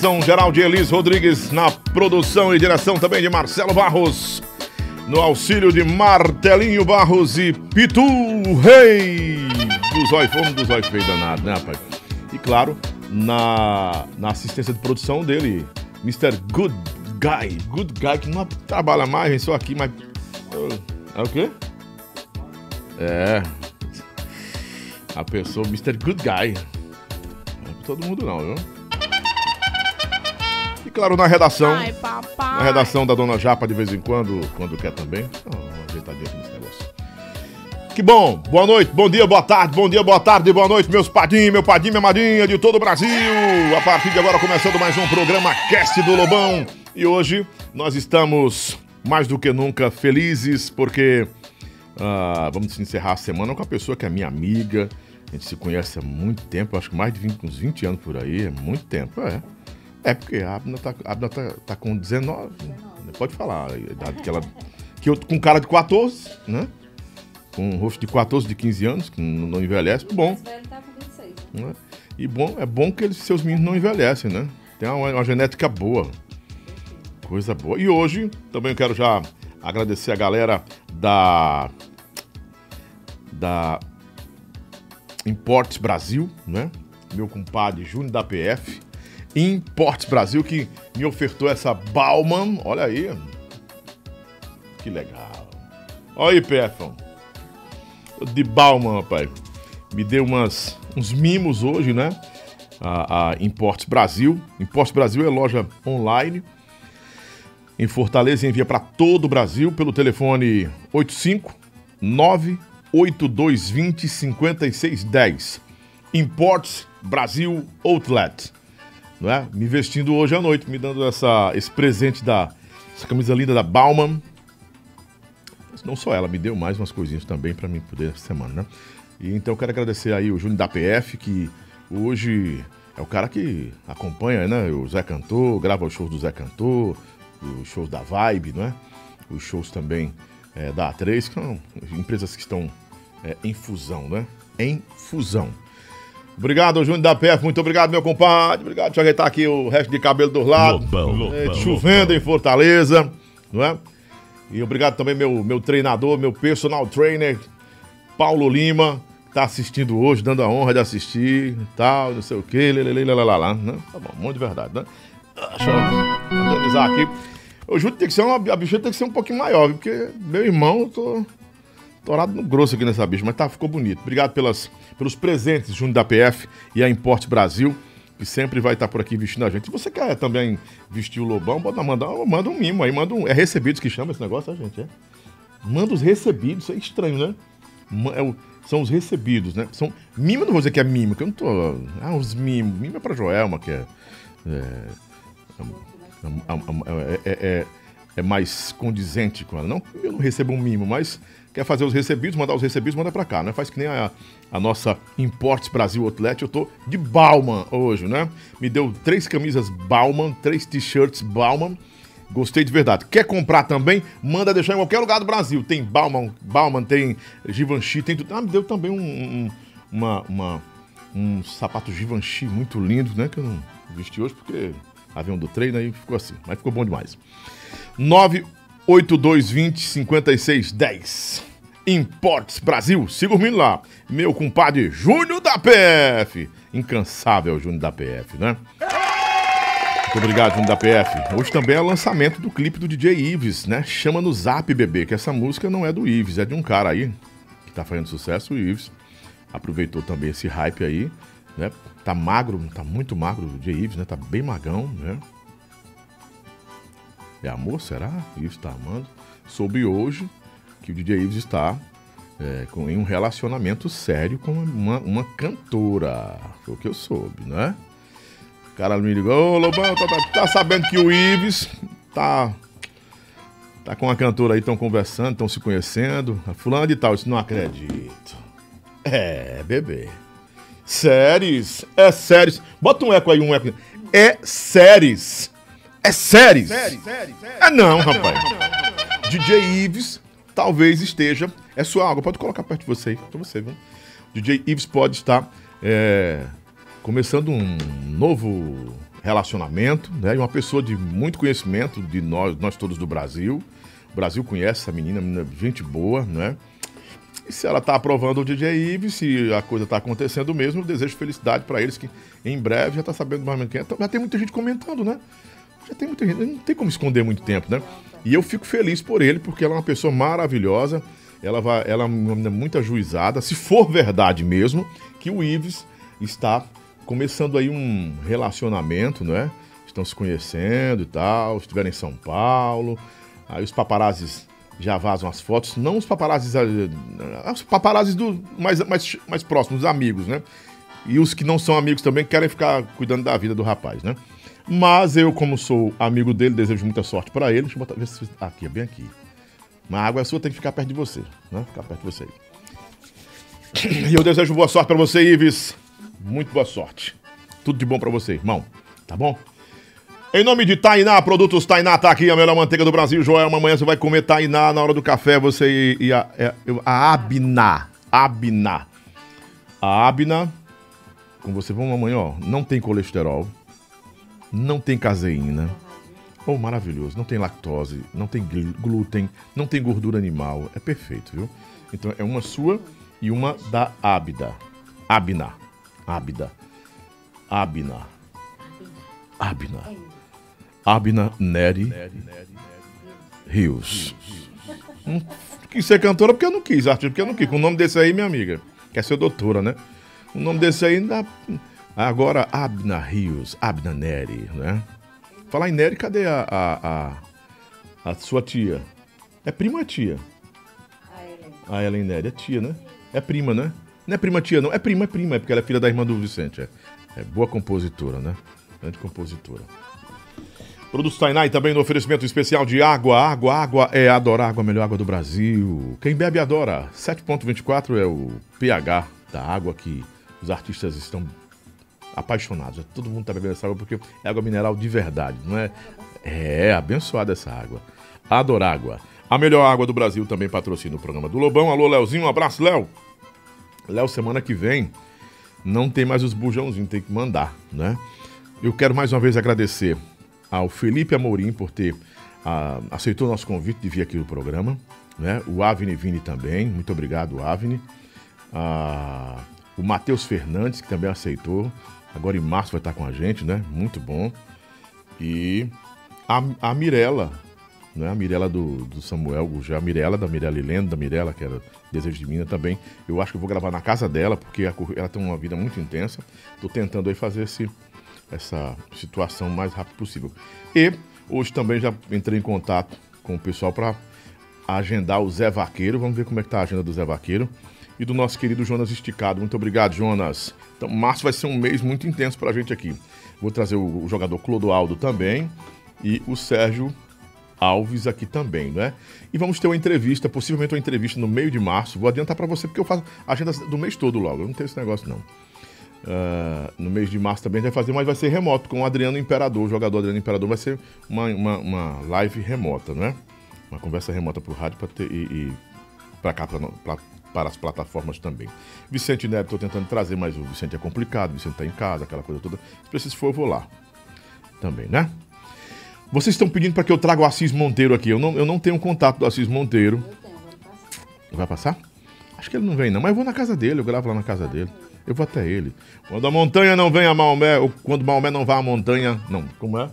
Direção geral de Elis Rodrigues na produção e direção também de Marcelo Barros. No auxílio de Martelinho Barros e Pitu Rei. Do Zói, fomos do Zói danado, né, rapaz? E claro, na, na assistência de produção dele, Mr. Good Guy. Good Guy, que não trabalha mais, vem só aqui, mas. É o quê? É. A pessoa, Mr. Good Guy. Não é pra todo mundo, não, viu? Claro, na redação. Ai, papai. Na redação da Dona Japa, de vez em quando, quando quer também. Dá uma ajeitadinha aqui nesse negócio. Que bom! Boa noite, bom dia, boa tarde, bom dia, boa tarde, boa noite, meus padinhos, meu padinho, minha madrinha de todo o Brasil. A partir de agora, começando mais um programa Cast do Lobão. E hoje nós estamos mais do que nunca felizes porque ah, vamos encerrar a semana com a pessoa que é minha amiga. A gente se conhece há muito tempo, acho que mais de 20, uns 20 anos por aí, é muito tempo, é. É porque a Abna tá, a Abna tá, tá com 19, pode falar, a idade que ela. Que eu, com cara de 14, né? Com um rosto de 14, de 15 anos, que não, não envelhece, bom. tá com 26. Né? E bom, é bom que eles, seus meninos não envelhecem, né? Tem uma, uma genética boa. Coisa boa. E hoje também eu quero já agradecer a galera da. Da Importes Brasil, né? Meu compadre Júnior da PF. Importes Brasil que me ofertou essa Bauman. Olha aí. Que legal. Olha aí, PF. De Bauman, rapaz. Me deu umas, uns mimos hoje, né? A, a Importes Brasil. Importes Brasil é loja online. Em Fortaleza envia para todo o Brasil pelo telefone 85 98220 5610. Importes Brasil Outlet. Não é? Me vestindo hoje à noite, me dando essa, esse presente da essa camisa linda da Bauman. Mas não só ela, me deu mais umas coisinhas também para mim poder essa semana, né? E então eu quero agradecer aí o Júnior da PF, que hoje é o cara que acompanha, né? O Zé Cantor, grava os shows do Zé Cantor, os shows da Vibe, não é? Os shows também é, da A3, que são empresas que estão é, em fusão, né? Em fusão. Obrigado, Júnior da PF, muito obrigado, meu compadre. Obrigado, deixa eu ajeitar aqui o resto de cabelo dos lados. Lobão, É, lobão, chovendo em Fortaleza, não é? E obrigado também meu meu treinador, meu personal trainer, Paulo Lima, que tá assistindo hoje, dando a honra de assistir, tal, não sei o quê, lá, né? Tá bom, um monte de verdade, né? Deixa eu organizar aqui. O Júlio tem que ser uma, a bicha tem que ser um pouquinho maior, porque meu irmão, eu tô torado no grosso aqui nessa bicha, mas tá, ficou bonito. Obrigado pelas, pelos presentes, Júnior da PF e a Importe Brasil, que sempre vai estar por aqui vestindo a gente. Se você quer também vestir o Lobão, bota, manda, manda um mimo aí, manda um, é recebidos que chama esse negócio, tá, gente? É. Manda os recebidos, isso é estranho, né? É o- são os recebidos, né? São, mimo, não vou dizer que é mimo, que eu não tô... Ah, os mimos. Mimo é pra Joelma, que é... é a- a- a- é, é- é mais condizente com ela. Não, eu não recebo um mimo, mas quer fazer os recebidos, mandar os recebidos, manda pra cá, né? Faz que nem a, a nossa Importes Brasil Outlet. Eu tô de Bauman hoje, né? Me deu três camisas Bauman, três t-shirts Bauman. Gostei de verdade. Quer comprar também? Manda deixar em qualquer lugar do Brasil. Tem Bauman, Bauman tem Givenchy, tem tudo. Ah, me deu também um, um- uma, uma- um sapato Givenchy muito lindo, né? Que eu não vesti hoje porque avião do treino aí ficou assim. Mas ficou bom demais. 98220 5610. Importes Brasil. Siga o lá. Meu compadre Júnior da PF. Incansável Júnior da PF, né? Muito obrigado, Júnior da PF. Hoje também é o lançamento do clipe do DJ Ives, né? Chama no Zap, bebê, que essa música não é do Ives, é de um cara aí que tá fazendo sucesso, o Ives. Aproveitou também esse hype aí, né? Tá magro, tá muito magro o DJ Ives, né? Tá bem magão, né? É amor, será? Ives tá amando. Soube hoje que o DJ Ives está é, com, em um relacionamento sério com uma, uma cantora. Foi o que eu soube, né? O cara me ligou, ô Lobão, tá, tá- tá sabendo que o Ives tá. Tá com uma cantora aí, estão conversando, estão se conhecendo. A fulana de tal, disse, não acredito. É, bebê. Séries? É séries. Bota um eco aí, um eco. É séries. É séries? É não, rapaz. DJ Ives talvez esteja. É sua água, pode colocar perto de você aí, pra você, viu? DJ Ives pode estar é, começando um novo relacionamento, né? E uma pessoa de muito conhecimento de nós, nós todos do Brasil. O Brasil conhece essa menina, menina gente boa, né? E se ela tá aprovando o DJ Ives, se a coisa tá acontecendo mesmo, eu desejo felicidade para eles que em breve já tá sabendo mais ou menos quem é. Então, já tem muita gente comentando, né? Já tem muita gente, não tem como esconder muito tempo, né? E eu fico feliz por ele, porque ela é uma pessoa maravilhosa, ela, vai, ela é muito ajuizada, se for verdade mesmo, que o Ives está começando aí um relacionamento, né? Estão se conhecendo e tal, estiveram em São Paulo, aí os paparazzis já vazam as fotos, não os paparazzis, eh, os paparazzis do, mais, mais, mais próximos, os amigos, né? E os que não são amigos também querem ficar cuidando da vida do rapaz, né? Mas eu, como sou amigo dele, desejo muita sorte para ele. Deixa eu botar, ver se. Aqui, bem aqui. Mas a água é sua, tem que ficar perto de você, né? Ficar perto de você. E eu desejo boa sorte para você, Ives. Muito boa sorte. Tudo de bom para você, irmão. Tá bom? Em nome de Tainá, produtos Tainá, tá aqui a melhor manteiga do Brasil. Joel, amanhã você vai comer Tainá na hora do café. Você e, e a, é, a, Abna. Abna. A Abna, com você, vamos amanhã, ó. Não tem colesterol, não tem caseína. Oh, maravilhoso. Não tem lactose, não tem glúten, não tem gordura animal. É perfeito, viu? Então é uma sua e uma da Abda. Abna. Abda. Abna. Abna. Abna Neri Rios. Não quis ser cantora porque eu não quis, artista porque eu não quis. Com o nome desse aí, minha amiga, quer ser doutora, né? O nome desse aí ainda. Agora, Abna Rios, Abna Neri, né? Falar em Neri, cadê a, a, a, a sua tia? É prima ou é tia? A Ellen. A Ellen Neri, é tia, né? É prima, né? Não é prima tia, não. É prima, é prima, é porque ela é filha da irmã do Vicente. É, é boa compositora, né? Grande compositora. Produtos Tainai também no oferecimento especial de água. Água, água é adorar água, a melhor água do Brasil. Quem bebe adora. 7.24 é o pH da água que os artistas estão apaixonados. Todo mundo está bebendo essa água porque é água mineral de verdade, não é? É abençoada essa água. Adorágua. A melhor água do Brasil também patrocina o programa do Lobão. Alô, Léozinho, um abraço, Léo. Léo, semana que vem não tem mais os bujãozinhos, tem que mandar, né? Eu quero mais uma vez agradecer ao Felipe Amorim por ter ah, aceitou nosso convite de vir aqui no programa, né? O Avni Vini também, muito obrigado, Avni. Ah, o Matheus Fernandes, que também aceitou, agora em março vai estar com a gente, né? Muito bom. E a, a Mirella, né? A Mirella do, do Samuel já a Mirella, da Mirella Helena, da Mirella, que era Desejo de Mina também. Eu acho que eu vou gravar na casa dela, porque a, ela tem uma vida muito intensa. Estou tentando aí fazer esse, essa situação o mais rápido possível. E hoje também já entrei em contato com o pessoal para agendar o Zé Vaqueiro. Vamos ver como é que tá a agenda do Zé Vaqueiro. E do nosso querido Jonas Esticado. Muito obrigado, Jonas. Então, março vai ser um mês muito intenso para a gente aqui. Vou trazer o, jogador Clodoaldo também e o Sérgio Alves aqui também, né? E vamos ter uma entrevista, possivelmente uma entrevista no meio de março. Vou adiantar para você porque eu faço agenda do mês todo logo. Eu não tenho esse negócio não. Uh, no mês de março também vai fazer, mas vai ser remoto com o Adriano Imperador, o jogador Adriano Imperador. Vai ser uma, uma, uma live remota, né? Uma conversa remota pro rádio ter, e, e para cá, pra, pra, para as plataformas também. Vicente Neto, estou tentando trazer, mas o Vicente é complicado, o Vicente está em casa, aquela coisa toda. Se preciso for, eu vou lá. Também, né? Vocês estão pedindo para que eu traga o Assis Monteiro aqui. Eu não, eu não tenho contato do Assis Monteiro. Eu tenho, passar. Vai passar? Acho que ele não vem, não, mas eu vou na casa dele, eu gravo lá na casa dele. Eu vou até ele. Quando a montanha não vem a Maomé, ou quando Maomé não vai à montanha. Não, como é?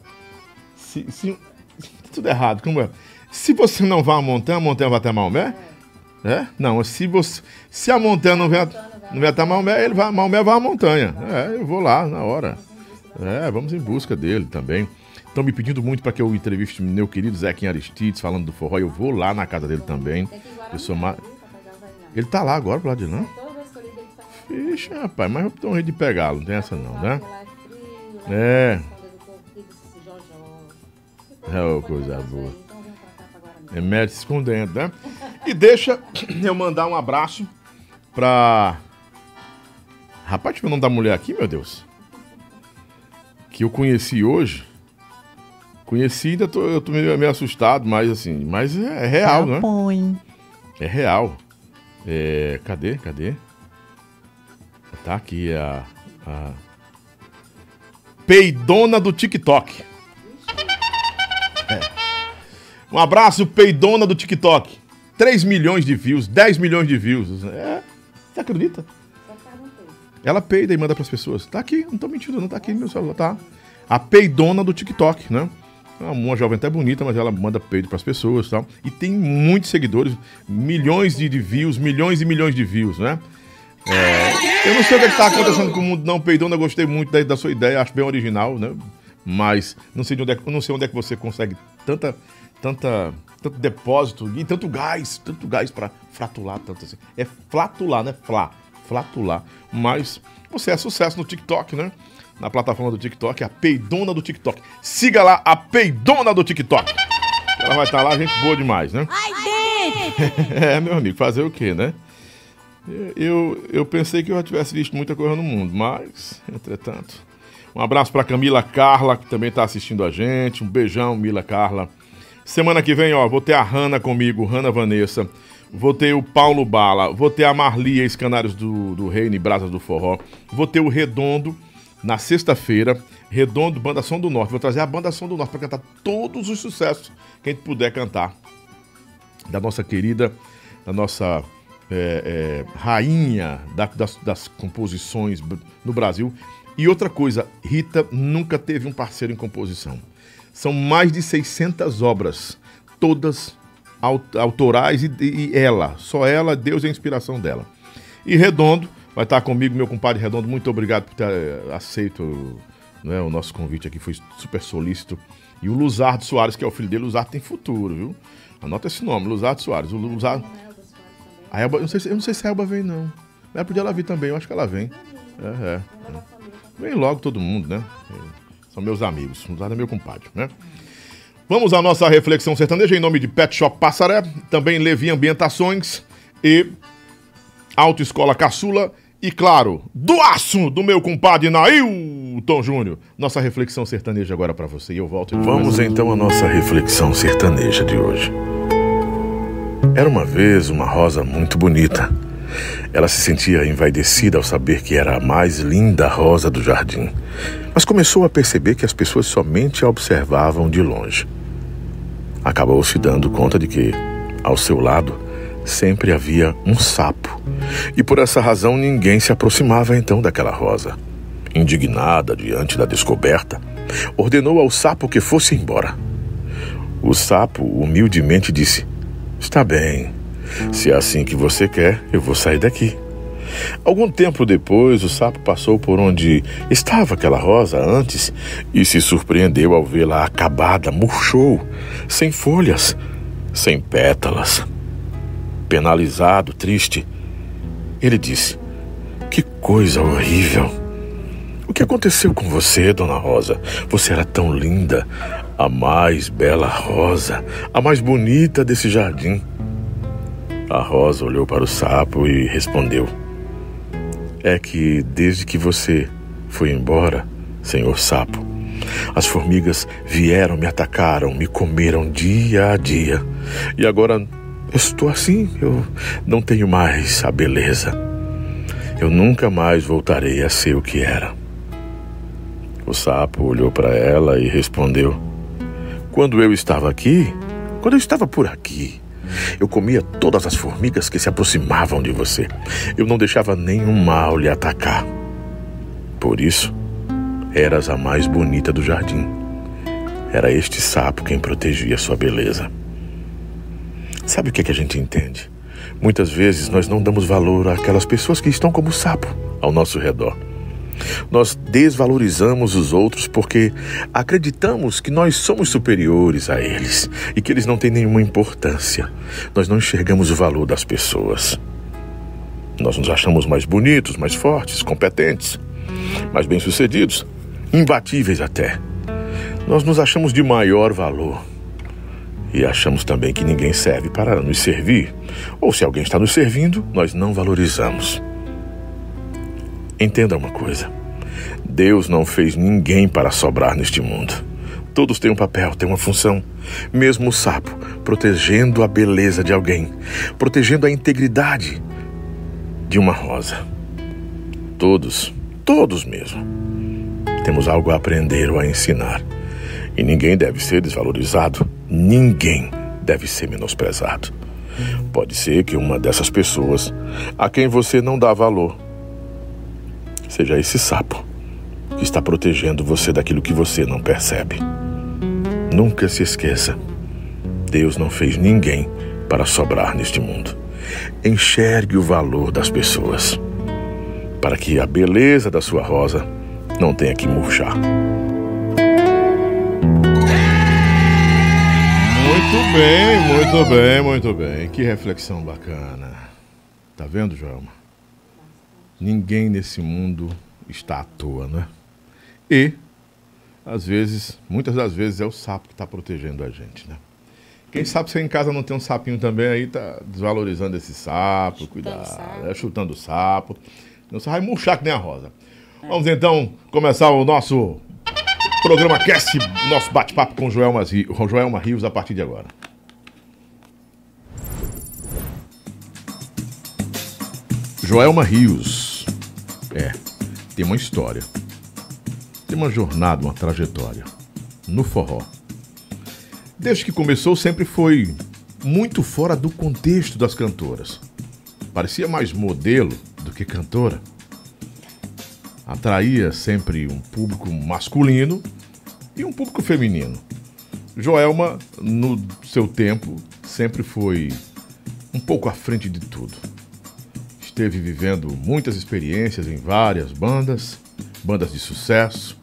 Se, se, tudo errado, como é? Se você não vai à montanha, a montanha vai até Maomé? É? É? Não, se, você, se a montanha não vem, não vem até Maomé, ele vai, Maomé vai à montanha. É, eu vou lá na hora. É, vamos em busca dele também. Estão me pedindo muito para que eu entreviste meu querido Zequinha Aristides falando do forró. Eu vou lá na casa dele também. Eu sou ma... Ele tá lá agora pro lado de lá. Ixi, rapaz, mas eu tô rindo de pegá-lo, não tem essa não, né? É. É coisa boa. É mérito se escondendo, né? E deixa eu mandar um abraço pra. Rapaz, deixa eu o nome da mulher aqui, meu Deus. Que eu conheci hoje. Conheci, ainda tô, eu tô meio, meio assustado, mas assim, mas é, é real, né? Põe. É real. É, cadê? Cadê? Tá aqui a, a peidona do TikTok. Um abraço, peidona do TikTok. 3 milhões de views, 10 milhões de views. É, você acredita? Ela peida e manda pras pessoas. Tá aqui, não tô mentindo, não tá aqui meu celular, tá? A peidona do TikTok, né? Uma jovem até bonita, mas ela manda peido pras pessoas e tal. E tem muitos seguidores, milhões de, de views, milhões e milhões de views, né? É, eu não sei o que, é está acontecendo com o mundo não peidona, eu gostei muito da, da, sua ideia, acho bem original, né? Mas não sei, onde é, não sei onde é que você consegue tanta, tanta, tanto depósito e tanto gás, tanto gás para fratular tanto assim. É flatular, né? Flá, flatular. Mas você é sucesso no TikTok, né? Na plataforma do TikTok, a peidona do TikTok. Siga lá a peidona do TikTok. Ela vai estar tá lá, gente boa demais, né? Ai, é, meu amigo, fazer o quê, né? Eu, eu pensei que eu já tivesse visto muita coisa no mundo, mas, entretanto. Um abraço para Camila Carla, que também está assistindo a gente. Um beijão, Mila Carla. Semana que vem, ó, vou ter a Hanna comigo, Hanna Vanessa. Vou ter o Paulo Bala. Vou ter a Marli, ex-canários do, do Reino e Brasas do Forró. Vou ter o Redondo na sexta-feira. Redondo, Banda Som do Norte. Vou trazer a Banda Som do Norte para cantar todos os sucessos que a gente puder cantar. Da nossa querida, da nossa é, é, rainha da, das, das composições no Brasil. E outra coisa, Rita nunca teve um parceiro em composição. São mais de 600 obras, todas autorais e, e, ela, só ela, Deus é a inspiração dela. E Redondo, vai estar comigo, meu compadre Redondo, muito obrigado por ter eh, aceito né, o nosso convite aqui, foi super solícito. E o Luzardo Soares, que é o filho dele, Luzardo tem futuro, viu? Anota esse nome, Luzardo Soares. O Luzardo... A Elba, eu não, sei se, eu não sei se a Elba vem, não. Mas podia ela vir também, eu acho que ela vem. É, é. Vem logo todo mundo, né? São meus amigos. Luzardo é meu compadre, né? Vamos à nossa reflexão sertaneja em nome de Pet Shop Passaré, também Levi Ambientações e Autoescola Caçula e, claro, do aço do meu compadre Nailton Júnior. Nossa reflexão sertaneja agora para você e eu volto. Vamos então à nossa reflexão sertaneja de hoje. Era uma vez uma rosa muito bonita. Ela se sentia envaidecida ao saber que era a mais linda rosa do jardim, mas começou a perceber que as pessoas somente a observavam de longe. Acabou se dando conta de que, ao seu lado, sempre havia um sapo, e por essa razão ninguém se aproximava então daquela rosa. Indignada diante da descoberta, ordenou ao sapo que fosse embora. O sapo humildemente disse: Está bem. Se é assim que você quer, eu vou sair daqui. Algum tempo depois, o sapo passou por onde estava aquela rosa antes e se surpreendeu ao vê-la acabada, murchou, sem folhas, sem pétalas. Penalizado, triste, ele disse: Que coisa horrível! O que aconteceu com você, dona Rosa? Você era tão linda, a mais bela rosa, a mais bonita desse jardim. A rosa olhou para o sapo e respondeu: É que desde que você foi embora, senhor sapo, as formigas vieram, me atacaram, me comeram dia a dia. E agora estou assim, eu não tenho mais a beleza. Eu nunca mais voltarei a ser o que era. O sapo olhou para ela e respondeu: quando eu estava aqui, quando eu estava por aqui, eu comia todas as formigas que se aproximavam de você. Eu não deixava nenhum mal lhe atacar. Por isso, eras a mais bonita do jardim. Era este sapo quem protegia sua beleza. Sabe o que, é que a gente entende? Muitas vezes nós não damos valor àquelas pessoas que estão como sapo ao nosso redor. Nós desvalorizamos os outros porque acreditamos que nós somos superiores a eles e que eles não têm nenhuma importância. Nós não enxergamos o valor das pessoas. Nós nos achamos mais bonitos, mais fortes, competentes, mais bem-sucedidos, imbatíveis até. Nós nos achamos de maior valor. E achamos também que ninguém serve para nos servir. Ou se alguém está nos servindo, nós não valorizamos. Entenda uma coisa: Deus não fez ninguém para sobrar neste mundo. Todos têm um papel, têm uma função. Mesmo o sapo, protegendo a beleza de alguém, protegendo a integridade de uma rosa. Todos, todos mesmo, temos algo a aprender ou a ensinar. E ninguém deve ser desvalorizado, ninguém deve ser menosprezado. Pode ser que uma dessas pessoas a quem você não dá valor seja esse sapo que está protegendo você daquilo que você não percebe. Nunca se esqueça: Deus não fez ninguém para sobrar neste mundo. Enxergue o valor das pessoas, para que a beleza da sua rosa não tenha que murchar. Muito bem, muito bem, muito bem. Que reflexão bacana. Tá vendo, Joelma? Ninguém nesse mundo está à toa, né? E, às vezes, muitas das vezes é o sapo que está protegendo a gente, né? Quem sabe você em casa não tem um sapinho também aí, tá desvalorizando esse sapo, chutando cuidado, sapo. É, chutando o sapo. Não você vai murchar que nem a rosa. É. Vamos então começar o nosso programa Cast, nosso bate-papo com Joelma, Joelma Rios a partir de agora. Joelma Rios. É, tem uma história. Tem uma jornada, uma trajetória. No forró. Desde que começou, sempre foi muito fora do contexto das cantoras. Parecia mais modelo do que cantora. Atraía sempre um público masculino e um público feminino. Joelma, no seu tempo, sempre foi um pouco à frente de tudo. Esteve vivendo muitas experiências em várias bandas, bandas de sucesso,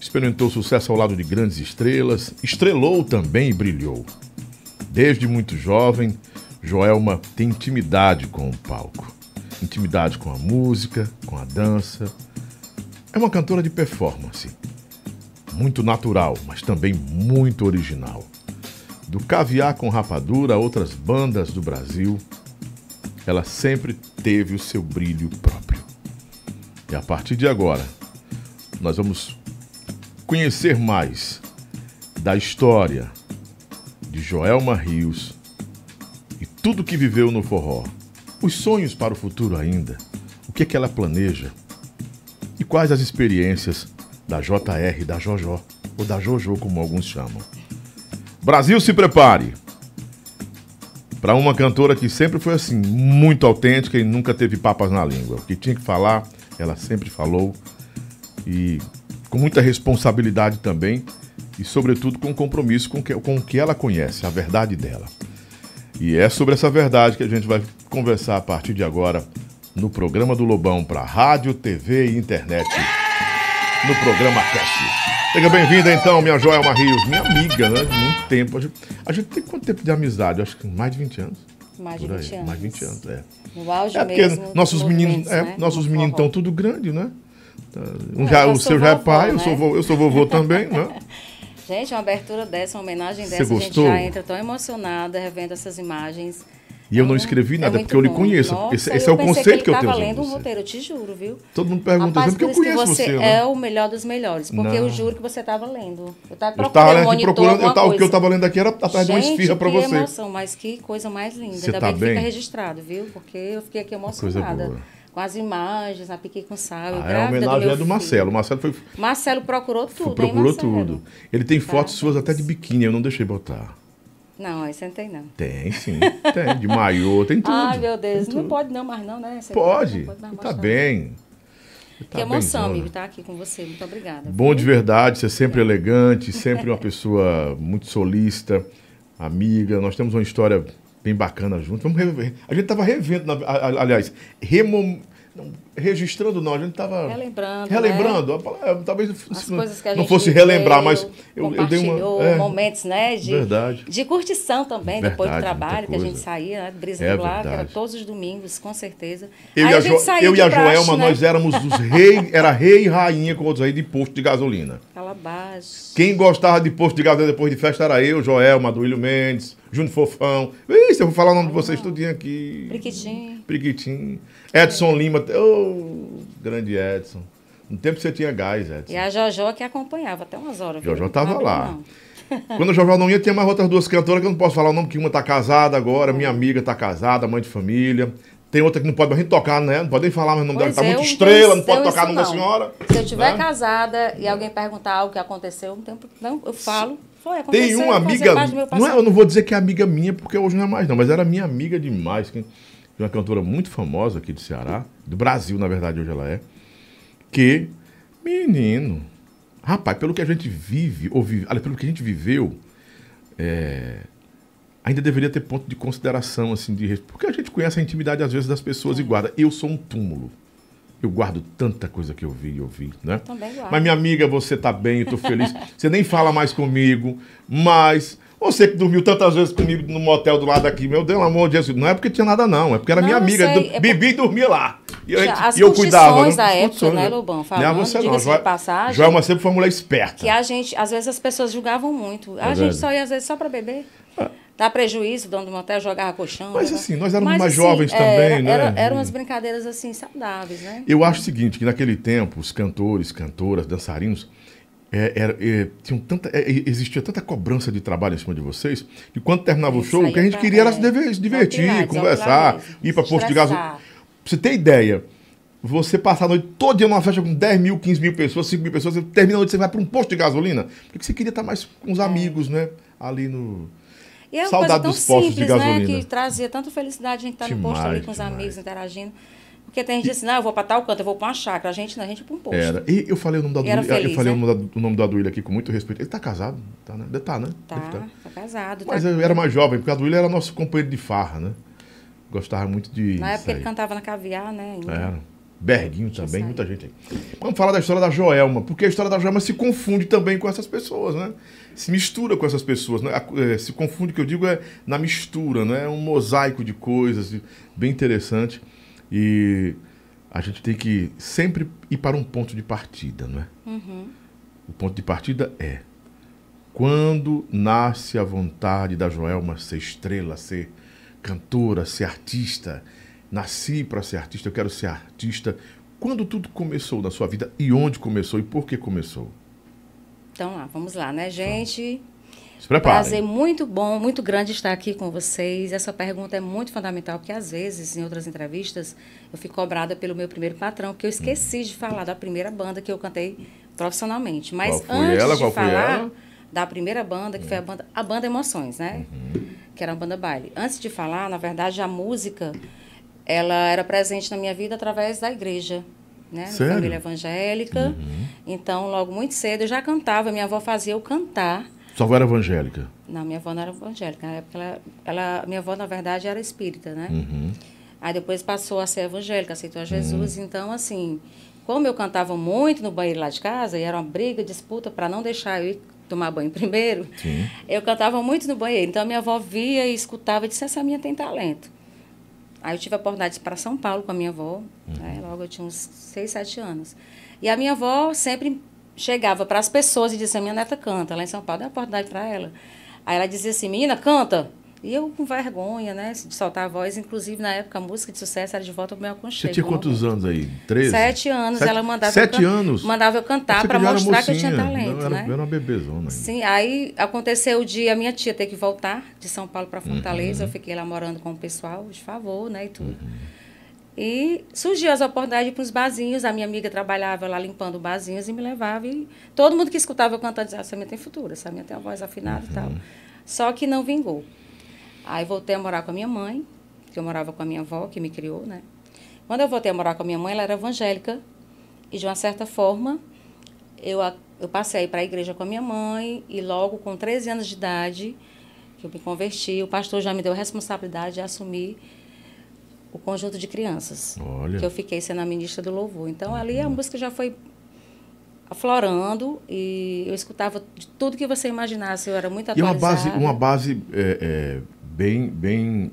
experimentou sucesso ao lado de grandes estrelas, estrelou também e brilhou. Desde muito jovem, Joelma tem intimidade com o palco, intimidade com a música, com a dança. É uma cantora de performance muito natural, mas também muito original. Do Caviar com Rapadura a outras bandas do Brasil, ela sempre teve o seu brilho próprio. E a partir de agora, nós vamos conhecer mais da história de Joelma Rios e tudo que viveu no forró, os sonhos para o futuro ainda, o que, é que ela planeja e quais as experiências da JR, da JoJo, ou da JoJo, como alguns chamam. Brasil, se prepare! Para uma cantora que sempre foi assim, muito autêntica e nunca teve papas na língua. O que tinha que falar, ela sempre falou. E com muita responsabilidade também. E, sobretudo, com compromisso com, que, com o que ela conhece, a verdade dela. E é sobre essa verdade que a gente vai conversar a partir de agora no programa do Lobão para rádio, TV e internet no programa Cast. Seja bem-vinda então, minha Joelma Rios, minha amiga, né? De muito tempo. A gente, a gente, tem quanto tempo de amizade? Acho que mais de 20 anos. Mais de 20 anos. Mais de 20 anos, é. No auge é porque mesmo, nossos meninos, é, né? nossos meninos estão tudo grande, né? Tá, Um já, eu o seu já é pai, eu, né? sou vovô, eu sou vovô também, né? Gente, uma abertura dessa, uma homenagem Você dessa, a gente gostou? já entra tão emocionada revendo essas imagens. E eu não escrevi é nada, muito porque eu lhe conheço. Nossa, esse esse é eu o conceito que, eu tenho sobre lendo um roteiro, eu te juro, viu? Todo mundo pergunta Rapaz, sempre por que eu que conheço você você, né? é o melhor dos melhores, porque eu Não. juro que você estava lendo. Eu estava Eu procurando tava um monitor, procurando, eu tava, o que eu coisa. tava lendo aqui era atrás de uma Gente, esfirra que você. emoção, mas que coisa mais linda. Você Ainda tá bem que bem? fica registrado, viu? Porque eu fiquei aqui emocionada. Com as imagens, a Piquei com Sal, eu Ah, é grávida homenagem do é do Marcelo. Marcelo foi, Marcelo procurou tudo, hein, procurou Marcelo? tudo. Ele tem fotos Parabéns. suas até de biquíni, eu não deixei botar. Não, aí sentei não. Tem, sim. Tem, de maiô, tem tudo. Ai, meu Deus, não pode não mais não, né? Você Pode. não pode mais Tá mostrar. bem. Tá Que emoção, amigo, estar aqui com você. Muito obrigada. Bom viu? de verdade, você é sempre elegante, sempre uma pessoa muito solista, amiga. Nós temos uma história bem bacana junto. Vamos rever. A gente estava revendo, aliás, remom... não, registrando não, a gente estava Relembrando, relembrando. palavra- Talvez As coisas que a não gente fosse relembrar, mas eu, eu dei uma é, momentos, né? De, Verdade. de curtição também, depois do Verdade, trabalho, que a gente saía, né? Brisa É do lar, que era verdade. todos os domingos, com certeza. Eu, Aí e a, jo, eu e a praxe, Joelma, né? nós éramos os reis, era rei e rainha com outros aí de posto de gasolina. Calabash. Quem gostava de posto de gasolina depois de festa era eu, Joelma, Duílio Mendes, Júnior Fofão. Ih, se eu vou falar o nome de vocês tudinho aqui. Priquitinho. Priquitinho. Edson Lima. Ô, grande Edson. No tempo você tinha gás, Edson. E a Jojó que acompanhava até umas horas. viu? Jojó tava Não abriu, lá. não. Quando a Jojó não ia, tinha mais outras duas cantoras que eu não posso falar o nome, que uma tá casada agora, minha amiga tá casada, mãe de família. Tem outra que não pode mais nem tocar, né? Não pode nem falar mais o nome dela, Pois tá é, muito estrela, não pode isso tocar o nome da senhora. Se eu estiver né? casada e alguém perguntar algo que aconteceu, não, tem, não eu falo. Foi. Tem uma amiga. do Não é, eu não vou dizer que é amiga minha, porque hoje não é mais, não, mas era minha amiga demais. Que, uma cantora muito famosa aqui de Ceará, do Brasil, na verdade, hoje ela é. Que, menino, rapaz, pelo que a gente vive, ou vive, pelo que a gente viveu, é, ainda deveria ter ponto de consideração, assim, de Porque a gente conhece a intimidade, às vezes, das pessoas e guarda. Eu sou um túmulo. Eu guardo tanta coisa que eu vi e ouvi, né? Também guardo. Mas minha amiga, você tá bem, eu tô feliz. Você nem fala mais comigo, mas você que dormiu tantas vezes comigo no motel do lado aqui, meu Deus, amor de Deus, não é porque tinha nada não, é porque era Não, minha eu amiga, sei, do, é por- dormia lá. E, eu- Já, as e eu cuidava. condições né? da As época, condições, né, Lobão? Não é Falando, você não, diga-se de Joel- passagem. Joelma sempre foi uma mulher esperta. Que a gente, às vezes as pessoas julgavam muito. A É gente verdade. só ia, às vezes, só para beber. Dá prejuízo, o dono do motel jogava colchão. Mas, né? assim, nós éramos Mas, mais assim, jovens também, era, né? Era, eram umas brincadeiras, assim, saudáveis, né? Eu acho o seguinte, que naquele tempo, os cantores, cantoras, dançarinos, é, era- é, tinham tanta, é, é, existia tanta cobrança de trabalho em cima de vocês, que quando terminava o Isso show, o que a é gente queria era é, se diver- se divertir, conversar, ir para posto de gasolina. Pra você ter ideia, você passar a noite todo dia numa festa com 10 mil, 15 mil pessoas, 5 mil pessoas, você termina a noite, você vai para um posto de gasolina, porque você queria estar mais com É. os amigos, né? Ali no... E é uma Saudade coisa tão postos de simples, né? Que trazia tanta felicidade a gente estar no Demais, posto ali com os demais. amigos, interagindo. Porque tem gente que diz assim, não, eu vou para tal canto, eu vou para uma chácara. A gente não, a gente para um posto. Era. E eu falei o nome da Duília, eu falei né? o nome da- Duília aqui com muito respeito. Ele tá casado? Tá, né? Deve tá, né? Tá, Deve tá. tá casado. Mas tá... eu era mais jovem, porque a Duília era nosso companheiro de farra, né? Gostava muito de. Na época ele cantava na caviar, né? ainda. Era. Berguinho também, muita gente aí. Vamos falar da história da Joelma, porque a história da Joelma se confunde também com essas pessoas, né? Se mistura com essas pessoas, né? É, Se confunde, o que eu digo é na mistura, né? É um mosaico de coisas bem interessante. E a gente tem que sempre ir para um ponto de partida, não é? Uhum. O ponto de partida é quando nasce a vontade da Joelma ser estrela, ser cantora, ser artista. Nasci para ser artista, eu quero ser artista. Quando tudo começou na sua vida e onde começou e por que começou? Então lá, vamos lá, né, gente? Se preparem. Prazer muito bom, muito grande estar aqui com vocês. Essa pergunta é muito fundamental, porque às vezes, em outras entrevistas, eu fico cobrada pelo meu primeiro patrão, porque eu esqueci de falar da primeira banda que eu cantei profissionalmente. Mas antes ela? de Qual foi falar da primeira banda, que foi a banda, a banda Emoções, né? Que era uma banda baile. Antes de falar, na verdade, a música, ela era presente na minha vida através da igreja. Né? Sério? Uhum. Família evangélica. Então, logo muito cedo, eu já cantava. Minha avó fazia eu cantar. Sua avó era evangélica. Não, minha avó não era evangélica. Na época, ela, ela, minha avó, na verdade, era espírita, né? Uhum. Aí depois passou a ser evangélica, aceitou a Jesus. Então, assim, como eu cantava muito no banheiro lá de casa, e era uma briga, disputa para não deixar eu ir tomar banho primeiro, Sim. eu cantava muito no banheiro. Então, minha avó via e escutava e disse, essa minha tem talento. Aí eu tive a oportunidade para São Paulo com a minha avó, né? logo eu tinha uns 6, 7 anos. E a minha avó sempre chegava para as pessoas e dizia, minha neta canta, lá em São Paulo, dá uma oportunidade para ela. Aí ela dizia assim, menina, canta. E eu com vergonha, né, de soltar a voz. Inclusive, na época, a música de sucesso era de volta ao meu aconchego. Você tinha quantos anos aí? 13? Sete anos. Sete- ela mandava Sete eu anos? Mandava eu cantar para mostrar que eu tinha talento, Não, era, né? era uma bebezona ainda. Sim, aí aconteceu o dia a minha tia ter que voltar de São Paulo para Uhum. Fortaleza. Eu fiquei lá morando com o pessoal, de favor, né, e tudo. E surgiu as oportunidades para os barzinhos. A minha amiga trabalhava lá limpando barzinhos e me levava. E todo mundo que escutava eu cantando dizia: essa minha tem futuro, essa minha tem a voz afinada e tal. Só que não vingou. Aí voltei a morar com a minha mãe, que eu morava com a minha avó, que me criou, né? Quando eu voltei a morar com a minha mãe, ela era evangélica. E de uma certa forma, eu, a- eu passei para a igreja com a minha mãe. E logo com 13 anos de idade, que eu me converti, o pastor já me deu a responsabilidade de assumir o conjunto de crianças. Olha. Que eu fiquei sendo a ministra do louvor. Então, ali a música já foi aflorando e eu escutava de tudo que você imaginasse. Eu era muito E uma atualizada. base, uma base é, é, bem, bem,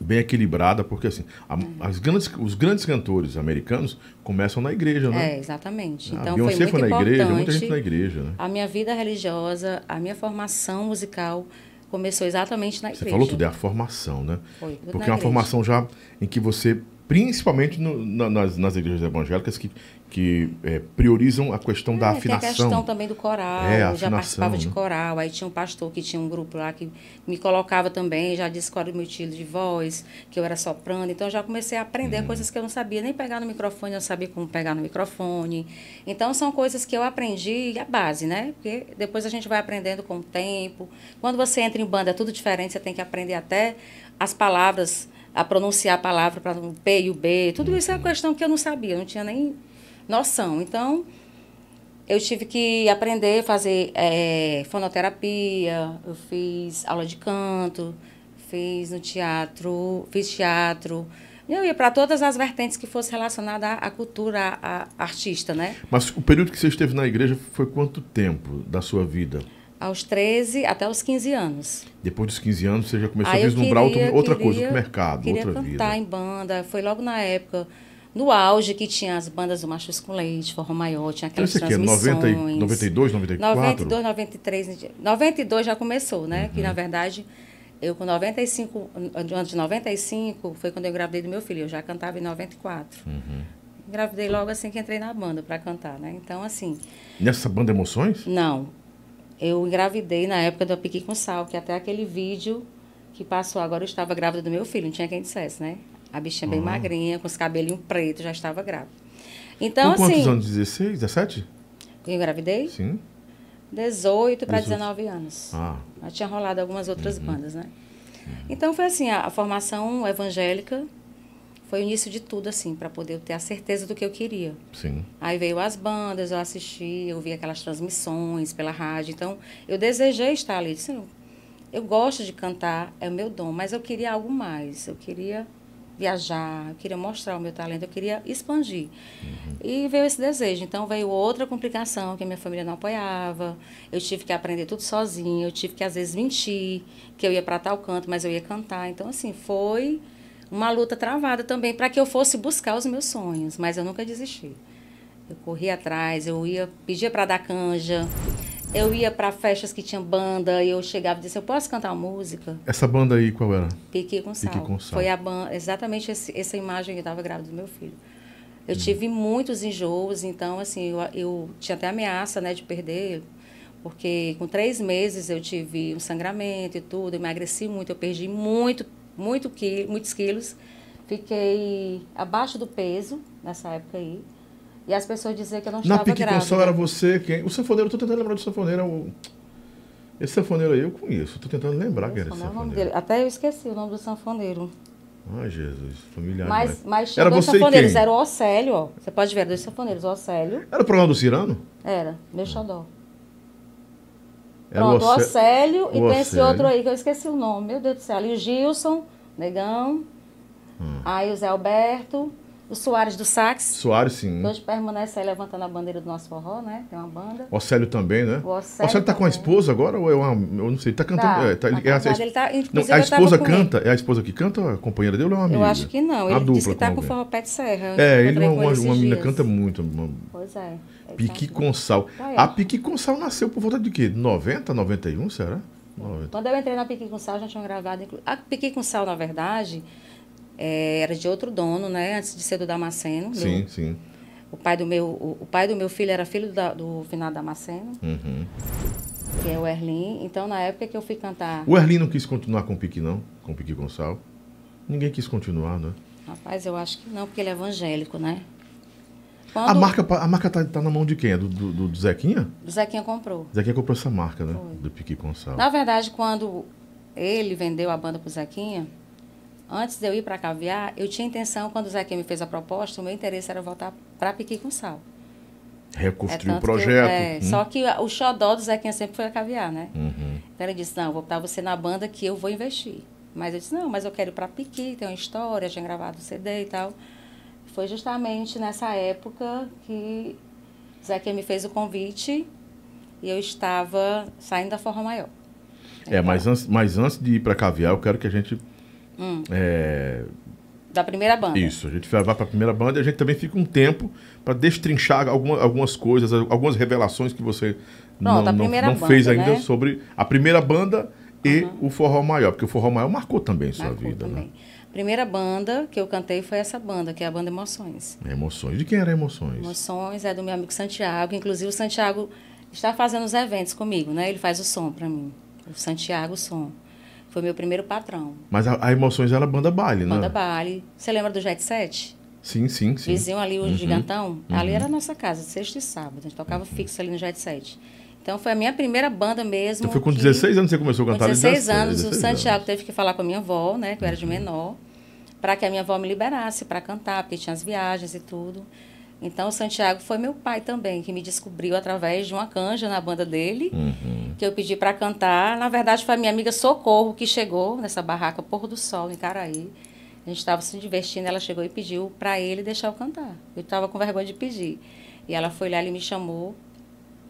bem equilibrada, porque assim, a- Uhum. as grandes, os grandes cantores americanos começam na igreja, né? É, exatamente. A Então, foi Beyoncé muito foi na importante. igreja, muita gente foi na igreja, né? A minha vida religiosa, a minha formação musical começou exatamente na Você igreja. falou tudo, é a formação, né? Foi, tudo Porque é uma igreja. formação já em que você principalmente no, na, nas, nas igrejas evangélicas que, que é, priorizam a questão é, da afinação. Tem a questão também do coral. É, eu já participava de né? coral. Aí tinha um pastor que tinha um grupo lá que me colocava também, já disse qual era o meu estilo de voz, que eu era soprano. Então eu já comecei a aprender Uhum. coisas que eu não sabia nem pegar no microfone, eu não sabia como pegar no microfone. Então são coisas que eu aprendi a base, né? Porque depois a gente vai aprendendo com o tempo. Quando você entra em banda é tudo diferente, você tem que aprender até as palavras a pronunciar a palavra para o P e o B. Tudo isso é uma questão que eu não sabia, não tinha nem noção. Então, eu tive que aprender a fazer é, fonoterapia, eu fiz aula de canto, fiz no teatro, fiz teatro. Eu ia para todas as vertentes que fosse relacionada à, à cultura, à, à artista, né? Mas o período que você esteve na igreja foi quanto tempo da sua vida? Aos 13 até os 15 anos. Depois dos 15 anos, você já começou Aí a vislumbrar queria- outra, outra queria- coisa, outro mercado, queria outra cantar vida. em banda. Foi logo na época, no auge que tinha as bandas do Machos com Leite, Forró Maior, tinha aquelas isso aqui é 90, e- transmissões. 92, 94? 92, 93. 92 já começou, né? Que na Uhum. verdade, eu com 95, antes de 95, foi quando eu engravidei do meu filho. Eu já cantava em 94. Uhum. Engravidei logo assim que entrei na banda para cantar, né? Então, assim, Nessa banda Emoções? não. Eu engravidei na época do Piqui com Sal, que até aquele vídeo que passou agora eu estava grávida do meu filho, não tinha quem dissesse, né? A bichinha bem magrinha, com os cabelinhos pretos, já estava grávida. Então, Com quantos assim, anos? 16, 17? eu engravidei Sim. 18 para 18. 19 anos. Ah, Já tinha rolado algumas outras Uhum. bandas, né? Então foi assim, a, a formação evangélica foi o início de tudo, assim, para poder ter a certeza do que eu queria. sim. Aí veio as bandas, eu assisti, eu vi aquelas transmissões pela rádio. Então, eu desejei estar ali. Disse, "Não, eu gosto de cantar, é o meu dom, mas eu queria algo mais. Eu queria viajar, eu queria mostrar o meu talento, eu queria expandir. E veio esse desejo. Então, veio outra complicação, que a minha família não apoiava. Eu tive que aprender tudo sozinha, eu tive que, às vezes, mentir, que eu ia para tal canto, mas eu ia cantar. Então, assim, foi uma luta travada também para que eu fosse buscar os meus sonhos, mas eu nunca desisti. Eu corria atrás, eu ia, pedia para dar canja, eu ia para festas que tinham banda e eu chegava e disse: Eu posso cantar uma música? Essa banda aí, qual era? Pique com sal. Pique com sal. Foi a banda, exatamente esse- essa imagem que eu estava grávida do meu filho. Hum. Eu tive muitos enjoos, então, assim, eu, eu tinha até ameaça, né, de perder, porque com três meses eu tive um sangramento e tudo, emagreci muito, eu perdi muito, muito qui muitos quilos, fiquei abaixo do peso nessa época aí, e as pessoas diziam que eu não Na estava Pique grávida. Consol era você quem? O sanfoneiro, eu tô tentando lembrar do sanfoneiro. é o- Esse sanfoneiro aí eu conheço, tô tentando lembrar quem era esse sanfoneiro. Até eu esqueci o nome do sanfoneiro. Ai, Jesus, familiar. Mas, mas era dois você sanfoneiros, quem? era o Océlio, ó. Você pode ver, dois sanfoneiros, o Océlio, Era o programa do Cirano? era, meu xodó. Pronto, o Océ- Océlio e o tem esse Océlio. outro aí que eu esqueci o nome, meu Deus do céu. Ali o Gilson, Negão, Hum. aí o Zé Alberto, o Soares do Sax, Soares, sim. que hoje permanece aí levantando a bandeira do nosso forró, né? Tem uma banda. Océlio também, né? O Océlio Océlio tá com a também. esposa agora ou é uma. Eu não sei, tá cantando. Tá, é, tá- tá é a- ele tá- não, a esposa ele. canta? É a esposa que canta a companheira dele ou é uma amiga? Eu acho que não, Uma ele disse dupla que tá com alguém. forró pé de serra. É, ele é com uma, esses uma menina canta muito. uma- Pois é. Ele Piqui tá- Consal. Tá. A Piqui Consal nasceu por volta de quê? 90, 91, será? 90. Quando eu entrei na Piqui com Sal, já tinham gravado. A Piqui com Sal, na verdade, é, era de outro dono, né? Antes de ser do Damasceno. Sim, sim. O pai do meu, o, o pai do meu filho era filho da- do finado Damasceno, Uhum. que é o Erlin. Então, na época que eu fui cantar, O Erlin não quis continuar com o Piqui, não? Com o Piqui Consal. Ninguém quis continuar, né? rapaz, eu acho que não, porque ele é evangélico, né? A Quando marca, pa- a marca tá, tá na mão de quem? É do, do, do Zequinha? o Zequinha comprou. Zequinha comprou essa marca, né? Foi. Do Piqui Consal. Na verdade, quando ele vendeu a banda pro Zequinha, antes de eu ir para Caviar, eu tinha intenção, quando o Zequinha me fez a proposta, o meu interesse era voltar para Piqui com Sal. Reconstruir o tanto que eu- projeto. é, Hum. Só que o xodó do Zequinha sempre foi a caviar, né? Uhum. Então ele disse, não, vou botar você na banda que eu vou investir. Mas eu disse, não, mas eu quero ir pra Piqui, tem uma história, tinha gravado CD e tal. Foi justamente nessa época que Zequinha me fez o convite e eu estava saindo da Forró Maior. É, mas antes, mas antes de ir para Caviar, eu quero que a gente. Hum. é, Da primeira banda. isso, a gente vai para a primeira banda e a gente também fica um tempo para destrinchar alguma, algumas coisas, algumas revelações que você não, Pronto, não, primeira não banda, fez ainda né? sobre a primeira banda e o Forró Maior, porque o Forró Maior marcou também sua vida, também. né? Primeira banda que eu cantei foi essa banda, que é a banda Emoções. Emoções. De quem era Emoções? Emoções é do meu amigo Santiago. Inclusive, o Santiago está fazendo os eventos comigo, né? Ele faz o som para mim. O Santiago Som. Foi meu primeiro patrão. Mas a, a Emoções era banda baile, né? Banda baile. Você lembra do Jet Set? Sim, sim, sim. Vizinho ali, o Uhum. Gigantão. Ali era a nossa casa, sexta e sábado. A gente tocava fixo ali no Jet Set. Então, foi a minha primeira banda mesmo. Então foi com que- 16 anos que você começou a Com cantar? 16 anos, 16 o Santiago teve que falar com a minha avó, né? Que eu era de menor, para que a minha avó me liberasse para cantar, porque tinha as viagens e tudo. Então, o Santiago foi meu pai também, que me descobriu através de uma canja na banda dele, Uhum. que eu pedi para cantar. Na verdade, foi a minha amiga Socorro que chegou nessa barraca Porro do Sol, em Caraí. A gente estava se divertindo, ela chegou e pediu para ele deixar eu cantar. Eu estava com vergonha de pedir. E ela foi lá, ele me chamou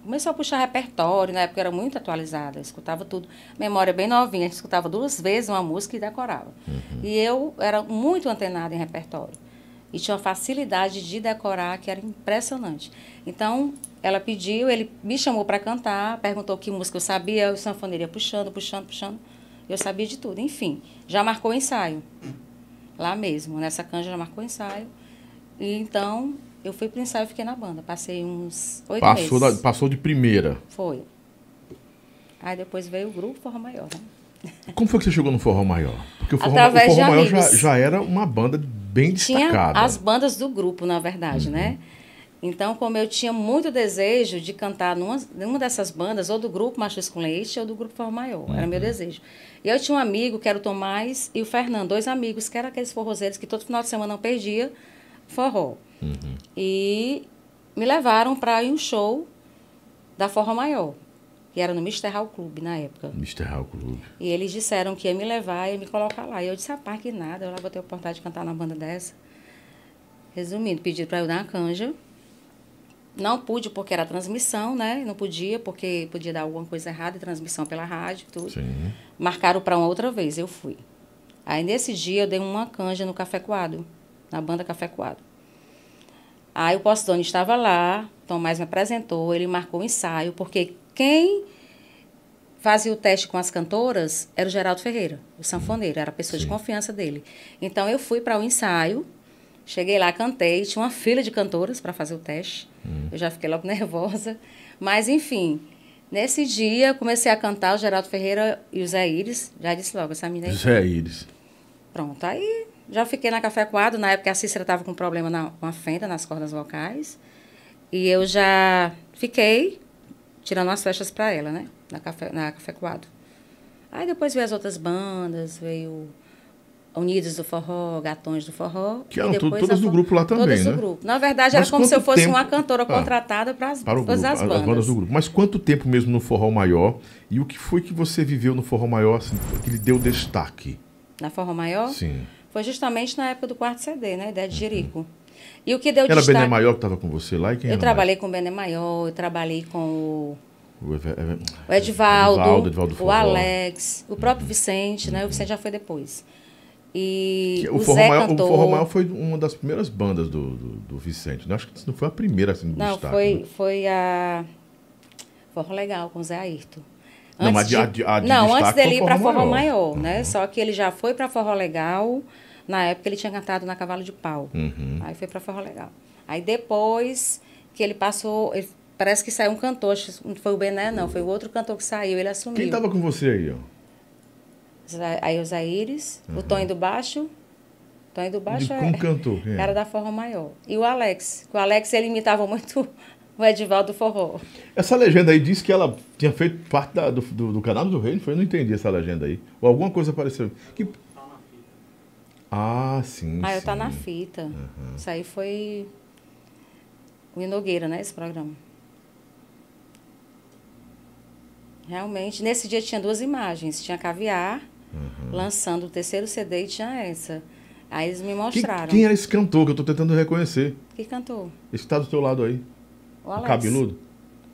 começou a puxar repertório, na época era muito atualizada, escutava tudo. Memória bem novinha, a gente escutava duas vezes uma música e decorava. E eu era muito antenada em repertório. E tinha uma facilidade de decorar que era impressionante. Então, ela pediu, ele me chamou para cantar, perguntou que música eu sabia, o sanfoneiro ia puxando, puxando, puxando. Eu sabia de tudo. Enfim, já marcou o ensaio. Lá mesmo, nessa canja já marcou o ensaio. E então, eu fui pro ensaio e fiquei na banda. Passei uns oito Passou, da- meses. passou de primeira. Foi. Aí depois veio o grupo Forró Maior, né? Como foi que você chegou no Forró Maior? Porque o Forró, Através o Forró Maior já, já era uma banda bem Tinha destacada. as bandas do grupo, na verdade, né? Então, como eu tinha muito desejo de cantar numa, numa dessas bandas, ou do grupo Machos com Leite, ou do grupo Forró Maior, era meu desejo. E eu tinha um amigo, que era o Tomás e o Fernando, dois amigos, que eram aqueles forrozeiros que todo final de semana não perdia forró. E me levaram para ir um show da Forró Maior, que era no Mr. Hall Club na época. Mr. Hall Club. E eles disseram que ia me levar e me colocar lá. E eu disse, rapaz, que nada, eu lá vou ter a oportunidade de cantar na banda dessa. Resumindo, pediram para eu dar uma canja. Não pude porque era transmissão, né? Não podia porque podia dar alguma coisa errada, transmissão pela rádio, tudo. Sim. Marcaram para uma outra vez, eu fui. Aí nesse dia eu dei uma canja no Café Coado, na banda Café Coado. Aí o Postone estava lá, Tomás me apresentou, ele marcou o ensaio, porque quem fazia o teste com as cantoras era o Geraldo Ferreira, o sanfoneiro, era a pessoa de Sim. confiança dele. Então eu fui para o ensaio, cheguei lá, cantei, tinha uma fila de cantoras para fazer o teste. Eu já fiquei logo nervosa. Mas, enfim, nesse dia comecei a cantar o Geraldo Ferreira e o Zé Iris. Já disse logo, essa menina aí. Zé Iris. Pronto, aí já fiquei na Café Coado. Na época a Cícera estava com problema na, com a fenda nas cordas vocais. E eu já fiquei tirando umas festas para ela, né? Na Café, na Café Coado. Aí depois veio as outras bandas, veio Unidos do Forró, Gatões do Forró. Que eram tu- depois todas do grupo lá também, Todas né? do grupo. Na verdade, Mas era como se eu fosse tempo- uma cantora Ah, contratada para as, Para todas grupo, as as bandas. bandas do grupo. Mas quanto tempo mesmo no Forró Maior? E o que foi que você viveu no Forró Maior assim, que lhe deu destaque? Na Forró Maior? Sim. Foi justamente na época do quarto CD, né? Ideia de Jerico. E o que deu Era destaque... Bené Maior que estava com você lá e quem Eu era trabalhei com o Bené Maior, eu trabalhei com o, mais? O, Eve- Eve- o Edivaldo, Edivaldo, Edivaldo o. Alex, o próprio Vicente, né? O Vicente já foi depois. E o, o, Forró Zé Maior, o. Forró Maior foi uma das primeiras bandas do, do, do Vicente. né? Acho que não foi a primeira assim, do Não, destaque. foi, né? foi a Forró Legal com o Zé Ayrton. Não, mas Antes a de- de- a de não, antes dele ir para Forró Maior. Maior, né? Só que ele já foi para Forró Legal. Na época ele tinha cantado na Cavalo de Pau. Uhum. Aí foi para Forró Legal. Aí depois que ele passou, ele- parece que saiu um cantor, não foi o Bené, não, foi o outro cantor que saiu, ele assumiu. Quem estava com você aí, ó? Aí o Zaires, o Tonho do Baixo. Tonho do Baixo é cantor? É? cara da Forró Maior. E o Alex. O Alex ele imitava muito o Edivaldo do Forró. Essa legenda aí disse que ela tinha feito parte da- do, do, do canal do Rei, não foi? Eu não entendi essa legenda aí. Ou alguma coisa apareceu. Que... Ah, sim. Ah, eu sim. tá na fita. Isso aí foi o Inogueira, né? Esse programa. Realmente, nesse dia tinha duas imagens. Tinha Caviar, lançando o terceiro CD e tinha essa. Aí eles me mostraram. quem era esse cantor que eu tô tentando reconhecer? Que cantou? Esse que tá do teu lado aí. O O Alex. cabeludo?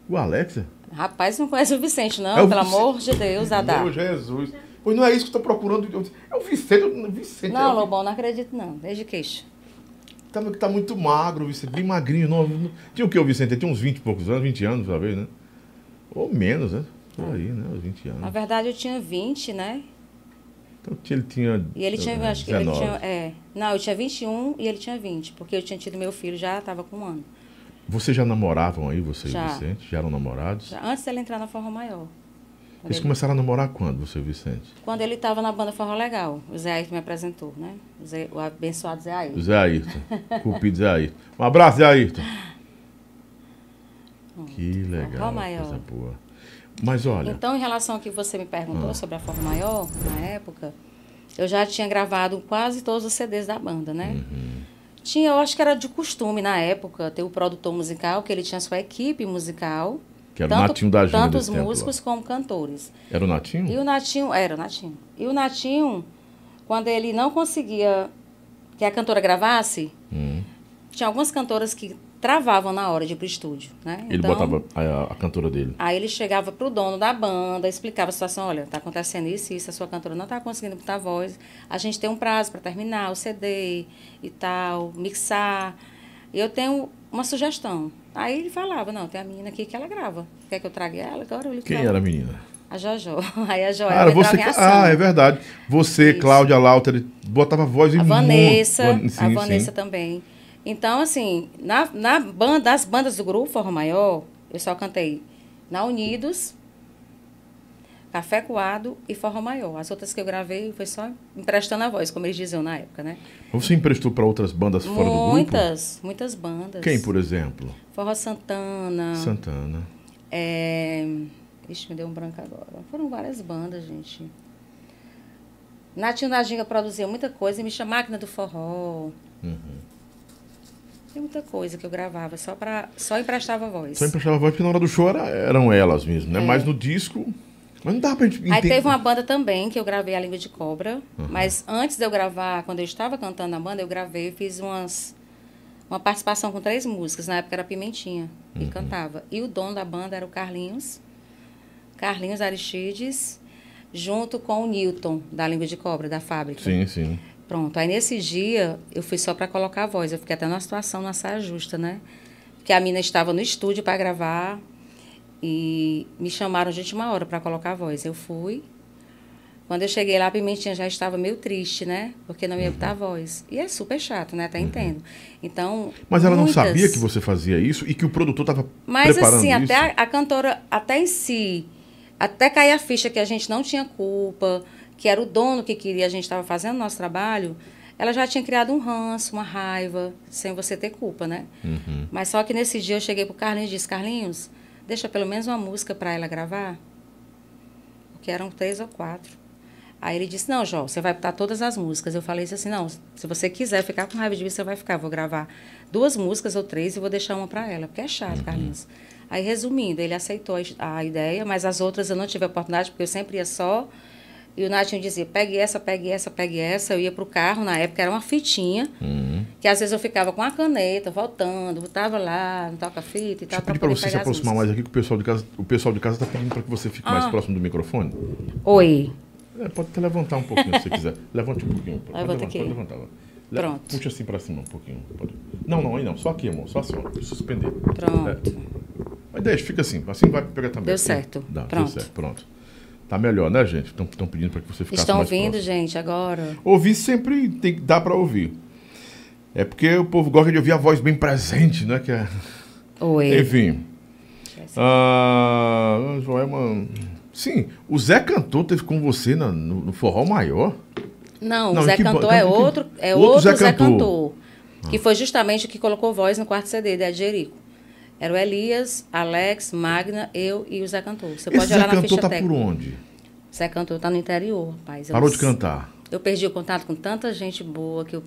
O Alexa? Rapaz, não conhece o Vicente, não, É o pelo Vicente. amor de Deus, Adá. Meu Jesus. Pois não é isso que eu tô procurando. É o Vicente. o Vicente Não, é o- Lobão, não acredito não. Desde queixo. Tá, tá muito magro, Vicente. Bem magrinho. Não, não- Tinha o que o Vicente? Ele tinha uns 20 e poucos anos, 20 anos, talvez, né? Ou menos, né? Por aí, né? Uns 20 Na anos. verdade, eu tinha 20, né? Então ele tinha. E ele tinha, acho que ele 19. tinha, é, não, eu tinha 21 e ele tinha 20, porque eu tinha tido meu filho já estava com um ano. Vocês já namoravam aí, você e Já. o Vicente? Já eram namorados? Já antes dele entrar na Forró Maior. Eles ele- começaram a namorar quando, você Vicente? Quando ele estava na banda Forró Legal, o Zé Ayrton me apresentou, né? O, Zé- o abençoado Zé Ayrton. O Zé Ayrton. Cupido Zé Ayrton. Um abraço, Zé Ayrton. Que legal. Forró Maior. Coisa boa. Mas olha, Então, em relação ao que você me perguntou Ah. sobre a Forró Maior, na época, eu já tinha gravado quase todos os CDs da banda, né? Uhum. Tinha, eu acho que era de costume na época, ter o produtor musical, que ele tinha sua equipe musical. Que era o Natinho da Tanto desse os tempo lá. músicos como cantores. Era o Natinho? E o Natinho, era o Natinho. E o Natinho, quando ele não conseguia que a cantora gravasse, Hum. tinha algumas cantoras que travavam na hora de ir pro estúdio, né? Ele botava a, a cantora dele. Aí ele chegava pro dono da banda, explicava a situação, olha, tá acontecendo isso e isso, a sua cantora não tá conseguindo botar voz. A gente tem um prazo para terminar o CD e tal, mixar. Eu tenho uma sugestão. Aí ele falava, não, tem a menina aqui que ela grava. Quer que eu traga ela? Agora eu ligo Quem era a menina? A Jojó. Aí a Joel Ah, era você. Ah, é verdade. Você, Isso. Cláudia Lauter, botava voz em A Vanessa, Van- sim, a sim. Vanessa também. Então, assim, na, na banda, das bandas do grupo Forró Maior, eu só cantei na Unidos, Café Coado e Forró Maior. As outras que eu gravei foi só emprestando a voz, como eles diziam na época, né? Você emprestou para outras bandas fora do grupo? muitas, muitas bandas. Quem, por exemplo? Forró Santana. Santana. É... Ixi, me deu um branco agora. Foram várias bandas, gente. Natinho da Ginga produzia muita coisa, me chama Máquina do Forró. Uhum. Tem muita coisa que eu gravava, só para só emprestava voz. Só emprestava voz porque na hora do show era- eram elas mesmo, né? É. Mas no disco. Mas não dá pra gente Aí entender. teve uma banda também que eu gravei a Língua de Cobra, mas antes de eu gravar, quando eu estava cantando na banda, eu gravei, fiz umas uma participação com três músicas, na época era Pimentinha, e cantava. E o dono da banda era o Carlinhos, Carlinhos Aristides, junto com o Newton, da Língua de Cobra, da fábrica. Sim, sim. Pronto, aí nesse dia eu fui só para colocar a voz. Eu fiquei até numa situação na saia justa, né? Porque a mina estava no estúdio para gravar e me chamaram de última hora para colocar a voz. Eu fui. Quando eu cheguei lá, a Pimentinha já estava meio triste, né? Porque não ia botar a voz. E é super chato, né? Até entendo. Então. Mas ela não muitas- sabia que você fazia isso e que o produtor estava mas preparando assim, até a, a cantora, até em si, até cair a ficha que a gente não tinha culpa, que era o dono que queria, a gente estava fazendo nosso trabalho, ela já tinha criado um ranço, uma raiva, sem você ter culpa, né? Uhum. Mas só que nesse dia eu cheguei pro Carlinhos e disse, Carlinhos, deixa pelo menos uma música para ela gravar, porque eram três ou quatro. Aí ele disse, não, Jó, você vai botar todas as músicas. Eu falei assim, não, se você quiser ficar com raiva de mim, você vai ficar. Vou gravar duas músicas ou três e vou deixar uma para ela, porque é chato, Carlinhos. Aí, resumindo, ele aceitou a ideia, mas as outras eu não tive a oportunidade, porque eu sempre ia só. E o Natinho dizia, pegue essa, pegue essa, pegue essa. Eu ia pro carro, na época era uma fitinha, Uhum. que às vezes eu ficava com a caneta, voltando, botava lá, no toca-fita e Deixa tal, eu pedir para você se aproximar mais aqui, que o pessoal de casa o pessoal de casa está pedindo para que você fique mais Ah. próximo do microfone. Oi. É, pode até levantar um pouquinho se você quiser. Levante um pouquinho. Pode, Levanta levantar, aqui. pode levantar. Le- Pronto. Puxa assim para cima um pouquinho. Pode. Não, não, aí não. Só aqui, amor. Só assim, ó. Suspender. Pronto. Mas deixa, fica assim. Assim vai pegar também. Deu certo. Dá, deu Pronto. certo. Pronto. Tá melhor, né, gente? Estão pedindo para que você ficasse Estão mais ouvindo, próximo. gente, agora? Ouvir sempre tem que dar para ouvir. É porque o povo gosta de ouvir a voz bem presente, né? Que é... Oi. Enfim. Ah, Joelma. Sim, o Zé Cantor teve com você na- no, no Forró Maior. Não, Não, o Zé que Cantor que- é que- outro, é outro outro, Zé Zé, Cantor. Cantor. Que foi justamente o que colocou voz no quarto CD da Jerico. Era o Elias, Alex, Magna, eu e o Zé Cantor. Você Esse pode Zé olhar na Cantor ficha tá técnica. por onde? Zé Cantor tá no interior, rapaz. Eu Parou não de cantar. Eu perdi o contato com tanta gente boa que eu,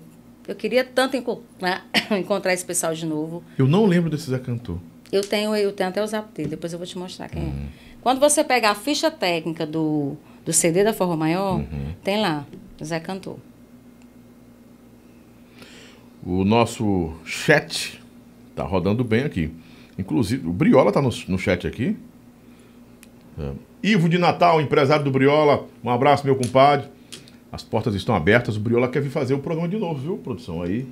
eu queria tanto enco- né, encontrar esse pessoal de novo. Eu não lembro desse Zé Cantor. Eu tenho, eu tenho até o zap dele, depois eu vou te mostrar quem é. Quando você pegar a ficha técnica do, do CD da Forró Maior, tem lá, Zé Cantor. O nosso chat tá rodando bem aqui. Inclusive, o Briola tá no, no chat aqui. É. Ivo de Natal, empresário do Briola. Um abraço, meu compadre. As portas estão abertas. O Briola quer vir fazer o programa de novo, viu, produção? Aí.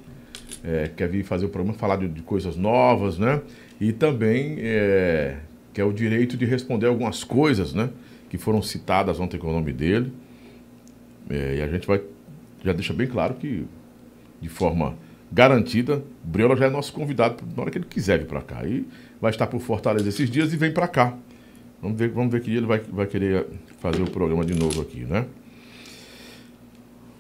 É, quer vir fazer o programa, falar de, de coisas novas, né? E também é, quer o direito de responder algumas coisas, né? Que foram citadas ontem com o nome dele. É, e a gente vai já deixa bem claro que, de forma garantida, o Briola já é nosso convidado na hora que ele quiser vir para cá. E vai estar por Fortaleza esses dias e vem para cá. Vamos ver, vamos ver que ele vai, vai querer fazer o programa de novo aqui, né?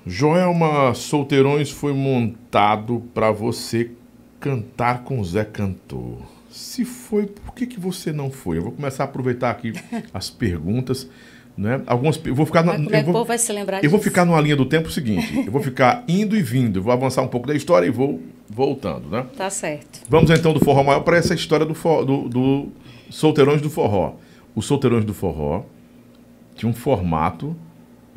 Joelma Solteirões foi montado para você cantar com Zé Cantor. Se foi, por que, que você não foi? Eu vou começar a aproveitar aqui as perguntas. Né? Algumas, eu vou ficar na, Como é eu o vou, povo vai se lembrar eu vou disso? ficar numa linha do tempo seguinte. Eu vou ficar indo e vindo. Eu vou avançar um pouco da história e vou voltando, né? Tá certo. Vamos então do forró maior para essa história do, for- do, do Solteirões do Forró. Os Solteirões do Forró tinha um formato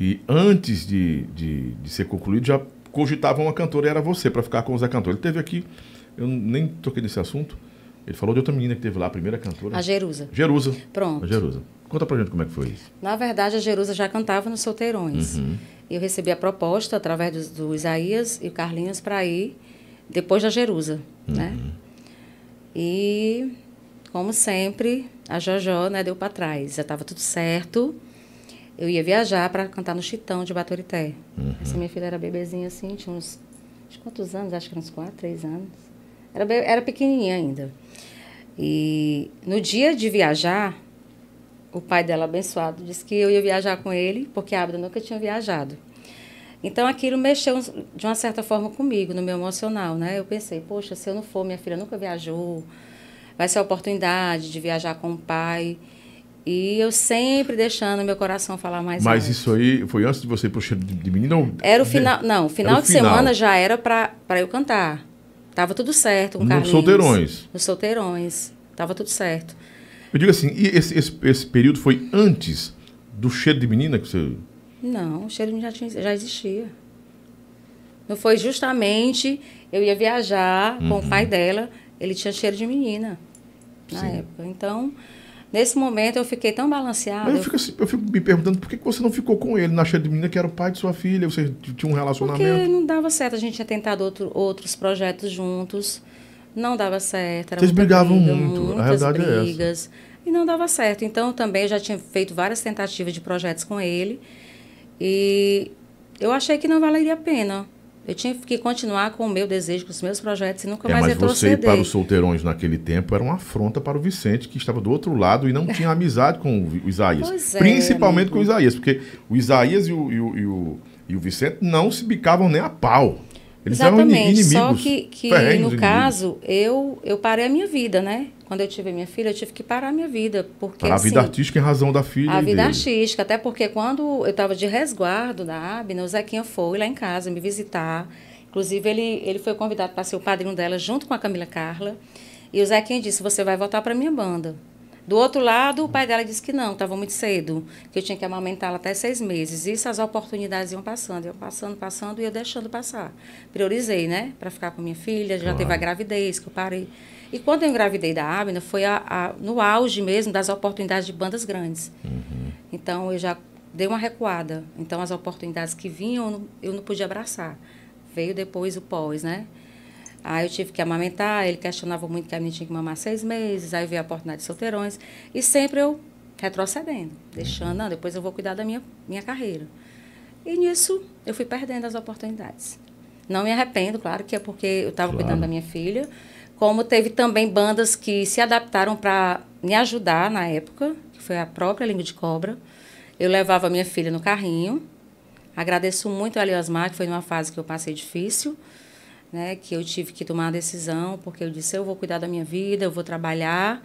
e antes de, de, de ser concluído já cogitavam uma cantora e era você para ficar com o Zé Cantor. Ele teve aqui, eu nem toquei nesse assunto, ele falou de outra menina que teve lá, a primeira cantora. A Jerusa. Jerusa. Pronto. A Jerusa. Conta pra gente como é que foi isso. Na verdade, a Jerusa já cantava nos Solteirões. Uhum. Eu recebi a proposta através do, do Isaías e o Carlinhos para ir depois da Jerusa, né? Uhum. E, como sempre, a Jojó né, deu para trás. Já estava tudo certo. Eu ia viajar para cantar no Chitão de Baturité. Uhum. Essa minha filha era bebezinha assim, tinha uns... quantos anos? Acho que uns quatro, três anos. Era, era pequenininha ainda. E no dia de viajar, o pai dela abençoado disse que eu ia viajar com ele, porque a Abda nunca tinha viajado. Então aquilo mexeu de uma certa forma comigo, no meu emocional, né? Eu pensei, poxa, se eu não for, minha filha nunca viajou, vai ser a oportunidade de viajar com o pai. E eu sempre deixando meu coração falar mais Mas alto. isso aí foi antes de você ir pro cheiro de, menina ou... Era o final, não, o final o de final. semana já era para eu cantar. Tava tudo certo com No Carlinhos. Solteirões. Nos solteirões. Tava tudo certo. Eu digo assim, e esse, esse, esse período foi antes do cheiro de menina que você... Não, o cheiro já, tinha, já existia. Não foi justamente eu ia viajar com o pai dela, ele tinha cheiro de menina na Sim. época. Então, nesse momento eu fiquei tão balanceada. Mas eu fico, assim, eu fico me perguntando por que você não ficou com ele na cheiro de menina que era o pai de sua filha, você tinha um Porque relacionamento. não dava certo, a gente tinha tentado outro, outros projetos juntos, não dava certo. Era Vocês brigavam briga, muito, a muitas realidade é essa. brigas, E não dava certo. Então, também já tinha feito várias tentativas de projetos com ele. E eu achei que não valeria a pena. Eu tinha que continuar com o meu desejo, com os meus projetos e nunca É, mais mas você ir retroceder. para os solteirões naquele tempo era uma afronta para o Vicente, que estava do outro lado e não tinha amizade com o Isaías. Pois é, Principalmente com o Isaías, porque o Isaías e o, e o, e o, e o Vicente não se bicavam nem a pau. Eles Exatamente. inimigos. Só que, que no inimigos. caso, eu, eu parei a minha vida, né? Quando eu tive minha filha, eu tive que parar a minha vida. Porque, a vida assim, artística em razão da filha. A vida dele. artística, até porque quando eu estava de resguardo da Abner, o Zequinha foi lá em casa me visitar. Inclusive, ele, ele foi convidado para ser o padrinho dela junto com a Camila Carla. E o Zequinha disse: Você vai voltar para minha banda. Do outro lado, o pai dela disse que não, estava muito cedo, que eu tinha que amamentá-la até seis meses. Isso as oportunidades iam passando, iam passando, passando e eu deixando passar. Priorizei, né, para ficar com minha filha. Já Claro. teve a gravidez, que eu parei. E quando eu engravidei da Abner, foi a- a- no auge mesmo das oportunidades de bandas grandes. Então eu já dei uma recuada. Então as oportunidades que vinham eu não, eu não podia abraçar. Veio depois o pós, né? Aí eu tive que amamentar, ele questionava muito que a menina tinha que mamar seis meses, aí veio a oportunidade de solteirões. E sempre eu retrocedendo, deixando, não, depois eu vou cuidar da minha, minha carreira. E nisso eu fui perdendo as oportunidades. Não me arrependo, claro, que é porque eu estava Claro. cuidando da minha filha. Como teve também bandas que se adaptaram para me ajudar na época, que foi a própria Língua de Cobra. Eu levava a minha filha no carrinho. Agradeço muito a Eliasmar, que foi numa fase que eu passei difícil, né, que eu tive que tomar uma decisão, porque eu disse, eu vou cuidar da minha vida, eu vou trabalhar,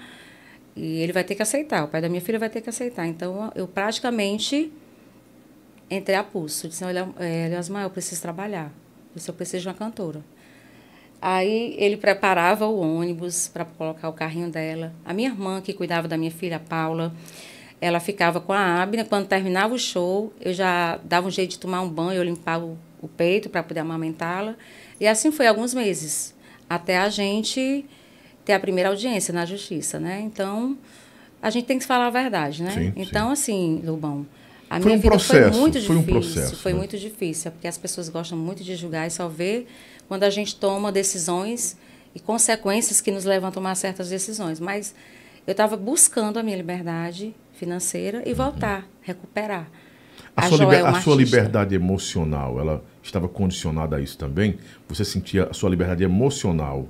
e ele vai ter que aceitar, o pai da minha filha vai ter que aceitar. Então, eu praticamente entrei a pulso. Disse, olha, é, Eliasmar, eu preciso trabalhar. Eu disse, eu preciso de uma cantora. Aí ele preparava o ônibus para colocar o carrinho dela. A minha irmã, que cuidava da minha filha, a Paula, ela ficava com a Abner. Quando terminava o show, eu já dava um jeito de tomar um banho, eu limpava o peito para poder amamentá-la. E assim foi alguns meses, até a gente ter a primeira audiência na justiça, né? Então, a gente tem que falar a verdade, né? Sim, então, assim, Lobão, a Foi minha um vida processo, foi muito foi difícil. um processo, foi né? muito difícil, porque as pessoas gostam muito de julgar e só ver quando a gente toma decisões e consequências que nos levam a tomar certas decisões. Mas eu estava buscando a minha liberdade financeira Uhum. e voltar, recuperar. A, A sua, liber- a sua liberdade emocional, ela estava condicionada a isso também? Você sentia a sua liberdade emocional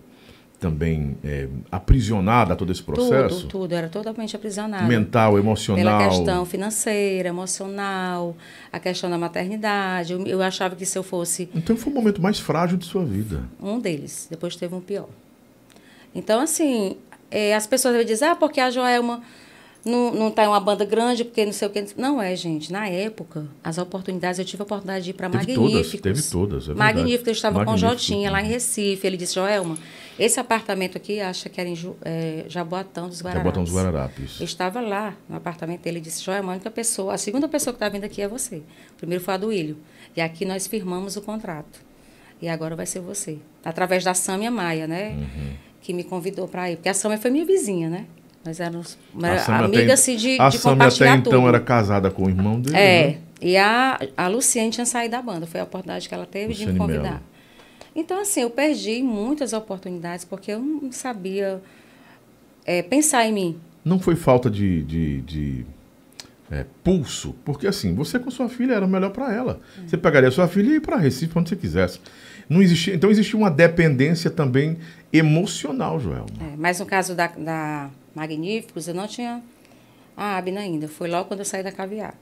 também é, aprisionada a todo esse processo? Tudo, tudo. Era totalmente aprisionada. Mental, emocional? Pela questão financeira, emocional, a questão da maternidade. Eu, eu achava que se eu fosse Então foi o momento mais frágil de sua vida. um deles, depois teve um pior. Então, assim, eh, as pessoas vão dizer, ah, porque a Joelma não, não tá em uma banda grande, porque não sei o que. Não é, gente. Na época, as oportunidades, eu tive a oportunidade de ir para Teve todas, Magníficos. teve todas, é verdade. Magníficos, eu estava com o Magníficos, Jotinha lá em. Recife. Ele disse, Joelma, esse apartamento aqui, acha que era em eh, Jaboatão dos Guararapes. Jaboatão dos Guararapes. Eu estava lá no apartamento dele e disse, Joelma, a única pessoa, a segunda pessoa que está vindo aqui é você. O primeiro foi a do Ilho. E aqui nós firmamos o contrato. E agora vai ser você. Através da Sâmia Maia, né? Uhum. Que me convidou para ir. Porque a Sâmia foi minha vizinha, né? Nós éramos A Sâmia amigas assim, de, a de compartilhar até então tudo. era casada com o irmão dele. É. né? E a, a Luciene tinha saído da banda. Foi a oportunidade que ela teve de Luciene me convidar. Mello. Então, assim, eu perdi muitas oportunidades porque eu não sabia é, pensar em mim. Não foi falta de, de, de, é, pulso, porque assim, você com sua filha era melhor para ela. Você pegaria sua filha e ia para Recife onde você quisesse. Não existia, então existia uma dependência também emocional, Joel. É, mas no caso da, da Magníficos, eu não tinha a Abna ainda. Foi logo quando eu saí da caviar.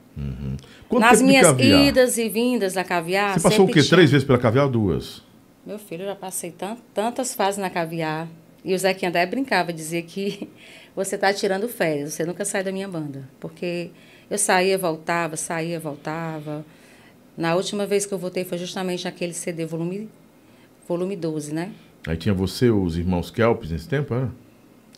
Quanto Nas minhas caviar? idas e vindas da caviar. Você passou o quê? tinha- Três vezes pela caviar ou duas? Meu filho, eu já passei tan- tantas fases na caviar. E o Zequinha até brincava, dizia que você está tirando férias, você nunca sai da minha banda. Porque eu saía, voltava, saía, voltava. Na última vez que eu voltei foi justamente naquele CD volume, volume 12, né? Aí tinha você, os irmãos Kelps nesse tempo, era?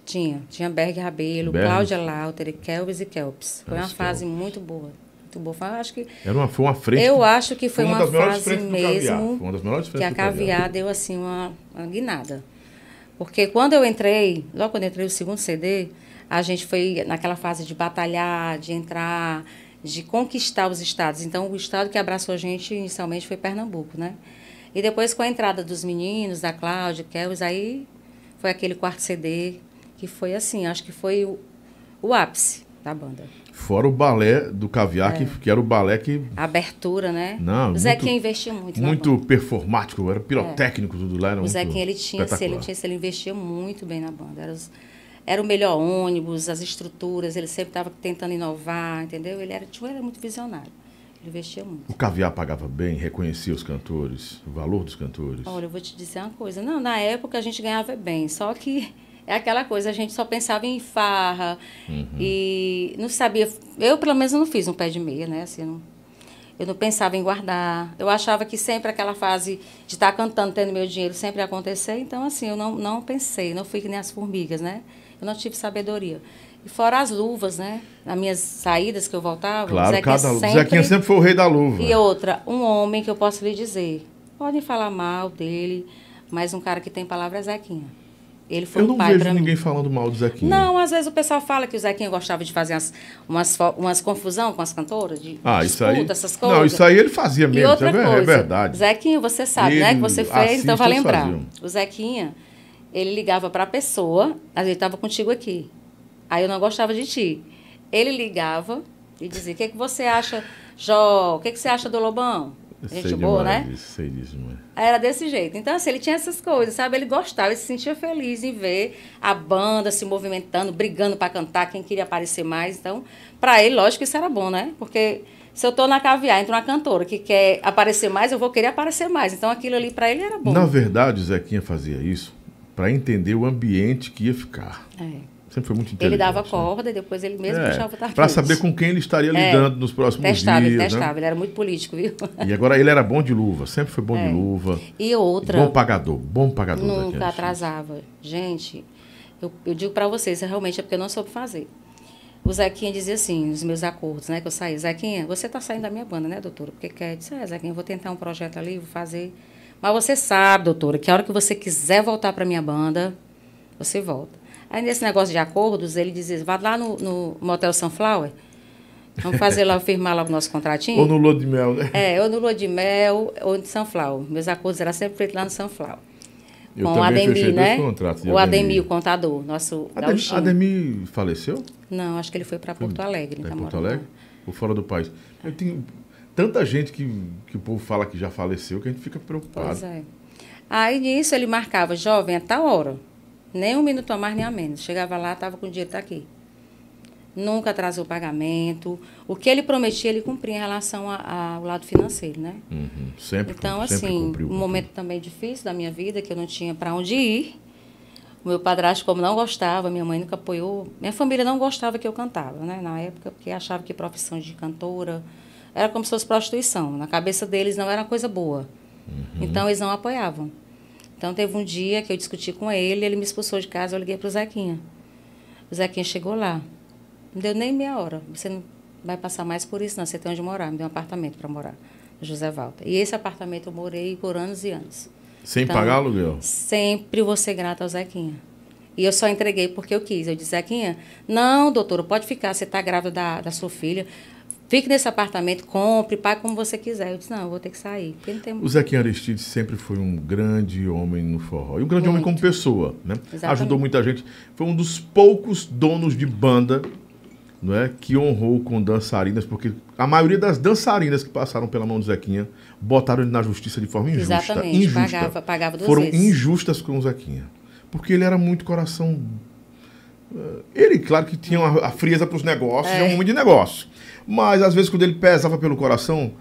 Tinha. Tinha Berg Rabelo, Berg. Cláudia Lauter, Kelvis e Kelps. Foi uma esse fase muito boa. Muito boa. Foi, acho que, Era uma, foi uma frente. eu acho que foi, uma uma, fase mesmo Foi uma das melhores que frentes a do caviar. caviar deu assim uma, uma guinada. Porque quando eu entrei, logo quando eu entrei no segundo CD, a gente foi naquela fase de batalhar, de entrar, de conquistar os estados. Então, o estado que abraçou a gente inicialmente foi Pernambuco, né? E depois, com a entrada dos meninos, da Cláudia, Kelvis, aí foi aquele quarto CD, que foi assim, acho que foi o, o ápice da banda. Fora o balé do caviar, que, que era o balé que. A abertura, né? Não, o Zequinha investia muito, na Muito performático, era pirotécnico, tudo lá. Era O Zequinha, ele tinha, se ele, tinha, se ele investia muito bem na banda. Era, os- era o melhor ônibus, as estruturas, ele sempre estava tentando inovar, entendeu? Ele era, ele era muito visionário. Investia muito. O caviar pagava bem, reconhecia os cantores, o valor dos cantores. Olha, eu vou te dizer uma coisa. Não, na época a gente ganhava bem, só que é aquela coisa, a gente só pensava em farra Uhum. e não sabia. Eu, pelo menos, não fiz um pé de meia, né? Assim, não- eu não pensava em guardar. Eu achava que sempre aquela fase de estar cantando, tendo meu dinheiro, sempre ia acontecer. Então, assim, eu não, não pensei, não fui que nem as formigas, né? Eu não tive sabedoria. E fora as luvas, né? Nas minhas saídas que eu voltava, o Claro, Zequinha cada Zequinha sempre foi o rei da luva. e outra, um homem que eu posso lhe dizer. Podem falar mal dele, mas um cara que tem palavra é Zequinha. Ele foi Eu um não pai vejo ninguém mim. falando mal do Zequinha. Não, às vezes o pessoal fala que o Zequinha gostava de fazer as, umas, fo- umas confusão com as cantoras, de Ah, isso aí. disputa, essas coisas. Não, isso aí ele fazia E mesmo, outra é coisa, é verdade. Zequinha, você sabe, né, Ele que você fez, então vai lembrar. faziam. O Zequinha, ele ligava para a pessoa, às vezes estava contigo aqui. Aí eu não gostava de ti. Ele ligava e dizia: "O que que você acha, Jó? O que que você acha do Lobão?" Gente sei boa, demais né? sei disso, mas... Era desse jeito. Então, assim, ele tinha essas coisas, sabe? Ele gostava, ele se sentia feliz em ver a banda se movimentando, brigando para cantar, quem queria aparecer mais. Então, para ele, lógico que isso era bom, né? Porque se eu tô na caviar, entra uma cantora que quer aparecer mais, eu vou querer aparecer mais. Então, aquilo ali para ele era bom. Na verdade, o Zequinha fazia isso para entender o ambiente que ia ficar. É. Sempre foi muito inteligente. Ele dava né? corda e depois ele mesmo puxava o tapete. para saber com quem ele estaria É. lidando nos próximos Testava, dias. testava. Né? Ele era muito político, viu? E agora ele era bom de luva, sempre foi bom É. de luva. E outra... Bom pagador, bom pagador. Nunca atrasava. Gente, eu, eu digo para vocês, é realmente é porque eu não soube fazer. O Zequinha dizia assim, nos meus acordos, né, que eu saí. Zequinha, você tá saindo da minha banda, né, doutora? Porque quer? Disse, é, Zequinha, eu vou tentar um projeto ali, vou fazer. Mas você sabe, doutora, que a hora que você quiser voltar para minha banda, você volta. Aí, nesse negócio de acordos, ele dizia, vá lá no, no Motel Sunflower, vamos fazer lá, firmar lá o nosso contratinho. Ou no Lua de Mel, né? É, ou no Lua de Mel, ou em Sunflower. Meus acordos eram sempre feitos lá no Sunflower Eu com o Ademir, né? O Ademir, o contador, nosso Ademir. Ademir faleceu? Não, acho que ele foi para Porto Alegre. Em tá Porto Alegre? ou fora do país. Eu tenho tanta gente que, que o povo fala que já faleceu que a gente fica preocupado. Pois é. Aí nisso ele marcava, jovem, a tal hora. Nem um minuto a mais nem a menos. Chegava lá, estava com o dinheiro tá aqui. Nunca atrasou o pagamento. O que ele prometia, ele cumpria em relação a- ao lado financeiro, né? Uhum. Sempre, Então, sempre assim, cumpriu. um momento também difícil da minha vida, que eu não tinha para onde ir. O meu padrasto, como não gostava, minha mãe nunca apoiou. Minha família não gostava que eu cantava, né? Na época, porque achava que profissão de cantora era como se fosse prostituição. Na cabeça deles não era coisa boa. Uhum. Então, eles não apoiavam. Então, teve um dia que eu discuti com ele, ele me expulsou de casa, eu liguei para o Zequinha. O Zequinha chegou lá. Não deu nem meia hora. Você não vai passar mais por isso, não. Você tem onde morar. Me deu um apartamento para morar, José Walter. E esse apartamento eu morei por anos e anos. Sem Então, pagar aluguel. Sempre ser grata ao Zequinha. E eu só entreguei porque eu quis. Eu disse, Zequinha, não, doutora, pode ficar, você está grávida da, da sua filha. Fique nesse apartamento, compre, pague como você quiser. Eu disse, não, eu vou ter que sair. Porque não tem... O Zequinha Aristides sempre foi um grande homem no forró. E um grande homem como pessoa, né? Exatamente. Ajudou muita gente. Foi um dos poucos donos de banda não é, que honrou com dançarinas, porque a maioria das dançarinas que passaram pela mão do Zequinha botaram ele na justiça de forma injusta. Exatamente, injusta. pagava- pagava duas Foram vezes. injustas com o Zequinha. Porque ele era muito coração. eh, Ele, claro que tinha a frieza para os negócios, é um homem de negócio. Mas, às vezes, quando ele pesava pelo coração,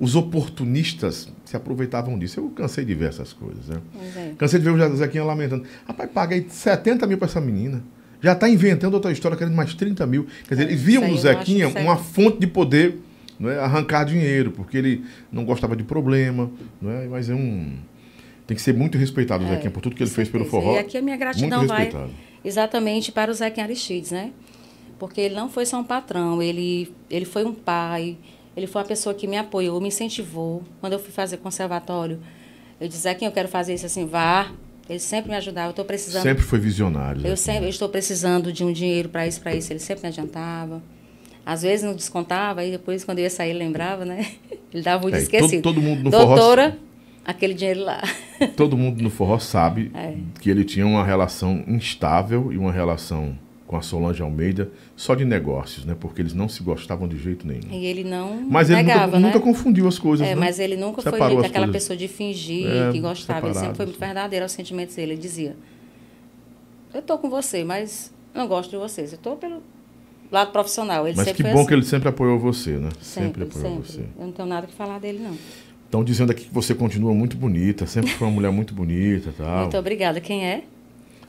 os oportunistas se aproveitavam disso. Eu cansei de ver essas coisas, né? É. Cansei de ver o Zequinha lamentando. Rapaz, paguei 70 mil para essa menina. Já está inventando outra história, querendo mais 30 mil. Quer dizer, É, eles viam no Zequinha uma fonte de poder não é, arrancar dinheiro, porque ele não gostava de problema. Não é, mas é um. Tem que ser muito respeitado o É, Zequinha por tudo que ele fez pelo forró. E aqui a minha gratidão vai exatamente para o Zequinha Aristides, né? Porque ele não foi só um patrão, ele, ele foi um pai, ele foi uma pessoa que me apoiou, me incentivou. Quando eu fui fazer conservatório, eu disse, Zequinha, eu quero fazer isso assim, vá. Ele sempre me ajudava, eu estou precisando... Sempre foi visionário. Eu sempre eu estou precisando de um dinheiro para isso, para isso. Ele sempre me adiantava. Às vezes não descontava, e depois, quando eu ia sair, ele lembrava, né? Ele dava muito É, esquecido. todo- todo mundo no forró- Doutora, aquele dinheiro lá. Todo mundo no forró sabe É. que ele tinha uma relação instável e uma relação com a Solange Almeida só de negócios, né? Porque eles não se gostavam de jeito nenhum. E ele não Mas ele negava, nunca, né? nunca confundiu as coisas, É, né? mas ele nunca foi Separou as aquela pessoa de fingir É, que gostava. Ele sempre foi muito verdadeiro aos sentimentos dele. Ele dizia: Eu tô com você, mas não gosto de vocês. Eu tô pelo lado profissional. Ele Mas sempre que foi bom assim. que ele sempre apoiou você, né? Sempre, apoiou sempre. você. Eu não tenho nada que falar dele, não. Estão dizendo aqui que você continua muito bonita, sempre foi uma mulher muito bonita tal. Muito obrigada. Quem é?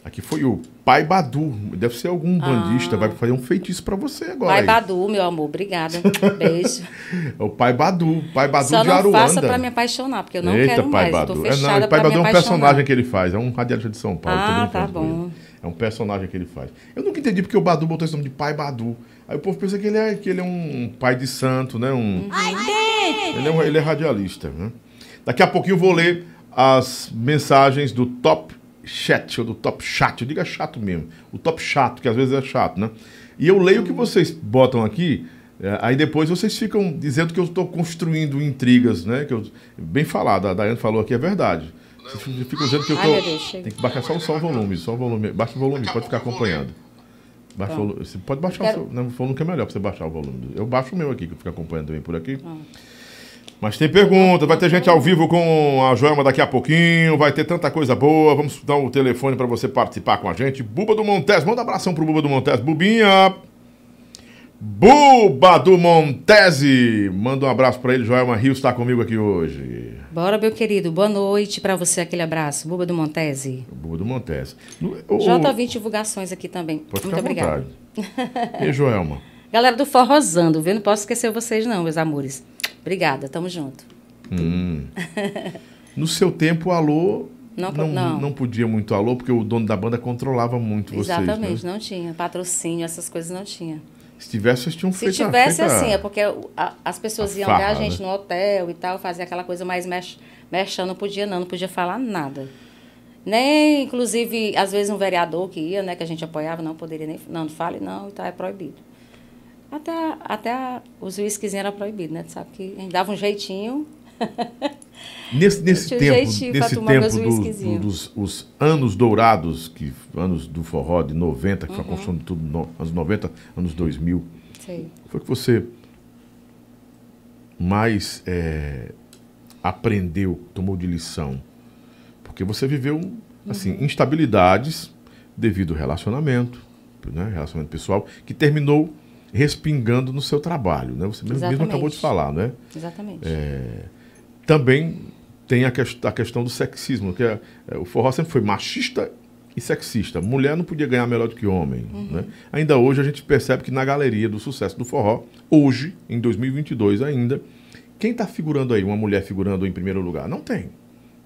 Aqui foi o Pai Badu, deve ser algum bandista, vai fazer um feitiço pra você agora. Ah. Pai aí. Badu, meu amor. Obrigada. Beijo. É o Pai Badu, Pai Badu Só de não Aruanda. faça pra me apaixonar, porque eu não Eita, quero Pai mais. Badu. É, não, o Pai Badu é um apaixonar. personagem que ele faz, é um radialista de São Paulo. Ah, tá bom. É um personagem que ele faz. Eu nunca entendi porque o Badu botou esse nome de Pai Badu. Aí o povo pensa que ele é, que ele é um pai de santo, né? Um, ele, é um, ele é radialista, né? Daqui a pouquinho eu vou ler as mensagens do Top Chat, ou do Top Chat. Eu digo é chato mesmo. O Top Chato, que às vezes é chato, né? E eu leio o que vocês botam aqui, é, aí depois vocês ficam dizendo que eu estou construindo intrigas, né? Que eu, bem falado, a Daiane falou aqui, é verdade. Vocês ficam dizendo que eu Ai, tô. Tem que baixar só, só o volume, só o volume. Baixa o volume, pode ficar acompanhando. Baixa o Pronto. volume. Você pode baixar Quero- o seu. O volume que é melhor pra você baixar o volume. Eu baixo o meu aqui, que eu fico acompanhando também por aqui. Mas tem pergunta, vai ter gente ao vivo com a Joelma daqui a pouquinho, vai ter tanta coisa boa. Vamos dar o telefone para você participar com a gente. Buba do Montes, manda um abração pro Buba do Montes. Bubinha! Buba do Montese! Manda um abraço para ele, Joelma Rios está comigo aqui hoje. Bora, meu querido. Boa noite pra você, aquele abraço. Buba do Montese. Buba do Montese. No- o- o- J20 divulgações aqui também. Pode Muito obrigada. E Joelma? Galera do Forrozando, viu? Não posso esquecer vocês, não, meus amores. Obrigada, tamo junto. Hum. No seu tempo, o alô Não, não, não. não podia muito alô, porque o dono da banda controlava muito vocês. Exatamente, Né? não tinha. Patrocínio, essas coisas não tinha. Se tivesse, vocês tinham Se feito a- tivesse assim, é porque a- as pessoas a iam ver a farra, gente né? no hotel e tal, fazer aquela coisa mais mex, mexendo, não podia não, não podia falar nada. Nem, inclusive, às vezes um vereador que ia, né, que a gente apoiava, não poderia nem, não, não fale não, então é proibido. Até, até os whiskyzinhos era proibido, né? Tu sabe que a gente dava um jeitinho. Nesse, nesse um tempo, pra nesse tempo do- do- dos os anos dourados, que, anos do forró de 90, que foi a Uhum. construção de tudo, no, anos 90, anos 2000, Sei. foi que você mais é, aprendeu, tomou de lição? Porque você viveu, assim, uhum. instabilidades devido ao relacionamento, né, relacionamento pessoal, que terminou respingando no seu trabalho, né? Você mesmo, mesmo acabou de falar, né? Exatamente. É, também tem a, que, a, questão do sexismo, que é, é, o forró sempre foi machista e sexista. Mulher não podia ganhar melhor do que homem. Uhum. Né? Ainda hoje a gente percebe que na galeria do sucesso do forró, hoje, em 2022 ainda, quem está figurando aí, uma mulher figurando em primeiro lugar? Não tem.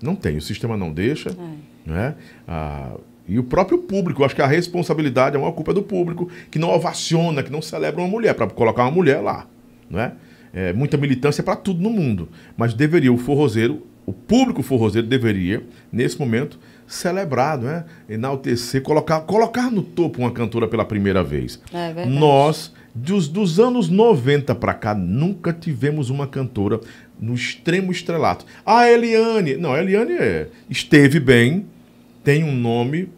Não tem. O sistema não deixa. É. Né? Ah, e o próprio público, acho que a responsabilidade é uma culpa do público, que não ovaciona, que não celebra uma mulher, para colocar uma mulher lá. Né? É, muita militância para tudo no mundo. Mas deveria o forrozeiro, o público forrozeiro deveria, nesse momento, celebrar, né? enaltecer, colocar, colocar no topo uma cantora pela primeira vez. É Nós, dos, dos anos 90 para cá, nunca tivemos uma cantora no extremo estrelato. A Eliane, não, a Eliane é, esteve bem, tem um nome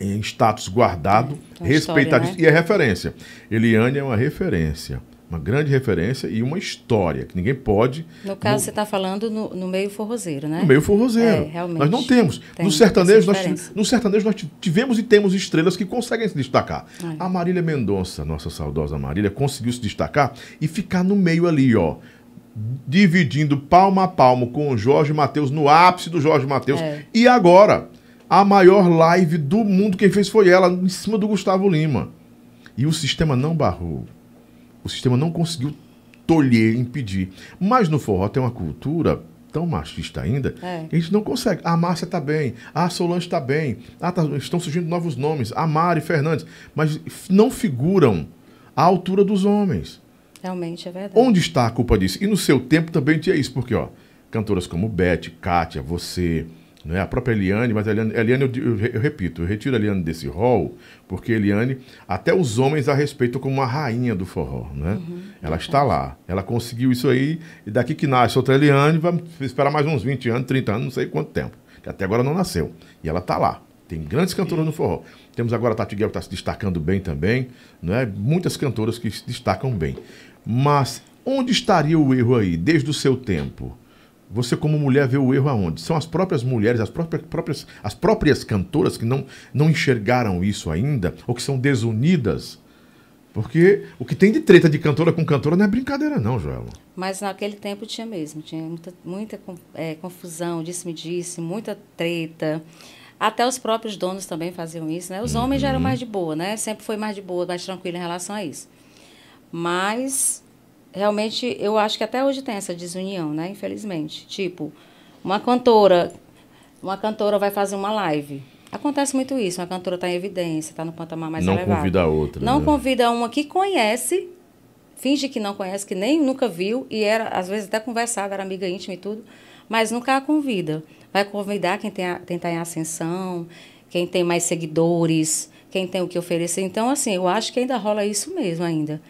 em status guardado, é, respeitado né? e é referência. Eliane é uma referência, uma grande referência e uma história que ninguém pode. No caso, no... você está falando no, no, meio forrozeiro, né? No meio forrozeiro. É, realmente. Nós não temos. no sertanejo, nós, no sertanejo, nós tivemos e temos estrelas que conseguem se destacar. É. A Marília Mendonça, nossa saudosa Marília, conseguiu se destacar e ficar no meio ali, ó dividindo palmo a palmo com o Jorge Matheus, no ápice do Jorge Matheus. É. E agora, a maior live do mundo, quem fez foi ela, em cima do Gustavo Lima. E o sistema não barrou. O sistema não conseguiu tolher, impedir. Mas no forró tem uma cultura tão machista ainda, é. que a gente não consegue. A Márcia está bem, a Solange está bem, ah, tá, estão surgindo novos nomes, a Mari Fernandes, mas não figuram à altura dos homens. Realmente é verdade. Onde está a culpa disso? E no seu tempo também tinha isso, porque ó, cantoras como Beth, Kátia, você, né? A própria Eliane, mas a Eliane, a Eliane eu, eu, repito, eu retiro a Eliane desse rol, porque Eliane, até os homens a respeitam como uma rainha do forró, né? Uhum, ela está lá, ela conseguiu isso aí, e daqui que nasce outra Eliane, vai esperar mais uns 20 anos, 30 anos, não sei quanto tempo, que até agora não nasceu. E ela está lá. Tem grandes cantoras no forró. Temos agora a Tati Guel que está se destacando bem também, né? muitas cantoras que se destacam bem. Mas onde estaria o erro aí, desde o seu tempo? Você, como mulher, vê o erro aonde? São as próprias mulheres, as próprias, próprias, as próprias cantoras que não, não enxergaram isso ainda, ou que são desunidas. Porque o que tem de treta de cantora com cantora não é brincadeira, não, Joel. Mas naquele tempo tinha mesmo. Tinha muita, muita é, confusão, disse-me-disse, muita treta. Até os próprios donos também faziam isso, né? Os uhum. homens já eram mais de boa, né? Sempre foi mais de boa, mais tranquilo em relação a isso. Mas realmente eu acho que até hoje tem essa desunião, né? Infelizmente. Tipo, uma cantora, uma cantora vai fazer uma live. Acontece muito isso, uma cantora está em evidência, está no patamar mais não elevado. Não convida a outra. Não né? convida uma que conhece, finge que não conhece, que nem nunca viu, e era, às vezes até conversava, era amiga íntima e tudo, mas nunca a convida. Vai convidar quem está tem tá em ascensão, quem tem mais seguidores, quem tem o que oferecer. Então, assim, eu acho que ainda rola isso mesmo ainda.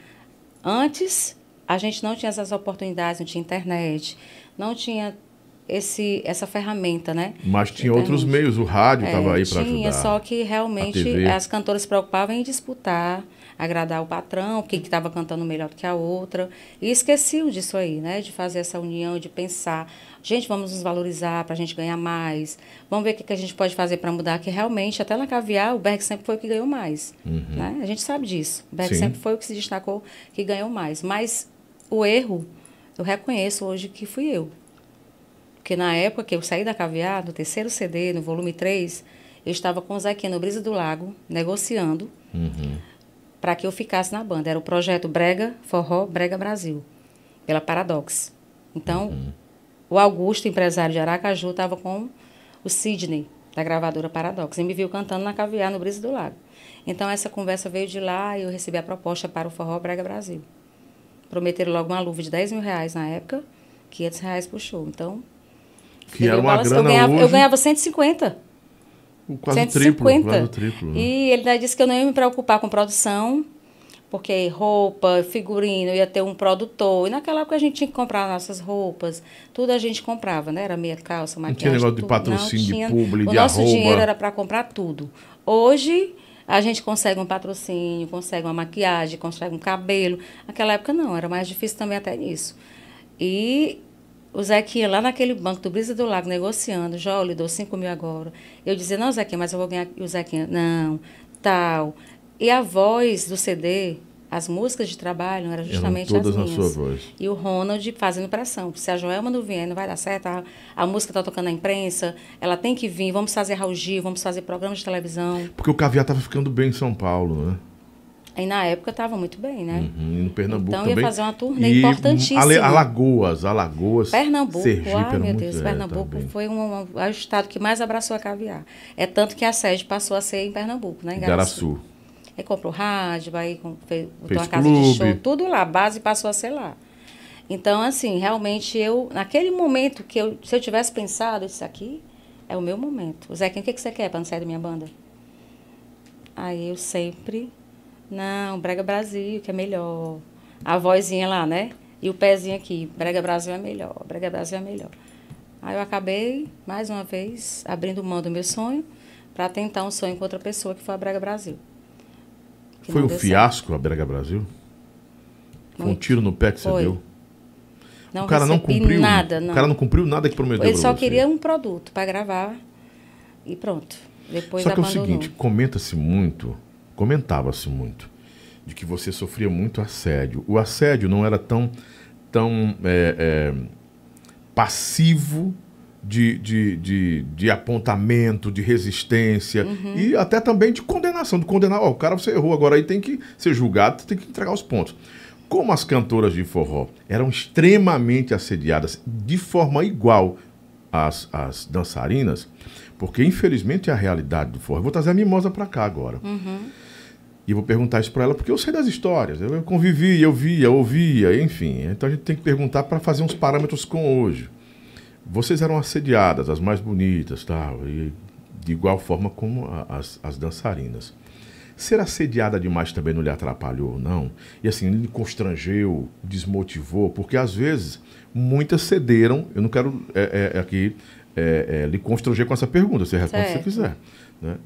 Antes, a gente não tinha essas oportunidades, não tinha internet, não tinha esse, essa ferramenta, né? Mas tinha outros meios, o rádio estava é, aí para ajudar. Tinha, só que realmente as cantoras se preocupavam em disputar, agradar o patrão, quem que estava cantando melhor do que a outra. E esqueciam disso aí, né? De fazer essa união, de pensar, gente, vamos nos valorizar para a gente ganhar mais. Vamos ver o que, que a gente pode fazer para mudar, que realmente, até na caviar, o Berg sempre foi o que ganhou mais. Uhum. Né? A gente sabe disso. O Berg Sim. sempre foi o que se destacou, que ganhou mais. Mas o erro, eu reconheço hoje que fui eu. Porque na época que eu saí da Caviar, no terceiro CD, no volume 3, eu estava com o Zequinha no Brisa do Lago, negociando uhum. para que eu ficasse na banda. Era o projeto Brega Forró Brega Brasil, pela Paradox. Então, uhum. o Augusto, empresário de Aracaju, estava com o Sidney, da gravadora Paradox, e me viu cantando na Caviar, no Brisa do Lago. Então, essa conversa veio de lá e eu recebi a proposta para o Forró Brega Brasil. Prometeram logo uma luva de 10 mil reais na época, 500 reais por show. Então. Que era uma grana eu ganhava, hoje... eu ganhava 150. Quase 150. triplo. Quase triplo né? E ele disse que eu não ia me preocupar com produção, porque roupa, figurino, ia ter um produtor. E naquela época a gente tinha que comprar nossas roupas. Tudo a gente comprava, né? Era meia calça, maquiagem. Não tinha negócio tudo. de patrocínio, tinha, de publi, o de nosso arroba. dinheiro era para comprar tudo. Hoje a gente consegue um patrocínio, consegue uma maquiagem, consegue um cabelo. Naquela época não, era mais difícil também até nisso. E o Zequinha lá naquele banco do Brisa do Lago negociando, já lhe dou 5 mil agora. Eu dizia, não, Zequinha, mas eu vou ganhar. E o Zequinha, não, tal. E a voz do CD, as músicas de trabalho eram justamente Eram todas as na minhas. sua voz. E o Ronald fazendo pressão. Se a Joelma não vier, não vai dar certo. A, a música está tocando na imprensa, ela tem que vir. Vamos fazer Raul Gil, vamos fazer programas de televisão. Porque o caviar tava ficando bem em São Paulo, né? E na época estava muito bem, né? Uhum, e no Pernambuco Então, ia também. fazer uma turnê E importantíssima. Alagoas, Alagoas. Pernambuco, Sergipe ai meu Deus, é, Pernambuco também. foi um, um- é o estado que mais abraçou a caviar. É tanto que a sede passou a ser em Pernambuco, né? Em Garaçu. Garaçu. Aí comprou rádio, aí fez, botou uma casa de clube. show, tudo lá, a base passou a ser lá. Então, assim, realmente eu, naquele momento que eu, se eu tivesse pensado, isso aqui é o meu momento. O Zequinha, o que, que você quer para não sair da minha banda? Aí eu sempre, não, Brega Brasil, que é melhor. A vozinha lá, né? E o pezinho aqui, Brega Brasil é melhor, Brega Brasil é melhor. Aí eu acabei, mais uma vez, abrindo mão do meu sonho para tentar um sonho com outra pessoa, que foi a Brega Brasil. Que Foi um fiasco a Brega Brasil? Foi um Muito. tiro no pé que você Foi. deu? certo. Não o cara não cumpriu. nada, não. O cara não cumpriu nada que prometeu Ele só queria um produto para gravar e pronto. Depois Só que é o abandonou. seguinte, comenta-se muito, comentava-se muito, de que você sofria muito assédio. O assédio não era tão, tão é, é, passivo de, de, de, de apontamento, de resistência Uhum. e até também de condenação, de condenar, ó, o cara você errou, agora aí tem que ser julgado, tem que entregar os pontos. Como as cantoras de forró eram extremamente assediadas de forma igual às, às dançarinas, porque infelizmente é a realidade do forró. Eu vou trazer a mimosa para cá agora. E eu vou perguntar isso para ela, porque eu sei das histórias. Eu convivi, eu via, ouvia, enfim. Então a gente tem que perguntar para fazer uns parâmetros com hoje. Vocês eram assediadas, as mais bonitas, tal, e de igual forma como as, as dançarinas. Ser assediada demais também não lhe atrapalhou, não? E assim, lhe constrangeu, desmotivou, porque às vezes muitas cederam. Eu não quero é, é, aqui é, é, lhe constranger com essa pergunta, você responde se você Certo. quiser. Né?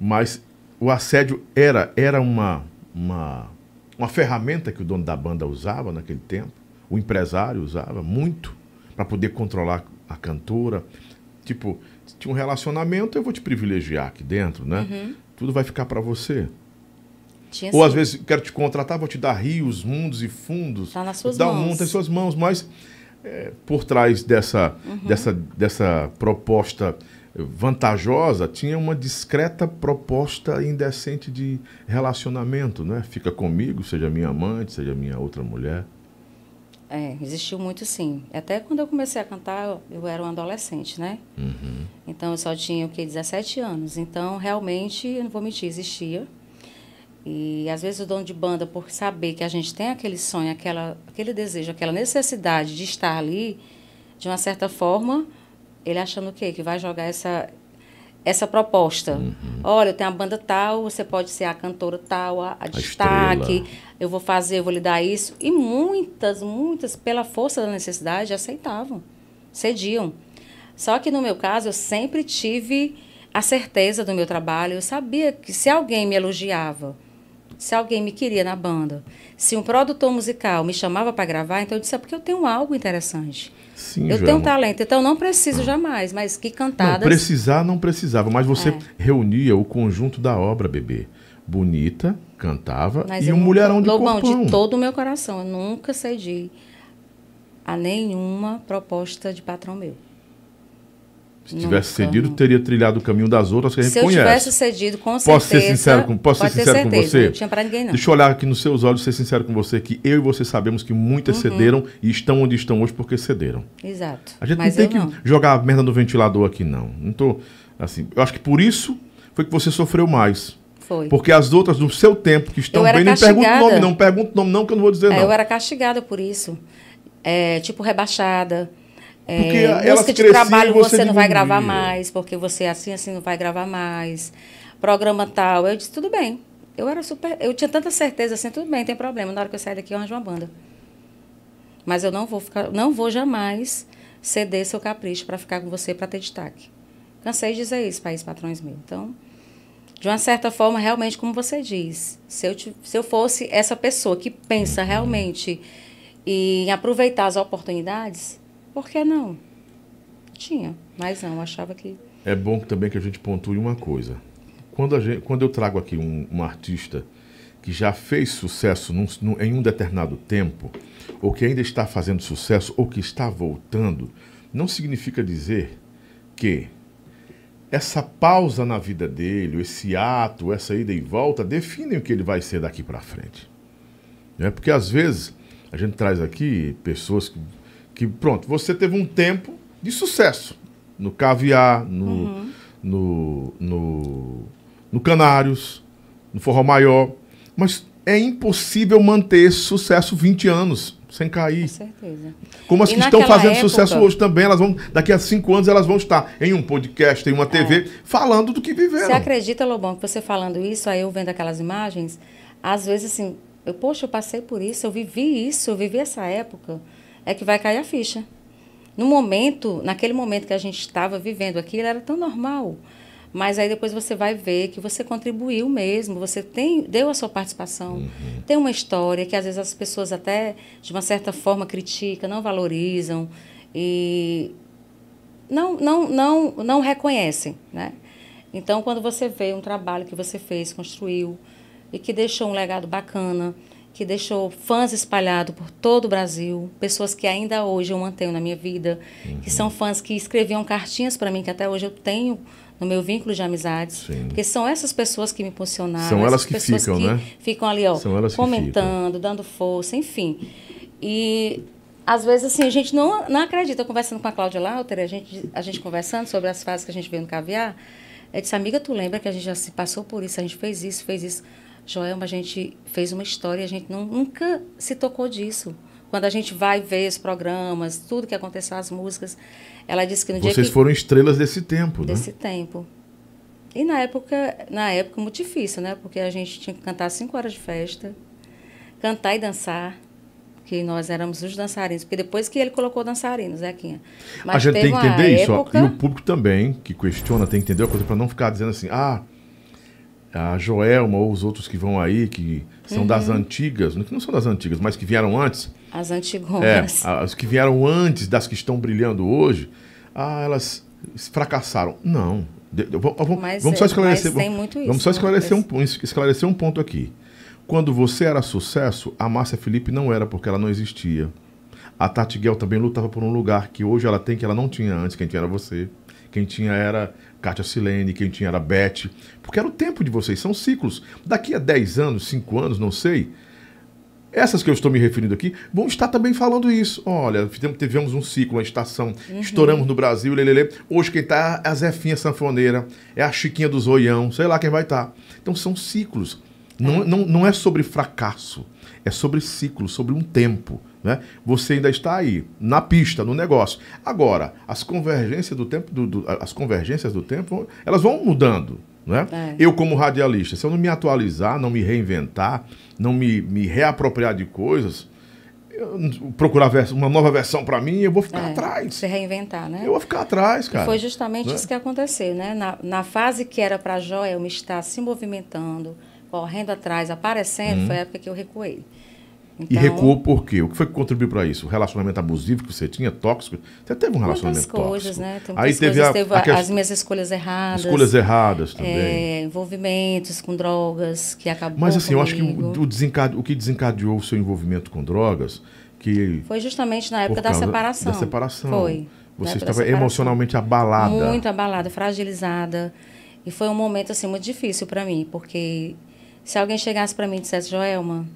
Mas o assédio era, era uma, uma, uma ferramenta que o dono da banda usava naquele tempo, o empresário usava muito para poder controlar a cantora. Tipo, se tinha um relacionamento, eu vou te privilegiar aqui dentro, né? Tudo vai ficar para você. Tinha Ou às sim. vezes quero te contratar, vou te dar rios, mundos e fundos. Tá nas suas Dá um mãos. mundo em suas mãos, mas é, por trás dessa, Uhum. dessa, dessa proposta vantajosa tinha uma discreta proposta indecente de relacionamento, né? Fica comigo, seja minha amante, seja minha outra mulher. É, existiu muito sim. Até quando eu comecei a cantar, eu- era um adolescente, né? Então eu só tinha o que 17 anos. Então realmente, eu não vou mentir, existia. E às vezes o dono de banda, por saber que a gente tem aquele sonho, aquela, aquele desejo, aquela necessidade de estar ali, de uma certa forma, ele achando o quê? Que vai jogar essa essa proposta. Olha, eu tenho a banda tal, você pode ser a cantora tal, a, a destaque, estrela. eu vou fazer, eu vou lhe dar isso. E muitas, muitas, pela força da necessidade, aceitavam, cediam. Só que no meu caso, eu sempre tive a certeza do meu trabalho. Eu sabia que se alguém me elogiava, se alguém me queria na banda, se um produtor musical me chamava para gravar, então eu disse, é porque eu tenho algo interessante. Sim, eu Joelma. tenho um talento, então não preciso jamais, mas que Não, cantadas. precisar não precisava, mas você É. reunia o conjunto da obra, bebê. Bonita, cantava Mas e um nunca- mulherão de Lobão, corpão. de todo o meu coração, eu nunca cedi a nenhuma proposta de patrão meu. Se tivesse Nunca, cedido, nunca. teria trilhado o caminho das outras que a gente Se eu conhece. tivesse cedido, com certeza. Posso ser sincero com, posso ser sincero com certeza, você? Não tinha pra ninguém, não. Deixa eu olhar aqui nos seus olhos e ser sincero com você que eu e você sabemos que muitas cederam e estão onde estão hoje porque cederam. Exato. A gente Mas não tem que não. jogar a merda no ventilador aqui, não. Não tô assim. Eu acho que por isso foi que você sofreu mais. Foi. Porque as outras do seu tempo que estão bem, não pergunta o nome, castigada. não pergunta o nome, não, que eu não vou dizer É, não. eu era castigada por isso. É, tipo, rebaixada. É, Porque elas música de trabalho você você não vai gravar mais, porque você é assim, assim não vai gravar mais. Programa tal. Eu disse, tudo bem. Eu era super. Eu tinha tanta certeza assim, tudo bem, tem problema. Na hora que eu sair daqui, eu arranjo uma banda. Mas eu não vou ficar, não vou jamais ceder seu capricho para ficar com você para ter destaque. Cansei de dizer isso, país patrões meus. Então, de uma certa forma, realmente, como você diz, se eu, ti- se eu fosse essa pessoa que pensa realmente em aproveitar as oportunidades, por que não? Tinha, mas não, achava que. É bom também que a gente pontue uma coisa. Quando, gente, quando eu trago aqui um, um artista que já fez sucesso num, num, em um determinado tempo, ou que ainda está fazendo sucesso, ou que está voltando, não significa dizer que essa pausa na vida dele, esse ato, essa ida e volta, definem o que ele vai ser daqui para frente. Né? Porque às vezes a gente traz aqui pessoas que, que, pronto, você teve um tempo de sucesso no caviar, no, uhum. no, no, no Canários, no Forró Maior, mas é impossível manter esse sucesso 20 anos sem cair. Com certeza. Como as e que estão fazendo época... sucesso hoje também, elas vão, daqui a cinco anos elas vão estar em um podcast, em uma TV, é. falando do que viveram. Você acredita, Lobão, que você falando isso, aí eu vendo aquelas imagens, às vezes assim, eu, poxa, eu passei por isso, eu vivi isso, eu vivi essa época, é que vai cair a ficha. No momento, naquele momento que a gente estava vivendo aquilo, era tão normal. Mas aí depois você vai ver que você contribuiu mesmo, você tem, deu a sua participação. Uhum. Tem uma história que às vezes as pessoas até, de uma certa forma, criticam, não valorizam e não, não, não, não reconhecem. Né? Então, quando você vê um trabalho que você fez, construiu e que deixou um legado bacana, que deixou fãs espalhados por todo o Brasil, pessoas que ainda hoje eu mantenho na minha vida, uhum. que são fãs que escreviam cartinhas para mim, que até hoje eu tenho no meu vínculo de amizades, Sim. porque são essas pessoas que me impulsionaram, são elas que ficam, que né? Ficam ali, ó, comentando, dando força, enfim. E às vezes assim a gente não, não acredita. Conversando com a Cláudia Lauter, a gente a gente conversando sobre as fases que a gente vê no caviar, eu disse, amiga, tu lembra que a gente já se passou por isso, a gente fez isso, fez isso. Joelma, a gente fez uma história, a gente nunca se tocou disso. Quando a gente vai ver os programas, tudo que aconteceu, as músicas, ela disse que no Vocês dia que... foram estrelas desse tempo, né? Desse tempo. E na época, na época muito difícil, né? Porque a gente tinha que cantar cinco horas de festa, cantar e dançar, que nós éramos os dançarinos. Porque depois que ele colocou dançarinos, Zequinha. Mas a gente tem que entender isso, época... ó, e o público também, que questiona, tem que entender a coisa para não ficar dizendo assim, ah, a Joelma ou os outros que vão aí, que são uhum. das antigas, que não são das antigas, mas que vieram antes. As antigonas. É, as que vieram antes das que estão brilhando hoje, ah, elas fracassaram. Não. Vamos, mas, vamos só é, esclarecer. Vamos, isso, vamos só esclarecer um, esclarecer um ponto aqui. Quando você era sucesso, a Márcia Felipe não era porque ela não existia. A Tati Guel também lutava por um lugar que hoje ela tem que ela não tinha antes, quem tinha era você. Quem tinha era Kátia Silene, quem tinha era Beth. Porque era o tempo de vocês, são ciclos. Daqui a 10 anos, 5 anos, não sei, essas que eu estou me referindo aqui vão estar também falando isso. Olha, tivemos um ciclo, uma estação, uhum. estouramos no Brasil, lelele. Hoje quem está é a Zefinha Sanfoneira, é a Chiquinha do Zoião, sei lá quem vai estar. Tá. Então são ciclos. Não, é. não, não é sobre fracasso, é sobre ciclo, sobre um tempo. Né? Você ainda está aí, na pista, no negócio. Agora, as convergências do tempo, do, do, as convergências do tempo, elas vão mudando. Né? É. Eu, como radialista, se eu não me atualizar, não me reinventar, não me, me reapropriar de coisas, procurar uma nova versão para mim, eu vou ficar é, atrás. Se reinventar, né? Eu vou ficar atrás, cara. E foi justamente né? isso que aconteceu, né? Na, na fase que era para Joel me estar se movimentando, correndo atrás, aparecendo, uhum. foi a época que eu recuei. Então, e recuou por quê? O que foi que contribuiu para isso? O relacionamento abusivo que você tinha, tóxico? Você teve um relacionamento muitas coisas, tóxico. Né? Tem Aí teve, coisas, a, teve a, as minhas escolhas erradas. Escolhas erradas também. É, envolvimentos com drogas que acabou Mas assim, comigo. eu acho que o, o que desencadeou o seu envolvimento com drogas que foi justamente na época da separação. Da separação. Foi. Você estava emocionalmente abalada. Muito abalada, fragilizada. E foi um momento assim muito difícil para mim, porque se alguém chegasse para mim e dissesse, Joelma,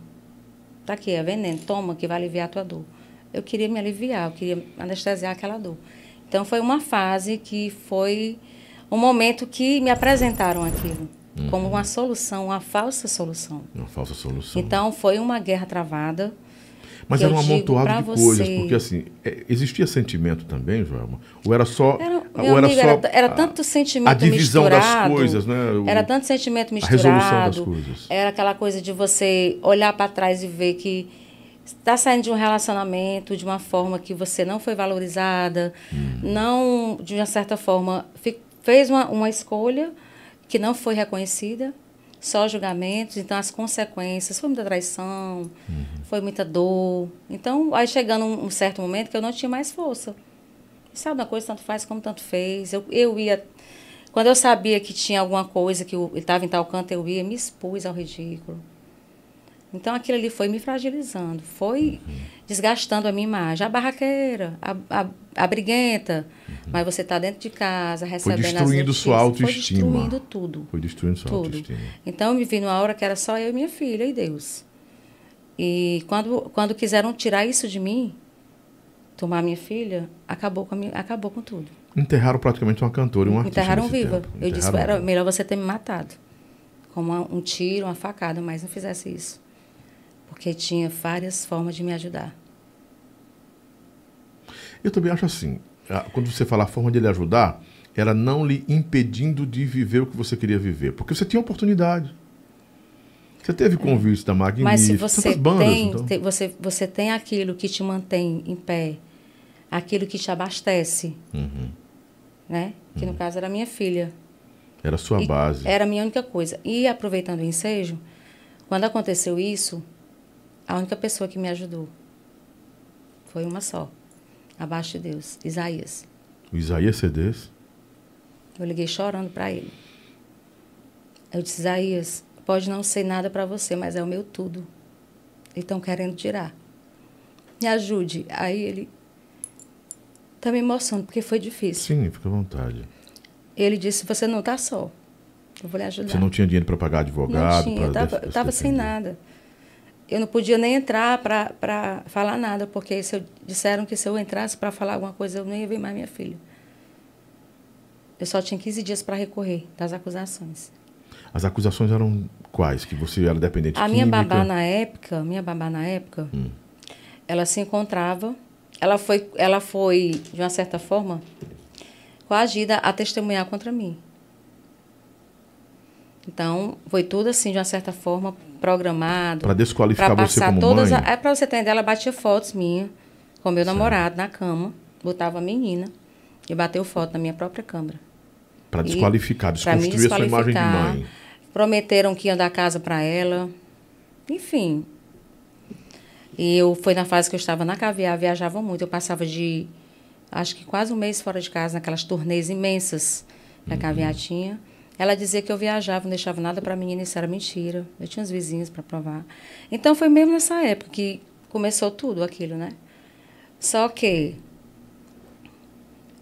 tá aqui, é veneno, toma que vai aliviar a tua dor. Eu queria me aliviar, eu queria anestesiar aquela dor. Então foi uma fase que foi um momento que me apresentaram aquilo uhum. como uma solução, uma falsa solução. Uma falsa solução. Então foi uma guerra travada mas era um amontoado de você... coisas, porque assim, é, existia sentimento também, Joelma? Ou era só. Era, ou era, amiga, só era, era, tanto sentimento a divisão misturado, das coisas, né? O, era tanto sentimento misturado. A resolução das coisas. Era aquela coisa de você olhar para trás e ver que está saindo de um relacionamento de uma forma que você não foi valorizada, hum. não, de uma certa forma, fez uma, uma escolha que não foi reconhecida só julgamentos, então as consequências, foi muita traição, uhum. foi muita dor. Então, aí chegando um, um, certo momento que eu não tinha mais força. Sabe uma coisa, tanto faz como tanto fez. Eu, eu ia. Quando eu sabia que tinha alguma coisa, que ele estava em tal canto, eu ia, me expus ao ridículo. Então aquilo ali foi me fragilizando, foi desgastando a minha imagem. A barraqueira, a, a, a briguenta. Mas você está dentro de casa, recebendo foi destruindo as sua autoestima. Foi destruindo tudo. Foi destruindo sua tudo. autoestima. Então eu me vi numa hora que era só eu e minha filha e Deus. E quando, quando quiseram tirar isso de mim, tomar minha filha, acabou com, minha, acabou com tudo. Enterraram praticamente uma cantora e um artista. Enterraram viva. Tempo. Eu disse, era melhor você ter me matado. Como um tiro, uma facada, mas não fizesse isso porque tinha várias formas de me ajudar. Eu também acho assim, quando você fala a forma de ele ajudar, era não lhe impedindo de viver o que você queria viver, porque você tinha oportunidade. Você teve convite é. da Magnífica, Mas se você bandas, tem, então. te, você, você tem aquilo que te mantém em pé, aquilo que te abastece, uhum. né? Que uhum. no caso era minha filha. Era a sua e base. Era a minha única coisa. E aproveitando o ensejo, quando aconteceu isso, a única pessoa que me ajudou foi uma só, abaixo de Deus, Isaías. O Isaías é desse? Eu liguei chorando para ele. Eu disse, Isaías, pode não ser nada para você, mas é o meu tudo. E estão querendo tirar. Me ajude. Aí ele tá me emocionando, porque foi difícil. Sim, fica à vontade. Ele disse, você não está só. Eu vou lhe ajudar. Você não tinha dinheiro para pagar advogado? Não tinha, eu estava sem nada eu não podia nem entrar para falar nada, porque se eu, disseram que se eu entrasse para falar alguma coisa, eu não ia ver mais minha filha. Eu só tinha 15 dias para recorrer das acusações. As acusações eram quais? Que você era dependente A química? minha babá na época, minha babá na época, hum. ela se encontrava, ela foi, ela foi de uma certa forma coagida a testemunhar contra mim. Então, foi tudo assim, de uma certa forma, programado. Para desqualificar pra você como todas mãe? A, é para você entender, ela batia fotos minhas com meu certo. namorado na cama, botava a menina e bateu foto na minha própria câmera. Para desqualificar, desconstruir desqualificar, a sua imagem de mãe. Prometeram que iam dar casa para ela. Enfim. E eu foi na fase que eu estava na caviar, viajava muito. Eu passava de acho que quase um mês fora de casa, naquelas turnês imensas que uhum. a caviar tinha. Ela dizia que eu viajava, não deixava nada para a menina, isso era mentira. Eu tinha os vizinhos para provar. Então foi mesmo nessa época que começou tudo aquilo, né? Só que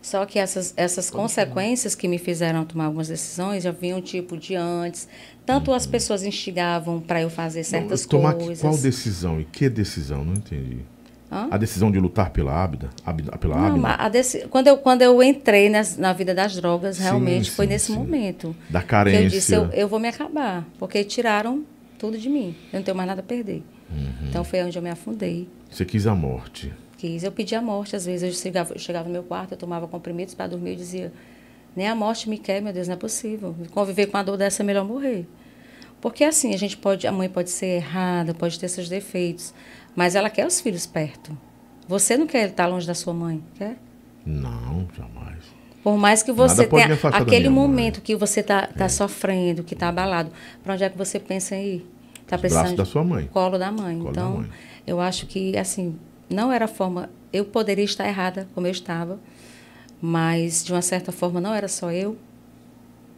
só que essas, essas consequências que me fizeram tomar algumas decisões já vinham tipo de antes. Tanto as pessoas instigavam para eu fazer certas não, tomar coisas. Qual decisão e que decisão? Não entendi. Hã? A decisão de lutar pela Abda? pela Não, quando, eu, quando eu entrei nas, na vida das drogas, sim, realmente sim, foi nesse sim. momento. Da carência. Que eu disse, eu, eu, vou me acabar, porque tiraram tudo de mim. Eu não tenho mais nada a perder. Uhum. Então foi onde eu me afundei. Você quis a morte? Quis. Eu pedi a morte, às vezes. Eu chegava, eu chegava no meu quarto, eu tomava comprimidos para dormir e dizia, nem a morte me quer, meu Deus, não é possível. Conviver com a dor dessa é melhor morrer. Porque assim, a gente pode, a mãe pode ser errada, pode ter seus defeitos, mas ela quer os filhos perto. Você não quer estar longe da sua mãe, quer? Não, jamais. Por mais que você tenha aquele momento mãe. que você está tá é. sofrendo, que está abalado, para onde é que você pensa em ir? Está precisando da sua mãe. Colo da mãe. Colo então, da mãe. eu acho que assim não era a forma. Eu poderia estar errada, como eu estava, mas de uma certa forma não era só eu.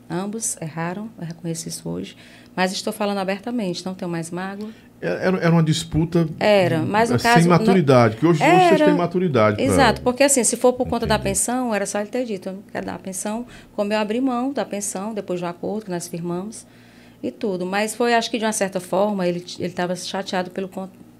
Ambos erraram, eu reconheço isso hoje. Mas estou falando abertamente, não tenho mais mágoa. É, era, era uma disputa era, mas no sem caso, maturidade, que hoje, era, hoje vocês têm maturidade. Exato, porque assim, se for por conta Entendi. da pensão, era só ele ter dito, eu não quero dar a pensão, como eu abri mão da pensão, depois do acordo que nós firmamos e tudo. Mas foi, acho que de uma certa forma, ele estava chateado pelo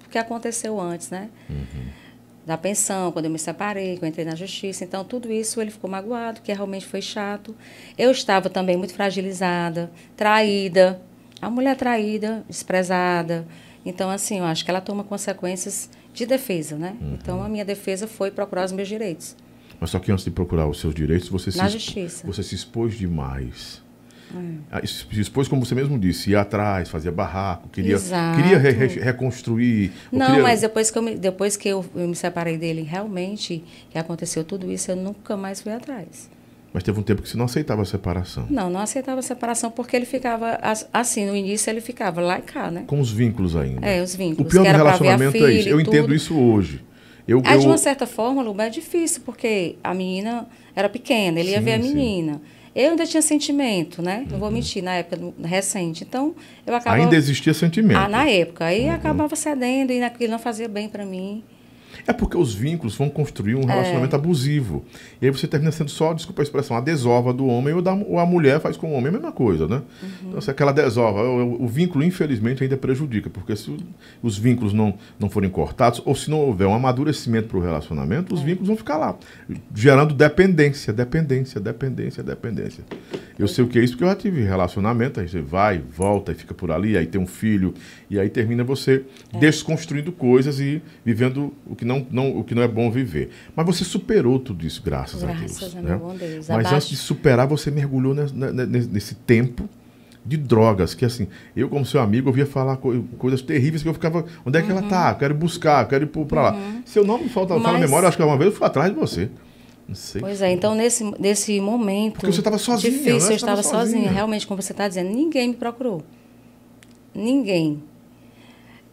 que aconteceu antes, né? Uhum. Da pensão, quando eu me separei, quando eu entrei na justiça. Então, tudo isso ele ficou magoado, que realmente foi chato. Eu estava também muito fragilizada, traída. A mulher traída, desprezada, então, assim, eu acho que ela toma consequências de defesa, né? Uhum. Então, a minha defesa foi procurar os meus direitos. Mas só que antes de procurar os seus direitos, você, Na se, justiça. você se expôs demais. É. Se expôs, como você mesmo disse, ia atrás, fazia barraco, queria, queria re, re, reconstruir. Não, queria... mas depois que, eu me, depois que eu, eu me separei dele, realmente, que aconteceu tudo isso, eu nunca mais fui atrás. Mas teve um tempo que você não aceitava a separação. Não, não aceitava a separação porque ele ficava assim, no início ele ficava lá e cá, né? Com os vínculos ainda. É, os vínculos. O pior do relacionamento é isso. Eu e entendo tudo. isso hoje. Eu, Aí, de eu- uma certa forma, Luba, é difícil, porque a menina era pequena, ele ia Sim, ver a sim. Uhum. menina. Eu ainda tinha sentimento, né? Não vou mentir, na época recente. Então, eu acabava... Ainda existia sentimento. Ah, na época. Aí Uhum. acabava cedendo e aquilo não fazia bem para mim. É porque os vínculos vão construir É. um relacionamento abusivo. E aí você termina sendo só, desculpa a expressão, a desova do homem ou, da, ou a mulher faz com o homem a mesma coisa, né? Uhum. Então, se aquela desova, o, o vínculo, infelizmente, ainda prejudica, porque se os vínculos não, não forem cortados, ou se não houver um amadurecimento para o relacionamento, os É. vínculos vão ficar lá, gerando dependência, dependência, dependência, dependência. Eu sei o que é isso, porque eu já tive relacionamento, aí você vai, volta e fica por ali, aí tem um filho, e aí termina você É. desconstruindo coisas e vivendo o que não, não, o que não é bom viver. Mas você superou tudo isso, graças, a Graças Deus. a né? meu bom Deus. Mas Abaixo- antes de superar, você mergulhou nes- ne- ne- nesse, tempo de drogas, que assim, eu como seu amigo, eu via falar co- coisas terríveis que eu ficava, onde é que ela tá? Quero buscar, quero ir pra lá. Seu nome falta, fala a Uhum. Mas- memória, acho que uma vez eu fui atrás de você. Não sei. Pois é, então nesse, nesse momento. Porque você estava sozinha, Difícil, né? Eu estava estava sozinha. sozinha. Realmente, como você está dizendo, ninguém me procurou. Ninguém.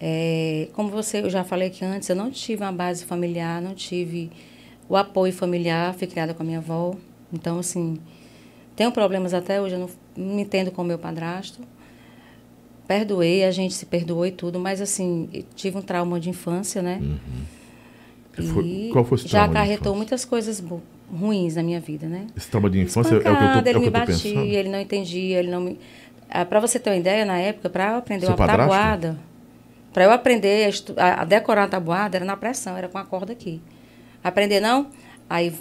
É, como você, eu já falei aqui antes, eu não tive uma base familiar, não tive o apoio familiar, fui criada com a minha avó. Então, assim, tenho problemas até hoje, eu não, me entendo com o meu padrasto. Perdoei, a gente se perdoou e tudo, mas assim, tive um trauma de infância, né? Foi- E qual foi já acarretou muitas coisas ruins na minha vida, né? Esse trauma de infância é o que eu tô, é ele o que me batia, pensando. ele não entendia, ele não me... Ah, para você ter uma ideia, na época, para eu aprender Seu uma padrasto? tabuada, para eu aprender a, a- a decorar uma tabuada, era na pressão, era com a corda aqui. Aprender não? Aí,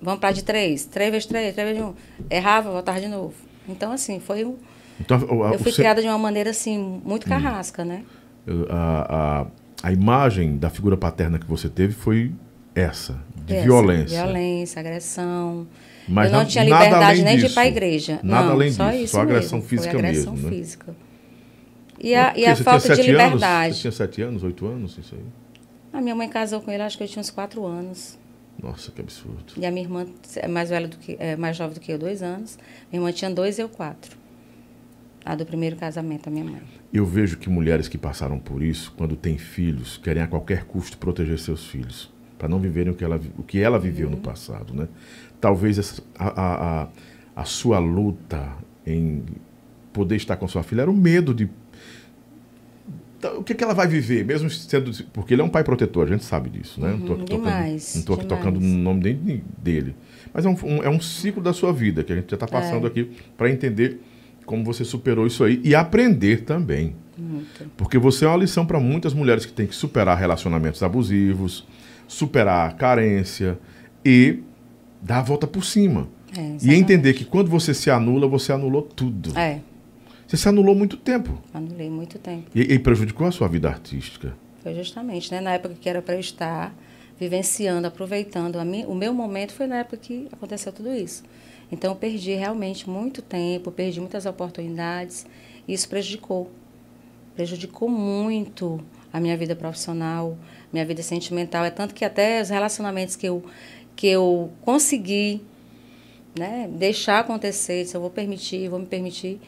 vamos para de três, três vezes três, três vezes um. Errava, voltava de novo. Então, assim, foi um... Então, o- Eu fui você- Hum. criada de uma maneira, assim, muito carrasca, né? a, a, a imagem da figura paterna que você teve foi essa, de Essa, violência. Violência, agressão. Mas eu não na- tinha liberdade nem de ir disso. para a igreja. Nada não, além só disso, isso só agressão mesmo. física Foi agressão mesmo, né? física. E a, e a falta de sete anos? liberdade. Você tinha sete anos, oito anos, isso aí? A minha mãe casou com ele, acho que eu tinha uns quatro anos. Nossa, que absurdo. E a minha irmã é mais velha do que é mais jovem do que eu, dois anos. Minha irmã tinha dois e eu quatro. A do primeiro casamento, a minha mãe. Eu vejo que mulheres que passaram por isso, quando têm filhos, querem a qualquer custo proteger seus filhos, para não viverem o que ela, o que ela viveu no passado, né? Talvez essa- a, a, a, a sua luta em poder estar com sua filha era o medo de o que, que ela vai viver, mesmo sendo porque ele é um pai protetor, a gente sabe disso, né? não tô aqui demais, tocando, não aqui tocando no nome nem de- dele, mas é um, um- é um ciclo da sua vida que a gente já está passando É. aqui para entender como você superou isso aí e aprender também. Muito. Porque você é uma lição para muitas mulheres que têm que superar relacionamentos abusivos, superar a carência e dar a volta por cima. É, e entender que quando você se anula, você anulou tudo. É, Você se anulou muito tempo. anulei muito tempo. E, e prejudicou a sua vida artística. Foi justamente, né? Na época que era para eu estar vivenciando, aproveitando. A mi, o meu momento foi na época que aconteceu tudo isso. Então, eu perdi realmente muito tempo, perdi muitas oportunidades. E isso prejudicou. Prejudicou muito a minha vida profissional, minha vida sentimental. É tanto que até os relacionamentos que eu, que eu consegui né, deixar acontecer, se eu vou permitir, vou me permitir.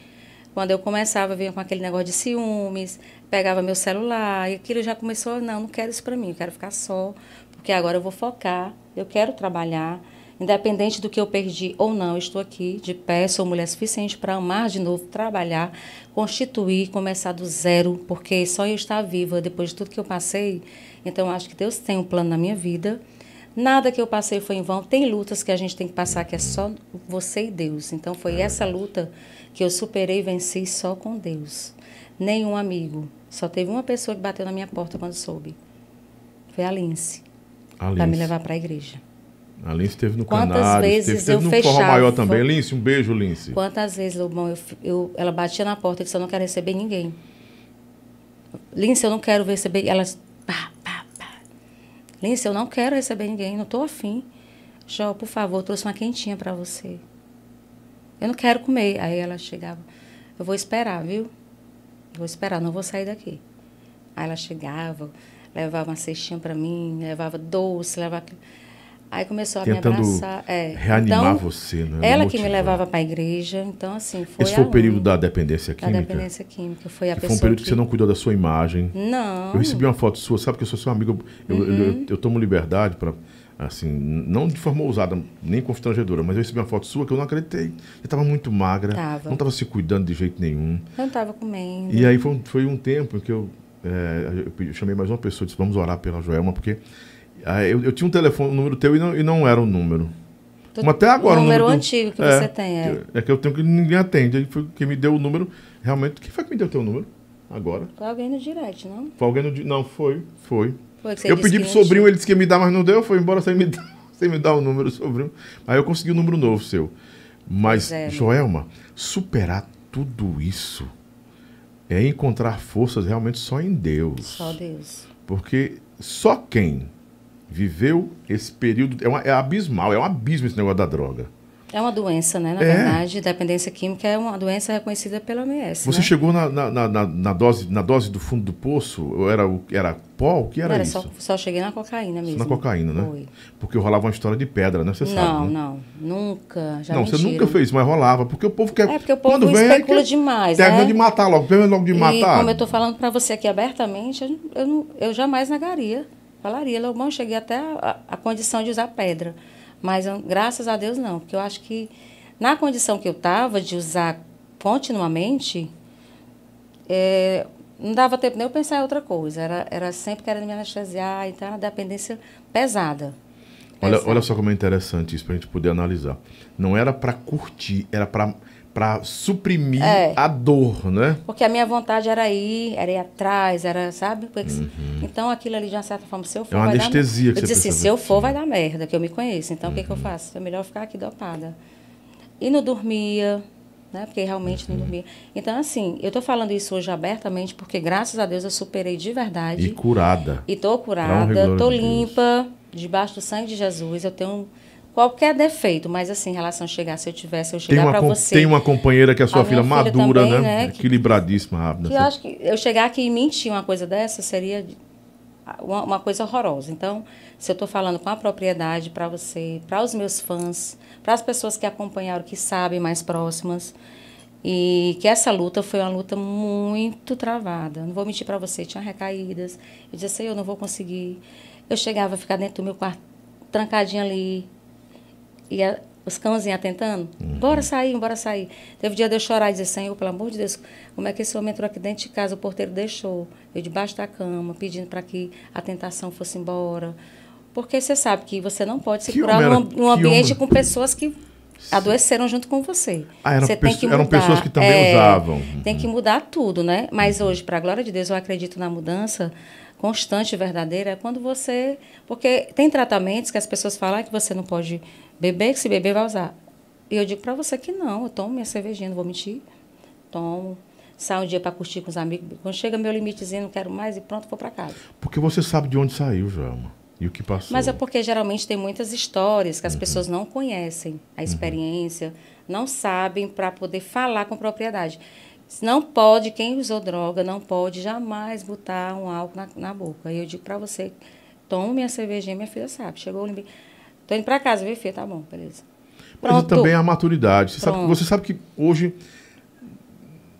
Quando eu começava a vir com aquele negócio de ciúmes, pegava meu celular, e aquilo já começou, não, não quero isso para mim, eu quero ficar só, porque agora eu vou focar, eu quero trabalhar, independente do que eu perdi ou não, eu estou aqui de pé, sou mulher suficiente para amar de novo, trabalhar, constituir, começar do zero, porque só eu estar viva depois de tudo que eu passei, então eu acho que Deus tem um plano na minha vida. Nada que eu passei foi em vão. Tem lutas que a gente tem que passar que é só você e Deus. Então foi essa luta que eu superei e venci só com Deus. Nenhum amigo. Só teve uma pessoa que bateu na minha porta quando soube. Foi a Lince, para me levar para a igreja. A Lince esteve no Quantas Canário, vezes esteve, eu no Forró fechava- Maior também. Lince, um beijo, Lince. Quantas vezes, Lobão, eu, eu, ela batia na porta e disse, eu não quero receber ninguém. Lince, eu não quero receber... Ela, pá, pá, pá. Lince, eu não quero receber ninguém, não estou afim. Jó, por favor, trouxe uma quentinha para você. Eu não quero comer. Aí ela chegava, eu vou esperar, viu? Vou esperar, não vou sair daqui. Aí ela chegava, levava uma cestinha para mim, levava doce, levava... Aí começou a Tentando me abraçar. É. reanimar então, você, né? Ela que me levava para a igreja, então assim, foi Esse foi o período da dependência da química? dependência química. Foi a Que foi pessoa um período que... que você não cuidou da sua imagem. Não. Eu recebi uma foto sua, sabe que eu sou seu amigo, eu, eu, Uhum. eu- eu tomo liberdade para assim, não de forma ousada, nem constrangedora, mas eu recebi uma foto sua que eu não acreditei. Você estava muito magra, Tava. não estava se cuidando de jeito nenhum. Eu não estava comendo. E aí foi, um- foi um tempo em que eu, é, eu eu chamei mais uma pessoa, disse, vamos orar pela Joelma, porque ah, eu, eu tinha um telefone, um número teu e não, e não era o número. Tu- Como até agora. o número antigo que é, você tem, é. É que eu tenho que ninguém atende. Aí foi quem me deu o número. Realmente, quem foi que me deu o teu número? Agora? Foi alguém no direct, não? Foi alguém no. Não, foi, foi. Você eu pedi pro sobrinho, ele disse que ia me dar, mas não deu. Foi embora sem me dar, sem me dar o número sobrinho. Aí eu consegui o número novo seu. Mas, é, né? Joelma, superar tudo isso é encontrar forças realmente só em Deus. Só Deus. Porque só quem viveu esse período. É, uma- é abismal, é um abismo esse negócio da droga. É uma doença, né? Na É. verdade, dependência química é uma doença reconhecida pela OMS. Você né? chegou na, na, na- na- dose, na dose do fundo do poço? Ou era, o- era pó? O que era, Não, era isso? só, só cheguei na cocaína mesmo. Na cocaína, né? Foi. Porque rolava uma história de pedra, né? Você não, sabe. né? não. Nunca. Já não, você nunca fez, mas rolava. Porque o povo quer. É, porque o povo quando vem, especula quer- demais, Termina né? de matar logo, termina logo de E matar. como eu estou falando para você aqui abertamente, eu, eu, não- eu jamais negaria. Falaria, Lobão, cheguei até a, a condição de usar pedra. Mas graças a Deus não, porque eu acho que na condição que eu estava de usar continuamente, é, não dava tempo nem eu pensar em outra coisa. Era, era sempre querendo me anestesiar, então era uma dependência pesada. Olha, Pesada. olha só como é interessante isso pra gente poder analisar. Não era pra curtir, era pra para suprimir É. a dor, né? Porque a minha vontade era ir, era ir atrás, era, sabe? Porque- Então aquilo ali, de uma certa forma, se eu for. Uhum. É uma dar anestesia merda. que Eu disse assim: se eu for, vai dar merda, que eu me conheço. Então o que, que eu faço? É melhor ficar aqui dopada. E não dormia, né? Porque realmente Uhum. não dormia. Então, assim, eu tô falando isso hoje abertamente porque, graças a Deus, eu superei de verdade. E curada. E tô curada, tô de Deus. limpa, debaixo do sangue de Jesus. Eu tenho qualquer defeito, mas assim, em relação a chegar, se eu tivesse, eu chegar para você. tem uma companheira que é sua A filha madura, também, né? né, que- Equilibradíssima, rápida. Que eu acho que eu chegar aqui e mentir uma coisa dessa seria uma, uma coisa horrorosa. Então, se eu estou falando com a propriedade para você, para os meus fãs, para as pessoas que acompanharam, que sabem, mais próximas, e que essa luta foi uma luta muito travada. Não vou mentir para você, tinha recaídas. Eu dizia assim, eu não vou conseguir. Eu chegava a ficar dentro do meu quarto, trancadinha ali, e a- os cãozinhos atentando, bora sair, bora sair. Teve dia de eu chorar e dizer, Senhor, pelo amor de Deus, como é que esse homem entrou aqui dentro de casa, o porteiro deixou, eu debaixo da cama, pedindo para que a tentação fosse embora. Porque você sabe que você não pode se Que curar num, era- num que ambiente com pessoas que adoeceram junto com você. Ah, eram você tem que eram mudar. pessoas que também É, usavam. Tem que mudar tudo, né? Mas hoje, para a glória de Deus, eu acredito na mudança constante e verdadeira é quando você. Porque tem tratamentos que as pessoas falam "Ah, que você não pode beber, que se beber vai usar. E eu digo para você que não, eu tomo minha cervejinha, não vou mentir. Tomo. Saio um dia para curtir com os amigos. Quando chega meu limitezinho, não quero mais e pronto, vou para casa. Porque você sabe de onde saiu, Joelma. E o que passou. Mas é porque geralmente tem muitas histórias Uhum. que as pessoas não conhecem a experiência, não sabem para poder falar com propriedade. Não pode, quem usou droga, não pode jamais botar um álcool na, na boca. E eu digo para você, toma minha cervejinha, minha filha sabe. Chegou o limite. Tô indo para casa, viu, filha? Tá bom, beleza. Mas Pronto. também a maturidade. Você sabe, você sabe que hoje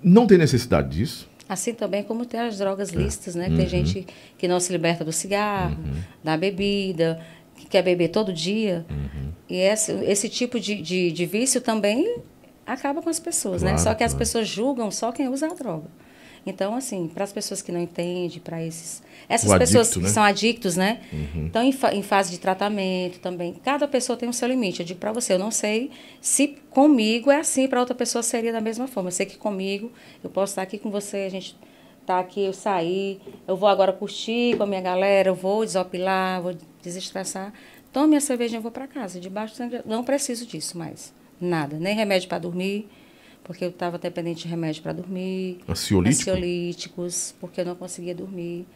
não tem necessidade disso. Assim também como tem as drogas É. lícitas, né? Uhum. Tem gente que não se liberta do cigarro, da bebida, que quer beber todo dia. Uhum. E esse, esse tipo de, de, de vício também acaba com as pessoas, né? Claro, Só que as claro. pessoas julgam só quem usa a droga. Então, assim, para as pessoas que não entendem, para esses essas O pessoas adicto, que né? são adictos, né? Então, em, fa- em fase de tratamento também, cada pessoa tem o seu limite. Eu digo para você, eu não sei se comigo é assim, para outra pessoa seria da mesma forma. Eu sei que comigo, eu posso estar aqui com você, a gente tá aqui, eu saí, eu vou agora curtir com a minha galera, eu vou desopilar, vou desestressar. Tome minha cervejinha, eu vou para casa. Debaixo do sangue, não preciso disso mais. Nada, nem remédio para dormir, porque eu estava dependente de remédio para dormir. Ansiolítico? Ansiolíticos, porque eu não conseguia dormir.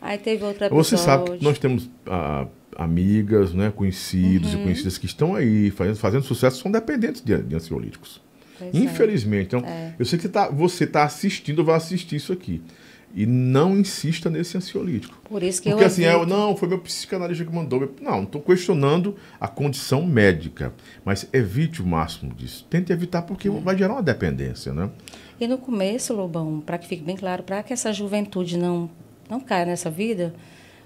Aí teve outro episódio. Você sabe que nós temos ah, amigas, né, conhecidos Uhum. e conhecidas que estão aí fazendo, fazendo sucesso, são dependentes de, de ansiolíticos. Pois é. Infelizmente. Então, eu sei que você está você tá assistindo, vai assistir isso aqui. E não insista nesse ansiolítico. Por isso que Porque eu assim, é, não, foi meu psicanalista que mandou. Não, não estou questionando a condição médica, mas evite o máximo disso. Tente evitar porque É. vai gerar uma dependência, né? E no começo, Lobão, para que fique bem claro, para que essa juventude não, não caia nessa vida,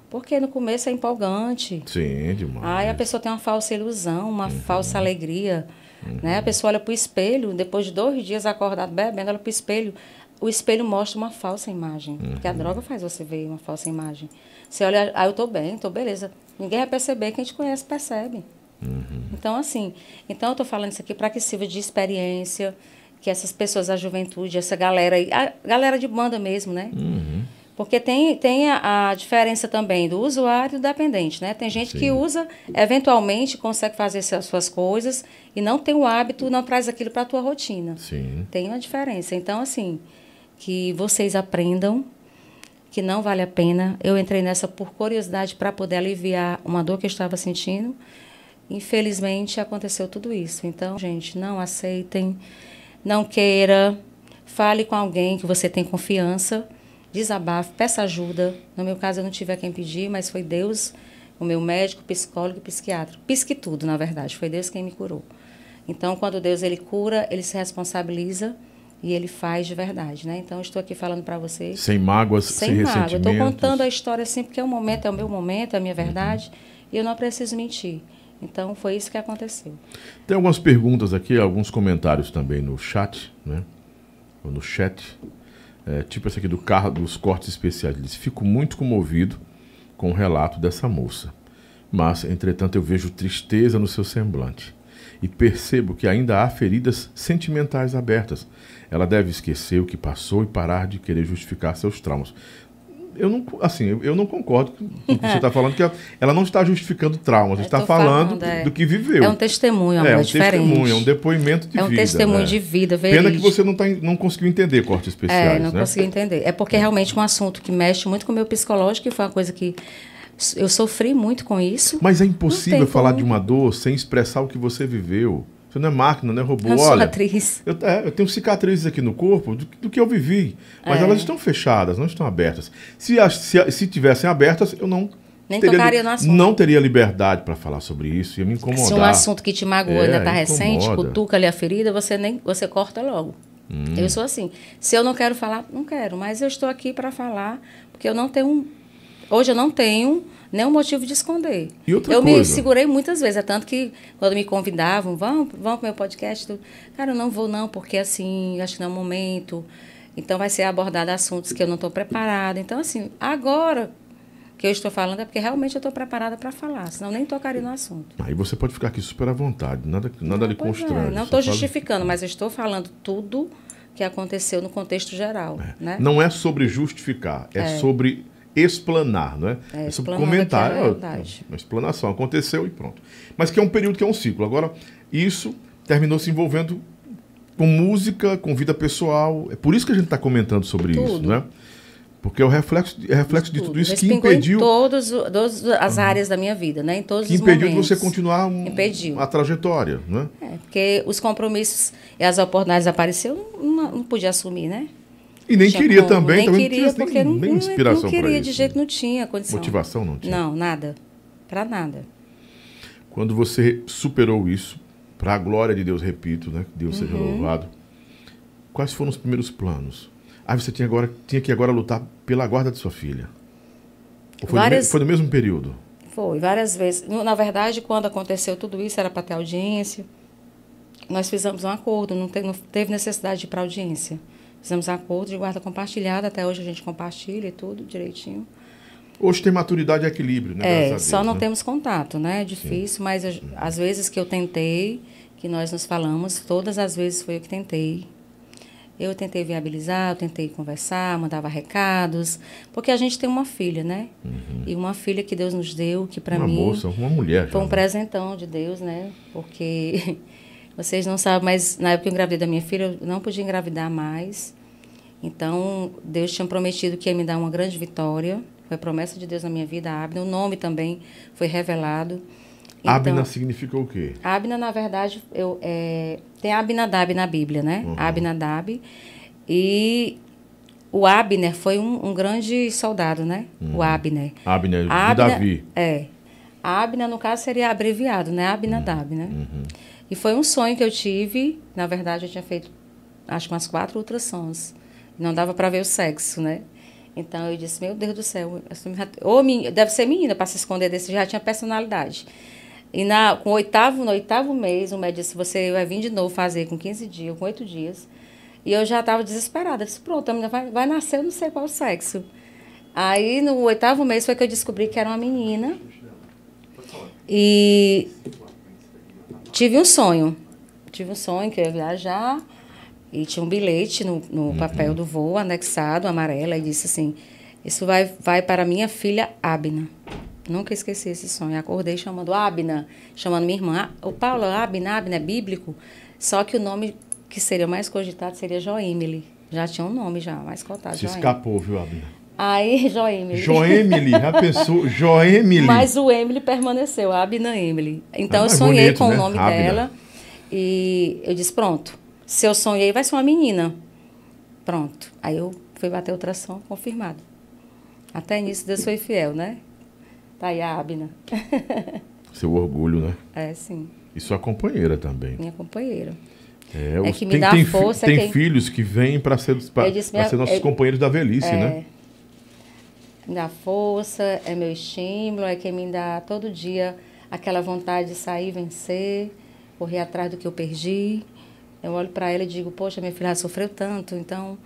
porque no começo é empolgante. Sim, demais. Aí a pessoa tem uma falsa ilusão, uma falsa alegria. Né? A pessoa olha para o espelho, depois de dois dias acordado bebendo, olha para o espelho. O espelho mostra uma falsa imagem. Porque a droga faz você ver uma falsa imagem. Você olha, ah, eu estou bem, estou beleza. Ninguém vai perceber, quem te conhece percebe. Então, assim, então eu estou falando isso aqui para que sirva de experiência, que essas pessoas, a juventude, essa galera, a galera de banda mesmo, né? Porque tem, tem a, a diferença também do usuário e do dependente, né? Tem gente que Sim. usa, eventualmente consegue fazer as suas coisas e não tem o hábito, não traz aquilo para a tua rotina. Sim. Tem uma diferença. Então, assim, que vocês aprendam que não vale a pena. Eu entrei nessa por curiosidade para poder aliviar uma dor que eu estava sentindo. Infelizmente, aconteceu tudo isso. Então, gente, não aceitem, não queira, fale com alguém que você tem confiança, desabafe, peça ajuda. No meu caso, eu não tive a quem pedir, mas foi Deus, o meu médico, psicólogo psiquiatra. Pisque tudo, na verdade, foi Deus quem me curou. Então, quando Deus ele cura, ele se responsabiliza e ele faz de verdade, né? Então, estou aqui falando para vocês Sem mágoas, sem, sem mágoa. Estou contando a história assim porque é o momento, é o meu momento, é a minha verdade e eu não preciso mentir. Então, foi isso que aconteceu. Tem algumas perguntas aqui, alguns comentários também no chat, né? Ou no chat. É, tipo esse aqui do carro dos cortes especiais. Ele diz, fico muito comovido com o relato dessa moça. Mas, entretanto, eu vejo tristeza no seu semblante. E percebo que ainda há feridas sentimentais abertas. Ela deve esquecer o que passou e parar de querer justificar seus traumas. Eu não, assim, eu- não concordo com o que você está falando, que ela- ela não está justificando traumas, está falando, falando, é. do que viveu. É um testemunho, amor, É é, um diferente. testemunho, é um depoimento de É um vida. testemunho né? de vida, Pena que verídico. você não, tá, não conseguiu entender cortes especiais, É, não né? consegui entender. É porque realmente é um assunto que mexe muito com o meu psicológico e foi uma coisa que eu sofri muito com isso. Mas é impossível falar como. de uma dor sem expressar o que você viveu. Você não é máquina, não é robô. Eu Olha, atriz. eu, é, eu tenho cicatrizes aqui no corpo do, do que eu vivi. Mas É. elas estão fechadas, não estão abertas. Se, as- se, se tivessem abertas, eu não. Nem tocaria no assunto. Não teria liberdade para falar sobre isso, ia me incomodar. Se um assunto que te magoou É, ainda está recente, cutuca ali a ferida, você nem você corta logo. Hum. Eu sou assim. Se eu não quero falar, não quero, mas eu estou aqui para falar, porque eu não tenho hoje eu não tenho nenhum motivo de esconder. E outra eu me coisa? segurei muitas vezes, é tanto que quando me convidavam, vão, vão para meu podcast, eu, cara, eu não vou não, porque assim, acho que não é o momento. Então vai ser abordado assuntos que eu não estou preparada. Então assim, agora que eu estou falando é porque realmente eu estou preparada para falar, senão nem tocaria no assunto. Aí você pode ficar aqui super à vontade, nada, nada lhe Pois é, constrange. não só estou fala- justificando, mas eu estou falando tudo que aconteceu no contexto geral. Né? Não é sobre justificar, é, sobre explanar, não é? É, sobre comentar. a é, realidade. Uma explanação, aconteceu e pronto. Mas que é um período que é um ciclo. Agora, isso terminou se envolvendo com música, com vida pessoal. É por isso que a gente está comentando sobre isso, Tudo. né? Porque é o reflexo, é reflexo de tudo isso que impediu, em todos, o- todas as áreas da minha vida, né? Em todos que os impediu de momentos. você continuar um- Impediu. a trajetória, né? É, porque os compromissos e as oportunidades apareceram, não, não podia assumir, né? E nem queria como, também, nem também queria, não tinha porque nem, não, nem inspiração não queria de jeito, não tinha condição. Motivação não tinha. Não, nada. Para nada. Quando você superou isso, para a glória de Deus, repito, né? Que Deus Uhum. seja louvado. Quais foram os primeiros planos? Ah, você tinha, agora, tinha que agora lutar pela guarda de sua filha. Ou foi, Várias- no, foi no mesmo período? Foi, várias vezes. Na verdade, quando aconteceu tudo isso, era para ter audiência. Nós fizemos um acordo, não, te- não teve necessidade de ir para audiência. Fizemos acordo de guarda compartilhada, até hoje a gente compartilha e tudo direitinho. Hoje tem maturidade e equilíbrio, né? É, a só Deus, não né? temos contato, né? É difícil, mas as- às vezes que eu tentei, que nós nos falamos, todas as vezes foi eu que tentei. Eu tentei viabilizar, eu tentei conversar, mandava recados, porque a gente tem uma filha, né? E uma filha que Deus nos deu, que para Uhum. Uma mim moça, uma mulher. foi um né? presentão de Deus, né? Porque vocês não sabem, mas na época que eu engravidei da minha filha, eu não podia engravidar mais. Então, Deus tinha prometido que ia me dar uma grande vitória. Foi a promessa de Deus na minha vida, Abna. O nome também foi revelado. Abna Então, significa o quê? Abna, na verdade, eu, é, tem Abinadab na Bíblia, né? Uhum. Abinadab. E O Abner foi um, um grande soldado, né? O Abner. Abner, Abner- Davi. É. A Abner, no caso, seria abreviado, né? Abinadab, né? E foi um sonho que eu tive. Na verdade, eu tinha feito, acho que umas quatro ultrassons. Não dava para ver o sexo, né? Então, eu disse, meu Deus do céu. menina- Ou deve ser menina para se esconder desse, já tinha personalidade. E na, com oitavo, no oitavo mês, o médico disse, você vai vir de novo fazer com 15 dias, com oito dias. E eu já estava desesperada. Eu disse, pronto, a menina vai, vai nascer, eu não sei qual o sexo. Aí, no oitavo mês, foi que eu descobri que era uma menina. E tive um sonho. Tive um sonho que eu ia viajar e tinha um bilhete no, no papel do voo anexado, amarelo, e disse assim: Isso vai, vai para minha filha Abna. Nunca esqueci esse sonho. Acordei chamando Abna, chamando minha irmã. O Paulo, Abna, Abna é bíblico. Só que o nome que seria mais cogitado seria Joemily. Já tinha um nome já, mais cotado. Se Joemily. escapou, viu, Abner? Aí, Joemily. Joemily, já pensou? Joemily. Mas o Emily permaneceu, a Abna Emily. Então Ah, eu mas sonhei bonito, com né? o nome Abna. dela e eu disse, pronto, se eu sonhei, vai ser uma menina. Pronto. Aí eu fui bater o ultrassom, confirmado. Até nisso Deus foi fiel, né? Tá aí a Abna. Seu orgulho, né? É, sim, E sua companheira também. minha companheira. É, É que me tem, dá tem, força, tem quem- filhos que vêm para ser, pra, disse, pra minha- ser nossos eu- companheiros da velhice, é, né? Me dá força, é meu estímulo, é quem me dá todo dia aquela vontade de sair, vencer, correr atrás do que eu perdi. Eu olho para ela e digo, poxa, minha filha sofreu tanto, então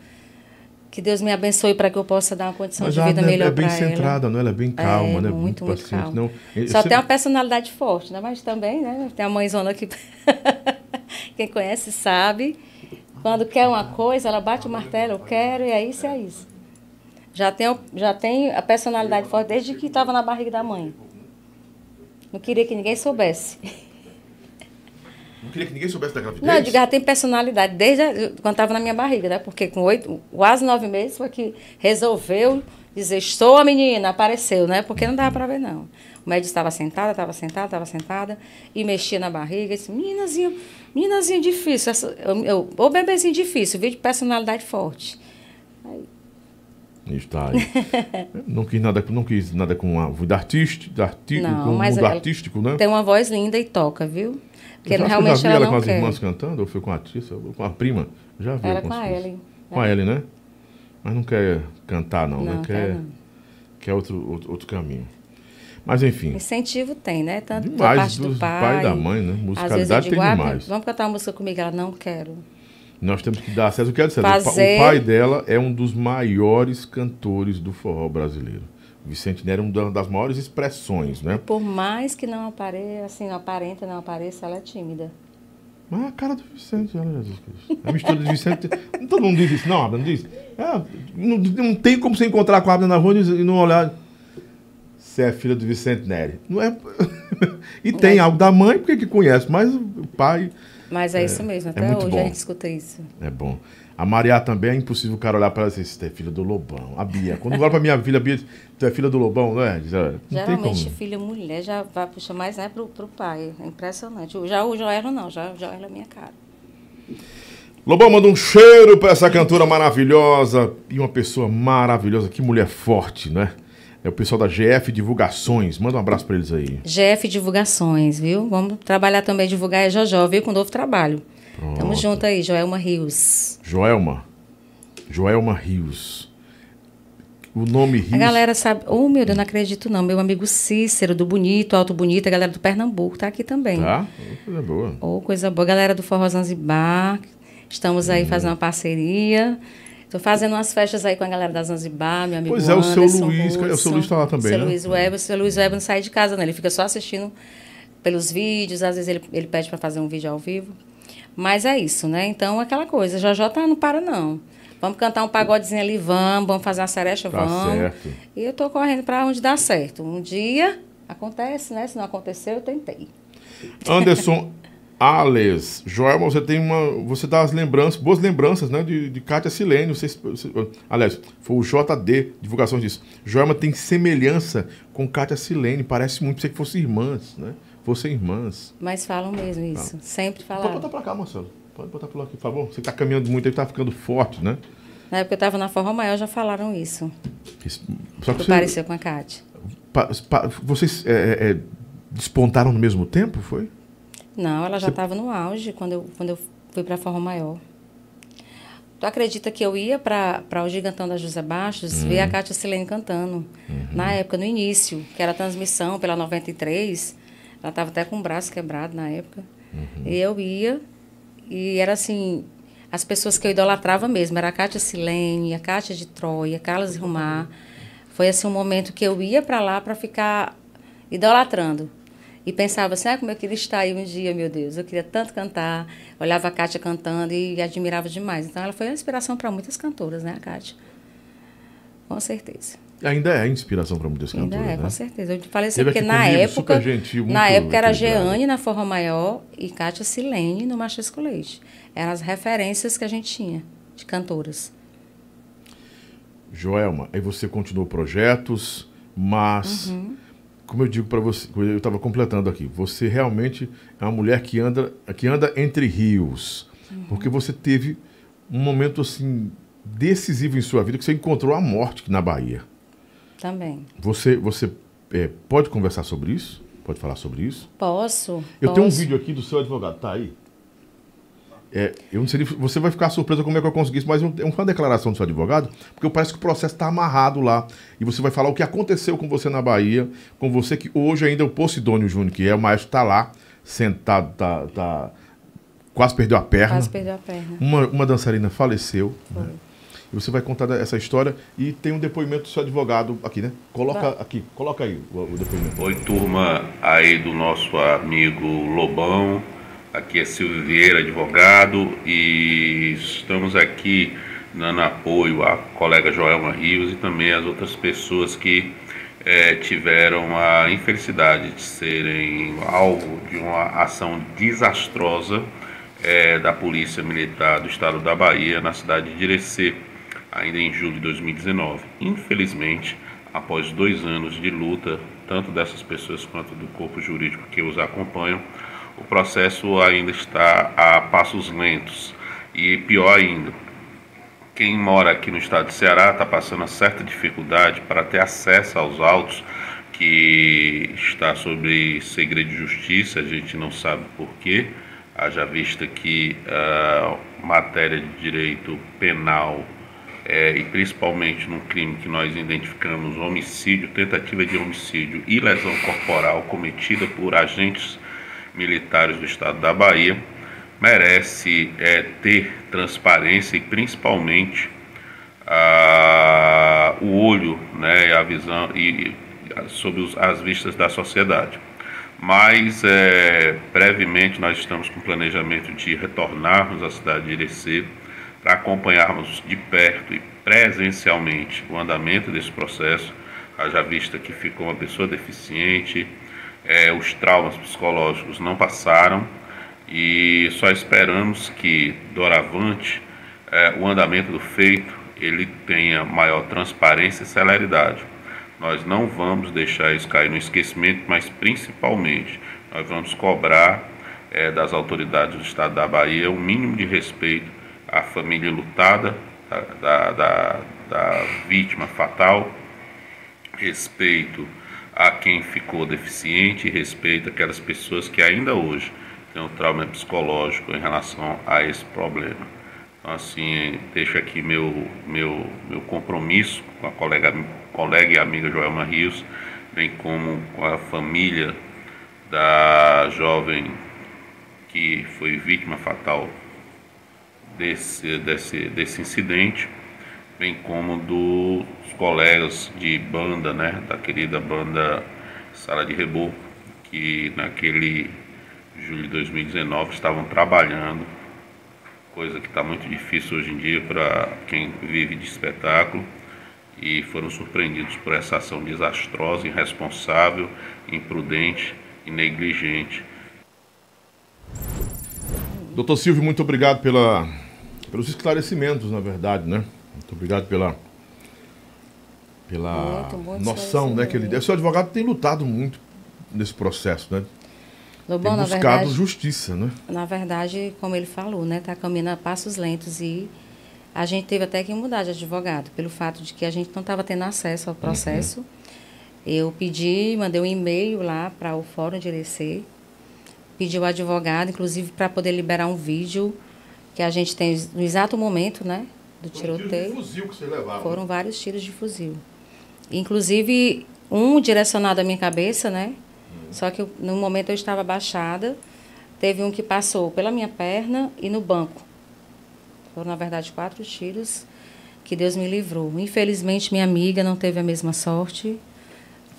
que Deus me abençoe para que eu possa dar uma condição Mas de vida melhor é bem para ela. centrada, não? Ela é bem calma, É, né? muito, muito paciente. calma. Não, eu Só tem uma personalidade forte, né? Mas também, né? Tem a mãezona que quem conhece sabe. Quando quer uma coisa, ela bate o martelo, eu quero, e é isso, é isso. Já tem, já tem a personalidade forte desde que estava na barriga da mãe. Não queria que ninguém soubesse. Não queria que ninguém soubesse da gravidez? Não, eu digo, ela tem personalidade desde a- quando estava na minha barriga, né? Porque com oito, quase nove meses foi que resolveu dizer, estou a menina, apareceu, né? Porque não dava para ver, não. O médico estava sentada, estava sentada, estava sentada, e mexia na barriga, e disse, meninazinha, meninazinha difícil, essa, eu, eu, ô bebezinho difícil, vídeo de personalidade forte. Está aí. não, quis nada, não quis nada com a vida artística, arti, Não, com o mundo artístico, né? Tem uma voz linda e toca, viu? Porque eu realmente já vi ela, ela, com as quer. irmãs cantando, ou foi com a ou com a prima? Já vi Ela com a. Ellen. Com a Ellen, né? Mas não quer cantar, não, né? Não, Quer, quer não. quer outro, outro, outro caminho. Mas enfim, Incentivo tem, né? Tanto da demais parte do dos pai. pai e da mãe, né? Musicalidade digo, tem ah, demais. vamos cantar uma música comigo. Ela, não quero. Nós temos que dar acesso. O que é César? Fazer- O pai dela é um dos maiores cantores do forró brasileiro. Vicente Nery é uma das maiores expressões, né? Por mais que não apareça, assim, não aparenta, não apareça, ela é tímida. Mas a cara do Vicente, olha Jesus Cristo. A mistura de Vicente. Todo mundo diz isso, não, Abner, não diz? É, não, não tem como você encontrar com a Abner na rua e não olhar. Você é filha do Vicente Nery. Não é... e tem algo da mãe, porque que conhece, mas o pai Mas é, isso mesmo, até muito hoje bom. a gente escuta isso. é bom. A Maria também é impossível o cara olhar para ela e dizer, você é filha do Lobão. A Bia. Quando olha para minha filha, Bia tu é filha do Lobão, não é? Diz, "Olha, não tem Geralmente, como. filha mulher já vai puxar mais né, pro, pro pai. É impressionante. Já o Joelo não, já o Joelo é minha cara. Lobão, manda um cheiro para essa cantora maravilhosa e uma pessoa maravilhosa. Que mulher forte, né? É o pessoal da GF Divulgações. Manda um abraço para eles aí. GF Divulgações, viu? Vamos trabalhar também, divulgar a Jojó, viu? Com novo trabalho. Pronto. Tamo junto aí, Joelma Rios. Joelma. Joelma Rios. O nome Rios. A galera sabe. Oh, meu Deus, não acredito não. Meu amigo Cícero, do Bonito, Alto Bonito, a galera do Pernambuco, tá aqui também. Tá? Coisa boa. Oh, coisa boa. Galera do Forró Zanzibar, estamos aí fazendo uma parceria. Estou fazendo umas festas aí com a galera da Zanzibar, meu amigo Pois é, o seu Anderson Luiz, cadê? o seu. Luiz tá lá também, seu né? Luiz Web, o seu Luiz Web não sai de casa, né? Ele fica só assistindo pelos vídeos, às vezes ele, ele pede para fazer um vídeo ao vivo. Mas é isso, né? Então, aquela coisa, Jojó tá, não para não. Vamos cantar um pagodezinho ali, vamos, vamos fazer uma serecha, Tá vamos. certo. E eu tô correndo para onde dá certo. Um dia acontece, né? Se não aconteceu, eu tentei. Anderson Ales. Joelma, você tem uma. Você dá as lembranças, boas lembranças, né? De, de Kátia Silene. Vocês, você- aliás, foi o JD, divulgações disso. Joelma tem semelhança com Kátia Silene. Parece muito pensei que fossem irmãs, né? Fossem irmãs. Mas falam mesmo isso. Sempre Pode falaram. botar pra cá, Marcelo. Pode botar por lá aqui, por favor. Você tá caminhando muito aí, tá ficando forte, né? Na época que eu estava na Forró Maior, já falaram isso. Isso- Só que Que você, parecia com a Cátia. pa- pa- vocês é, é, é, despontaram no mesmo tempo, foi? Não, ela já Você- estava no auge quando eu, quando eu fui para a Forró Maior. Tu acredita que eu ia para o Gigantão da José Baixos ver a Cátia Silene cantando? Na época, no início, que era a transmissão pela 93. Ela estava até com o braço quebrado na época. E eu ia, e era assim, as pessoas que eu idolatrava mesmo. Era a Cátia Silene, a Cátia de Troia, Carlos Rumar. Foi assim um momento que eu ia para lá para ficar idolatrando. E pensava assim, ah, como eu queria estar aí um dia, meu Deus. Eu queria tanto cantar. Olhava a Kátia cantando e admirava demais. Então, ela foi uma inspiração para muitas cantoras, né, a Kátia? Com certeza. Ainda é inspiração para muitas Ainda cantoras, é, né? com certeza. Eu falei assim, Teve porque na comigo, época. gentil, na época era. Jeane na Forró Maior e Kátia Silene no Machas com Leite. Eram as referências que a gente tinha de cantoras. Joelma, aí você continuou projetos, mas, Uhum. Como eu digo para você, eu estava completando aqui, você realmente é uma mulher que anda, que anda entre rios, Uhum. porque você teve um momento assim decisivo em sua vida que você encontrou a morte na Bahia. Também. Você, você é, pode conversar sobre isso? Pode falar sobre isso? Posso? Eu tenho um posso. vídeo aqui do seu advogado, tá aí? É, eu não sei, se você vai ficar surpresa como é que eu consegui isso, mas é uma declaração do seu advogado, porque parece que o processo está amarrado lá. E você vai falar o que aconteceu com você na Bahia, com você que hoje ainda o Posidônio Júnior, que é o maestro, está lá, sentado, tá, tá- quase perdeu a perna. Quase perdeu a perna. Uma, uma dançarina faleceu. né? E você vai contar essa história e tem um depoimento do seu advogado aqui, né? Coloca aqui, coloca aí o, o depoimento. Oi, turma aí do nosso amigo Lobão. Aqui é Silvio Vieira, advogado, e estamos aqui dando apoio à colega Joelma Rios e também às outras pessoas que eh, tiveram a infelicidade de serem alvo de uma ação desastrosa eh, da Polícia Militar do Estado da Bahia na cidade de Irecê, ainda em julho de 2019. Infelizmente, após dois anos de luta, tanto dessas pessoas quanto do corpo jurídico que os acompanham, o processo ainda está a passos lentos. E pior ainda, quem mora aqui no estado de Ceará está passando certa dificuldade para ter acesso aos autos que está sobre segredo de justiça, a gente não sabe por quê, haja vista que a matéria de direito penal é, e principalmente num crime que nós identificamos homicídio, tentativa de homicídio e lesão corporal cometida por agentes militares do estado da Bahia, merece é, ter transparência e principalmente ah, o olho né, a visão e, e sobre os- as vistas da sociedade. Mas é, brevemente nós estamos com planejamento de retornarmos à cidade de Irecê para acompanharmos de perto e presencialmente o andamento desse processo, haja vista que ficou uma pessoa deficiente, é, os traumas psicológicos não passaram e só esperamos que doravante é, o andamento do feito ele tenha maior transparência e celeridade. Nós não vamos deixar isso cair no esquecimento, mas principalmente nós vamos cobrar é, das autoridades do Estado da Bahia o mínimo de respeito à família lutada da, da, da, da vítima fatal, respeito a quem ficou deficiente, respeito àquelas pessoas que ainda hoje têm um trauma psicológico em relação a esse problema. Então, assim, deixo aqui meu, meu, meu compromisso com a colega, colega e amiga Joelma Rios, bem como com a família da jovem que foi vítima fatal desse, desse, desse incidente, bem como dos colegas de banda, né, da querida banda Sala de Reboco, que naquele julho de 2019 estavam trabalhando, coisa que está muito difícil hoje em dia para quem vive de espetáculo, e foram surpreendidos por essa ação desastrosa, irresponsável, imprudente e negligente Doutor Silvio, muito obrigado pela, pelos esclarecimentos, na verdade, né? Muito obrigado pela, pela Muito, muito noção né, que ele deu. O seu advogado tem lutado muito nesse processo, né? Tem Lobão, na buscado verdade, justiça, né? na verdade, como ele falou, né, tá caminhando a passos lentos e A gente teve até que mudar de advogado, pelo fato de que a gente não estava tendo acesso ao processo. Uhum. Eu pedi, mandei um e-mail lá para o Fórum de Irecê, pedi o advogado, inclusive para poder liberar um vídeo que a gente tem no exato momento, né, do tiroteio. Tiros de fuzil que você levava. Foram vários tiros de fuzil. Inclusive um direcionado à minha cabeça, né? Uhum. Só que no momento eu estava abaixada. Teve um que passou pela minha perna e no banco. Foram, na verdade, quatro tiros que Deus me livrou. Infelizmente, minha amiga não teve a mesma sorte.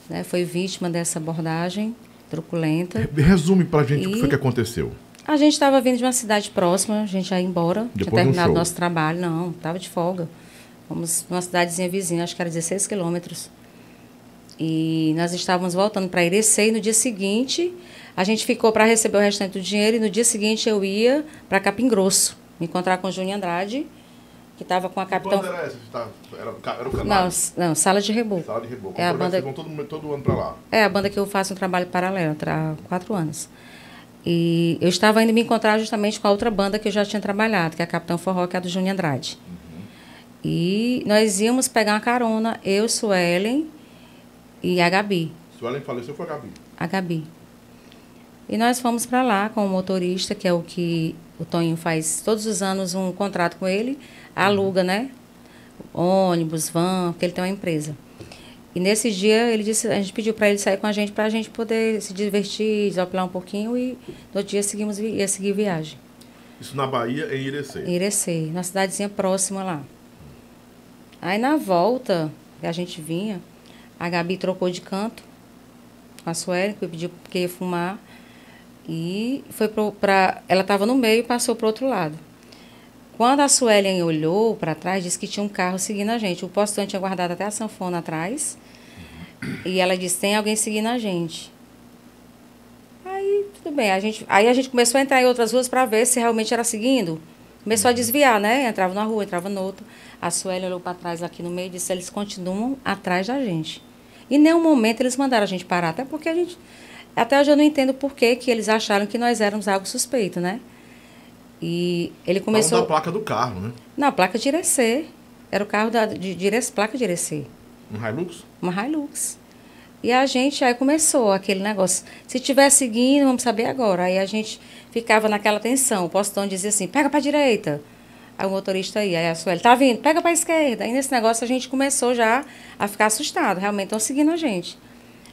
Né? Foi vítima dessa abordagem truculenta. Resume pra gente e o que foi que aconteceu. A gente estava vindo de uma cidade próxima, a gente ia embora, Depois tinha terminado um nosso trabalho. Não, estava de folga. Fomos numa cidadezinha vizinha, acho que era 16 quilômetros. E nós estávamos voltando para Irecê e no dia seguinte a gente ficou para receber o restante do dinheiro e no dia seguinte eu ia para Capim Grosso, me encontrar com o Júnior Andrade, que estava com a capitão. Quando era essa? Era, era o canal? Não, não, Sala de Reboco. Sala de Reboco. É a banda... vão todo, todo ano para lá. É a banda que eu faço um trabalho paralelo há quatro anos. E eu estava indo me encontrar justamente com a outra banda que eu já tinha trabalhado, que é a Capitão Forró, que é a do Júnior Andrade. E nós íamos pegar uma carona, eu, Suelen e a Gabi. Suelen faleceu foi a Gabi? A Gabi. E nós fomos para lá com o motorista, que é o que o Toninho faz todos os anos um contrato com ele, aluga, né? Ônibus, van, porque ele tem uma empresa. E nesse dia ele disse, a gente pediu para ele sair com a gente para a gente poder se divertir, desopilar um pouquinho e no dia seguimos ia seguir viagem. Isso na Bahia, em Irecê? Em Irecê, na cidadezinha próxima lá. Aí na volta que a gente vinha, a Gabi trocou de canto com a Sueli, que pediu que ia fumar. E foi para. Ela estava no meio e passou para o outro lado. Quando a Suelen olhou para trás, disse que tinha um carro seguindo a gente. O postão tinha guardado até a sanfona atrás. E ela disse: tem alguém seguindo a gente. Aí, tudo bem. A gente, aí a gente começou a entrar em outras ruas para ver se realmente era seguindo. Começou a desviar, né? Entrava na rua, entrava no outro. A Sueli olhou para trás aqui no meio e disse: eles continuam atrás da gente. Em nenhum momento eles mandaram a gente parar, até porque a gente. Até hoje eu não entendo por que, que eles acharam que nós éramos algo suspeito, né? E ele começou. Falam da placa do carro, né? Não, placa de Irecê. Era o carro da de, de, placa de Irecê. Um Hilux? Uma Hilux. E a gente aí começou aquele negócio. Se tiver seguindo, vamos saber agora. Aí a gente ficava naquela tensão. O postão dizia assim: pega para direita. Aí o motorista ia, aí a Sueli, tá vindo, pega para a esquerda. Aí nesse negócio a gente começou já a ficar assustado. Realmente estão seguindo a gente.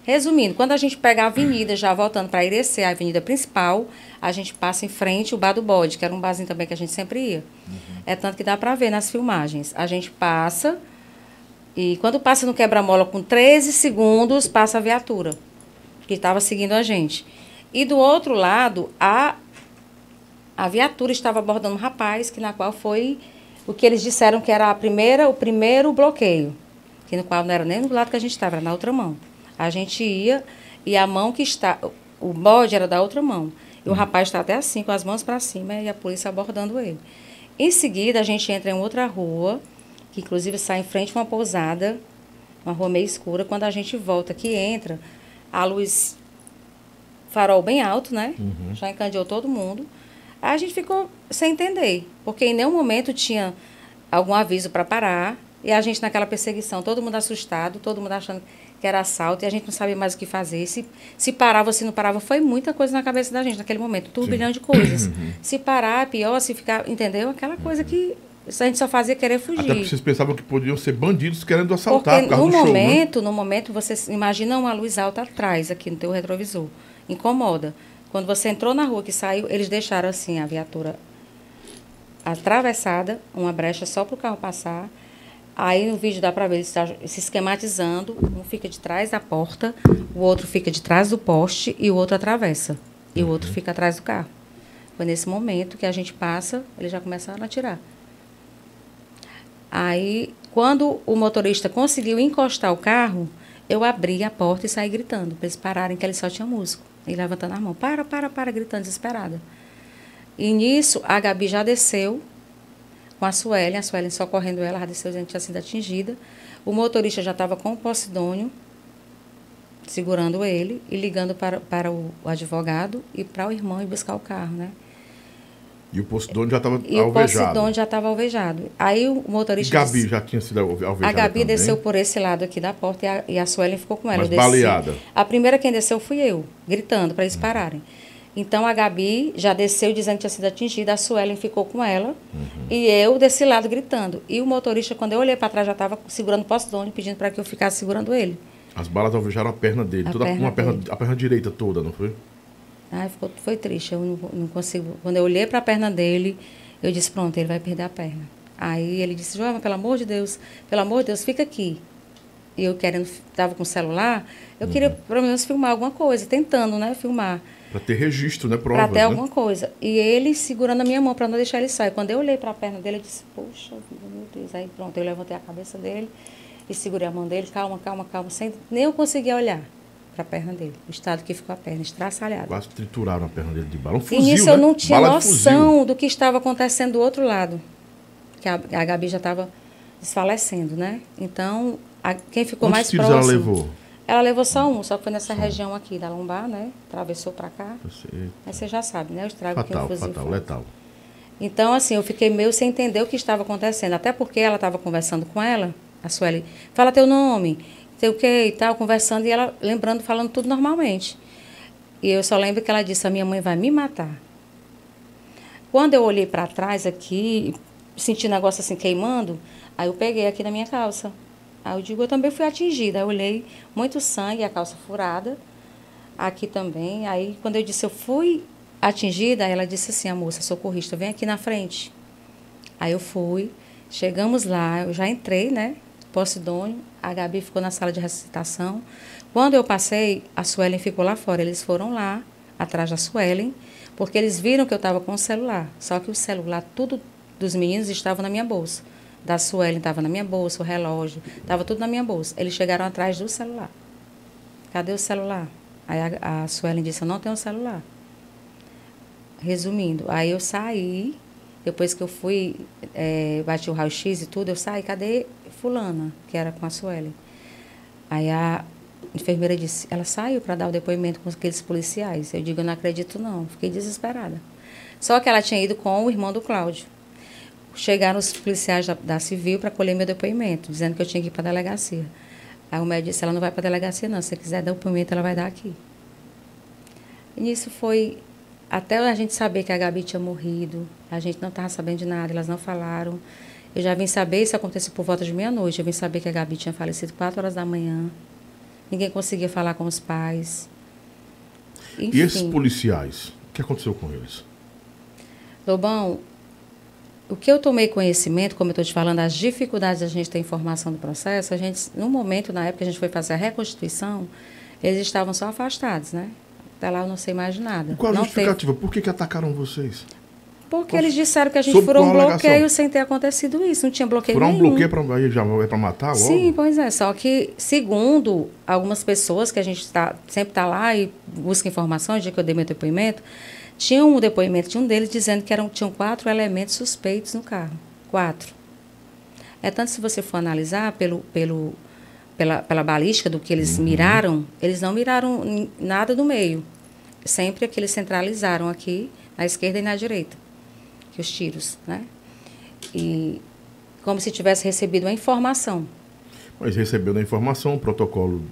Resumindo, quando a gente pega a avenida, já voltando para Irecê, a avenida principal, a gente passa em frente o Bar do Bode, que era um barzinho também que a gente sempre ia. Uhum. É tanto que dá para ver nas filmagens. A gente passa e quando passa no quebra-mola com 13 segundos, passa a viatura que estava seguindo a gente. E do outro lado, a, a viatura estava abordando um rapaz, que na qual foi o que eles disseram que era a primeira, o primeiro bloqueio, que no qual não era nem do lado que a gente estava, era na outra mão. A gente ia e a mão que está. O bode era da outra mão. E o uhum. rapaz está até assim, com as mãos para cima, e a polícia abordando ele. Em seguida, a gente entra em outra rua, que inclusive sai em frente a uma pousada, uma rua meio escura. Quando a gente volta, que entra, a luz farol bem alto, né? Uhum. Já encandeou todo mundo. Aí a gente ficou sem entender, porque em nenhum momento tinha algum aviso para parar. E a gente naquela perseguição, todo mundo assustado, todo mundo achando que era assalto, e a gente não sabia mais o que fazer. Se, se parava, se não parava, foi muita coisa na cabeça da gente naquele momento, turbilhão de coisas. Uhum. Se parar, pior, se ficar, entendeu? Aquela coisa que a gente só fazia querer fugir. Até porque vocês pensavam que podiam ser bandidos querendo assaltar porque no momento, show, né? no momento, você imagina uma luz alta atrás, aqui no teu retrovisor. Incomoda. Quando você entrou na rua que saiu, eles deixaram assim a viatura atravessada, uma brecha só para o carro passar Aí no vídeo dá para ver ele está se esquematizando. Um fica de trás da porta, o outro fica de trás do poste e o outro atravessa. E o outro fica atrás do carro. Foi nesse momento que a gente passa, eles já começaram a atirar. Aí, quando o motorista conseguiu encostar o carro, eu abri a porta e saí gritando, para eles pararem, que ele só tinha músico. E levantando a mão, para, para, para, gritando, desesperada. E nisso, a Gabi já desceu com a Suelen, a Suelen socorrendo ela, a desceu, gente tinha sido atingida. O motorista já estava com o Posidônio, segurando ele e ligando para, para o, advogado e para o irmão ir buscar o carro, né? E o Posidônio já estava E o alvejado. Posidônio já estava alvejado. Aí o E motorista. Gabi disse- já tinha sido alve- alvejada a Gabi também? desceu por esse lado aqui da porta e a, e a Suelen ficou com ela. Mas baleada? A primeira quem desceu fui eu, gritando para eles pararem. Então a Gabi já desceu dizendo que tinha sido atingida, a Suelen ficou com ela Uhum. e eu desse lado gritando. E o motorista, quando eu olhei para trás, já estava segurando o Posidônio, pedindo para que eu ficasse segurando ele. As balas alvejaram a perna dele. A toda, perna uma perna, dele. A perna direita toda, não foi? Ai, ficou, foi triste, eu não, não consigo. Quando eu olhei para a perna dele, eu disse: pronto, ele vai perder a perna. Aí ele disse: Joana, pelo amor de Deus, pelo amor de Deus, fica aqui. E eu querendo, estava com o celular, eu queria Uhum. pelo menos filmar alguma coisa, tentando, né, filmar. Pra ter registro, né? Para Provas, ter né? alguma coisa. E ele segurando a minha mão para não deixar ele sair. Quando eu olhei para a perna dele, eu disse: Poxa meu Deus. Aí pronto, eu levantei a cabeça dele e segurei a mão dele, calma, calma, calma, sem nem eu conseguia olhar para a perna dele. O estado que ficou a perna, estraçalhada. Quase trituraram a perna dele de bala. Um E fuzil, nisso né? eu não tinha Bala noção do que estava acontecendo do outro lado. Que a, a Gabi já estava desfalecendo, né? Então, a- quem ficou Quantos mais tiros próximo... ela levou? Ela levou só um, só que foi nessa região aqui da lombar, né? Atravessou para cá. Você- Aí você já sabe, né? O estrago que um Fatal, fuzil fatal, faz. letal. Então, assim, eu fiquei meio sem entender o que estava acontecendo. Até porque ela estava conversando com ela, a Sueli, fala teu nome, sei o que e tal, conversando, e ela lembrando, falando tudo normalmente. E eu só lembro que ela disse, a minha mãe vai me matar. Quando eu olhei para trás aqui, senti um negócio assim queimando, aí eu peguei aqui na minha calça. Aí eu digo, eu também fui atingida. Aí eu olhei muito sangue, a calça furada, aqui também. Aí quando eu disse, eu fui atingida, ela disse assim, a moça socorrista, vem aqui na frente. Aí eu fui, chegamos lá, eu já entrei, né? Posidônio, a Gabi ficou na sala de ressuscitação. Quando eu passei, a Suelen ficou lá fora. Eles foram lá, atrás da Suelen, porque eles viram que eu estava com o celular. Só que o celular, tudo dos meninos estava na minha bolsa. Da Suelen estava na minha bolsa, o relógio, estava tudo na minha bolsa. Eles chegaram atrás do celular. Cadê o celular? Aí a, a Suelen disse, eu não tenho celular. Resumindo, aí eu saí, depois que eu fui, eh, bati o raio-x e tudo, eu saí, cadê fulana, que era com a Suelen? Aí a enfermeira disse, ela saiu para dar o depoimento com aqueles policiais. Eu digo, eu não acredito não, fiquei desesperada. Só que ela tinha ido com o irmão do Cláudio. Chegaram os policiais da, da Civil para colher meu depoimento, dizendo que eu tinha que ir para a delegacia. Aí o médico disse, ela não vai para a delegacia não, se você quiser dar o depoimento, ela vai dar aqui. E nisso foi até a gente saber que a Gabi tinha morrido, a gente não estava sabendo de nada, elas não falaram. Eu já vim saber, isso aconteceu por volta de meia-noite, eu vim saber que a Gabi tinha falecido quatro horas da manhã. Ninguém conseguia falar com os pais. E esses Enfim. policiais? O que aconteceu com eles? Lobão, o que eu tomei conhecimento, como eu estou te falando, as dificuldades da gente ter informação do processo, a gente, no momento, na época que a gente foi fazer a reconstituição, eles estavam só afastados, né? Até lá eu não sei mais de nada. E qual a não justificativa? Por que, que atacaram vocês? Porque eles disseram que a gente furou um bloqueio sem ter acontecido isso. Não tinha bloqueio Furar um nenhum. bloqueio pra, aí já é pra matar logo? Sim, pois é. Só que, segundo algumas pessoas que a gente tá, sempre está lá e busca informações, dia que eu dei meu depoimento, tinha um depoimento de um deles dizendo que eram, tinham quatro elementos suspeitos no carro. Quatro. É tanto se você for analisar pelo, pelo, pela, pela balística do que eles miraram, eles não miraram nada do meio. Sempre é que eles centralizaram aqui, na esquerda e na direita, que os tiros, né? E como se tivesse recebido a informação. Mas recebeu da informação, o protocolo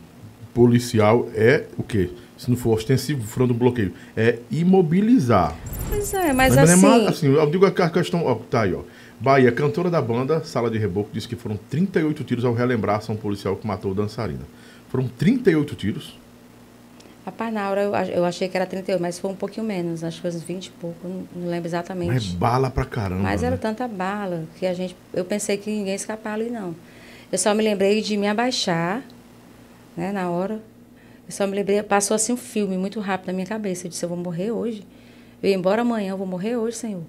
policial é o quê? Se não for ostensivo, furando um bloqueio, é imobilizar. Pois é, mas, não é assim, mais- assim, eu digo a questão, ó, tá aí, ó. Bahia, cantora da banda, Sala de Reboco, disse que foram 38 tiros ao relembrar a ação policial que matou o dançarina. Foram 38 tiros. Rapaz, na hora eu, ach- eu achei que era 38, mas foi um pouquinho menos, acho que foi uns 20 e pouco, não, lembro exatamente. Mas é bala pra caramba. Mas era né? tanta bala que a gente, eu pensei que ninguém ia escapar ali, não. Eu só me lembrei de me abaixar, né, na hora. Eu só me lembrei, passou assim um filme muito rápido na minha cabeça. Eu disse, eu vou morrer hoje. Eu ia embora amanhã, eu vou morrer hoje, Senhor.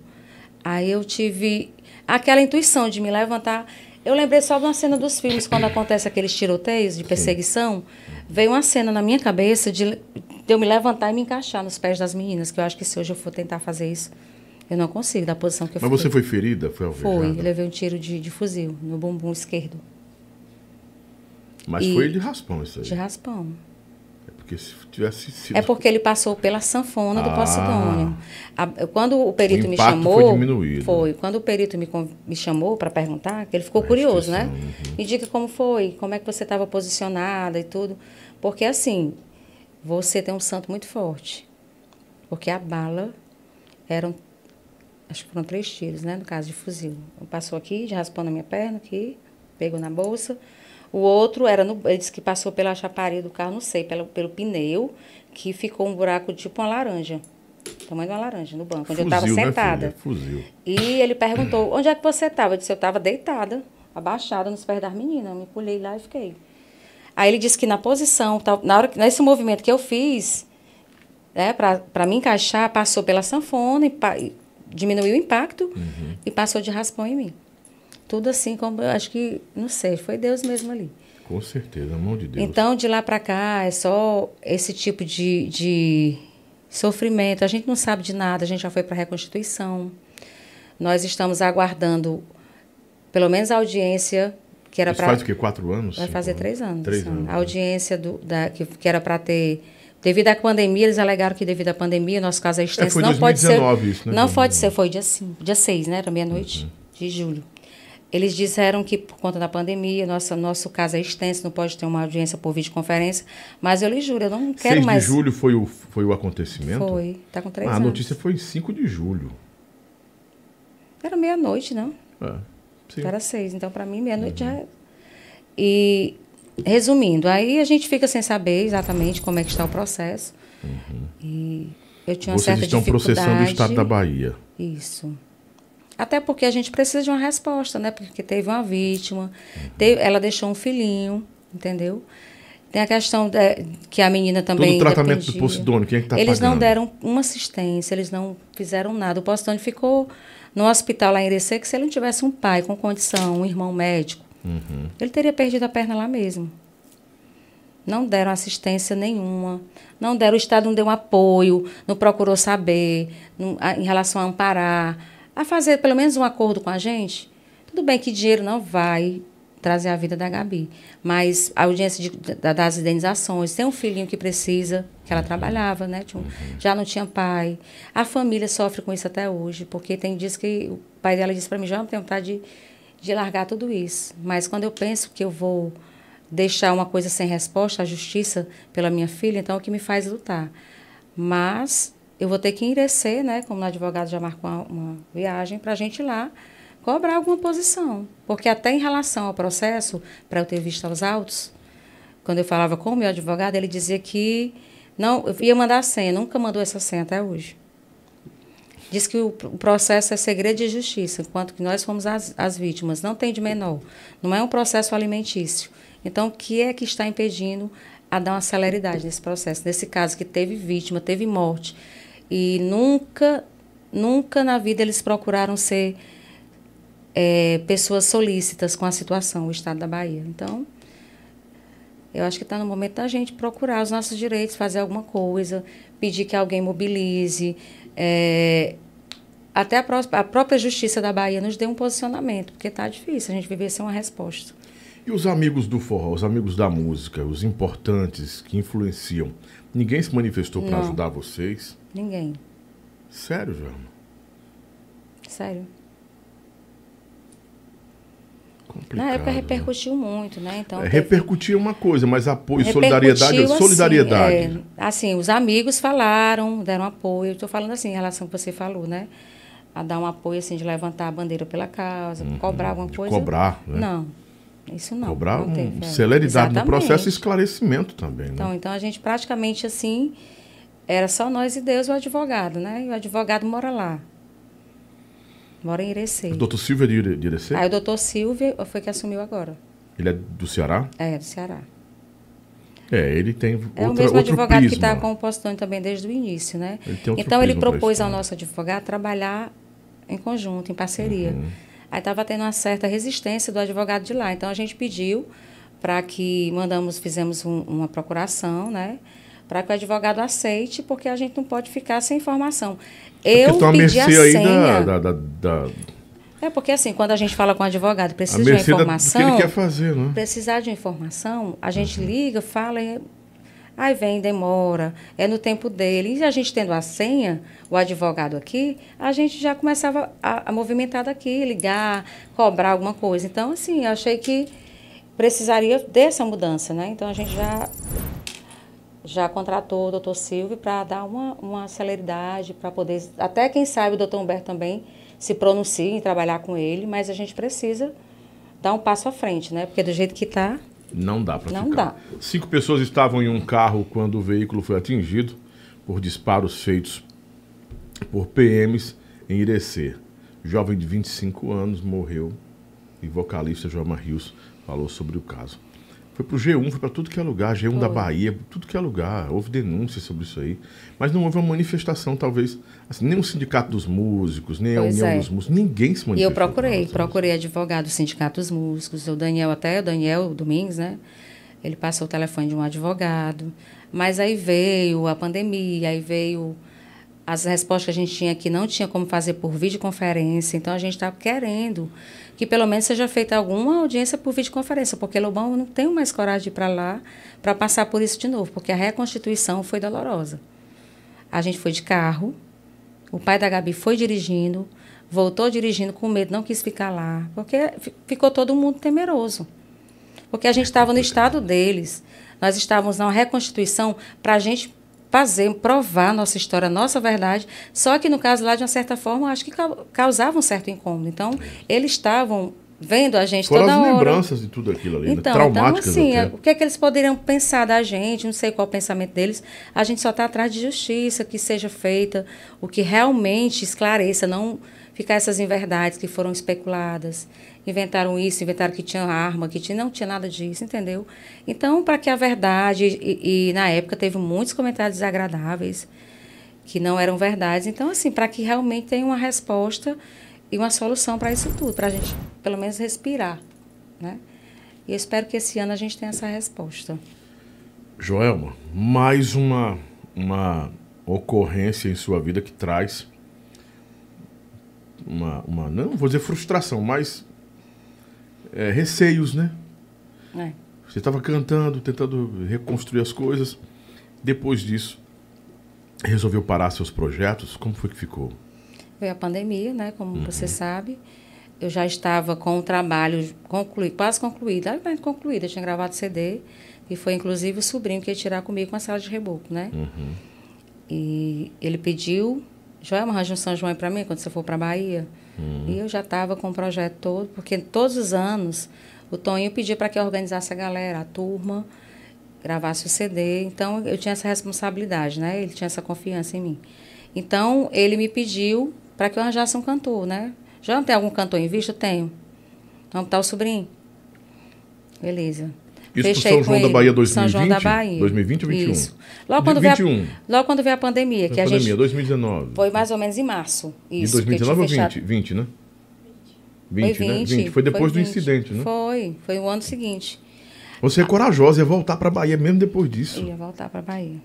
Aí eu tive aquela intuição de me levantar. Eu lembrei só de uma cena dos filmes, quando acontece aqueles tiroteios de perseguição. Veio uma cena na minha cabeça de, eu me levantar e me encaixar nos pés das meninas, que eu acho que se hoje eu for tentar fazer isso, eu não consigo, da posição que eu Mas fiquei. você foi ferida? Foi alvejada? Foi, levei um tiro de, de fuzil no bumbum esquerdo, Mas e- foi de raspão isso aí. de raspão. Porque se tivesse sido. É porque ele passou pela sanfona do Ah. Posidônio. A- Quando o perito O me chamou. foi diminuído. Foi. Quando o perito me, me chamou para perguntar, que ele ficou curioso, né? restituição, Me diga como foi, como é que você estava posicionada e tudo. Porque assim, você tem um santo muito forte. Porque a bala eram. Acho que foram três tiros, né? No caso de fuzil. Passou aqui, já raspou na minha perna, aqui, pegou na bolsa. O outro era no. Ele disse que passou pela chaparia do carro, não sei, pelo, pelo pneu, que ficou um buraco tipo uma laranja. Tamanho de uma laranja no banco, onde eu estava Fuzil, né, sentada. filha? Fuzil. E ele perguntou, onde é que você estava? Eu disse, eu estava deitada, abaixada nos pés das meninas. Eu me pulei lá e fiquei. Aí ele disse que na posição, na hora nesse movimento que eu fiz, né, para me encaixar, passou pela sanfona, e pa- diminuiu o impacto Uhum. e passou de raspão em mim. Tudo assim, como eu acho que, não sei, foi Deus mesmo ali. Com certeza, a mão de Deus. Então, de lá para cá, é só esse tipo de, de sofrimento. A gente não sabe de nada, a gente já foi para a Reconstituição. Nós estamos aguardando, pelo menos a audiência, que era para. faz o quê? Quatro anos? Vai fazer anos? três anos. Três anos. A né? audiência do, da, que, que era para ter. Devido à pandemia, eles alegaram que devido à pandemia, nosso caso é extenso. foi não pode ser. 2019 isso, né? Não pode ser, foi dia 5, dia 6, né? Era meia-noite Uhum. de julho. Eles disseram que por conta da pandemia, nossa, nosso caso é extenso, não pode ter uma audiência por videoconferência. Mas eu lhe juro, eu não quero 6 mais. de julho foi o, foi o acontecimento? Foi, tá com três Ah, a anos. notícia foi em 5 de julho. Era meia-noite, não? É, sim. Era seis, então para mim meia-noite já é. E resumindo, aí a gente fica sem saber exatamente como é que está o processo. E eu tinha uma Vocês certa estão processando o Estado da dificuldade. Bahia. Isso. Até porque a gente precisa de uma resposta, né? Porque teve uma vítima, teve- ela deixou um filhinho, entendeu? Tem a questão de- que a menina também. Todo o tratamento do dependia. Posidônio, quem é que está Eles não pagando? deram uma assistência, eles não fizeram nada. O Posidônio ficou no hospital lá em Irecê, que se ele não tivesse um pai com condição, um irmão médico, Uhum. ele teria perdido a perna lá mesmo. Não deram assistência nenhuma. Não deram, o Estado não deu um apoio, não procurou saber não- a- em relação a amparar, a fazer pelo menos um acordo com a gente. Tudo bem que dinheiro não vai trazer a vida da Gabi, mas a audiência de- da- das indenizações, tem um filhinho que precisa, que ela trabalhava, né? Tinha já não tinha pai. A família sofre com isso até hoje, porque tem dias que o pai dela disse para mim, já não tenho vontade de, de largar tudo isso. Mas quando eu penso que eu vou deixar uma coisa sem resposta, a justiça pela minha filha, então é o que me faz lutar. Mas eu vou ter que enderecer, né? Como o advogado já marcou uma, uma viagem, para a gente ir lá cobrar alguma posição. Porque até em relação ao processo, para eu ter visto aos autos, quando eu falava com o meu advogado, ele dizia que não eu ia mandar a senha, nunca mandou essa senha até hoje. Diz que o, processo é segredo de justiça, enquanto que nós fomos as, as vítimas. Não tem de menor. Não é um processo alimentício. Então, o que é que está impedindo a dar uma celeridade nesse processo? Nesse caso que teve vítima, teve morte. E nunca, nunca na vida eles procuraram ser é, pessoas solícitas com a situação, o Estado da Bahia. Então, eu acho que está no momento da gente procurar os nossos direitos, fazer alguma coisa, pedir que alguém mobilize. é, até a, pró- a própria Justiça da Bahia nos dê um posicionamento, porque está difícil a gente viver sem uma resposta. E os amigos do forró, os amigos da música, os importantes que influenciam, ninguém se manifestou para ajudar vocês? Ninguém. Sério, João? Sério. Complicado. Na época né? repercutiu muito, né? Então, É, repercutir é uma coisa, mas apoio, solidariedade, assim, solidariedade. é, Assim, os amigos falaram, deram apoio. Estou falando assim, em relação ao que você falou, né? A dar um apoio, assim, de levantar a bandeira pela causa, cobrar alguma Uhum. coisa. cobrar, né? Não, isso não. Cobrar não um celeridade no processo e Exatamente. esclarecimento também, né? Então, então, a gente praticamente, assim, era só nós e Deus e o advogado, né? E o advogado mora lá. Mora em Irecê. o doutor Silvio é de Ire- de Irecê? Aí o doutor Silvio foi que assumiu agora. Ele é do Ceará? É, do Ceará. É, ele tem É o outra, mesmo advogado que prisma. está com o postônio também desde o início, né? Ele então ele propôs ao nosso advogado trabalhar em conjunto, em parceria. Uhum. Aí estava tendo uma certa resistência do advogado de lá. Então a gente pediu para que mandamos, fizemos um- uma procuração, né? Para que o advogado aceite, porque a gente não pode ficar sem informação. Porque Eu à pedi a senha. da, da, da, É porque assim, quando a gente fala com o advogado, precisa de uma mercê da- do que informação ele quer fazer, né? precisar de informação, a gente Uhum. liga, fala, e Aí vem, demora, é no tempo dele. E a gente tendo a senha, o advogado aqui, a gente já começava a, a movimentar daqui, ligar, cobrar alguma coisa. Então, assim, eu achei que precisaria dessa mudança, né? Então, a gente já já contratou o doutor Silvio para dar uma, uma celeridade, para poder. Até quem sabe o doutor Humberto também se pronuncie em trabalhar com ele, mas a gente precisa dar um passo à frente, né? Porque do jeito que está. Não dá para Não dá. Cinco pessoas estavam em um carro quando o veículo foi atingido por disparos feitos por PMs em Irecê. Jovem de 25 anos morreu e vocalista Joelma Rios falou sobre o caso. Foi pro G1, foi para tudo que é lugar, G1 da Foi. Bahia, tudo que é lugar. Houve denúncias sobre isso aí. Mas não houve uma manifestação, talvez. Assim, nem o Sindicato dos Músicos, nem a Pois União é. dos Músicos, ninguém se manifestou. E eu procurei, a procurei advogado do Sindicato dos Músicos, o Daniel, até o Daniel Domingues, né? Ele passou o telefone de um advogado. Mas aí veio a pandemia, aí veio as respostas que a gente tinha aqui, não tinha como fazer por videoconferência. Então a gente está querendo que pelo menos seja feita alguma audiência por videoconferência, porque Lobão não tenho mais coragem de ir para lá para passar por isso de novo, porque a reconstituição foi dolorosa. A gente foi de carro, o pai da Gabi foi dirigindo, voltou dirigindo com medo, não quis ficar lá, porque fi- ficou todo mundo temeroso. Porque a gente estava no estado deles. Nós estávamos na reconstituição para a gente fazer, provar nossa história, nossa verdade. Só que no caso lá, de uma certa forma, eu acho que cau- causava um certo incômodo. Então, eles estavam vendo a gente Foram toda as hora. lembranças de tudo aquilo ali, né? Então, então traumáticas assim, até. o que é que eles poderiam pensar da gente? Não sei qual é o pensamento deles. A gente só está atrás de justiça, que seja feita o que realmente esclareça, não ficar essas inverdades que foram especuladas. Inventaram isso, inventaram que tinha arma, que tinha, não tinha nada disso, entendeu? Então, para que a verdade, e, e na época teve muitos comentários desagradáveis, que não eram verdades. Então, assim, para que realmente tenha uma resposta e uma solução para isso tudo, para a gente, pelo menos, respirar, né? E eu espero que esse ano a gente tenha essa resposta. Joelma, mais uma, uma ocorrência em sua vida que traz uma, uma não vou dizer frustração, mas é, receios, né? É. Você estava cantando, tentando reconstruir as coisas. Depois disso, resolveu parar seus projetos. Como foi que ficou? Veio a pandemia, né? Como Uhum. você sabe. Eu já estava com o trabalho concluído, quase concluído, levemente concluído. Eu tinha gravado CD, e foi inclusive o sobrinho que ia tirar comigo uma sala de reboco, né? Uhum. E ele pediu, Joel, arranja um São João para mim quando você for para Bahia. Uhum. E eu já estava com o projeto todo, porque todos os anos o Toninho pedia para que eu organizasse a galera, a turma, gravasse o CD. Então eu tinha essa responsabilidade, né? Ele tinha essa confiança em mim. Então ele me pediu para que eu arranjasse um cantor, né? Já não tem algum cantor em vista? Eu tenho. Vamos botar o sobrinho. Beleza. Isso Fechei São João da ele. Bahia São João da 2020? Bahia. 2020 ou 21? Isso. Logo De quando, veio 21. a, logo quando veio a pandemia, que Foi a pandemia, gente 2019. foi mais ou menos em março. De Isso, eu 2019 ou tinha 20? 20, né? 20, Foi né? 20, 20. Foi depois do 20. incidente, né? Foi, foi o ano seguinte. Você é corajosa, ia voltar pra Bahia mesmo depois disso. Ia voltar para Bahia.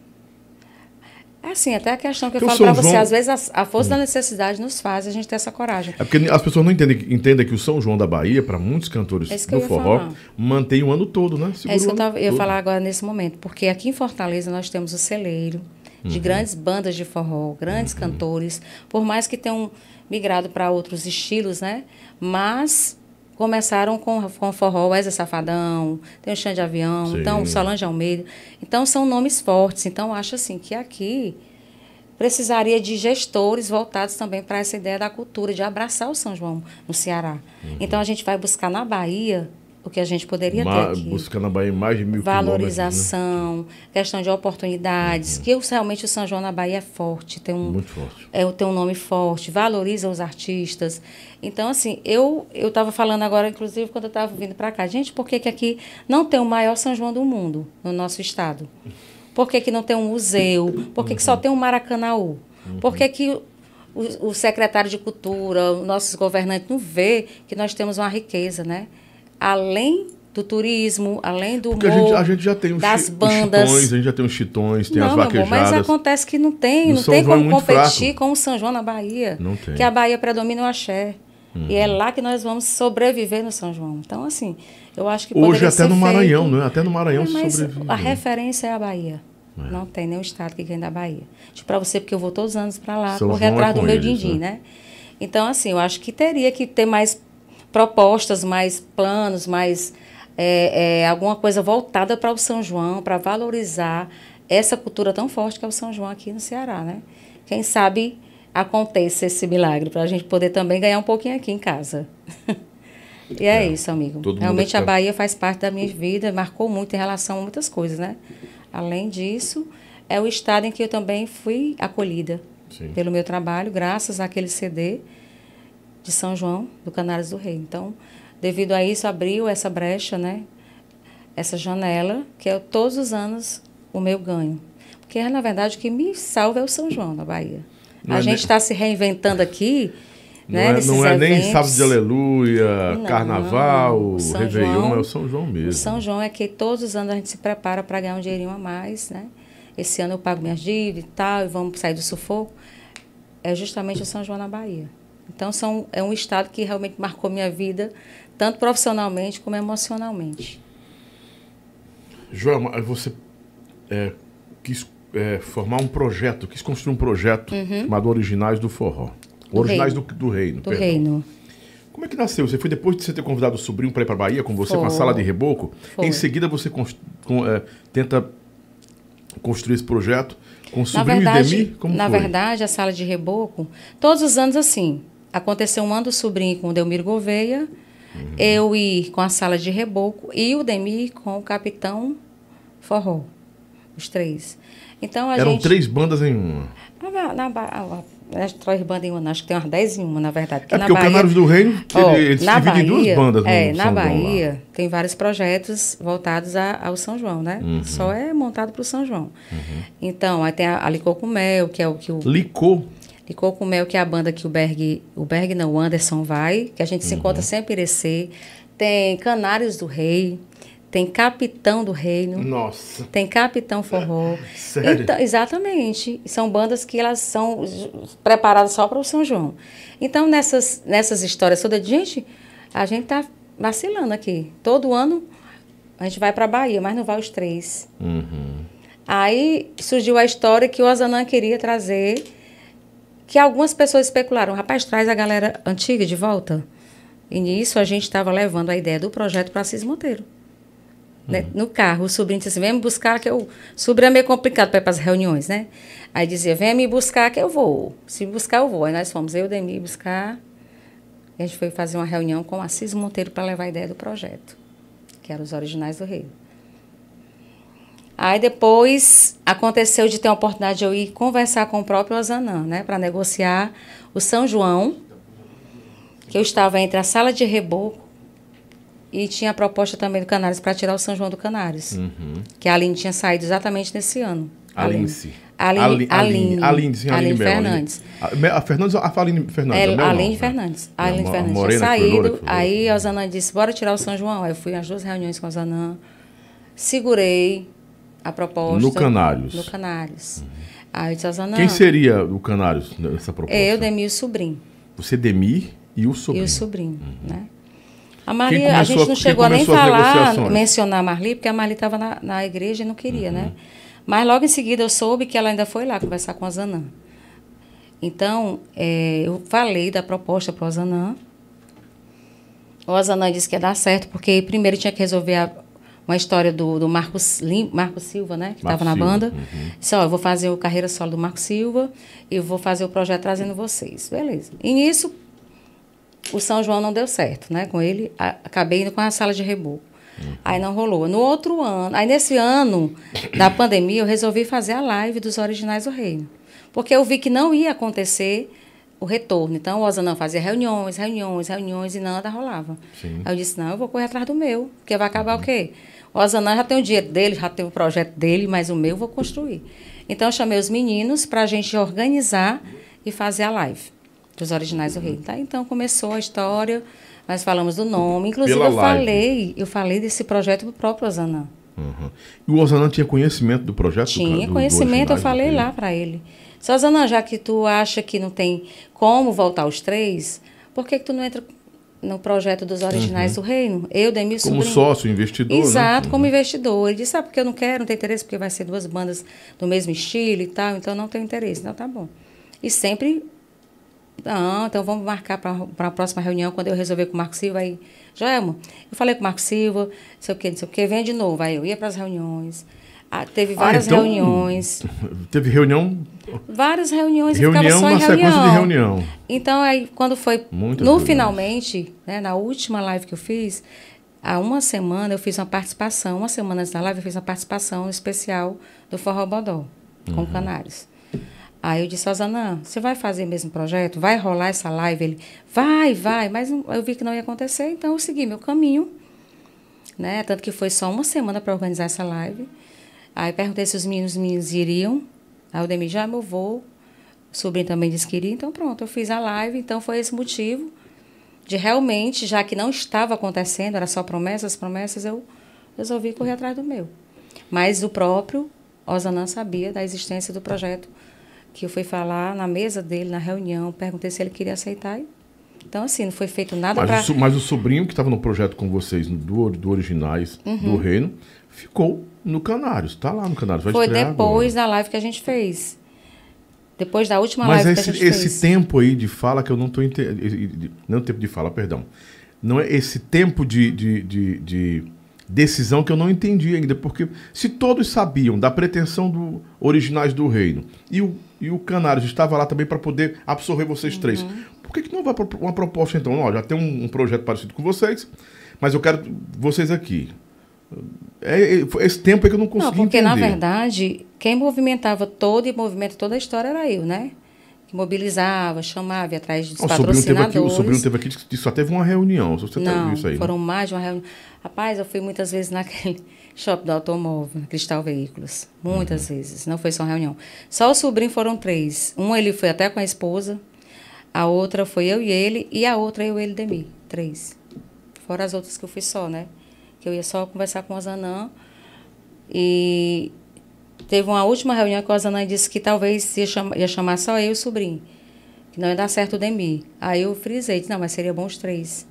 É assim, até a questão que eu o falo para você, João- às vezes a, a força da necessidade nos faz a gente ter essa coragem. É porque as pessoas não entendem, entendem que o São João da Bahia, para muitos cantores É do eu forró, falar. mantém o ano todo, né? É isso que Segura eu, tava, eu ia falar agora nesse momento, porque aqui em Fortaleza nós temos o celeiro de Uhum. grandes bandas de forró, grandes cantores, por mais que tenham migrado para outros estilos, né? Mas começaram com, com forró, Wesley Safadão, tem o Xande de Avião, Sim. então Solange Almeida. Então são nomes fortes. Então acho assim que aqui precisaria de gestores voltados também para essa ideia da cultura, de abraçar o São João no Ceará. Uhum. Então a gente vai buscar na Bahia o que a gente poderia Ma- ter aqui buscando na Bahia mais de mil né? valorização, questão de oportunidades, que eu, realmente o São João na Bahia é forte, tem um, Muito forte. é, tem um nome forte, valoriza os artistas. Então, assim, eu eu estava falando agora, inclusive, quando eu estava vindo para cá, gente, por que, que aqui não tem o maior São João do mundo no nosso estado? Por que, que não tem um museu? Por que, que só tem um Maracanaú? Por que, que o, o secretário de Cultura, os nossos governantes não vê que nós temos uma riqueza, né? Além do turismo, além do Porque a humor, gente, a gente já tem os, das chi- os bandas. chitões, a gente já tem os chitões, tem não, as meu amor, mas vaquejadas. acontece que não tem, No não São tem João é como muito competir fraco. com o São João na Bahia. Não tem. Uhum. Que a Bahia predomina o axé. E é lá que nós vamos sobreviver no São João. Então, assim, eu acho que Hoje até no Maranhão, feito- né? Até no Maranhão É, se mas sobrevive. a né? referência é a Bahia. É. Não tem nenhum estado que ganha da Bahia. Tipo, para você, porque eu vou todos os anos para lá, São correr João é atrás com do meu eles, din-din, né? né? Então, assim, eu acho que teria que ter mais propostas, mais planos, mais é, é, alguma coisa voltada para o São João, para valorizar essa cultura tão forte que é o São João aqui no Ceará, né? Quem sabe aconteça esse milagre para a gente poder também ganhar um pouquinho aqui em casa. e é, isso, amigo. Realmente a Bahia faz parte da minha vida, marcou muito em relação a muitas coisas, né? Além disso, é o estado em que eu também fui acolhida Sim. pelo meu trabalho, graças àquele CD de São João, do Canários do Rei. Então, devido a isso, abriu essa brecha, né? Essa janela, que é todos os anos o meu ganho. Porque, na verdade, o que me salva é o São João, na Bahia. Não a é gente nem- está se reinventando aqui, Não né? é, não é nem sábado de aleluia, Não, carnaval, o São Réveillon, João- é o São João mesmo. O São João é que todos os anos a gente se prepara para ganhar um dinheirinho a mais, né? Esse ano eu pago minhas dívidas e tal, e vamos sair do sufoco. É justamente o São João na Bahia. Então, são, é um estado que realmente marcou minha vida, tanto profissionalmente como emocionalmente. Joelma, você é, quis é, formar um projeto, quis construir um projeto chamado Originais do Forró. Uhum. Originais do, Reino. do Reino. Do perdão. reino. Como é que nasceu? Você foi depois de você ter convidado o sobrinho para ir para Bahia com você, Foi. uma sala de reboco? Foi. Em seguida você com- é, tenta construir esse projeto com o Na sobrinho verdade, e Demi? Como na foi? verdade, a sala de reboco, todos os anos assim, aconteceu um ano do sobrinho com o Delmiro Gouveia, Uhum. eu ir com a sala de reboco e o Demi com o Capitão Forró, os três. Então a Eram gente três bandas em uma. na, na, Ba- ah, que três bandas em uma, acho que tem umas dez em uma, na verdade. É na porque o Canários do Reino, Ó, ele, ele se na divide em duas Bahia, bandas É, na São João. Bahia tem vários projetos voltados a- ao São João, né? Uhum. Só é montado para o São João. Então, aí tem a, a Licor com Mel, que é o que o. Licor com Mel, que é a banda que o Berg, o Berg não, o Anderson vai, que a gente se Uhum. encontra sempre em Irecê. Tem Canários do Rei, tem Capitão do Reino. Nossa. Tem Capitão Forró. Sério? Então, exatamente. São bandas que elas são preparadas só para o São João. Então, nessas, nessas histórias todas, gente, a gente tá vacilando aqui. Todo ano a gente vai para Bahia, mas não vai os três. Uhum. Aí surgiu a história que o Ozanã queria trazer, que algumas pessoas especularam. Rapaz, traz a galera antiga de volta. E nisso a gente estava levando a ideia do projeto para Assis Monteiro. Né? No carro, o sobrinho disse assim, vem me buscar que eu... Sobrinho é meio complicado para ir para as reuniões, né? Aí dizia, vem me buscar que eu vou. Se buscar, eu vou. Aí nós fomos, eu e o Demi, buscar. E a gente foi fazer uma reunião com Assis Monteiro para levar a ideia do projeto, que eram os originais do Rei. Aí depois aconteceu de ter a oportunidade de eu ir conversar com o próprio Ozanã, né, para negociar o São João, que eu estava entre a sala de reboco e tinha a proposta também do Canários para tirar o São João do Canários, que a Aline tinha saído exatamente nesse ano. Aline, Ali- Aline, Aline, sim, Aline Aline Mel, Fernandes. A, Fernandes, a Aline Fernandes. É, não, Aline né? Fernandes. É, A Aline a Fernandes tinha saído. Aí a Ozanã disse, bora tirar o São João. Aí eu fui às duas reuniões com a Ozanã, segurei a proposta. No Canários. No Canários. Aí eu disse, Ozanã, Quem seria o Canários nessa proposta? eu, Demi e o sobrinho. Você, Demir e o sobrinho. E o sobrinho, né? A Maria, a gente não chegou a nem falar, mencionar a Marli, porque a Marli estava na, na igreja e não queria, né? Uhum. Mas logo em seguida eu soube que ela ainda foi lá conversar com a Zanã. Então, eh, eu falei da proposta para o Ozanã. O Ozanã disse que ia dar certo, porque primeiro tinha que resolver a- uma história do, do Marcos, Lim, Marcos Silva, né? Que estava na banda. uhum. Disse, ó, eu vou fazer o carreira solo do Marcos Silva e eu vou fazer o projeto trazendo vocês. Beleza. E nisso, o São João não deu certo, né? Com ele, a- acabei indo com a sala de reboco. Aí não rolou. No outro ano, aí nesse ano da pandemia, eu resolvi fazer a live dos originais do reino. Porque eu vi que não ia acontecer o retorno. Então, o Ozanã fazia reuniões, reuniões, reuniões e nada rolava. Sim. Aí eu disse, não, eu vou correr atrás do meu, porque vai acabar o quê? O Ozanã já tem o dinheiro dele, já tem o projeto dele, mas o meu eu vou construir. Então, eu chamei os meninos para a gente organizar e fazer a live dos originais do reino. Tá? Então, começou a história, nós falamos do nome. Inclusive, Pela eu live. falei, eu falei desse projeto pro próprio Ozanã. Uhum. E o Ozanã tinha conhecimento do projeto? do Tinha do- do conhecimento, eu do falei Reino? lá para ele. Só, Zanã, já que tu acha que não tem como voltar os três, por que, que tu não entra no projeto dos originais do reino. Eu, Demi Como Sobrinho. sócio, investidor, né? Exato, como investidor. Ele disse, ah, porque eu não quero, não tenho interesse, porque vai ser duas bandas do mesmo estilo e tal, então não tenho interesse. Então tá bom. E sempre, não, então vamos marcar para a próxima reunião, quando eu resolver com o Marco Silva, aí, Joelmo, eu falei com o Marco Silva, não sei o que, não sei o que, vem de novo. Aí eu ia para as reuniões, ah, teve várias então, reuniões. Teve reunião. Várias reuniões e Reunião ficava só em na reunião. sequência de reunião. Então, aí, quando foi Muitas no reuniões. finalmente, né, na última live que eu fiz, há uma semana eu fiz uma participação, uma semana antes da live eu fiz uma participação especial do Forró Bodó, com Uhum. Canários. Aí eu disse, Osana, você vai fazer mesmo projeto? Vai rolar essa live? Ele, vai, vai, mas eu vi que não ia acontecer, então eu segui meu caminho, né? Tanto que foi só uma semana para organizar essa live. Aí perguntei se os meninos, os meninos iriam. Aí o Demi, já eu vou. O sobrinho também disse que iria, então pronto, eu fiz a live. Então foi esse motivo de realmente, já que não estava acontecendo, era só promessas, promessas, eu resolvi correr atrás do meu. Mas o próprio Osanã sabia da existência do projeto, que eu fui falar na mesa dele, na reunião, perguntei se ele queria aceitar. Então, assim, não foi feito nada Mas, para... mas o sobrinho que estava no projeto com vocês, do, do Originais Uhum. do Reino, ficou no Canários. Tá lá no Canários. Vai Foi depois agora. da live que a gente fez. Depois da última Mas live esse, que a gente esse fez. tempo aí de fala que eu não estou entendendo. Não tempo de fala, perdão. Não é esse tempo de, de, de, de decisão que eu não entendi ainda. Porque se todos sabiam da pretensão do Originais do Reino e o, e o Canários estava lá também para poder absorver vocês Uhum. três, por que, que não vai uma proposta então? Ó, já tem um, um projeto parecido com vocês, mas eu quero vocês aqui. É, é, foi esse tempo aí que eu não Não, consegui porque entender. na verdade, quem movimentava todo e movimenta toda a história era eu, né? Que mobilizava, chamava, ia atrás dos o sobrinho teve patrocinadores. aqui, o sobrinho teve aqui que só teve uma reunião. Se Você tá Não, viu isso aí? né? foram mais de uma reunião. Rapaz, eu fui muitas vezes naquele shopping do automóvel, Cristal Veículos. Muitas Uhum. vezes. Não foi só uma reunião. Só o sobrinho foram três. Um ele foi até com a esposa, a outra foi eu e ele, e a outra eu, ele e Demi. Três. Fora as outras que eu fui só, né? Que eu ia só conversar com o Zanã. E teve uma última reunião que o Zanã disse que talvez ia, chama, ia chamar só eu e o sobrinho. Que não ia dar certo o Demi. Aí eu frisei, não, mas seria bom os três.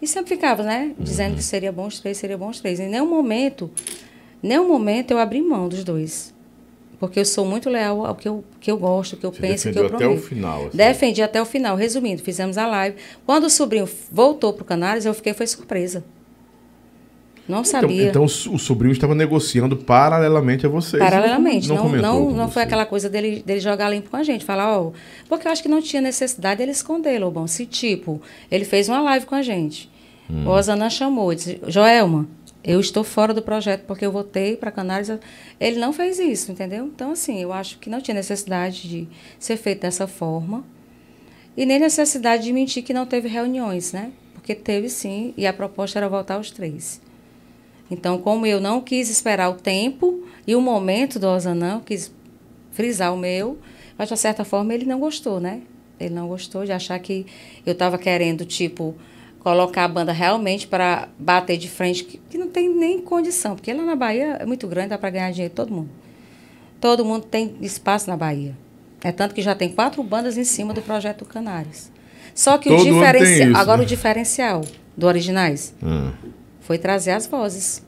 E sempre ficava, né? Dizendo que seria bom os três, seria bom os três. Em nenhum momento, nenhum momento eu abri mão dos dois. Porque eu sou muito leal ao que eu, que eu gosto, o que eu Você penso, que eu até o prometo. final. assim. Defendi até o final. Resumindo, fizemos a live. Quando o sobrinho voltou para o Canários, eu fiquei, foi surpresa. Não Então, sabia. então o sobrinho estava negociando paralelamente a vocês. Paralelamente, não, não, não, com foi aquela coisa dele, dele jogar limpo com a gente, falar, ó, porque eu acho que não tinha necessidade dele esconder, Lobão. Se, tipo, ele fez uma live com a gente, Hum. o Osanã chamou, disse, Joelma, eu estou fora do projeto porque eu votei para Canários. Ele não fez isso, entendeu? Então, assim, eu acho que não tinha necessidade de ser feito dessa forma e nem necessidade de mentir que não teve reuniões, né? Porque teve sim, e a proposta era voltar aos três. Então, como eu não quis esperar o tempo e o momento do Osanã, quis frisar o meu, mas de certa forma ele não gostou, né? Ele não gostou de achar que eu estava querendo, tipo, colocar a banda realmente para bater de frente, que, que não tem nem condição, porque lá na Bahia é muito grande, dá para ganhar dinheiro todo mundo. Todo mundo tem espaço na Bahia. É tanto que já tem quatro bandas em cima do projeto Canários. Só que o Todo tem diferencial. Agora né? o diferencial do Originais Ah, foi trazer as vozes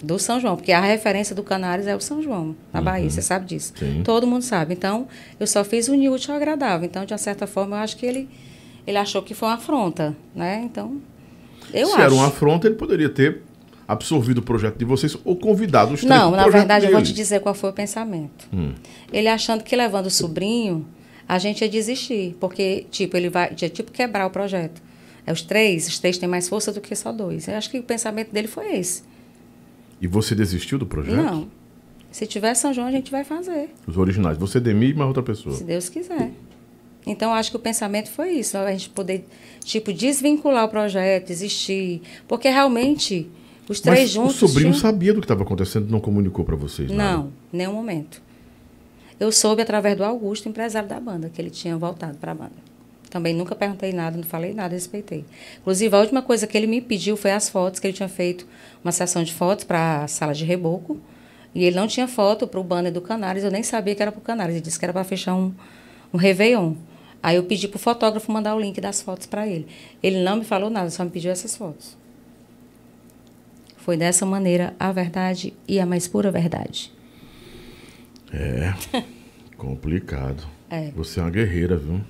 do São João, porque a referência do Canários é o São João, na Bahia, você sabe disso. Uhum. Sim. Todo mundo sabe. Então, eu só fiz o ao agradável. Então, de uma certa forma, eu acho que ele, ele achou que foi uma afronta, né? Então, eu Se acho. era uma afronta, ele poderia ter absorvido o projeto de vocês ou convidado os três Não, na verdade, eu vou te dizer qual foi o pensamento. Hum. Ele achando que levando o sobrinho, a gente ia desistir, porque, tipo, ele vai, ia, tipo, quebrar o projeto. É os três, os três têm mais força do que só dois. Eu acho que o pensamento dele foi esse. E você desistiu do projeto? Não. Se tiver São João, a gente vai fazer, Os originais. Você Demi e mais outra pessoa. se Deus quiser. Então, acho que o pensamento foi isso, a gente poder, tipo, desvincular o projeto, desistir. Porque realmente, os três Mas juntos. o sobrinho sabia do que estava acontecendo e não comunicou para vocês? nada? Não, nenhum momento. Eu soube através do Augusto, empresário da banda, que ele tinha voltado para a banda. Também nunca perguntei nada, não falei nada, respeitei. Inclusive, a última coisa que ele me pediu foi as fotos, que ele tinha feito uma sessão de fotos para a sala de reboco. E ele não tinha foto para o banner do Canários, eu nem sabia que era para o Canários. Ele disse que era para fechar um, um Réveillon. Aí eu pedi pro fotógrafo mandar o link das fotos para ele. Ele não me falou nada, só me pediu essas fotos. Foi dessa maneira a verdade e a mais pura verdade. É. complicado. É. Você é uma guerreira, viu?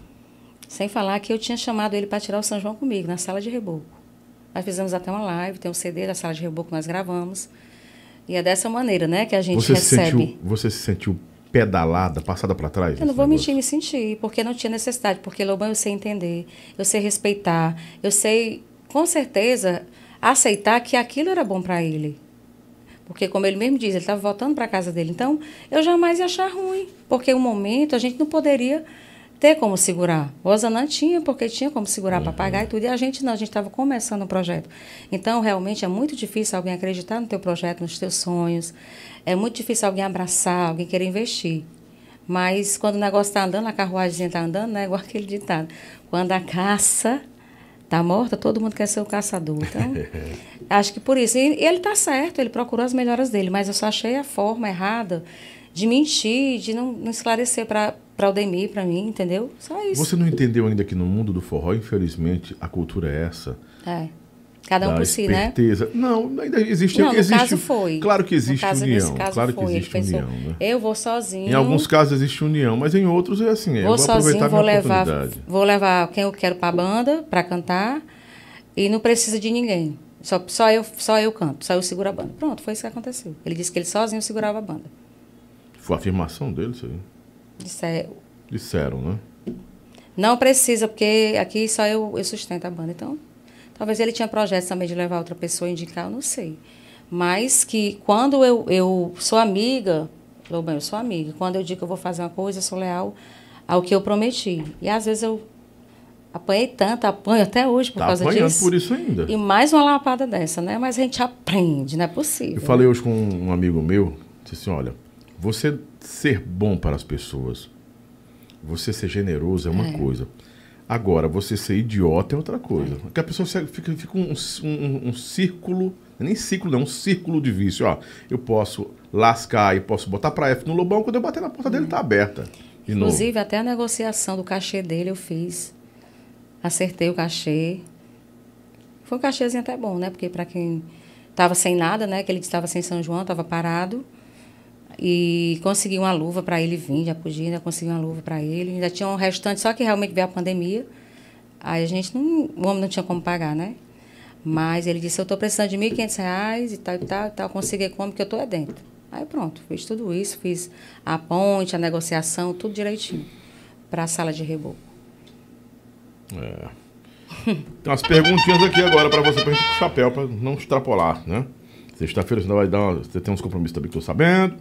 Sem falar que eu tinha chamado ele para tirar o São João comigo, na sala de reboco. Nós fizemos até uma live, tem um CD da sala de reboco que nós gravamos. E é dessa maneira, né, que a gente Você se, recebe. sentiu, você se sentiu pedalada, passada para trás? Eu não vou negócio? mentir, me sentir, porque não tinha necessidade. Porque Lobão eu sei entender, eu sei respeitar, eu sei, com certeza, aceitar que aquilo era bom para ele. Porque, como ele mesmo diz, ele estava voltando para casa dele. Então, eu jamais ia achar ruim, porque o momento a gente não poderia ter como segurar. O Osanã tinha, porque tinha como segurar para pagar e tudo, e a gente não, a gente estava começando o projeto. Então, realmente, é muito difícil alguém acreditar no teu projeto, nos teus sonhos. É muito difícil alguém abraçar, alguém querer investir. Mas quando o negócio está andando, a carruagem está andando, né? Igual aquele ditado. Quando a caça está morta, todo mundo quer ser o caçador. Então, acho que por isso. E ele está certo, ele procurou as melhoras dele, mas eu só achei a forma errada de mentir, de não, não esclarecer para o Demir, para mim, entendeu? Só isso. Você não entendeu ainda que no mundo do forró, infelizmente, a cultura é essa. É. Cada um por si, né? esperteza. Não, ainda existe. Não, no existe caso foi. Claro que existe caso, união. Claro foi. que Ele existe pensou, união. Né? eu vou sozinho. Em alguns casos existe união, mas em outros é assim. vou eu vou sozinho, vou minha levar, oportunidade. vou levar quem eu quero para a banda, para cantar, e não precisa de ninguém. Só, só, eu, só eu canto, só eu seguro a banda. Pronto, foi isso que aconteceu. Ele disse que ele sozinho segurava a banda. Foi a afirmação dele, isso aí. Disse, é, Disseram, né? não precisa, porque aqui só eu, eu sustento a banda. Então, talvez ele tinha projetos também de levar outra pessoa a indicar, eu não sei. Mas que quando eu, eu sou amiga, Lobão, eu sou amiga. Quando eu digo que eu vou fazer uma coisa, eu sou leal ao que eu prometi. E às vezes eu apanhei tanto, apanho até hoje por Tá causa apanhando disso. por isso ainda. E mais uma lapada dessa, né? Mas a gente aprende, não é possível. Eu falei hoje com um amigo meu, disse assim, olha, você ser bom para as pessoas, você ser generoso é uma coisa. Agora, você ser idiota é outra coisa. Porque a pessoa fica, fica um, um- um círculo, nem círculo não, um círculo de vício. Ó, eu posso lascar e posso botar pra F no Lobão, quando eu bater na porta dele tá aberta. De novo. Inclusive, até a negociação do cachê dele eu fiz. Acertei o cachê. Foi um cachêzinho até bom, né? Porque para quem estava sem nada, né? Que ele estava sem São João, estava parado. E consegui uma luva para ele vir, já podia, ainda consegui uma luva para ele. Ainda tinha um restante, só que realmente veio a pandemia. Aí a gente não. O homem não tinha como pagar, né? Mas ele disse: Eu estou precisando de 1.500 reais e tal, e tal, e tal. Consegui como que eu estou é dentro. Aí pronto, fiz tudo isso, fiz a ponte, a negociação, tudo direitinho. Para a sala de reboco. Tem umas perguntinhas aqui agora pra você, com o chapéu, pra não extrapolar, né? Sexta-feira você vai dar. uma- Você tem uns compromissos também que eu tô sabendo.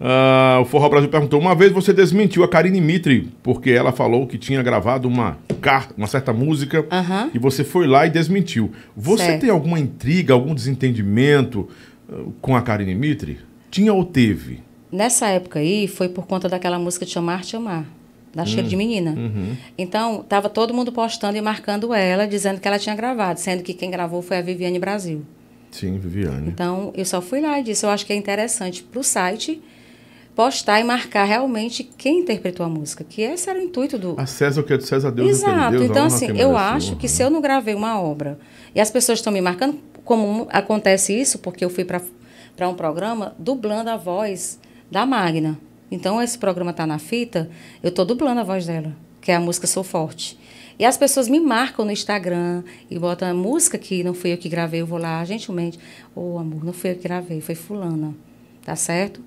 Ah, o Forró Brasil perguntou: uma vez você desmentiu a Karine Mitri, porque ela falou que tinha gravado uma, car uma certa música Aham. e você foi lá e desmentiu. Você Certo. tem alguma intriga, algum desentendimento ah, com a Karine Mitri? Tinha ou teve? Nessa época aí, foi por conta daquela música de Chamar Te Amar, da Cheiro de Menina. Então, tava todo mundo postando e marcando ela, dizendo que ela tinha gravado, sendo que quem gravou foi a Viviane Brasil. Sim, Viviane. Então, eu só fui lá e disse, eu acho que é interessante para o site postar e marcar realmente quem interpretou a música, que esse era o intuito do, A César, o que é de César, Deus é Exato. Deus, então, assim, eu acho honra, que né? se eu não gravei uma obra e as pessoas estão me marcando, como acontece isso, porque eu fui para um programa dublando a voz da Magna. Então, esse programa está na fita, eu estou dublando a voz dela, que é a música Sou Forte. E as pessoas me marcam no Instagram e botam a música que não fui eu que gravei, eu vou lá gentilmente. Ô, amor, não fui eu que gravei, foi fulana. Tá certo?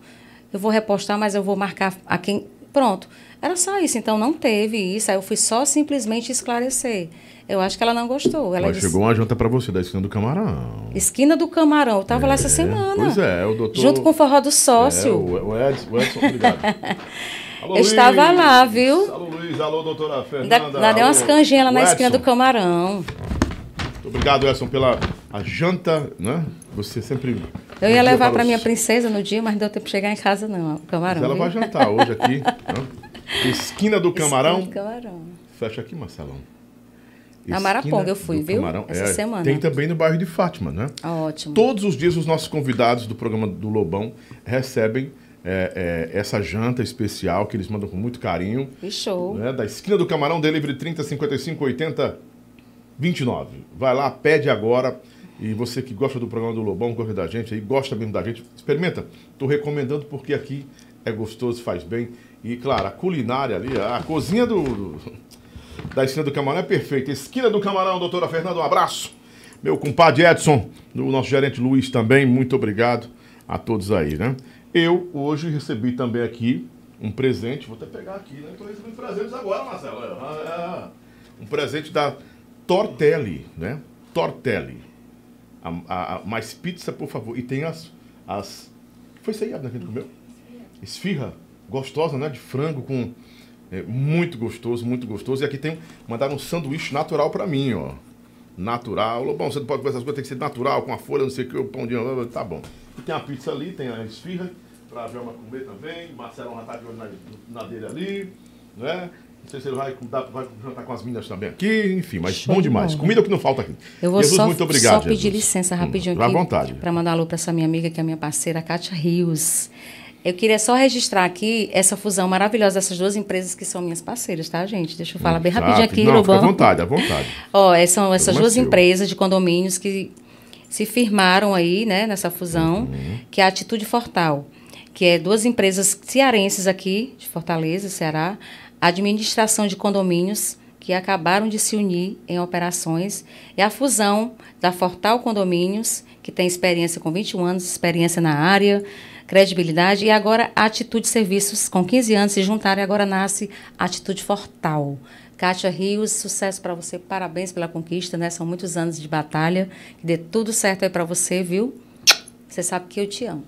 Eu vou repostar, mas eu vou marcar a quem. Pronto. Era só isso. Então não teve isso. Aí eu fui só simplesmente esclarecer. Eu acho que ela não gostou. Ela Ó, disse, chegou uma janta pra você da esquina do Camarão. Esquina do Camarão. Eu tava lá essa semana. Pois é, o doutor. Junto com o forró do sócio. É, o o Edson, o Edson, obrigado. Alô, estava lá, viu? Alô, Luiz. Alô, doutora Fernanda. ainda dei umas canjinhas lá na esquina do. Camarão. Muito obrigado, Edson, pela a janta, né? Você sempre. Eu ia dia levar para os- minha princesa no dia, mas não deu tempo de chegar em casa, não. O camarão. Mas ela viu? vai jantar hoje aqui. né? Esquina do Camarão. Esquina do Camarão. Fecha aqui, Marcelão. Na Maraponga eu fui, viu? Camarão. Essa É, semana. Tem também no bairro de Fátima, né? Ótimo. Todos os dias os nossos convidados do programa do Lobão recebem é, é, essa janta especial que eles mandam com muito carinho. Que show. Né? Da esquina do Camarão, delivery 30 55 80 29. Vai lá, pede agora. E você que gosta do programa do Lobão, gosta da gente aí, gosta mesmo da gente, experimenta. Estou recomendando porque aqui é gostoso, faz bem. E claro, a culinária ali, a cozinha do, do da esquina do Camarão é perfeita. Esquina do Camarão, doutora Fernanda, um abraço. Meu compadre Edson, o nosso gerente Luiz também, muito obrigado a todos aí, né? Eu hoje recebi também aqui um presente, vou até pegar aqui, né? Estou recebendo presentes agora, Marcelo. Um presente da Tortelli, né? Tortelli. A, a, a, mais pizza, por favor. E tem as. as... Foi aí, Abner, que a comeu? Esfirra gostosa, né? De frango com. É, muito gostoso, muito gostoso. E aqui tem. Mandaram um sanduíche natural para mim, ó. Natural. Bom, você não pode comer essas coisas, tem que ser natural, com a folha, não sei o que, o pão de. Tá bom. Tem a pizza ali, tem a esfirra, pra Velma comer também. Marcelo já tá de olho na, na dele ali, né? Não sei se ele vai, vai jantar com as meninas também aqui, enfim, mas Show bom demais. Bom. Comida que não falta aqui. Eu vou Jesus, só, muito obrigado, só pedir Jesus. licença rapidinho hum, aqui. À vontade. Para mandar alô para essa minha amiga, que é a minha parceira, Kátia Rios. Eu queria só registrar aqui essa fusão maravilhosa dessas duas empresas que são minhas parceiras, tá, gente? Deixa eu falar bem Exato. rapidinho aqui, Não, Lobão. à vontade, à vontade. Ó, é, são essas duas empresas de condomínios que se firmaram aí, né, nessa fusão, uhum. que é a Atitude Fortal, que é duas empresas cearenses aqui, de Fortaleza, Ceará, administração de condomínios que acabaram de se unir em operações, e a fusão da Fortal Condomínios, que tem experiência com 21 anos, experiência na área, credibilidade, e agora a Atitude Serviços, com 15 anos, se juntaram e agora nasce a Atitude Fortal. Kátia Rios, sucesso para você, parabéns pela conquista, né? São muitos anos de batalha, que dê tudo certo aí para você, viu? Você sabe que eu te amo.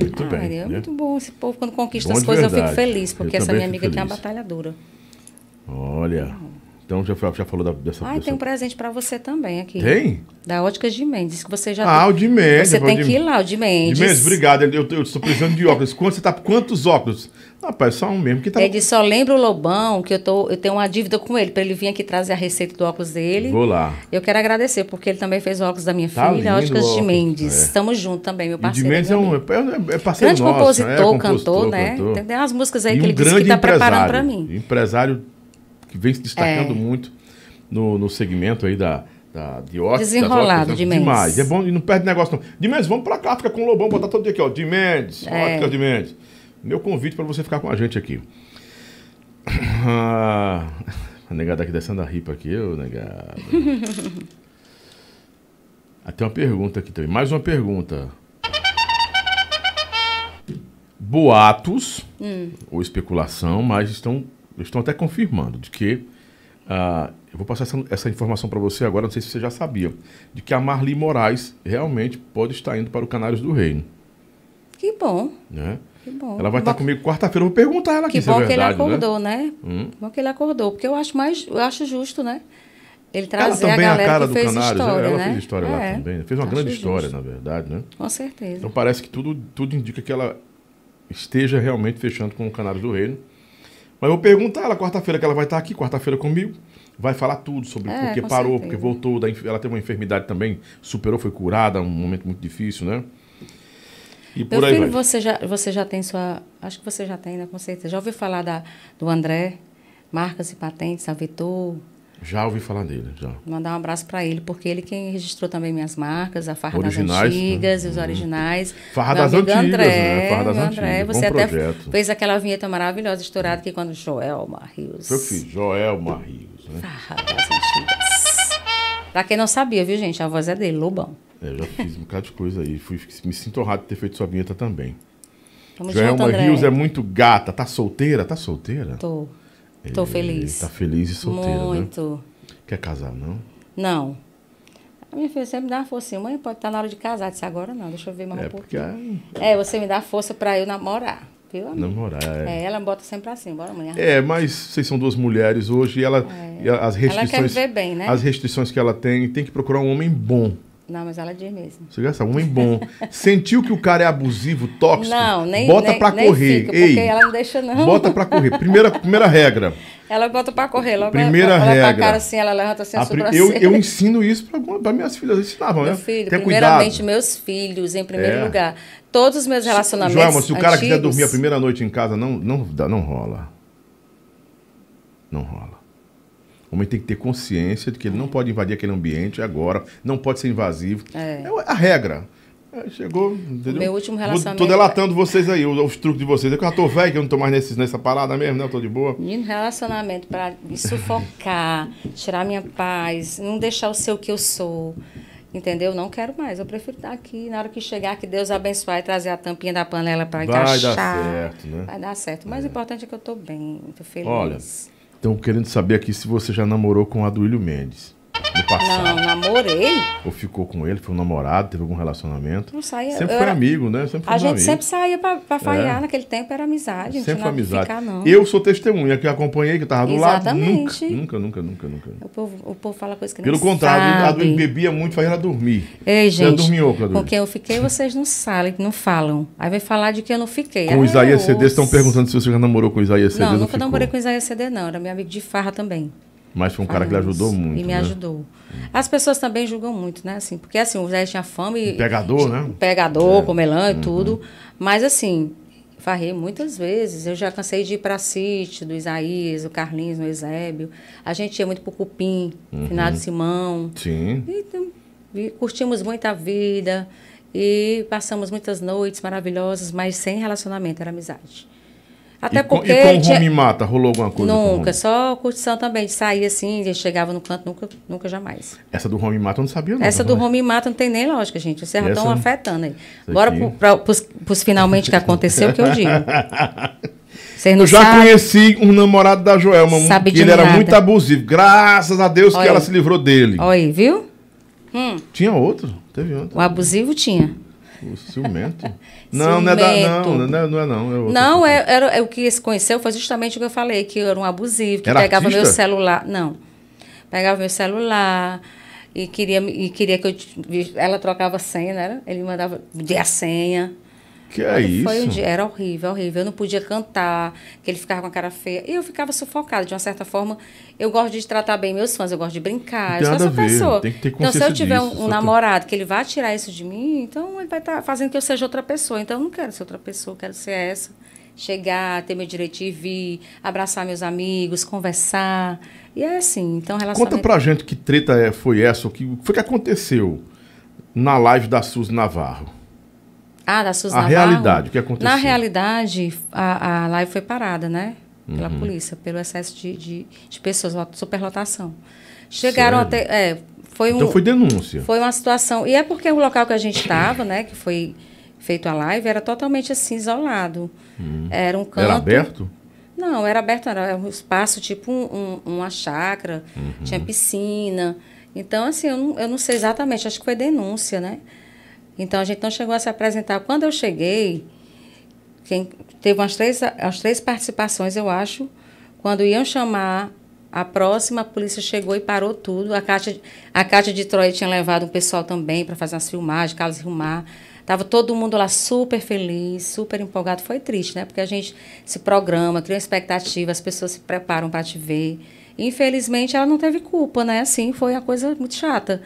Muito ah, bem. É muito bom esse povo quando conquista bom as coisas, verdade. eu fico feliz, porque eu essa minha amiga aqui é uma batalhadora. Olha. Então já, já falou da, dessa Ah, dessa... tem um presente para você também aqui. Tem? Da Óticas de Mendes, que você já Ah, o de Mendes. Você tem que ir lá, o de Mendes. De Mendes, obrigado. Eu, eu estou precisando de óculos. Quanto, você tá, quantos óculos? Rapaz, só um mesmo. Que tá... Ele só lembra o Lobão, que eu, tô, eu tenho uma dívida com ele, para ele vir aqui trazer a receita do óculos dele. Vou lá. Eu quero agradecer, porque ele também fez o óculos da minha tá filha, lindo, Óticas de Mendes. É. Estamos juntos também, meu parceiro. E de Mendes é, um, é, é parceiro Grande nosso, compositor, né? é, cantor, né? Cantor. Tem umas músicas aí e que um ele disse que está preparando para mim. Empresário que vem se destacando É. muito no, no segmento aí da, da de ótica. Desenrolado, óticas, de né? Mendes. Demais. É bom e não perde negócio não. De Mendes, vamos pra cá, fica com o Lobão, botar todo dia aqui, ó. De Mendes, É. ótica de Mendes. Meu convite para você ficar com a gente aqui. Ah, a negada aqui descendo a ripa aqui, ô negada. Ah, tem uma pergunta aqui também. Mais uma pergunta. Boatos ou especulação, mas estão, estão até confirmando de que. ah, eu vou passar essa, essa informação para você agora, não sei se você já sabia, de que a Marli Moraes realmente pode estar indo para o Canários do Reino. Que bom, Né? que bom. Ela vai estar Bom- comigo quarta-feira, eu vou perguntar ela aqui Que se é bom que ele verdade, né? acordou, né? Hum. Bom que ele acordou, porque eu acho mais, eu acho justo, né? Ele Ela trazer a também é a galera cara que do fez Canários, né? história, ela né? fez história lá É, também. Fez uma grande história, justo. na verdade, né? Com certeza. Então parece que tudo, tudo indica que ela esteja realmente fechando com o Canários do Reino. Mas eu vou perguntar ela quarta-feira, que ela vai estar aqui, quarta-feira comigo. Vai falar tudo sobre É, por que com parou, certeza. porque voltou. Da, ela teve uma enfermidade também, superou, foi curada, um momento muito difícil, né? E Meu por aí filho, vai. você já, você já tem sua. Acho que você já tem, né? Com certeza. Já ouviu falar da, do André? Marcas e patentes, a Vetor. Já ouvi falar dele, já. Mandar um abraço para ele, porque ele quem registrou também minhas marcas, a Farra Originais, das Antigas né? e os originais. Farra Meu das Antigas, André, né? Farra das meu André, Antigas, você até projeto. fez aquela vinheta maravilhosa, estourada, que quando Joel Rios. Foi o filho, Joel Marrios, né? Farra das Antigas. Pra quem não sabia, viu, gente? A voz é dele, Lobão. É, já fiz um bocado de coisa aí. Fui, me sinto honrado de ter feito sua vinheta também. Tamo Joelma junto. Rios é muito gata. Tá solteira? Tá solteira? Tô. É, feliz. Tá feliz e solteira, né? Muito. Quer casar, não? Não. A minha filha sempre me dá uma forcinha. Mãe, pode estar na hora de casar. Disse agora não, deixa eu ver mais É um porque pouquinho. é É, você me dá força pra eu namorar. Viu, amiga? namorar. É. É, ela bota sempre assim, bora amanhã. É, mas vocês são duas mulheres hoje e ela, e as Ela quer restrições, viver bem, né? as restrições que ela tem, tem que procurar um homem bom, Não, mas ela diz mesmo. Você já sabe, homem bom. Sentiu que o cara é abusivo, tóxico? Não, nem Bota nem, pra nem correr. Fica, Ei, porque ela não deixa, não. bota pra correr. Primeira, primeira regra. Ela bota pra correr. Logo Primeira ela, ela regra. pra cara assim, ela levanta assim a, A eu, eu ensino isso pra, pra minhas filhas. Eu ensinava, Meu né? filho, Tenha primeiramente, cuidado. meus filhos, em primeiro É. lugar. Todos os meus relacionamentos Joelma, se o cara quiser dormir a primeira noite em casa, não, não, não rola. Não rola. O homem tem que ter consciência de que ele não pode invadir aquele ambiente agora, não pode ser invasivo. É. a regra. É, chegou, entendeu? Meu último relacionamento- Tô delatando vocês aí, os, os truques de vocês. É que eu já tô velho, que eu não tô mais nesse, nessa parada mesmo, né? Eu tô de boa. Menino, relacionamento para me sufocar, tirar minha paz, não deixar eu ser o que eu sou. Entendeu? Não quero mais. Eu prefiro estar aqui. Na hora que chegar, que Deus abençoe e trazer a tampinha da panela para Vai dar encaixar. certo, né? Vai dar certo. O mais importante é que eu tô bem, tô feliz. Olha, Estão querendo saber aqui se você já namorou com o Aduílio Mendes. No passado. Não, namorei. Ou ficou com ele, foi um namorado, teve algum relacionamento. Não saía. Sempre eu foi era- amigo, né? Sempre foi A gente amigo. sempre saía pra, pra farrear. É. Naquele tempo era amizade. Sempre foi amizade. ficar, não. Eu sou testemunha que acompanhei, que estava do lado. Exatamente. Nunca, nunca, nunca, nunca, nunca. O povo, o povo fala coisa que Pelo não contrário, a sabe. Bebia muito, fazia ela dormir. Ei, gente, dormiu, Cadu? com quem eu fiquei, vocês não sabem, não falam. Aí vai falar de que eu não fiquei. Com o Ah, Isaías eu CD, estão perguntando se você já namorou com Isaías CD. Não, nunca ficou. namorei com Isaías CD, não. Era meu amigo de farra também. Mas foi um cara que lhe ajudou muito. E me né? ajudou. As pessoas também julgam muito, né? Assim, porque assim, o Isaías tinha fama e. Pegador, né? Pegador, comelão Uhum. e tudo. Mas assim, farrei muitas vezes. Eu já cansei de ir para sítio do Isaías, o Carlinhos, o Eusébio. A gente ia muito pro Cupim, Uhum. Finado Simão. Sim. Então, vi- curtimos muita vida e passamos muitas noites maravilhosas, mas sem relacionamento, era amizade. Até e com, porque. e com o Rumi Mata, rolou alguma coisa? com Nunca, Rumi? só curtição também, de sair assim, de chegava no canto, nunca, nunca jamais. Essa do Rumi Mata eu não sabia, não. Essa do home mata não tem nem lógica, gente. Vocês Essa- estão afetando aí. Bora aqui. pros, pros finalmente que aconteceu, que eu digo. Vocês não Eu já sabem. conheci um namorado da Joelma, Sabe que ele era nada. muito abusivo. Graças a Deus que Olha ela aí. se livrou dele. Olha aí, viu? Hum, Tinha outro? Teve outro. o abusivo tinha. O ciumento. Não, não é da, não, Ciumento. não é, não é não. É. Não, é, era, é o que se conheceu foi justamente o que eu falei, que eu era um abusivo, que Era pegava artista? meu celular. Não. Pegava meu celular e queria, e queria que eu. Ela trocava senha, né? era? Ele mandava pedir a senha. Que é isso? Foi um dia, era horrível, horrível. Eu não podia cantar, que ele ficava com a cara feia. E eu ficava sufocada, de uma certa forma. Eu gosto de tratar bem meus fãs, eu gosto de brincar. Não eu sou essa pessoa. tem que ter então, se eu tiver disso, um, um namorado que ele vai tirar isso de mim, então ele vai estar fazendo que eu seja outra pessoa. Então, eu não quero ser outra pessoa, eu quero ser essa. Chegar, ter meu direito de vir, abraçar meus amigos, conversar. E é assim. Então, relacionamento. Conta pra gente que treta é- foi essa, o que o que foi que aconteceu na live da Suzy Navarro. Ah, da Suzy A Navarro? realidade, o que aconteceu? Na realidade, a, a live foi parada, né? Pela Uhum. polícia, pelo excesso de, de, de pessoas, lo- superlotação. Chegaram Sério? até. É, foi, um, Então foi denúncia. foi uma situação. E é porque o local que a gente estava, né, que foi feito a live, era totalmente assim, isolado. Era um canto. Uhum. Era aberto? Não, era aberto, era um espaço tipo um- um- uma chácara, Uhum. tinha piscina. Então, assim, eu não, eu não sei exatamente, acho que foi denúncia, né? Então, a gente não chegou a se apresentar. Quando eu cheguei, quem, teve umas três, as três participações, eu acho. Quando iam chamar a próxima, a polícia chegou e parou tudo. A Cátia, a Cátia de Troia tinha levado um pessoal também para fazer umas filmagens, Carlos Rilmar. Tava todo mundo lá super feliz, super empolgado. Foi triste, né? Porque a gente se programa, cria expectativa, as pessoas se preparam para te ver. Infelizmente, ela não teve culpa, né? Assim, foi uma coisa muito chata.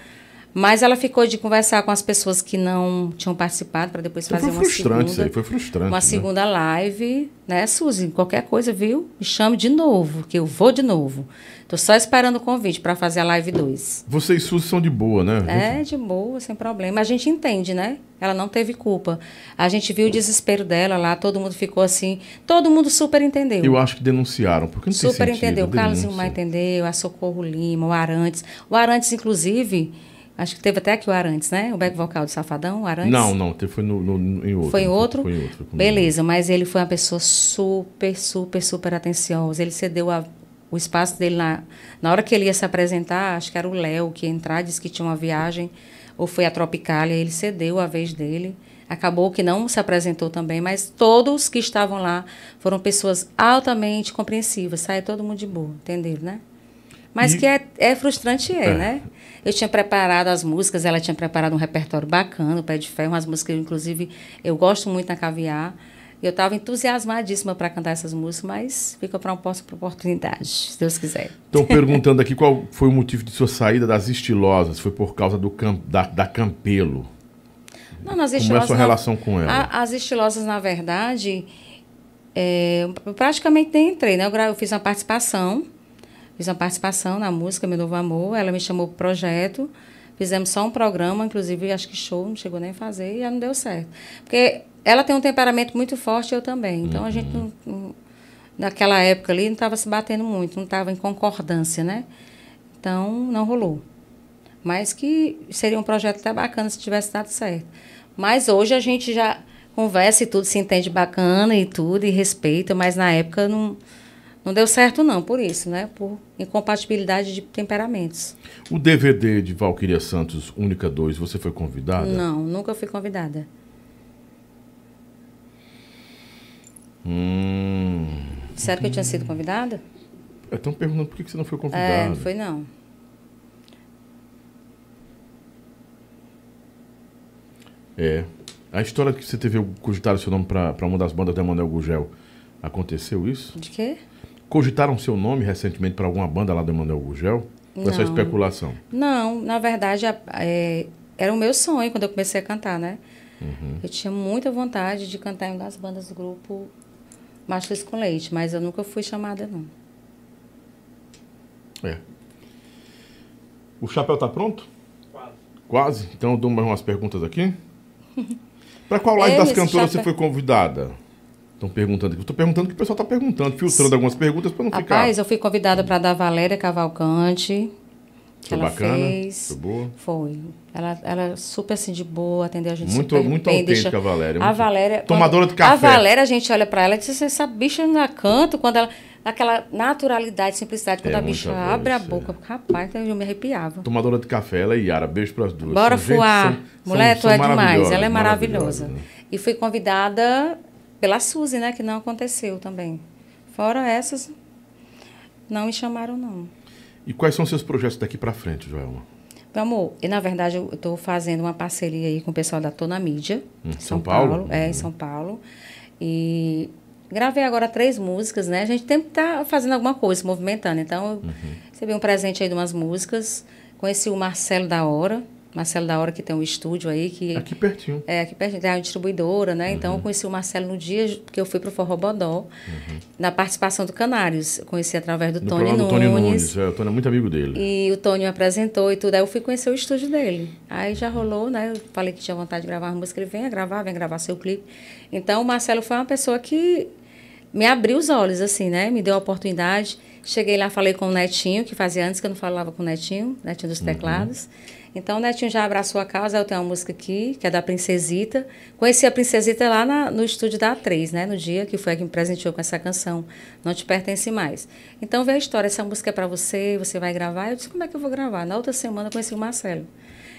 Mas ela ficou de conversar com as pessoas que não tinham participado para depois fazer foi uma frustrante segunda, isso aí, foi frustrante. uma né? segunda live, né, Suzy? Qualquer coisa, viu? Me chame de novo, que eu vou de novo. Tô só esperando o convite para fazer a live 2. Você e Suzy são de boa, né? É, de boa, sem problema. A gente entende, né? Ela não teve culpa. A gente viu o desespero dela lá, todo mundo ficou assim. Todo mundo super entendeu. Eu acho que denunciaram, porque não tem Super entendeu. O Carlos. Gilmar entendeu, a Socorro Lima, o Arantes. O Arantes, inclusive, acho que teve até aqui o Arantes, né? O back vocal do Safadão, o Arantes. Não, não, foi no, no- em outro. Foi em outro? Foi em outro. Beleza, mas ele foi uma pessoa super, super, super atenciosa. Ele cedeu a- o espaço dele na, na hora que ele ia se apresentar, acho que era o Léo que ia entrar, disse que tinha uma viagem, ou foi a Tropicália, ele cedeu a vez dele. Acabou que não se apresentou também, mas todos que estavam lá foram pessoas altamente compreensivas. Saiu todo mundo de boa, entenderam, né? Mas E- que é, é frustrante, é, É. né? Eu tinha preparado as músicas, ela tinha preparado um repertório bacana, o Pé de Ferro, umas músicas que, inclusive, eu gosto muito na Caviar. Eu estava entusiasmadíssima para cantar essas músicas, mas fica para uma próxima oportunidade, se Deus quiser. Estão perguntando aqui qual foi o motivo de sua saída das estilosas. Foi por causa do da, da Campelo. Não, nas Como é a sua na- relação com ela? a- as estilosas, na verdade, é, eu praticamente nem entrei, né? Eu, eu fiz uma participação, fiz uma participação na música Meu Novo Amor, ela me chamou para o projeto, fizemos só um programa, inclusive acho que show, não chegou nem a fazer, e aí não deu certo. Porque ela tem um temperamento muito forte, eu também, então a gente não, não- naquela época ali não estava se batendo muito, não estava em concordância, né? Então, não rolou. Mas que seria um projeto até bacana se tivesse dado certo. Mas hoje a gente já conversa e tudo, se entende bacana e tudo, e respeita, mas na época não, não deu certo não, por isso, né? Por incompatibilidade de temperamentos. O DVD de Valquíria Santos, Única 2, você foi convidada? Não, nunca fui convidada. Hum. Disseram que eu tinha sido convidada? Estão perguntando por que você não foi convidada. É, não foi não. É. A história que você teve cogitaram seu nome para uma das bandas da Emanuel Gugel. Aconteceu isso? De quê? Cogitaram seu nome recentemente para alguma banda lá do Emanuel Gugel? Ou é só Não. especulação? Não, na verdade, é, era o meu sonho quando eu comecei a cantar, né? Eu tinha muita vontade de cantar em uma das bandas do grupo Machos com Leite, mas eu nunca fui chamada, não. É. O chapéu tá pronto? Quase. Quase? Então eu dou mais umas perguntas aqui. Para qual live É, das cantoras você chapéu- foi convidada? Estão perguntando aqui. Estou perguntando que o pessoal está perguntando, filtrando algumas perguntas para não Rapaz, ficar. eu fui convidada para dar Valéria Cavalcante. Foi ela bacana? fez. Foi boa? Foi. Ela, ela é super assim de boa, atendeu a gente Muito- super muito bem. autêntica deixa- a Valéria, A Valéria. Tomadora de café. A Valéria, a gente olha para ela e diz: essa bicha ainda canta quando ela. Naquela naturalidade, simplicidade, quando É, a bicha abre a é. boca. Rapaz, eu me arrepiava. Tomadora de café, ela e Yara. Beijo para as duas. Bora São gente- voar. são- Mulher, são- tu é demais. Ela é maravilhosa. né? E fui convidada pela Suzy, né? Que não aconteceu também. Fora essas, não me chamaram, não. E quais são seus projetos daqui para frente, Joelma? Meu amor, e na verdade eu estou fazendo uma parceria aí com o pessoal da Tona Mídia, Hum, em São Paulo? É, em São Paulo. E gravei agora três músicas, né? A gente sempre está fazendo alguma coisa, se movimentando. Então, eu Uhum. recebi um presente aí de umas músicas. Conheci o Marcelo da Hora. Marcelo da Hora, que tem um estúdio aí, que Aqui pertinho. é, aqui perto tem uma distribuidora, né? Uhum. Então, eu conheci o Marcelo no dia que eu fui pro Forró Bodó, na participação do Canários. Eu conheci através do No Tony Nunes. do Tony Nunes. É, o Tony é muito amigo dele. E o Tony me apresentou e tudo. Aí eu fui conhecer o estúdio dele. Aí já rolou, né? Eu falei que tinha vontade de gravar uma música. Ele venha gravar, venha gravar seu clipe. Então, o Marcelo foi uma pessoa que me abriu os olhos, assim, né? Me deu a oportunidade. Cheguei lá, falei com o Netinho, que fazia antes que eu não falava com o Netinho, Netinho dos teclados. Então, o Netinho já abraçou a causa. Eu tenho uma música aqui, que é da Princesita. Conheci a Princesita lá na- no estúdio da A3, né? No dia que foi a que me presenteou com essa canção, Não Te Pertence Mais. Então, veio a história. Essa música é para você, você vai gravar. Eu disse, como é que eu vou gravar? Na outra semana, eu conheci o Marcelo.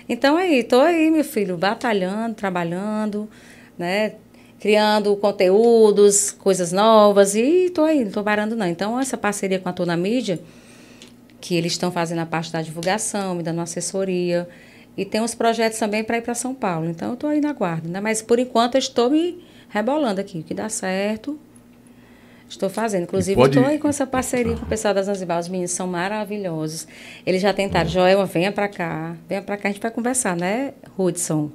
Então, aí, tô aí, meu filho, batalhando, trabalhando, né? Criando conteúdos, coisas novas. E tô aí, não tô parando, não. Então, essa parceria com a Tona Mídia que eles estão fazendo a parte da divulgação, me dando assessoria. E tem uns projetos também para ir para São Paulo. Então, eu estou aí na guarda. Né? Mas, por enquanto, eu estou me rebolando aqui. O que dá certo, estou fazendo. Inclusive, pode- estou aí com essa parceria com o pessoal da Zanzibar. Os meninos são maravilhosos. Eles já tentaram, Joel, venha para cá. Venha para cá, a gente vai conversar, né, Hudson?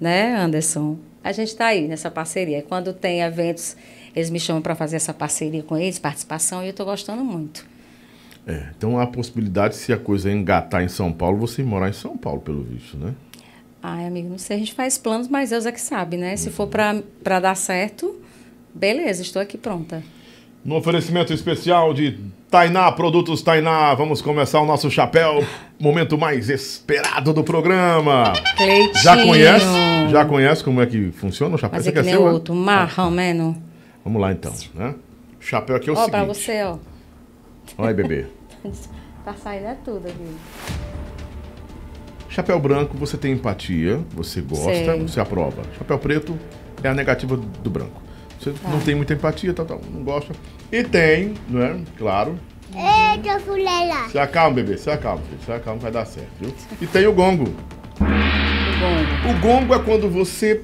Né, Anderson? A gente está aí nessa parceria. Quando tem eventos, eles me chamam para fazer essa parceria com eles, participação, e eu estou gostando muito. É, então há a possibilidade, se a coisa engatar em São Paulo, você morar em São Paulo, pelo visto, né? Ai, amigo, não sei, a gente faz planos, mas Deus é que sabe, né? Se for para dar certo, beleza, estou aqui pronta. No oferecimento especial de Tainá, Produtos Tainá, vamos começar o nosso chapéu, momento mais esperado do programa. Cleitinho. Já conhece? Já conhece como é que funciona o chapéu? Fazer Você que quer nem ser, né? outro, marrão, meno. Vamos lá então, né? O chapéu aqui é o Ó, pra seguinte. você, ó. Olha aí, bebê. Tá saindo é tudo aqui. Chapéu branco, você tem empatia, você gosta, Sei. você aprova. Chapéu preto é a negativa do branco. Você Tá. não tem muita empatia, tal, tal, não gosta. E tem, né? Claro, Eita, fulela. Se acalma, bebê, se acalma, filho. Se acalma, vai dar certo, viu? E tem o gongo. Bom, O gongo é quando você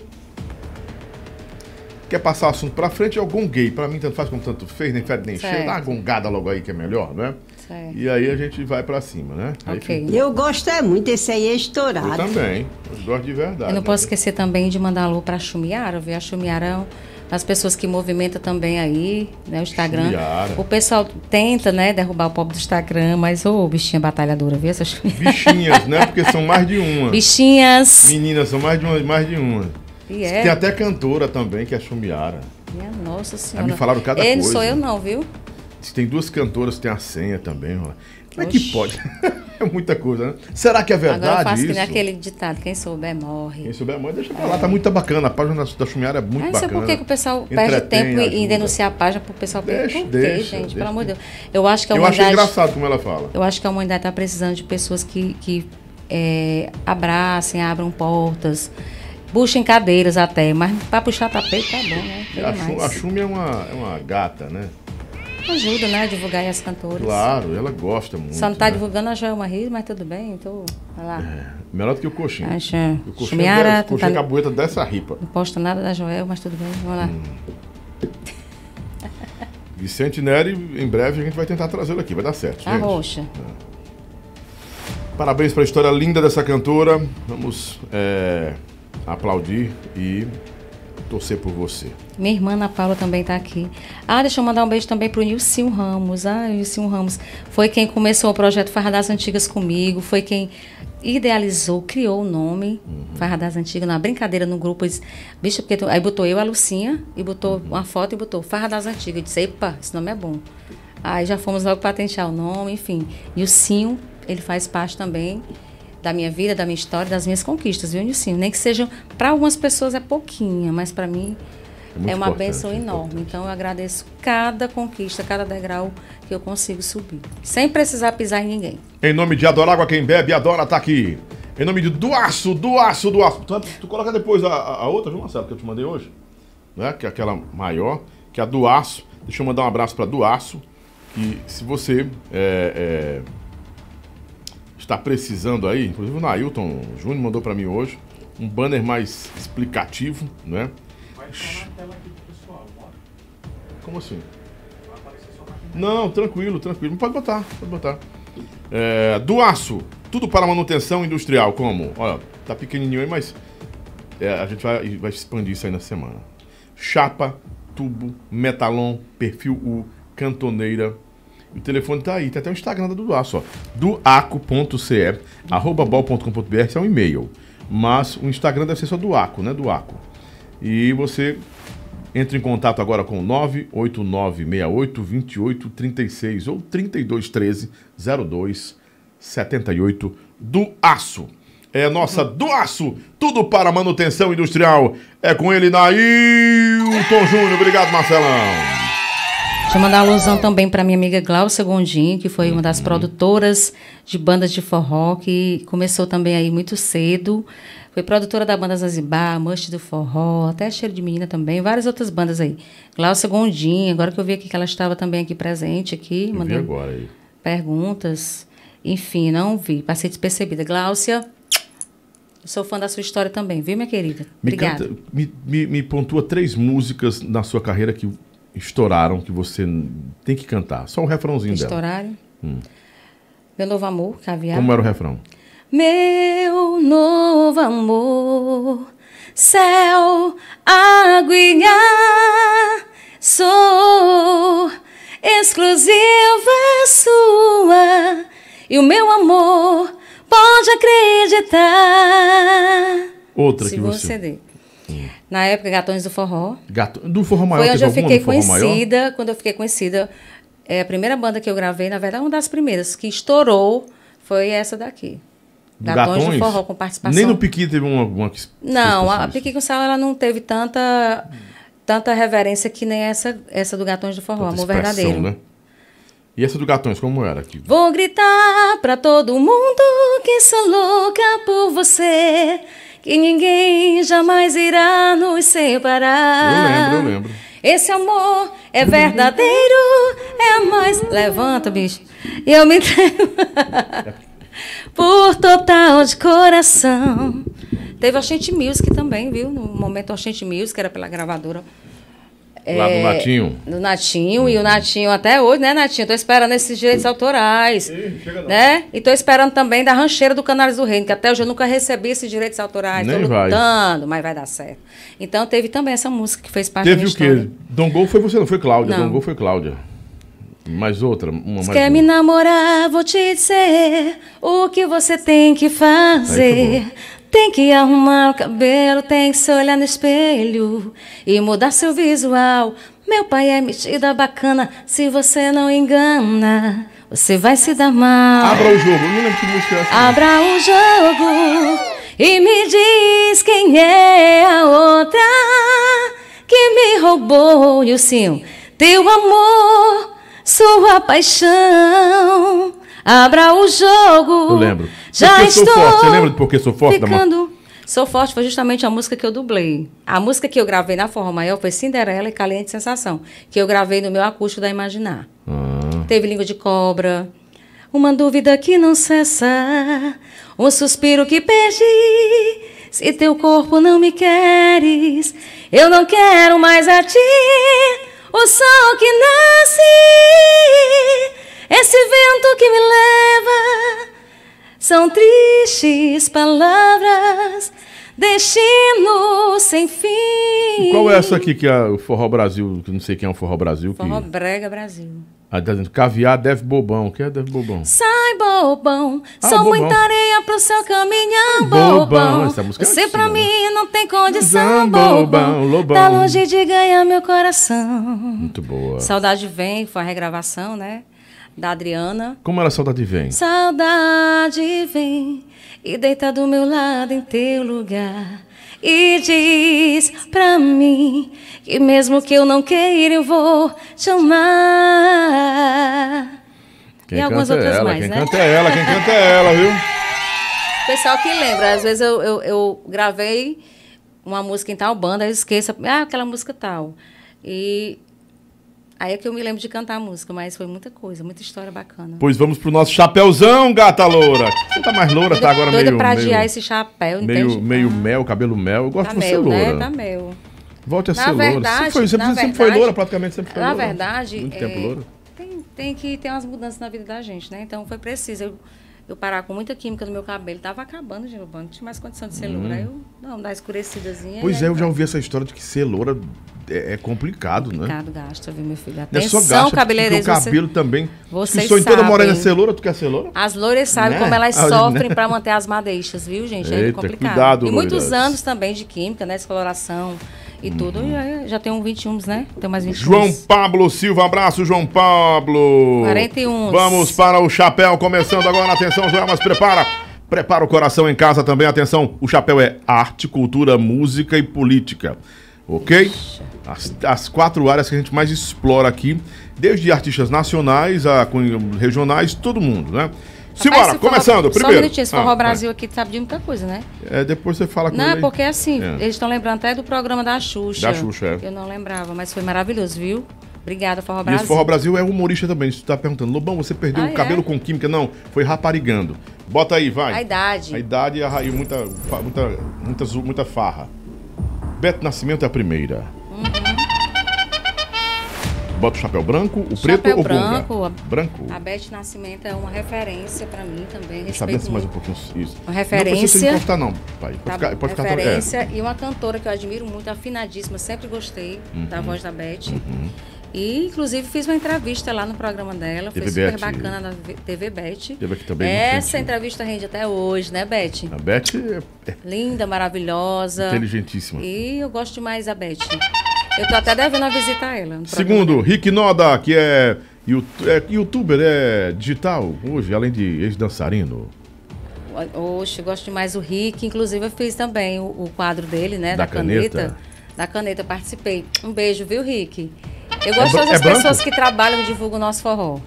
quer passar o assunto pra frente, é o gonguei. Pra mim, tanto faz como tanto fez, nem fede nem Certo. cheio. Dá uma gongada logo aí que é melhor, né? certo. E aí a gente vai pra cima, né? Ok. fica- Eu gosto é muito, esse aí é Eu estourado. também. Eu gosto de verdade. Eu não né? posso esquecer também de mandar alô pra Chumiara, viu? A Chumiara é uma das pessoas que movimenta também aí, né, o Instagram. Chumiara. O pessoal tenta, né, derrubar o pobre do Instagram, mas ô, bichinha batalhadora, viu essa Chumiara? Bichinhas, né? Porque são mais de uma. Bichinhas. Meninas, são mais de uma. Mais de uma. E é. Tem até cantora também, que é a Chumiara. Minha nossa senhora. me falaram cada Ele coisa. sou eu não, viu? Tem duas cantoras que tem a senha também, ó. Como é que pode? é muita coisa, né? Será que é verdade Agora eu faço que isso? nem aquele ditado, quem souber morre. Quem souber, mãe, deixa pra lá. Tá muito bacana. A página da, Chumiara é muito Eu não sei bacana. por que, que o pessoal perde tempo em- em ajuda. denunciar a página pro pessoal perder. Deixa, Por quê, deixa, gente? deixa. Pelo amor de Deus. Eu acho que a Eu achei humanidade. engraçado como ela fala. Eu acho que a humanidade está precisando de pessoas que, que é, abracem, abram portas, puxem cadeiras até, mas para puxar tapete tá bom, né? A, a Chumi é uma, é uma gata, né? Ajuda, né, a divulgar as cantoras. Claro, ela gosta muito. Só não tá né? divulgando a Joelma Rios, mas tudo bem, então, vai lá. Melhor do que o coxinho. Acha, O coxinho, Chumiara, é, o tu coxinho tá- é cabueta dessa ripa. não posta nada da Joel, mas tudo bem, vamos lá. Hum. Vicente Neri, em breve a gente vai tentar trazê-lo aqui, vai dar certo. Tá gente. roxa. Parabéns pela história linda dessa cantora. Vamos é, aplaudir e torcer por você. Minha irmã Ana Paula também está aqui. Ah, deixa eu mandar um beijo também pro Nilcinho Ramos. Ah, o Nilcinho Ramos foi quem começou o projeto Farra das Antigas comigo, foi quem idealizou, criou o nome Farra das Antigas, na brincadeira no grupo. Eles, Bicho, porque tu- aí botou eu, a Lucinha, e botou uma foto e botou Farra das Antigas. Eu disse, epa, esse nome é bom. Aí já fomos logo patentear o nome, enfim. Nilcinho, ele faz parte também da minha vida, da minha história, das minhas conquistas, viu, Nilcinho? Nem que sejam, para algumas pessoas é pouquinha, mas para mim muito é uma benção é enorme. Então eu agradeço cada conquista, cada degrau que eu consigo subir, sem precisar pisar em ninguém. Em nome de Adorágua, quem bebe, adora, tá aqui. Em nome de Duaço, Duaço, Duaço. Tu, tu coloca depois a, a- outra, viu, Marcelo, que eu te mandei hoje? Né? Que é aquela maior, que é a Duaço. Deixa eu mandar um abraço pra Duaço. Que se você é, é, está precisando aí, inclusive o Nailton Júnior mandou pra mim hoje, um banner mais explicativo, né? Como assim? Não, tranquilo, tranquilo. Pode botar, pode botar. É, do aço, tudo para manutenção industrial, como? Olha, tá pequenininho aí, mas é, a gente vai, vai expandir isso aí na semana. Chapa, tubo, metalon, perfil U, cantoneira. O telefone tá aí, tem até o Instagram da aço, ó. Duaco.ce, arroba bol.com.br, é um e-mail. Mas o Instagram deve ser só Duaco, né? Duaco. E você entre em contato agora com 989682836 ou 3213 0278 do Aço. É nossa do Aço, tudo para manutenção industrial. É com ele, Nailton Júnior. Obrigado, Marcelão. Deixa eu mandar uma alusão também para minha amiga Glaucia Gondim, que foi uma das produtoras de bandas de forró, que começou também aí muito cedo. Foi produtora da banda Zanzibar, Mush do Forró, até Cheiro de Menina também, várias outras bandas aí. Glaucia Gondim, agora que eu vi aqui que ela estava também aqui presente aqui, Eu mandei agora aí. perguntas. Enfim, não vi, passei despercebida. Glaucia, eu sou fã da sua história também, viu, minha querida? Me, Obrigada. canta- me, me, me pontua três músicas na sua carreira que estouraram, que você tem que cantar. Só o refrãozinho dela. Estouraram. Meu novo amor, caviar. Como era o refrão? Meu novo amor, céu, água e ar, sou exclusiva sua e o meu amor pode acreditar. Outra Se que você você. der. Na época, Gatões do Forró. Gato... Do Forró Maior, Foi onde eu fiquei Forró Maior? conhecida. Quando eu fiquei conhecida, é, a primeira banda que eu gravei, na verdade, uma das primeiras que estourou foi essa daqui. Do Gatões, do Forró, com participação. Nem no Piqui teve uma, uma que Não, a. Piqui com Sal ela não teve tanta, tanta reverência que nem essa, essa do Gatões do Forró, Amor Verdadeiro. Né? E essa do Gatões, como era aqui? Vou gritar pra todo mundo que sou louca por você, que ninguém jamais irá nos separar. Eu lembro, eu lembro. Esse amor é verdadeiro, é mais. Levanta, bicho. Eu me entrego. Por total de coração. Teve a Oxente Music também, viu? No momento Oxente Music, era pela gravadora. Lá do É, Natinho. Do Natinho, e o Natinho até hoje, né, Natinho? Tô esperando esses direitos autorais. chega não. né? E tô esperando também da rancheira do Canários do Reino, que até hoje eu nunca recebi esses direitos autorais. Nem tô vai. lutando, mas vai dar certo. Então teve também essa música que fez parte Teve da o minha quê? Dom Gol foi você, não foi Cláudia? Não. Dom Gol foi Cláudia. Mais outra, uma mais quer uma. me namorar, vou te dizer o que você tem que fazer. Tem que arrumar o cabelo, tem que se olhar no espelho e mudar seu visual. Meu pai é metida bacana, se você não engana, você vai se dar mal. Abra o jogo. Não lembro que música é essa. Abra o jogo e me diz quem é a outra que me roubou, Nilcinho. Teu amor, sua paixão. Abra o jogo. Eu lembro. Já Porque Sou estou Forte. Você lembra de Porque Sou Forte, ficando. Sou Forte foi justamente a música que eu dublei. A música que eu gravei na Forró Maior foi Cinderela e Caliente Sensação, que eu gravei no meu acústico da Imaginar. Ah, Teve língua de cobra. Uma dúvida que não cessa. Um suspiro que perdi. Se teu corpo não me queres, eu não quero mais a ti. O sol que nasce. Esse vento que me leva. São tristes palavras. Destino sem fim. qual é essa aqui que é o Forró Brasil, que não sei quem é o Forró Brasil, que... Forró Brega Brasil. Ah, tá dizendo, caviar deve bobão. O que é deve bobão? Sai, bobão, Ah, sou bobão. muita areia pro seu caminhão, Bobão, bobão. essa música é Você antiga, pra né? mim não tem condição, bobão. lobão. Tá longe de ganhar meu coração. Muito boa. Saudade vem, foi a regravação, né? Da Adriana. Como era Saudade Vem? Saudade vem e deita do meu lado em teu lugar. E diz pra mim que mesmo que eu não queira, eu vou te amar. Quem e algumas canta é outras ela, mais, quem né? canta é ela, quem canta é ela, viu? Pessoal que lembra, às vezes eu, eu, eu gravei uma música em tal banda, eu esqueço, ah, aquela música tal. E aí é que eu me lembro de cantar a música, mas foi muita coisa, muita história bacana. Pois vamos pro nosso chapéuzão, gata loura. Você tá mais loura, tá agora doida meio... pra meio, adiar esse chapéu, meio, entende? meio Ah, mel, cabelo mel. Eu gosto Tá de você meu, loura. né? Tá meu. Volte a Na ser loura. verdade, Sempre foi, sempre, na sempre foi verdade- loura, praticamente sempre foi Na loura. verdade, Muito é, tempo loura. tem, tem que ter umas mudanças na vida da gente, né? Então foi preciso eu, eu parar com muita química no meu cabelo. Tava acabando, gente, no banco, não tinha mais condição de ser loura. Aí eu, não, dá escurecidazinha. Hum. Pois é, eu já ouvi essa história de que ser loura é, é complicado, né? Complicado, gasta, viu, meu filho? É Atenção, gasta, porque o cabeleireiros. você- cabelo também. vocês o sonho toda sabem. morena é ser loura, tu quer ser loura? As loiras sabem Né? como elas sofrem né? para manter as madeixas, viu, gente? É Eita, complicado. cuidado, e muitos loiras. anos também de química, né? Descoloração e tudo. E aí, já tenho 21, né? Tenho mais 21. João Pablo Silva, abraço, João Pablo. 41. Vamos para o chapéu, começando agora. Atenção, Joelmas, prepara. Prepara o coração em casa também. Atenção, o chapéu é arte, cultura, música e política. Ok? As, as quatro áreas que a gente mais explora aqui, desde artistas nacionais a regionais, todo mundo, né? Simbora, Rapaz, esse forró- começando. Só um Primeiro. minutinho, esse Ah, Forró vai. Brasil aqui sabe de muita coisa, né? É, depois você fala com Não, ele. porque assim, É. eles estão lembrando até do programa da Xuxa. Da Xuxa, é. Eu não lembrava, mas foi maravilhoso, viu? Obrigada, Forró E Brasil. esse Forró Brasil é humorista também. Você tá perguntando, Lobão, você perdeu Ah, o cabelo é? com química? Não, foi raparigando. Bota aí, vai. A idade. A idade e a raiz, muita, muita, muita, muita farra. Beto Nascimento é a primeira. Bota o chapéu branco, o preto Chapéu ou branco, gonga? a- Branco. A Beth Nascimento é uma referência pra mim também. Respeito mais um pouquinho isso. Uma Não precisa se referência. encostar não, pai. Pode Tá ficar, pode ficar referência e uma cantora que eu admiro muito, afinadíssima, sempre gostei Uhum. da voz da Beth. E, inclusive, fiz uma entrevista lá no programa dela, foi TV super Beth. bacana na TV Beth. Também, Essa gentil. entrevista rende até hoje, né, Beth? A Beth é, é Linda, maravilhosa. inteligentíssima. E eu gosto demais da Beth. Eu tô até devendo a visitar ela. Segundo. Rick Noda, que é, é youtuber, é digital hoje, além de ex-dançarino. Oxe, gosto demais do Rick. Inclusive, eu fiz também o, o quadro dele, né? Da Da, caneta. caneta? Da caneta, participei. Um beijo, viu, Rick? Eu gosto bran- de todas as é pessoas que trabalham e divulgam o nosso forró.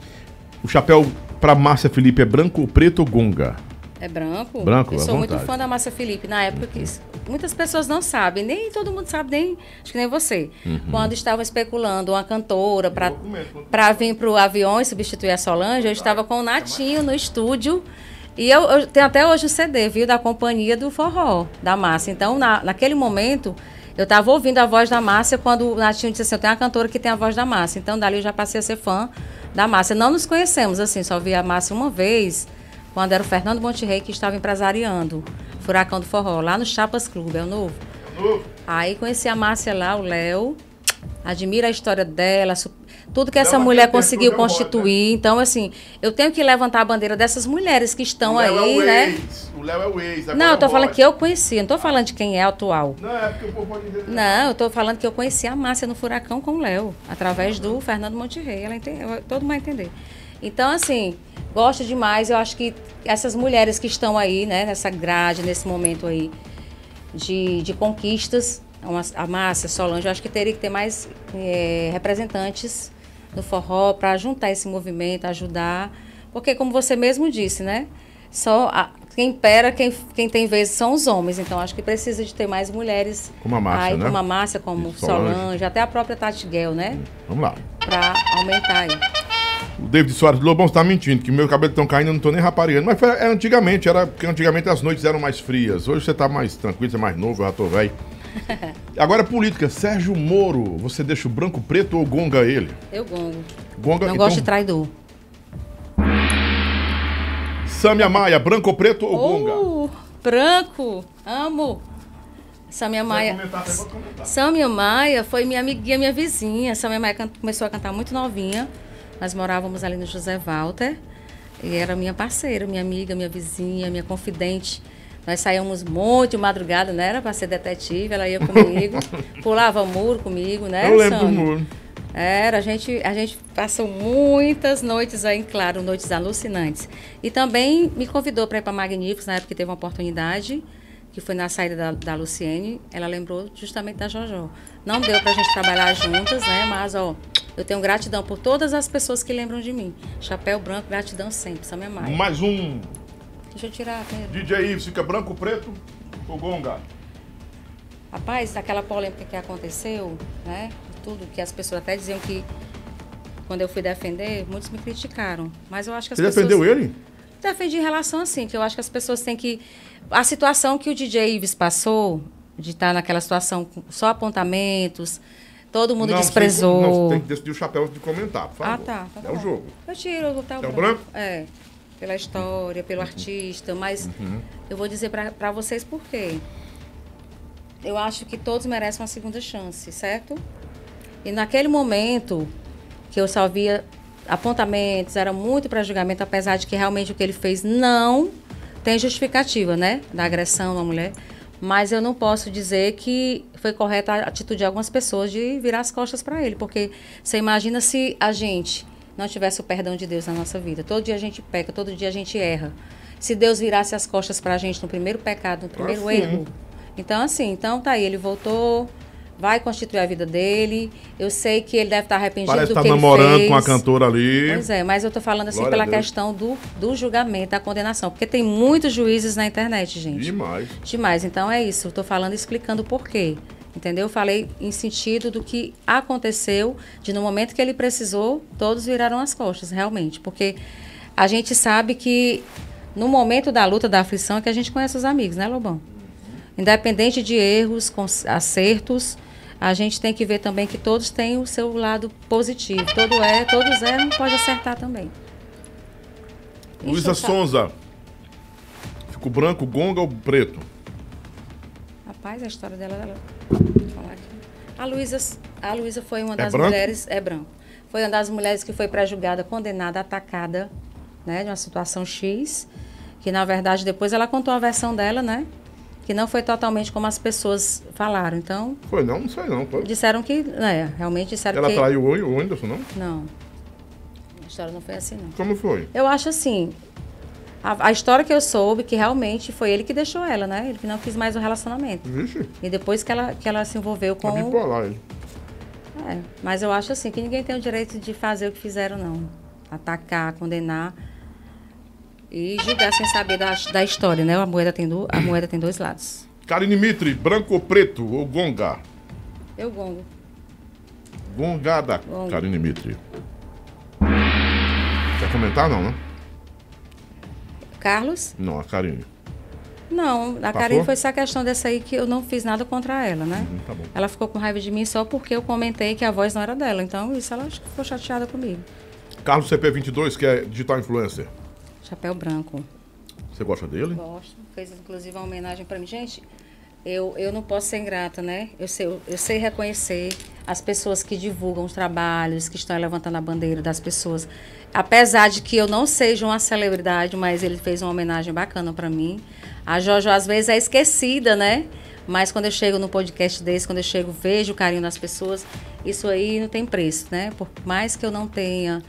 O chapéu pra Márcia Felipe é branco, preto ou gonga? É branco? Branco, Eu sou muito fã da Márcia Felipe. Na época que isso- muitas pessoas não sabem, nem todo mundo sabe, nem acho que nem você. Uhum. Quando estavam especulando uma cantora para vir para o avião e substituir a Solange, eu estava com o Natinho no estúdio. E eu, eu tenho até hoje o CD, viu, da companhia do forró, da Márcia. Então, na, naquele momento, eu estava ouvindo a voz da Márcia quando o Natinho disse assim, eu tenho uma cantora que tem a voz da Márcia. Então, dali eu já passei a ser fã da Márcia. Não nos conhecemos, assim, só vi a Márcia uma vez, quando era o Fernando Monterrey que estava empresariando Furacão do Forró, lá no Chapas Clube, é o novo. Aí conheci a Márcia lá, o Léo. Admira a história dela, tudo que essa mulher conseguiu constituir. Então, assim, eu tenho que levantar a bandeira dessas mulheres que estão O Léo aí, é o né? ex. O Léo é o ex. agora Não, eu tô é falando que eu conheci, não tô falando de quem é atual. Não, é porque o povo pode dizer. Não, eu tô falando que eu conheci a Márcia no Furacão com o Léo, através do Fernando Monterrey. Ela entende, todo mundo vai entender. Então, assim, gosto demais. Eu acho que essas mulheres que estão aí, né, nessa grade, nesse momento aí de, de conquistas, uma- a Márcia, Solange, eu acho que teria que ter mais eh, representantes no forró para juntar esse movimento, ajudar. Porque, como você mesmo disse, né? Só a- quem impera, quem, quem tem vez são os homens. Então, acho que precisa de ter mais mulheres. Como a Márcia, aí, né? Como a Márcia, como Solange. Solange. até a própria Tati Guel, né? Vamos lá. Para aumentar aí. O David Soares do Lobão está mentindo, que meu cabelo estão caindo, eu não tô nem rapariando. Mas foi, é, antigamente, era porque antigamente as noites eram mais frias. Hoje você tá mais tranquilo, você é mais novo, eu já tô velho. Agora, política. Sérgio Moro, você deixa o branco, preto ou gonga ele? Eu gongo. Gonga, Não então, gosto de traidor. Sâmia Maia, branco ou preto ou gonga? Uh, branco, amo. Samia Maia. comentar. Samia Maia foi minha amiguinha, minha vizinha. Samia Maia começou a cantar muito novinha. Nós morávamos ali no José Walter. E era minha parceira, minha amiga, minha vizinha, minha confidente. Nós saíamos muito de madrugada, né? Era para ser detetive, ela ia comigo, pulava muro comigo, né? Eu lembro do Sâmia? muro. Era, a gente, a gente passou muitas noites aí, claro, noites alucinantes. E também me convidou para ir para Magníficos, na época que teve uma oportunidade, que foi na saída da, da Luciene. Ela lembrou justamente da Jojó. Não deu para a gente trabalhar juntas, né? Mas, ó, eu tenho gratidão por todas as pessoas que lembram de mim. Chapéu branco, gratidão sempre, Samia Maia. Mais um. Deixa eu tirar primeiro. DJ Ives, fica branco, preto ou gonga? Rapaz, daquela polêmica que aconteceu, né? Tudo que as pessoas até diziam que quando eu fui defender, muitos me criticaram. Mas eu acho que as Você pessoas. defendeu ele? Defendi em relação assim, que eu acho que as pessoas têm que. A situação que o DJ Ives passou, de estar naquela situação com só apontamentos, todo mundo Não, desprezou. Não, tem que decidir o chapéu de comentar, por favor. Ah, tá. tá é o bom. jogo. Eu tiro tá o o branco. branco? É. Pela história, pelo artista, mas Uhum. eu vou dizer pra vocês por quê. Eu acho que todos merecem uma segunda chance, certo? E naquele momento que eu só via apontamentos, era muito para julgamento, apesar de que realmente o que ele fez não tem justificativa, né? Da agressão à mulher. Mas eu não posso dizer que foi correta a atitude de algumas pessoas de virar as costas para ele, porque você imagina se a gente não tivesse o perdão de Deus na nossa vida. Todo dia a gente peca, todo dia a gente erra. Se Deus virasse as costas para a gente no primeiro pecado, no primeiro Assim. erro. Então, assim, então tá aí, ele voltou, vai constituir a vida dele. Eu sei que ele deve estar arrependido Parece do estar que namorando ele fez. com a cantora ali. Pois é, mas eu tô falando assim Glória pela questão do, do julgamento, da condenação. Porque tem muitos juízes na internet, gente. Demais. Demais. Então é isso. Eu tô falando explicando o porquê. Entendeu? Eu falei em sentido do que aconteceu, de no momento que ele precisou, todos viraram as costas, realmente. Porque a gente sabe que no momento da luta, da aflição, é que a gente conhece os amigos, né, Lobão? Independente de erros, acertos, a gente tem que ver também que todos têm o seu lado positivo. Todo é, todos erram, pode acertar também. Luísa Sonza. Fica o branco, gonga ou preto? Rapaz, a história dela. ela- Vou falar aqui. A Luísa, a Luísa foi uma É das mulheres. É branco. Foi uma das mulheres que foi pré-julgada, condenada, atacada, né? De uma situação X. Que na verdade depois ela contou a versão dela, né? Que não foi totalmente como as pessoas falaram. Então, Foi não? Não sei não. Foi. disseram que. É, realmente disseram Ela que. traiu o o Whindersson, não? Não. A história não foi assim, não. Como foi? Eu acho assim. A, a história que eu soube que realmente foi ele que deixou ela, né? Ele que não quis mais o relacionamento. Vixe, E depois que ela, que ela se envolveu tá com. bipolar ele. É, mas eu acho assim que ninguém tem o direito de fazer o que fizeram, não. Atacar, condenar. E julgar sem saber da, da história, né? A moeda, tem do, a moeda tem dois lados. Karine Mitri, branco ou preto ou gonga? Eu gongo. Gongada, Gongo. Karine Mitri. Quer comentar não, né? Carlos? Não, a Karine. Não, a Passou? Karine foi só a questão dessa aí que eu não fiz nada contra ela, né? Hum, tá bom. Ela ficou com raiva de mim só porque eu comentei que a voz não era dela. Então, isso ela ficou chateada comigo. Carlos CP22, que é digital influencer. Chapéu branco. Você gosta dele? Gosto. Fez inclusive uma homenagem para mim. Gente, eu, eu não posso ser ingrata, né? Eu sei, eu sei reconhecer as pessoas que divulgam os trabalhos, que estão levantando a bandeira das pessoas. Apesar de que eu não seja uma celebridade, mas ele fez uma homenagem bacana para mim. A Jojo às vezes é esquecida, né? Mas quando eu chego no podcast desse, quando eu chego, vejo o carinho das pessoas, isso aí não tem preço, né? Por mais que eu não tenha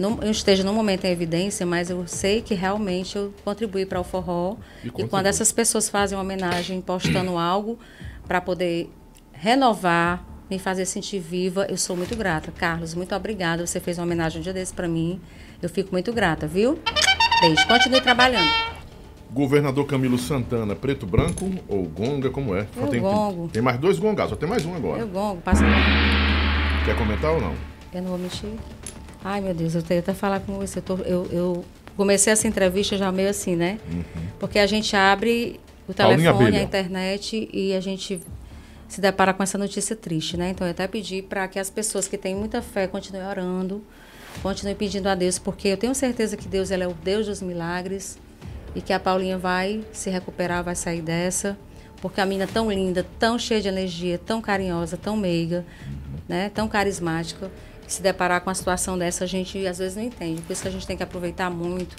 não, eu esteja no momento em evidência, mas eu sei que realmente eu contribuí para o forró. E E, quando essas pessoas fazem uma homenagem, postando algo para poder renovar, me fazer sentir viva, eu sou muito grata. Carlos, muito obrigada. Você fez uma homenagem um dia desse para mim. Eu fico muito grata, viu? Beijo. Continue trabalhando. Governador Camilo Santana, preto, branco ou gonga, como é? Eu tem, gongo. tem mais dois gongas, só tem mais um agora. Eu gongo, passa Quer comentar ou não? Eu não vou mentir. Ai, meu Deus, eu tenho até falar com você. Eu, tô- eu- eu comecei essa entrevista já meio assim, né? Porque a gente abre o telefone, a internet e a gente se depara com essa notícia triste, né? Então eu até pedi para que as pessoas que têm muita fé continuem orando, continuem pedindo a Deus, porque eu tenho certeza que Deus ele é o Deus dos milagres e que a Paulinha vai se recuperar, vai sair dessa, porque a menina é tão linda, tão cheia de energia, tão carinhosa, tão meiga, né? Tão carismática. Se deparar com uma situação dessa, a gente às vezes não entende. Por isso que a gente tem que aproveitar muito.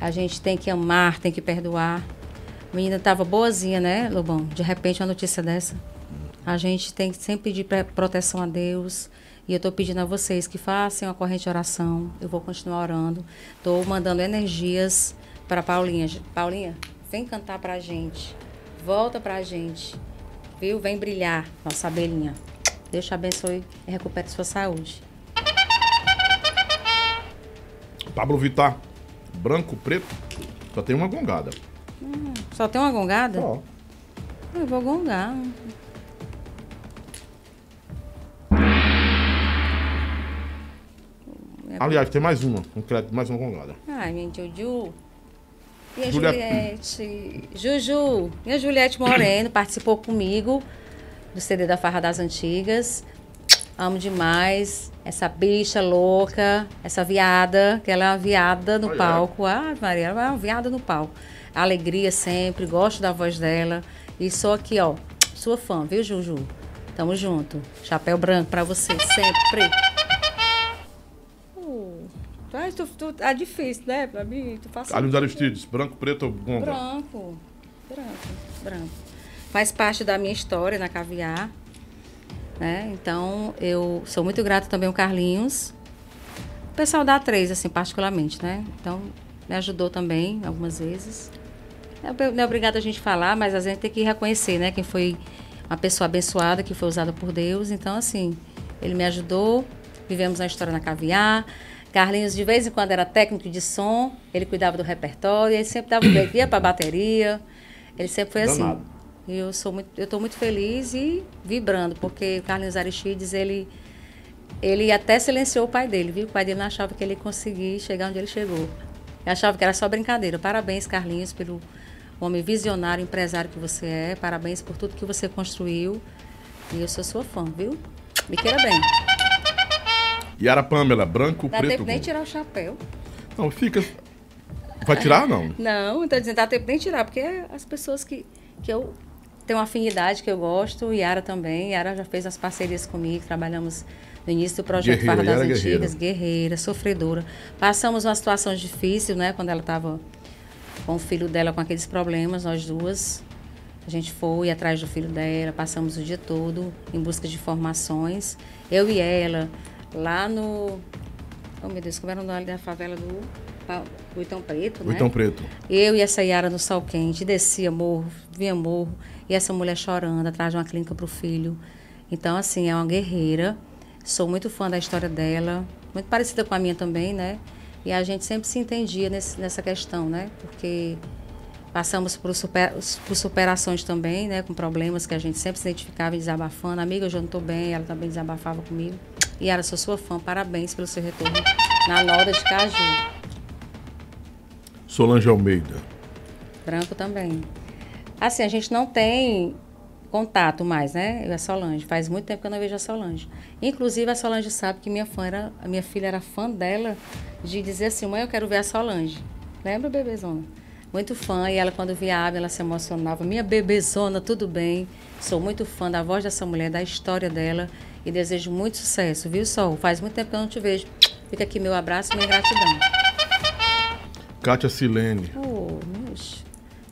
A gente tem que amar, tem que perdoar. A menina estava boazinha, né, Lobão? De repente, uma notícia dessa. A gente tem que sempre pedir proteção a Deus. E eu estou pedindo a vocês que façam uma corrente de oração. Eu vou continuar orando. Estou mandando energias para Paulinha. Paulinha, vem cantar para a gente. Volta para a gente. Viu? Vem brilhar, nossa abelhinha. Deus te abençoe e recupere sua saúde. Pablo Vittar, branco, preto, só tem uma gongada. Só tem uma gongada? Ó. Eu vou gongar. Aliás, tem mais uma, um crédito, mais uma gongada. Ai, minha Juju. E a Juliette. Juliette. Juju. E a Juliette Moreno participou comigo do CD da Farra das Antigas. Amo demais. Essa bicha louca, essa viada, que ela é uma viada no Olha. palco. Ah, Maria, ela é uma viada no palco. Alegria sempre, gosto da voz dela. E sou aqui, ó, sua fã, viu, Juju? Tamo junto. Chapéu branco pra você, sempre. Uh, Ai, tu, tu, tá difícil, né? Pra mim, tu faz Carlinhos Aristides, branco, preto ou gonga? branco, branco, branco. Faz parte da minha história na Caviar, né? Então, eu sou muito grata também ao Carlinhos. O pessoal da A3, assim, particularmente, né? Então, me ajudou também algumas vezes. É- não é obrigado a gente falar, mas a gente tem que reconhecer, né? Quem foi uma pessoa abençoada, que foi usada por Deus. Então, assim, ele me ajudou. Vivemos a história na Caviar. Carlinhos, de vez em quando, era técnico de som. Ele cuidava do repertório. Ele sempre dava ia para bateria. Ele sempre foi assim. Eu sou muito, eu estou muito feliz e vibrando, porque o Carlinhos Aristides, ele, ele até silenciou o pai dele, viu? O pai dele não achava que ele ia conseguir chegar onde ele chegou. Ele achava que era só brincadeira. Parabéns, Carlinhos, pelo homem visionário, empresário que você é. Parabéns por tudo que você construiu. E eu sou sua fã, viu? Me queira bem. Yara Pamela, branco, Dá preto, tempo nem tirar o chapéu. Não, fica... Vai tirar, não? Não, então dizendo, dá tempo nem tirar, porque é as pessoas que, que eu tenho uma afinidade, que eu gosto, Yara também. Yara já fez as parcerias comigo, trabalhamos no início do projeto Guerreira, Farra das Yara Antigas, guerreira. sofredora. Passamos uma situação difícil, né, quando ela estava com o filho dela com aqueles problemas, nós duas. A gente foi atrás do filho dela, passamos o dia todo em busca de informações. Eu e ela, lá no. Oh, meu Deus, como era o nome da favela do, Pa- do Itão Preto, né? Oitão preto. Eu e essa Yara no sol quente, descia morro, vinha morro, e essa mulher chorando atrás de uma clínica para o filho. Então, assim, é uma guerreira. Sou muito fã da história dela, muito parecida com a minha também, né? E a gente sempre se entendia nesse, nessa questão, né? Porque passamos por, super, por superações também, né? Com problemas que a gente sempre se identificava e desabafando. Amiga, eu já não estou bem, ela também desabafava comigo. E era sou sua fã, parabéns pelo seu retorno na Noda de Caju. Solange Almeida. Branco também. Assim, a gente não tem contato mais, né? Eu e a Solange. Faz muito tempo que eu não vejo a Solange. Inclusive, a Solange sabe que minha fã era, a minha filha era fã dela de dizer assim, mãe, eu quero ver a Solange. Lembra, bebezona? Muito fã. E ela, quando via a Abby, ela se emocionava. Minha bebezona, tudo bem. Sou muito fã da voz dessa mulher, da história dela. E desejo muito sucesso, viu, Sol? Faz muito tempo que eu não te vejo. Fica aqui meu abraço e minha gratidão. Kátia Silene.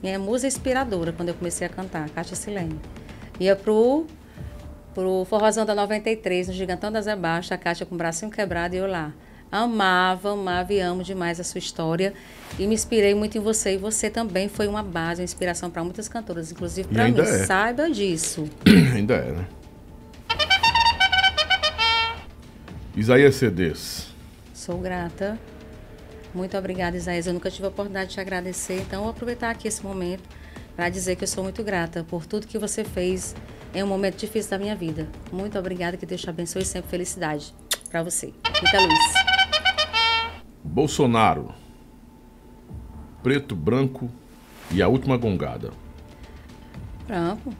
Minha musa inspiradora quando eu comecei a cantar, Kátia Silene. Ia pro, pro Forrozão da 93, no Gigantão das Zé Baixa, a Kátia com o bracinho quebrado e eu lá. Amava, amava e amo demais a sua história e me inspirei muito em você. E você também foi uma base, uma inspiração para muitas cantoras, inclusive para mim. É. Saiba disso. ainda é, né? Isaías CDs. Sou grata. Muito obrigada, Isaías. Eu nunca tive a oportunidade de te agradecer, então vou aproveitar aqui esse momento para dizer que eu sou muito grata por tudo que você fez em um momento difícil da minha vida. Muito obrigada, que Deus te abençoe e sempre felicidade para você. Muita luz. Bolsonaro. Preto, branco e a última gongada. Branco.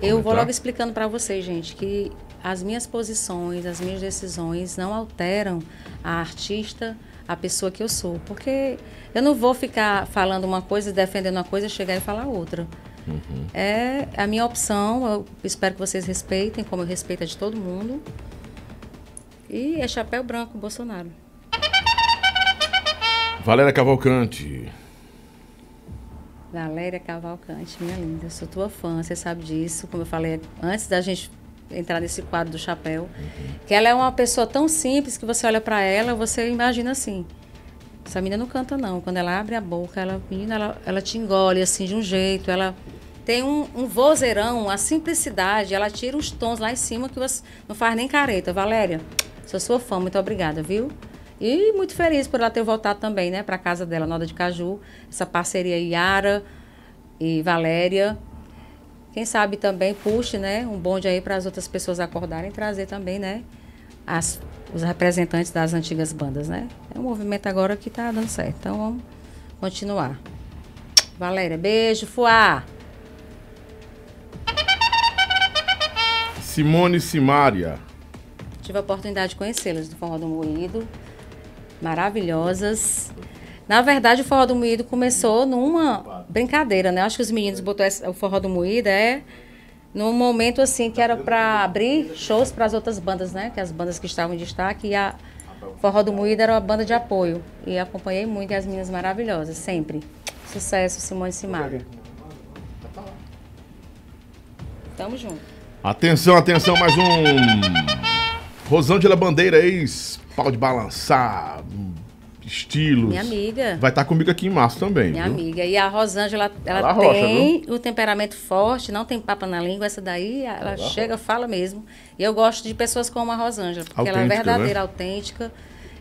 eu vou logo explicando para vocês, gente, que as minhas posições, as minhas decisões não alteram a artista a pessoa que eu sou. Porque eu não vou ficar falando uma coisa, defendendo uma coisa, chegar e falar outra. Uhum. É a minha opção, eu espero que vocês respeitem, como eu respeito a de todo mundo. E é chapéu branco, Bolsonaro. Valéria Cavalcante. Valéria Cavalcante, minha linda, eu sou tua fã, você sabe disso. Como eu falei antes da gente entrar nesse quadro do chapéu. Uhum. Que ela é uma pessoa tão simples que você olha para ela, você imagina assim. Essa menina não canta não. Quando ela abre a boca, ela, menina, ela, ela te engole assim de um jeito. Ela tem um, um vozeirão, a simplicidade. Ela tira os tons lá em cima que você não faz nem careta. Valéria, sou sua fã, muito obrigada, viu? E muito feliz por ela ter voltado também, né, para casa dela, Noda de Caju. Essa parceria Yara e Valéria quem sabe também puxe, né, um bonde aí para as outras pessoas acordarem e trazer também, né, as, os representantes das antigas bandas, né? É um movimento agora que está dando certo. Então vamos continuar. Valéria, beijo, Fuá. Simone Simária. Tive a oportunidade de conhecê-las do Forró do Moído. Maravilhosas. Na verdade, o Forró do Moído começou numa brincadeira, né? Acho que os meninos botou o Forró do Moído é num momento assim que era para abrir shows para as outras bandas, né? Que as bandas que estavam em destaque e a Forró do Moído era uma banda de apoio e acompanhei muito e as meninas maravilhosas, sempre. Sucesso, Simone Simago. Tamo junto. Atenção, atenção, mais um Rosângela Bandeira, ex pau de balançar, estilos. Minha amiga. Vai estar tá comigo aqui em março também. Minha viu? amiga. E a Rosângela, ela, ela tem rocha, o temperamento forte, não tem papa na língua. Essa daí, ela, ela chega, rocha. fala mesmo. E eu gosto de pessoas como a Rosângela, porque autêntica, ela é verdadeira, né? autêntica.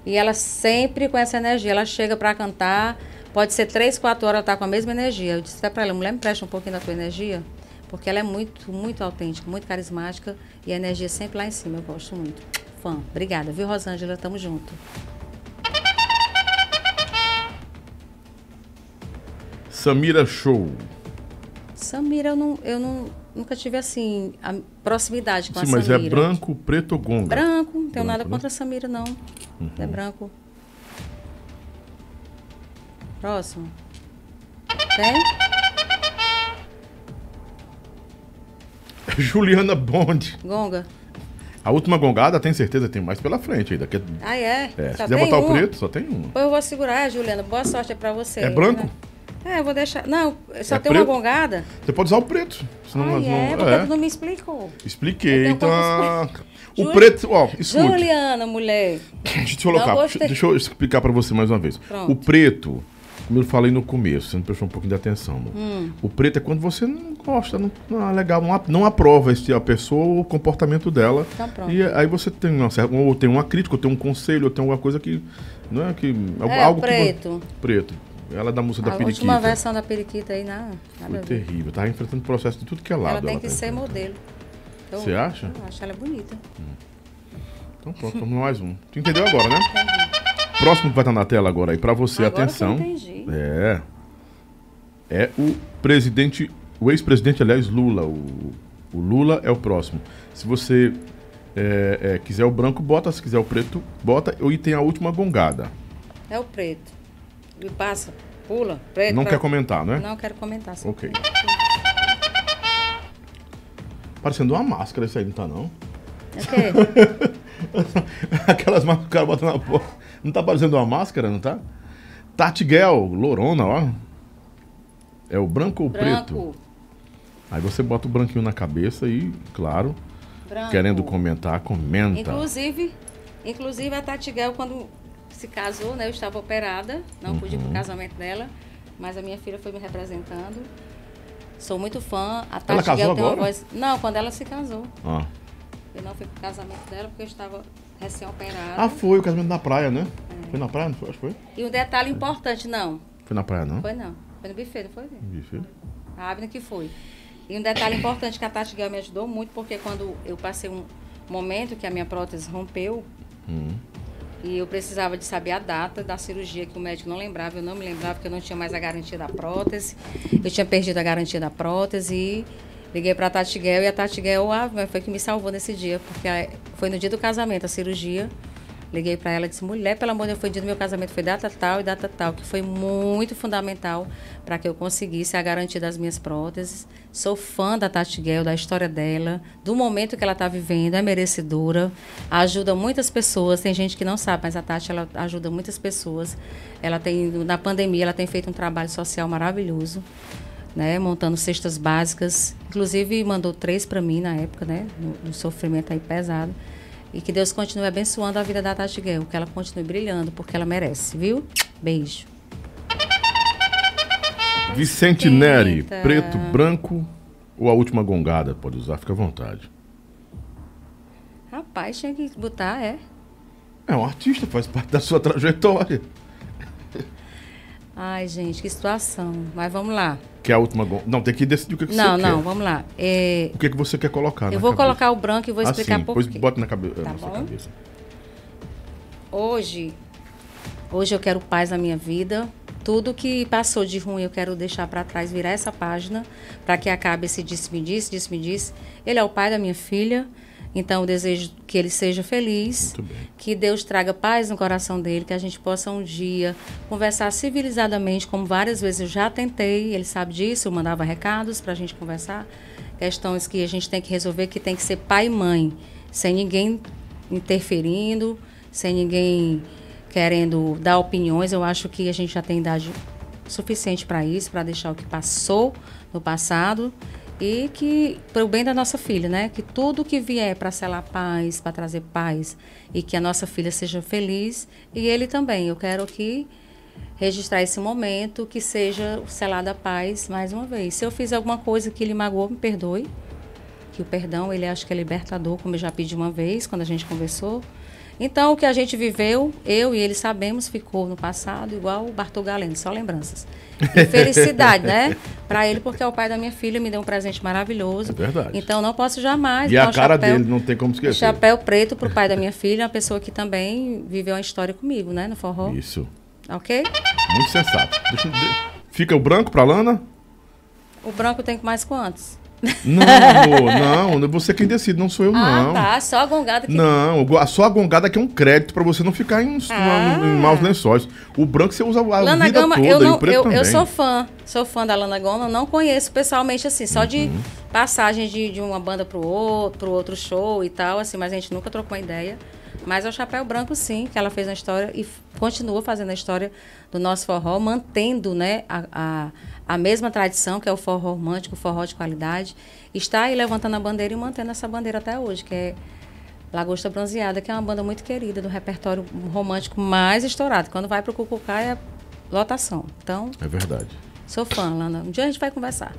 E ela sempre com essa energia. Ela chega para cantar, pode ser três, quatro horas, ela tá com a mesma energia. Eu disse até para ela, mulher, me presta um pouquinho da tua energia. Porque ela é muito, muito autêntica, muito carismática e a energia sempre lá em cima. Eu gosto muito. Fã. Obrigada, viu, Rosângela? Tamo junto. Samira Show. Samira, eu, não, eu não, nunca tive assim, a proximidade com Sim, a Samira. mas é branco, preto ou gonga? Branco, não tenho branco, nada né? contra a Samira, não. Uhum. É branco. Próximo. Tem? Juliana Bond. Gonga. A última gongada, tem certeza, tem mais pela frente ainda. Ah, é? é se quiser botar uma? o preto, só tem uma. Eu vou segurar, Juliana. Boa sorte é pra você. É branco? Né? É, eu vou deixar. Não, só é tem preto? uma gongada. Você pode usar o preto. Senão ah, é, não, é. não me explicou. Expliquei, então. O preto, ó, escute. Juliana, mulher. Deixa eu colocar, deixa, deixa, eu explicar para você mais uma vez. Pronto. O preto como eu falei no começo, você não prestou um pouquinho de atenção. Hum. O preto é quando você não gosta, não, não é legal, não, não aprova esse, a pessoa ou o comportamento dela. Então pronto. E aí você tem uma ou tem uma crítica, ou tem um conselho, ou tem alguma coisa que. Não é que. É, algo preto. Que, preto. Ela é da música da a periquita. última versão da periquita aí, não, Foi nada a ver. terrível. Tava enfrentando processo de tudo que é lado. Ela tem que tá ser modelo. Eu- Você acha? Eu acho ela bonita. Então pronto, vamos mais um. Tu entendeu agora, né? Próximo que vai estar na tela agora aí pra você, Agora atenção. que eu entendi. É. É o presidente, o ex-presidente, aliás, Lula. O, o Lula é o próximo. Se você é, é, quiser o branco, bota. Se quiser o preto, bota. E tem a última gongada. É o preto. Passa, pula, preto. Não pra- quer comentar, né? Não quero comentar. Só. Ok. Parecendo uma máscara isso aí, não tá não? É o quê? Aquelas máscaras que o cara bota na porta. Não tá parecendo uma máscara, não tá? Tati Gel, Lorona, ó. É o branco ou o preto? Branco. Aí você bota o branquinho na cabeça e, claro, Branco. querendo comentar, comenta. Inclusive, inclusive a Tati Guel, quando se casou, né? Eu estava operada, não pude ir Uhum. pro casamento dela, mas a minha filha foi me representando. Sou muito fã. A Ela Tati casou tem uma agora? voz. Não, quando ela se casou. Ah. Eu não fui pro casamento dela porque eu estava recém-operada. Ah, foi o casamento na praia, né? É. Foi na praia, não foi? Acho que foi. E um detalhe importante, não. Foi na praia, não? Foi não. Foi no buffet, não foi? Bife. A Abner que foi. E um detalhe importante que a Tati Guel me ajudou muito, porque quando eu passei um momento que a minha prótese rompeu, Hum. E eu precisava de saber a data da cirurgia que o médico não lembrava, eu não me lembrava porque eu não tinha mais a garantia da prótese. Eu tinha perdido a garantia da prótese e liguei para a Tati Guel e a Tati Guel ah, foi que me salvou nesse dia, porque foi no dia do casamento a cirurgia. Liguei para ela e disse: mulher, pelo amor de Deus, foi dia do meu casamento, foi data tal e data tal, que foi muito fundamental para que eu conseguisse a garantia das minhas próteses. Sou fã da Tati Guel, da história dela, do momento que ela está vivendo, é merecedora, ajuda muitas pessoas. Tem gente que não sabe, mas a Tati ela ajuda muitas pessoas. Ela tem, na pandemia, ela tem feito um trabalho social maravilhoso. Né, montando cestas básicas, inclusive mandou três para mim na época, né, no, no sofrimento aí pesado. E que Deus continue abençoando a vida da Tati Guel, que ela continue brilhando, porque ela merece, viu? Beijo. Vicente Neri, Eita. preto, branco ou a última gongada? Pode usar, fica à vontade. Rapaz, tinha que botar, é. É um artista, faz parte da sua trajetória. Ai, gente, que situação. Mas vamos lá. Que é a última. Não, tem que decidir o que, que não, você não, quer. vamos lá. É, O que, que você quer colocar eu vou cabeça? colocar o branco e vou explicar assim, por Pois quê. bota na, cabe... Tá na sua bom? cabeça. Hoje, hoje eu quero paz na minha vida. Tudo que passou de ruim eu quero deixar para trás, virar essa página, para que acabe esse disse-me disse, disse-me disse. Ele é o pai da minha filha, então eu desejo que ele seja feliz, que Deus traga paz no coração dele, que a gente possa um dia conversar civilizadamente, como várias vezes eu já tentei, ele sabe disso, eu mandava recados para a gente conversar, questões que a gente tem que resolver, que tem que ser pai e mãe, sem ninguém interferindo, sem ninguém querendo dar opiniões. Eu acho que a gente já tem idade suficiente para isso, para deixar o que passou no passado e que para o bem da nossa filha, né? Que tudo que vier para selar paz, para trazer paz e que a nossa filha seja feliz e ele também. Eu quero que registrar esse momento, que seja selada a paz mais uma vez. Se eu fiz alguma coisa que lhe magoou, me perdoe. Que o perdão, ele acho que é libertador, como eu já pedi uma vez quando a gente conversou. Então, o que a gente viveu, eu e ele sabemos, ficou no passado, igual o Bartol Galeno, só lembranças. E felicidade, né? Para ele, porque é o pai da minha filha, me deu um presente maravilhoso. É verdade. Então, não posso jamais E a cara chapéu, dele, não tem como esquecer. chapéu preto pro pai da minha filha, uma pessoa que também viveu uma história comigo, né? No forró. Isso. Ok? Muito sensato. Deixa Fica o branco pra Lana? O branco tem mais quantos? Não, amor, não. Você quem decide, não sou eu, Ah, não. tá. Só a gongada que Não, só a gongada que é um crédito pra você não ficar em, Ah. em maus lençóis. O branco você usa a Lana vida Gama, toda eu, não, o preto eu, também. eu sou fã, sou fã da Lana Gama, não conheço pessoalmente assim, só de Uhum. passagem de, de uma banda pro outro, pro outro show e tal, assim, mas a gente nunca trocou uma ideia. Mas é o Chapéu Branco, sim, que ela fez na história e continua fazendo a história do nosso forró, mantendo né, a, a, a mesma tradição, que é o forró romântico, o forró de qualidade. Está aí levantando a bandeira e mantendo essa bandeira até hoje, que é Lagosta Bronzeada, que é uma banda muito querida, do repertório romântico mais estourado. Quando vai pro Cucucá é lotação. Então, É verdade. sou fã, Lana. Um dia a gente vai conversar.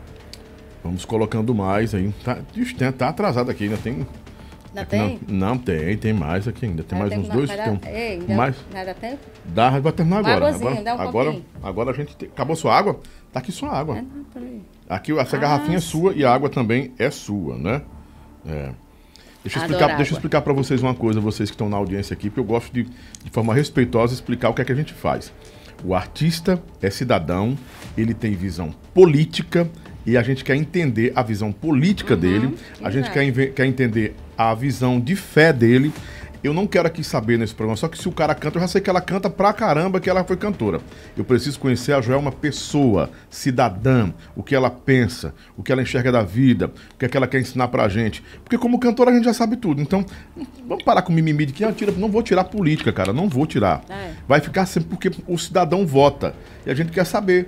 Vamos colocando mais aí. Tá, tá atrasado aqui, ainda tem. Ainda tem? Não, não, tem, tem mais aqui ainda. Tem Vai mais uns dois. vai Tem um, Ei, ainda- mais. Vai dar tempo? Dá, vai terminar agora. Agora, dá um agora, agora a gente. tem- Acabou sua água? Tá aqui sua água. É, não, peraí. Aqui essa Ah, garrafinha é sim. sua e a água também é sua, né? É. Deixa eu Adoro explicar, deixa eu explicar para vocês uma coisa, vocês que estão na audiência aqui, porque eu gosto de, de forma respeitosa, explicar o que é que a gente faz. O artista é cidadão, ele tem visão política e a gente quer entender a visão política dele, a gente quer, quer entender a visão de fé dele. Eu não quero aqui saber nesse programa, só que se o cara canta, eu já sei que ela canta pra caramba que ela foi cantora. Eu preciso conhecer a Joelma pessoa, cidadã, o que ela pensa, o que ela enxerga da vida, o que é que ela quer ensinar pra gente. Porque como cantora a gente já sabe tudo. Então, vamos parar com mimimi de que ah, tira, não vou tirar política, cara, não vou tirar. É. Vai ficar sempre porque o cidadão vota. E a gente quer saber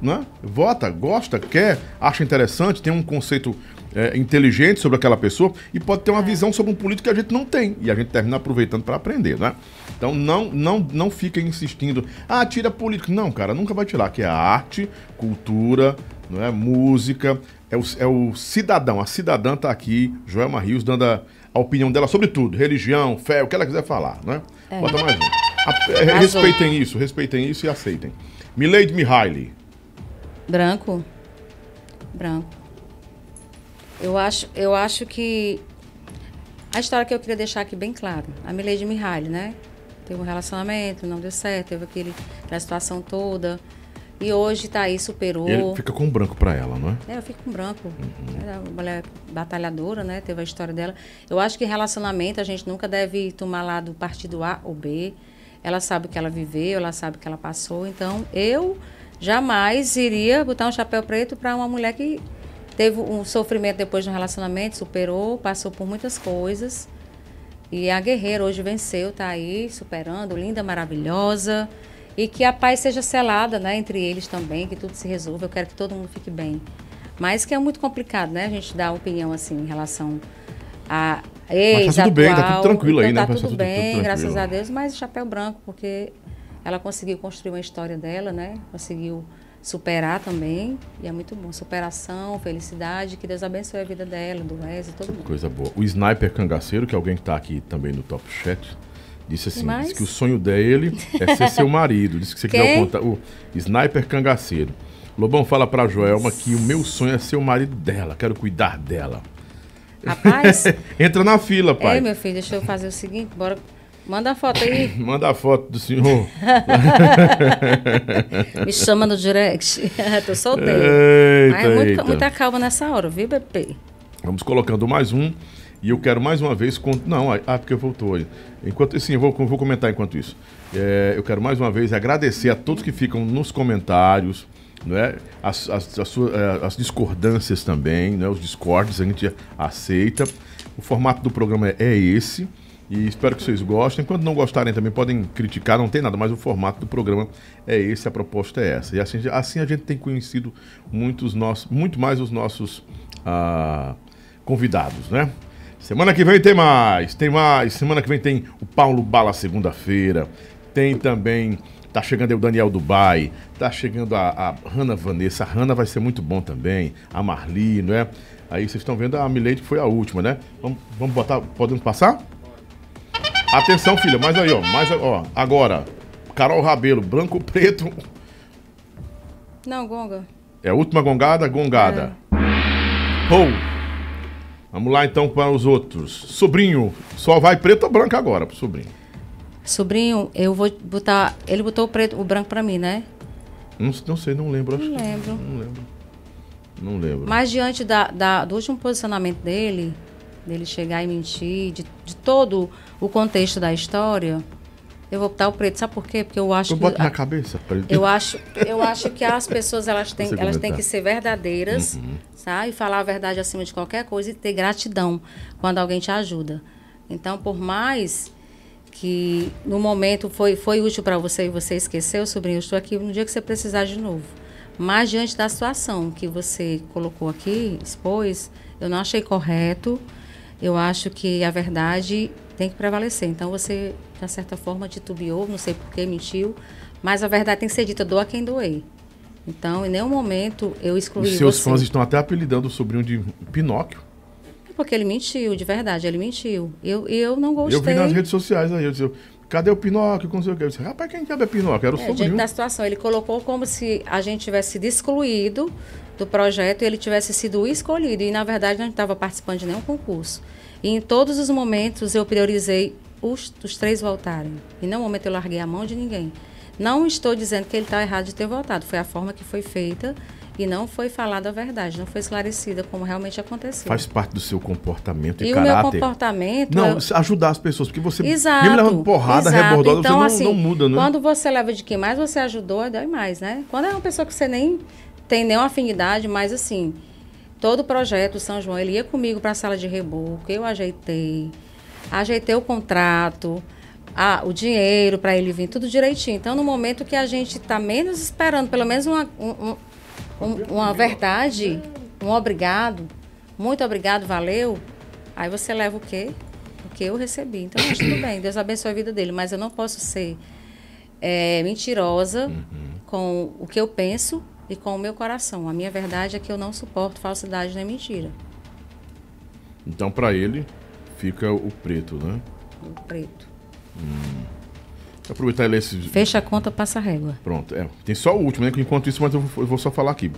né? Vota, gosta, quer, acha interessante, tem um conceito é, inteligente sobre aquela pessoa e pode ter uma visão sobre um político que a gente não tem. E a gente termina aproveitando para aprender, né? Então não, não, não fica insistindo, ah, tira político. Não, cara, nunca vai tirar, que é arte, cultura, não é? música, é o, é o cidadão. A cidadã tá aqui, Joelma Rios, dando a, a opinião dela sobre tudo, religião, fé, o que ela quiser falar, né? Bota mais um. A- é, respeitem isso, respeitem isso e aceitem. Milady Mihaly. Branco? Branco. Eu acho, eu acho que a história que eu queria deixar aqui bem clara. A Milady Mihaly, né? Teve um relacionamento, não deu certo, teve aquele, aquela situação toda. E hoje tá aí, superou. Ele fica com branco pra ela, não é? É, eu fico com branco. Ela é uma mulher batalhadora, né? Teve a história dela. Eu acho que relacionamento a gente nunca deve tomar lá do partido A ou B. Ela sabe o que ela viveu, ela sabe o que ela passou. Então, eu jamais iria botar um chapéu preto para uma mulher que teve um sofrimento depois de um relacionamento, superou, passou por muitas coisas. E a guerreira hoje venceu, tá aí, superando, linda, maravilhosa. E que a paz seja selada, né, entre eles também, que tudo se resolva. Eu quero que todo mundo fique bem. Mas que é muito complicado, né, a gente dar opinião assim em relação a ex, Mas tá tudo bem, tá atual. tudo tranquilo aí, Então né? Tá Vai ser tudo tudo- bem, tudo graças a Deus, mas chapéu branco, porque ela conseguiu construir uma história dela, né? Conseguiu superar também. E é muito bom. Superação, felicidade, que Deus abençoe a vida dela, do Wesley, todo mundo. Coisa boa. O Sniper Cangaceiro, que é alguém que tá aqui também no Top Chat, disse assim: disse que o sonho dele é ser seu marido. Disse que você quiser Quem? contar. O Sniper Cangaceiro. Lobão fala pra Joelma que o meu sonho é ser o marido dela, quero cuidar dela. Rapaz, Entra na fila, pai. ei, meu filho, deixa eu fazer o seguinte, bora. Manda a foto aí, Manda a foto do senhor. me chama no direct. Tô solteiro. Eita, Mas é muito- muita calma nessa hora, viu, bebê? Vamos colocando mais um. E eu quero mais uma vez. con- Não, ah, porque voltou aí. Enquanto sim, eu vou, vou comentar enquanto isso. É, eu quero mais uma vez agradecer a todos que ficam nos comentários, né? as, as, as, eh, as discordâncias também, né? os discordes a gente aceita. O formato do programa é, é esse. E espero que vocês gostem. Quando não gostarem também podem criticar, não tem nada, mas o formato do programa é esse, a proposta é essa. E assim, assim a gente tem conhecido muitos nossos, muito mais os nossos ah, convidados, né? Semana que vem tem mais, tem mais. Semana que vem tem o Paulo Bala segunda-feira. Tem também, tá chegando aí o Daniel Dubai, tá chegando a, a Hanna Vanessa. A Hanna vai ser muito bom também. A Marli, não é? Aí vocês estão vendo a Milady que foi a última, né? Vamos, vamos botar, podemos passar? Atenção, filha, mais aí, ó. Mais, ó, agora. Carol Rabelo, branco preto. Não, Gonga. É a última gongada, gongada. Pou. Vamos lá então para os outros. Sobrinho, só vai preto ou branco agora pro sobrinho. Sobrinho, eu vou botar. Ele botou o preto, o branco pra mim, né? Não, não sei, não lembro. acho Não que- lembro. Não lembro. Não lembro. Mas diante da, da- do último posicionamento dele, dele chegar e mentir, de, de todo o contexto da história, eu vou botar o preto. Sabe por quê? Porque eu acho Eu que. boto na a- cabeça. preto. eu acho, eu acho que as pessoas elas têm, Você elas têm que ser verdadeiras, sabe? E falar a verdade acima de qualquer coisa e ter gratidão quando alguém te ajuda. Então, por mais que no momento foi, foi útil para você e você esqueceu, sobrinho, eu estou aqui no dia que você precisar de novo. Mas diante da situação que você colocou aqui, expôs, eu não achei correto. Eu acho que a verdade tem que prevalecer. Então você, de certa forma, titubeou, não sei por que mentiu, Mas a verdade tem que ser dita, doa quem doer. Então, em nenhum momento eu excluí Os seus você. fãs estão até apelidando o sobrinho de Pinóquio. Porque ele mentiu, de verdade, ele mentiu. Eu, eu não gostei. Eu vi nas redes sociais aí, eu disse, cadê o Pinóquio? Com não sei o quê. Eu disse, rapaz, quem diabo é Pinóquio? Era o É, sobrinho. diante da situação, ele colocou como se a gente tivesse sido excluído do projeto e ele tivesse sido escolhido. E, na verdade, não estava participando de nenhum concurso. E em todos os momentos eu priorizei os, os três voltarem. Em nenhum momento eu larguei a mão de ninguém. Não estou dizendo que ele está errado de ter voltado. Foi a forma que foi feita e não foi falada a verdade, não foi esclarecida como realmente aconteceu. Faz parte do seu comportamento e, e o meu caráter. comportamento... Não, eu- ajudar as pessoas, porque você Exato. mesmo levando porrada, exato. rebordosa, então, você não, assim, não muda, né? Quando você leva de quem mais você ajudou, dói mais, né? Quando é uma pessoa que você nem tem nenhuma afinidade, mas assim, todo o projeto São João, ele ia comigo para a sala de reboco, eu ajeitei, ajeitei o contrato, a- o dinheiro para ele vir, tudo direitinho. Então, no momento que a gente está menos esperando, pelo menos uma, um- um- um- uma verdade, um obrigado, muito obrigado, valeu, aí você leva o quê? O que eu recebi. Então, acho tudo bem, Deus abençoe a vida dele, mas eu não posso ser é, mentirosa com o que eu penso e com o meu coração. A minha verdade é que eu não suporto falsidade nem mentira. Então, pra ele, fica o preto, né? O preto. Vou aproveitar e ler esse... Fecha a conta, passa a régua. Pronto, é. Tem só o último, né? Enquanto isso, mas eu vou, só falar aqui.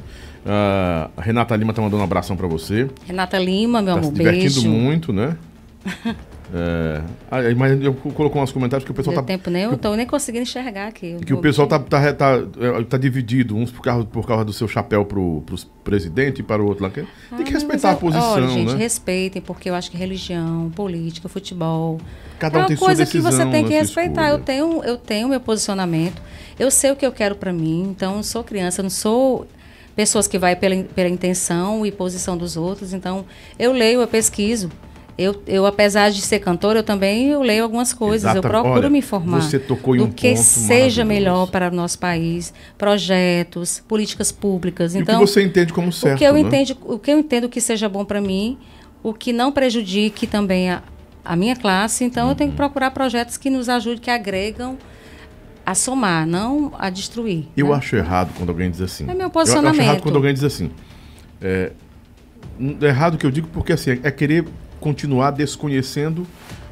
A Renata Lima tá mandando um abração pra você. Renata Lima, meu tá amor, se divertindo beijo. muito, né? É, ah, mas eu colocou uns comentários que o pessoal Deu tá. tempo nem eu tô nem conseguindo enxergar aqui. Que o pessoal tá, tá, tá, é, tá dividido, uns por causa, por causa do seu chapéu pro, pro presidente e para o outro lá. que- Tem que Ah, respeitar a mas eu- posição, Olha, gente, né? respeitem, porque eu acho que religião, política, futebol. Cada é um uma tem coisa que decisão, você tem que respeitar. escolha. Eu tenho, eu tenho meu posicionamento. Eu sei o que eu quero para mim. Então, eu sou criança, eu não sou pessoas que vai pela, pela intenção e posição dos outros. Então, eu leio, eu pesquiso. Eu, eu, apesar de ser cantora, eu também eu leio algumas coisas. Exata- Eu procuro olha, me informar você tocou em do um que seja melhor para o nosso país, projetos, políticas públicas. E Então, o que você entende como certo, o que eu né? entendo, o que eu entendo que seja bom para mim, o que não prejudique também a, a minha classe, então eu tenho que Uhum. procurar projetos que nos ajudem, que agregam a somar, não a destruir. Eu né? acho errado quando alguém diz assim. É meu Eu acho posicionamento. errado quando alguém diz assim. É, é errado o que eu digo porque assim, é querer continuar desconhecendo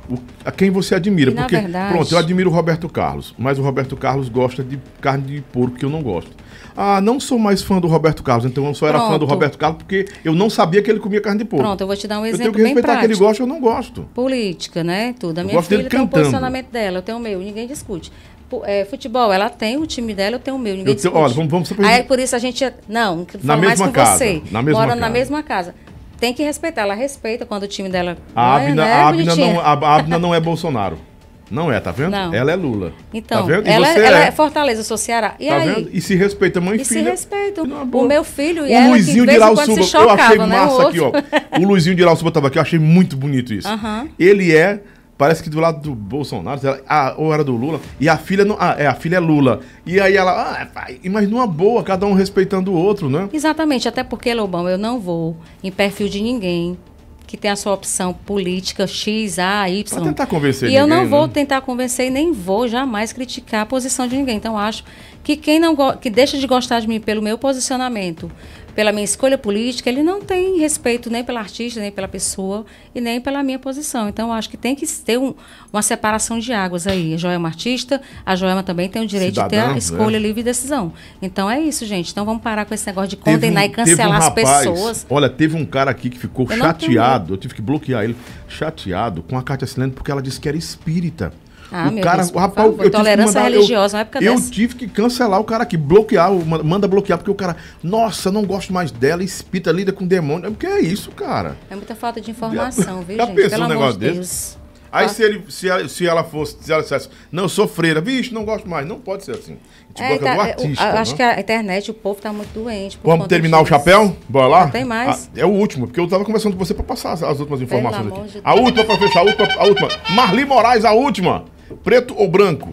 o- a quem você admira. E, na porque, verdade- pronto, eu admiro o Roberto Carlos, mas o Roberto Carlos gosta de carne de porco que eu não gosto. Ah, não sou mais fã do Roberto Carlos, então eu só era fã do Pronto. Roberto Carlos porque eu não sabia que ele comia carne de porco. Pronto, eu vou te dar um eu tenho exemplo que bem respeitar que ele gosta ou eu não gosto. Política, né? Tudo. A minha filha tem o cantando. posicionamento dela, eu tenho o meu, ninguém discute. É, futebol, ela tem o time dela, eu tenho o meu, ninguém Eu tenho- discute. olha, vamos- vamos Aí por isso a gente. Não, que Na falo mais mesma com casa, você. na mesma na casa. mesma casa. Tem que respeitar, ela respeita quando o time dela. A é, Abna, né, a Abna bonitinha? não, a a Abna não é Bolsonaro. Não é, tá vendo? Não. Ela é Lula. Então, tá vendo? E ela, você ela é. é Fortaleza, eu sou Ceará. E Tá aí? vendo? E se respeita mãe e E se filha. E não é O meu filho e O ela, Luizinho que de Irauçuba, se eu achei chocava, né? Massa aqui, ó. O Luizinho de Irauçuba tava aqui, eu achei muito bonito isso. Aham. Ele é, parece que do lado do Bolsonaro, ela- ah, ou era do Lula, e a filha não, ah, é, a filha é Lula. E aí ela, ah, pai, mas numa boa, cada um respeitando o outro, né? Exatamente, até porque, Lobão, eu não vou em perfil de ninguém que tem a sua opção política X, A, Y. Pra tentar convencer E eu não ninguém, vou né? tentar convencer e nem vou jamais criticar a posição de ninguém. Então, acho que quem não que deixa de gostar de mim pelo meu posicionamento, pela minha escolha política, ele não tem respeito nem pela artista, nem pela pessoa e nem pela minha posição. Então, acho que tem que ter um- uma separação de águas aí. A Joelma é uma artista, a Joelma também tem o direito de ter Cidadã, a escolha livre de decisão. Então, é isso, gente. Então, vamos parar com esse negócio de condenar e teve um cancelar as rapaz, pessoas. Olha, teve um cara aqui que ficou Eu chateado, eu tive que bloquear ele, chateado com a Cátia Silene porque ela disse que era espírita. Ah, o meu cara, Deus, o rapaz, favor, eu tolerância mandar- eu- religiosa, época Eu dessa. tive que cancelar o cara aqui, bloquear, manda bloquear, porque o cara, nossa, não gosto mais dela, espírita, lida com demônio. O que é isso, cara? É muita falta de informação, viu, Já gente? pensou Pelo um negócio de desse? Deus. Aí Ah. se, ele, se, ela, se ela fosse, se ela dissesse, não, eu sou freira, vixe, não gosto mais. Não pode ser assim. É, tá, é, artista. a- acho né? que a internet, o povo tá muito doente. Vamos terminar o chapéu? Bora lá? Não tem mais. Ah, é o último, porque eu tava conversando com você pra passar as, as últimas informações amor aqui. de A última pra fechar, a última, a última. Marli Moraes, a última. Preto ou branco?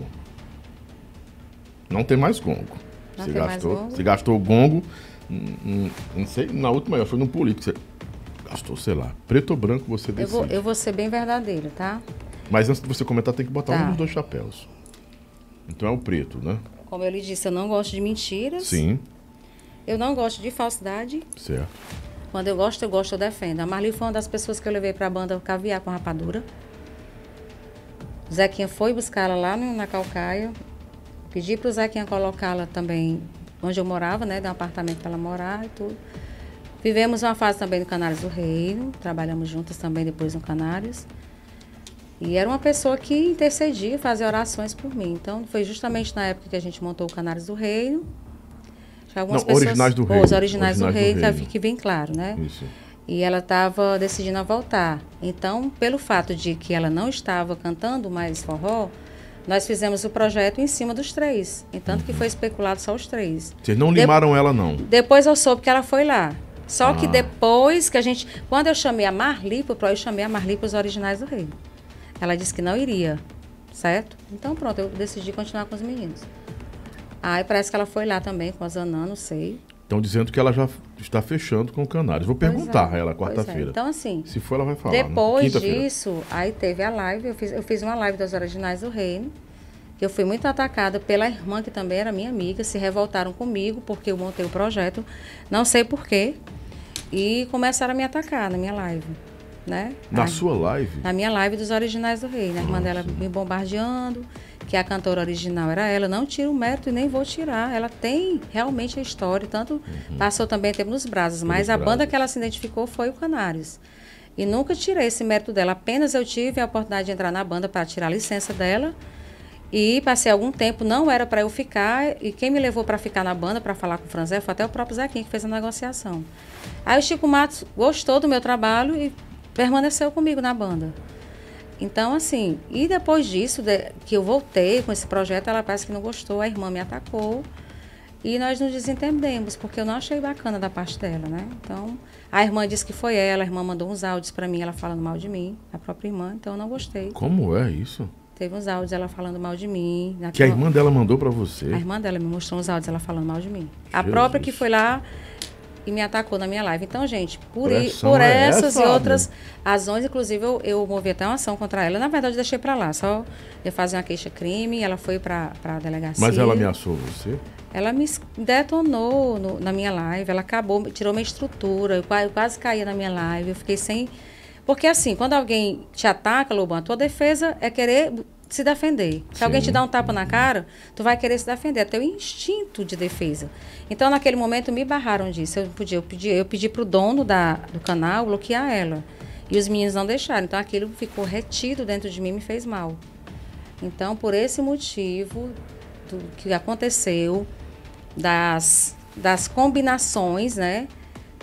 Não tem mais gongo. Não você mais gastou, gongo? você gastou o gongo. hum, hum, Não sei, na última eu fui no político. Você gastou, sei lá. Preto ou branco você Eu decide. vou, eu vou ser bem verdadeira, tá? Mas antes de você comentar, tem que botar Tá. um dos dois chapéus. Então é o preto, né? Como eu lhe disse, eu não gosto de mentiras. Sim, Eu não gosto de falsidade. certo. Quando eu gosto, eu gosto, eu defendo. A Marli foi uma das pessoas que eu levei pra banda Caviar com Rapadura. O Zequinha foi buscar ela lá no- na Calcaia. Pedi pro Zequinha colocá-la também onde eu morava, né? Dar um apartamento para ela morar e tudo. Vivemos uma fase também no Canários do Reino. Trabalhamos juntas também depois no Canários. E era uma pessoa que intercedia, fazia orações por mim. Então, foi justamente na época que a gente montou o Canários do Reino. Já algumas Não, Originais do Reino. Os originais, do Originais do Reino, que Reino. fique bem claro, né? Isso. E ela estava decidindo a voltar. Então, pelo fato de que ela não estava cantando mais forró, nós fizemos o projeto em cima dos três. E tanto que foi especulado só os três. Vocês não De- limaram ela, não. Depois eu soube que ela foi lá. Só que Ah. depois que a gente. Quando eu chamei a Marli pro, eu chamei a Marli para os originais do Rei. Ela disse que não iria. Certo? Então pronto, eu decidi continuar com os meninos. Aí parece que ela foi lá também com a Zanã, não sei. Estão dizendo que ela já está fechando com o Canários. Vou Pois perguntar é, a ela é. quarta-feira. Então, assim, Se for, ela vai falar. né? Depois Quinta-feira. disso, aí teve a live. Eu fiz, eu fiz uma live das originais do reino. Eu fui muito atacada pela irmã, que também era minha amiga. Se revoltaram comigo porque eu montei o projeto. Não sei porquê. E começaram a me atacar na minha live. Né? Na sua live? na minha live dos originais do rei, né? A irmã dela me bombardeando, que a cantora original era ela. Não tiro o mérito e nem vou tirar. Ela tem realmente a história, tanto passou também tempo nos braços, mas a banda que ela se identificou foi o Canários. E nunca tirei esse mérito dela. Apenas eu tive a oportunidade de entrar na banda para tirar a licença dela. E passei algum tempo, não era para eu ficar. E quem me levou para ficar na banda, para falar com o Franzé, foi até o próprio Zequinha que fez a negociação. Aí o Chico Matos gostou do meu trabalho e permaneceu comigo na banda. Então, assim, e depois disso, de- que eu voltei com esse projeto, ela parece que não gostou, a irmã me atacou. E nós nos desentendemos, porque eu não achei bacana da parte dela, né? Então, a irmã disse que foi ela, a irmã mandou uns áudios para mim, ela falando mal de mim, a própria irmã, então eu não gostei. Como é isso? Teve uns áudios ela falando mal de mim. Que a irmã dela mandou pra você. A irmã dela me mostrou uns áudios ela falando mal de mim. A Jesus. própria que foi lá e me atacou na minha live. Então, gente, por, i- por é essas essa, e outras razões, inclusive, eu, eu movi até uma ação contra ela. Na verdade, eu deixei pra lá. Só ia fazer uma queixa-crime, ela foi pra, pra delegacia. Mas ela ameaçou você? Ela me detonou no- na minha live, ela acabou, tirou minha estrutura, eu, eu quase caía na minha live, eu fiquei sem. Porque assim, quando alguém te ataca, Loban, a tua defesa é querer se defender. Se Sim. alguém te dá um tapa na cara, tu vai querer se defender, é teu instinto de defesa. Então, naquele momento, me barraram disso. Eu podia, eu pedi, eu pedi pro dono da, do canal bloquear ela. E os meninos não deixaram. Então, aquilo ficou retido dentro de mim e me fez mal. Então, por esse motivo do que aconteceu, das, das combinações, né?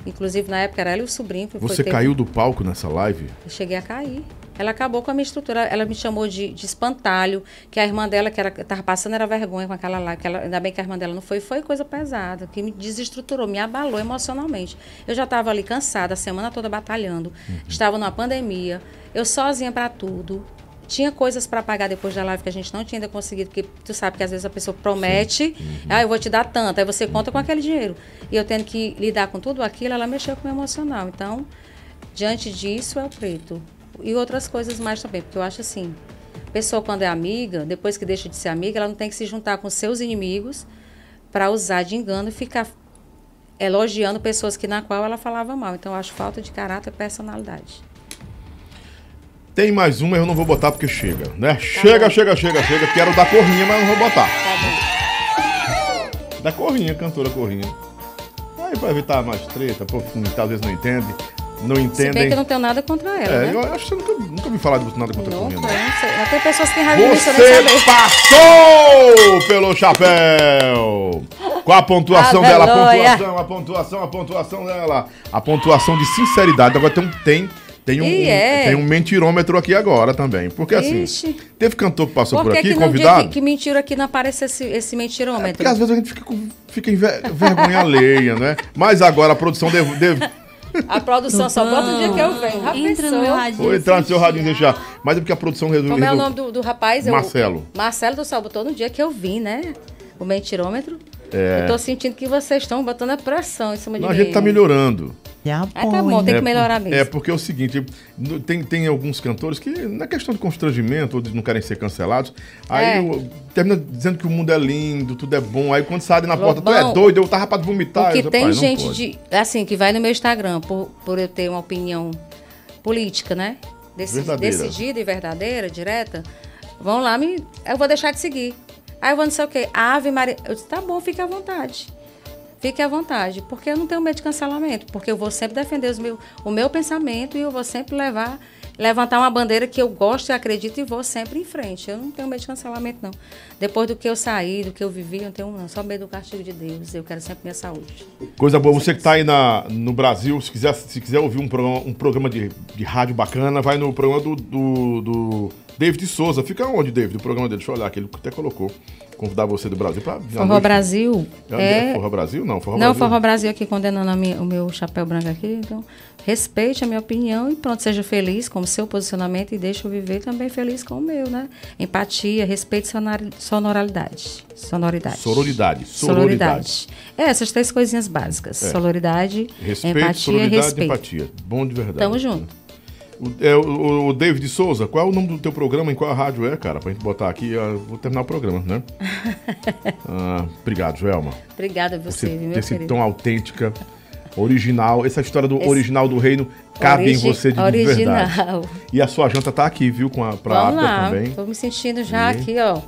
Inclusive, na época, era ela e o sobrinho. Você caiu do palco nessa live? Eu cheguei a cair. Ela acabou com a minha estrutura. Ela me chamou de, de espantalho, que a irmã dela, que era, tava passando, era vergonha com aquela lá. Que ela, ainda bem que a irmã dela não foi. Foi coisa pesada, que me desestruturou, me abalou emocionalmente. Eu já estava ali cansada, a semana toda batalhando. Estava numa pandemia. Eu sozinha para tudo. Tinha coisas para pagar depois da live que a gente não tinha ainda conseguido, porque tu sabe que às vezes a pessoa promete, ah, eu vou te dar tanto, aí você conta com aquele dinheiro. E eu tendo que lidar com tudo aquilo, ela mexeu com o meu emocional. Então, diante disso é o preto. E outras coisas mais também, porque eu acho assim, pessoa quando é amiga, depois que deixa de ser amiga, ela não tem que se juntar com seus inimigos para usar de engano e ficar elogiando pessoas que na qual ela falava mal. Então eu acho falta de caráter e personalidade. Tem mais uma, eu não vou botar porque chega, né? chega, chega, chega, chega. Quero dar corrinha, mas não vou botar. Tá bom. Da corrinha, cantora corrinha. Aí pra evitar mais treta, pô, talvez não entende. Não Se bem entendem. que eu não tenho nada contra ela, É, né? eu acho que você nunca, nunca me falar de nada contra a não. não sei. Mas tem pessoas que têm raiva de mim, isso eu nem Você passou pelo chapéu! Qual a pontuação dela? A pontuação, a pontuação, a pontuação dela. A pontuação de sinceridade. Agora tem um, tem, tem um, é. tem um mentirômetro aqui agora também. Porque assim, Ixi. teve cantor que passou Por por aqui, que convidado. que, que mentira aqui não aparece esse, esse mentirômetro? Porque às vezes a gente fica fica em ver- vergonha alheia, né? Mas agora a produção deve. deve A produção só bota o dia que eu venho. Já Entra pensou? no meu radinho. Vou entrar no seu radinho deixar. Mas é porque a produção resolveu. Como é o nome do, do rapaz? Eu- Marcelo. Marcelo do botou no dia que eu vim, né? O mentirômetro. É. Eu tô sentindo que vocês estão botando a pressão em cima de Não, a mim. gente tá melhorando. Já ah, tá bom, tem que melhorar mesmo. É, porque é o seguinte, tem, tem alguns cantores que, na questão de constrangimento, ou de não querem ser cancelados, aí é. eu, termina dizendo que o mundo é lindo, tudo é bom, aí quando sai na porta, tu é doido, eu tava para vomitar. Porque tem gente de, assim, que vai no meu Instagram por, por eu ter uma opinião política, né? decidida e verdadeira, direta, vão lá, me, eu vou deixar de seguir. Aí eu vou não sei o quê. Ave Maria. Eu disse, tá bom, fique à vontade. Fique à vontade, porque eu não tenho medo de cancelamento, porque eu vou sempre defender os meu, o meu pensamento e eu vou sempre levar, levantar uma bandeira que eu gosto e acredito e vou sempre em frente. Eu não tenho medo de cancelamento, não. Depois do que eu saí, do que eu vivi, eu não tenho não, só medo do castigo de Deus. Eu quero sempre minha saúde. Coisa boa, você que está aí na, no Brasil, se quiser, se quiser ouvir um programa, um programa de, de rádio bacana, vai no programa do, do, do David Souza. Fica onde, David, o programa dele? Deixa eu olhar aqui, ele até colocou convidar você do Brasil para Forró Brasil. É, é... Forró Brasil? Não, Forró não, Brasil. Forró Brasil aqui condenando minha, o meu chapéu branco aqui. Então, respeite a minha opinião e pronto, seja feliz com o seu posicionamento e deixe eu viver também feliz com o meu, né? Empatia, respeito e sonoridade. Sonoridade. Sororidade. Sororidade. É, essas três coisinhas básicas. É. Sororidade, respeito, empatia e respeito. empatia. Bom de verdade. Tamo junto. O, é, o, o, David Souza, qual é o nome do teu programa? Em qual rádio é, cara? Pra gente botar aqui. vou terminar o programa, né? ah, obrigado, Joelma. Obrigada a você, você meu ter tão autêntica, original. Essa história do Esse... original do reino cabe Origi... em você de, original. verdade. E a sua janta tá aqui, viu? Com a, pra Vamos lá, também. Tô me sentindo já e... aqui, ó.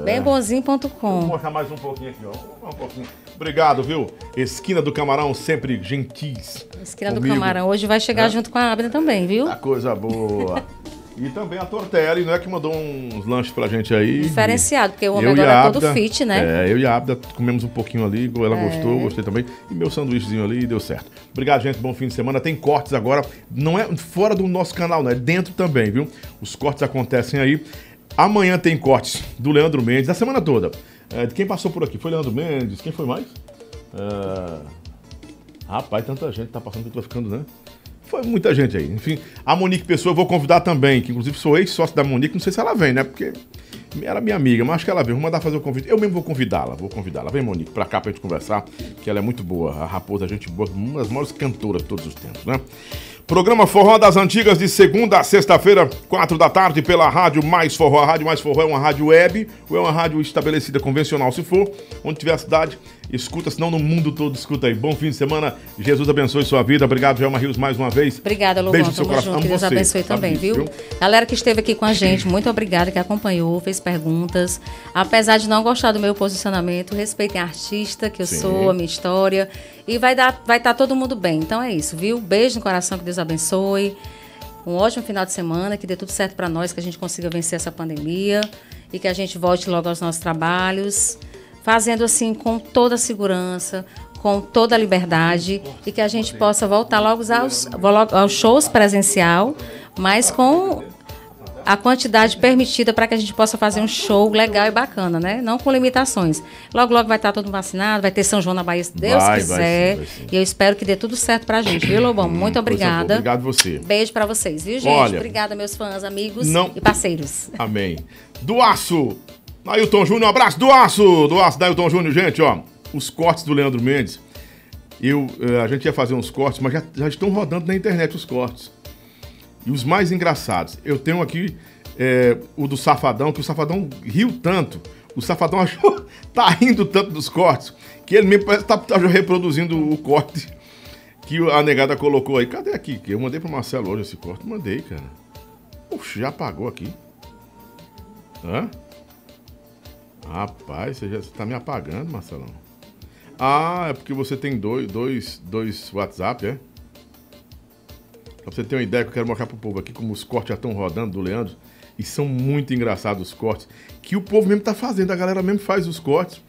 É. Bembonzinho.com. Vou mostrar mais um pouquinho aqui, ó. Um pouquinho. Obrigado, viu? Esquina do Camarão, sempre gentis. Esquina comigo. do Camarão. Hoje vai chegar é. junto com a Abner também, viu? A coisa boa. E também a Tortelli, né, que mandou uns lanches pra gente aí. Diferenciado, porque o homem agora é todo fit, né? É, eu e a Abda comemos um pouquinho ali, ela é. gostou, gostei também. E meu sanduíchezinho ali deu certo. Obrigado, gente, bom fim de semana. Tem cortes agora, não é fora do nosso canal, né? É dentro também, viu? Os cortes acontecem aí. Amanhã tem cortes do Leandro Mendes, a semana toda. É, de quem passou por aqui? Foi Leandro Mendes, quem foi mais? É... Rapaz, tanta gente tá passando que eu tô ficando, né? Foi muita gente aí. Enfim, a Monique Pessoa eu vou convidar também, que inclusive sou ex-sócio da Monique, não sei se ela vem, né? Porque era minha amiga, mas acho que ela vem. Vou mandar fazer o convite. Eu mesmo vou convidá-la, vou convidá-la. Vem, Monique, pra cá pra gente conversar, que ela é muito boa. A Raposa, gente boa, uma das maiores cantoras de todos os tempos, né? Programa Forró das Antigas de segunda a sexta-feira, quatro da tarde, pela Rádio Mais Forró. A Rádio Mais Forró é uma rádio web ou é uma rádio estabelecida convencional, se for, onde tiver a cidade, escuta, senão no mundo todo escuta aí. Bom fim de semana, Jesus abençoe sua vida. Obrigado, Gelma Rios, mais uma vez. Obrigada, Lobão. Beijo no seu coração. Junto, que Deus você, abençoe também, viu? viu? Galera que esteve aqui com a gente, muito obrigada, que acompanhou, fez perguntas. Apesar de não gostar do meu posicionamento, respeitem a artista que eu Sim. sou, a minha história. E vai dar, vai estar tá todo mundo bem. Então é isso, viu? Beijo no coração, que Deus abençoe. Um ótimo final de semana, que dê tudo certo para nós, que a gente consiga vencer essa pandemia e que a gente volte logo aos nossos trabalhos, fazendo assim com toda a segurança, com toda a liberdade e que a gente possa voltar logo aos, aos shows presencial, mas com a quantidade permitida para que a gente possa fazer um show legal e bacana, né? Não com limitações. Logo, logo vai estar todo vacinado, vai ter São João na Bahia, se Deus vai, quiser. Vai sim, vai sim. E eu espero que dê tudo certo para a gente, viu, Lobão? Hum, Muito obrigada. Obrigado você. Beijo para vocês, viu, gente? Olha, obrigada, meus fãs, amigos não... e parceiros. Amém. Do Aço, Nailton Júnior, abraço do Aço, do Aço, Nailton Júnior, gente, ó. Os cortes do Leandro Mendes. Eu, eh, a gente ia fazer uns cortes, mas já, já estão rodando na internet os cortes. E os mais engraçados, eu tenho aqui é, o do Safadão, que o Safadão riu tanto. O Safadão achou, tá rindo tanto dos cortes, que ele mesmo parece que tá, tá reproduzindo o corte que a negada colocou aí. Cadê aqui? Eu mandei pro Marcelo hoje esse corte. Mandei, cara. Puxa, já apagou aqui. Hã? Rapaz, você já tá me apagando, Marcelão. Ah, é porque você tem dois, dois, dois WhatsApp, é? Pra você ter uma ideia que eu quero mostrar pro povo aqui, como os cortes já estão rodando do Leandro. E são muito engraçados os cortes. Que o povo mesmo tá fazendo, a galera mesmo faz os cortes.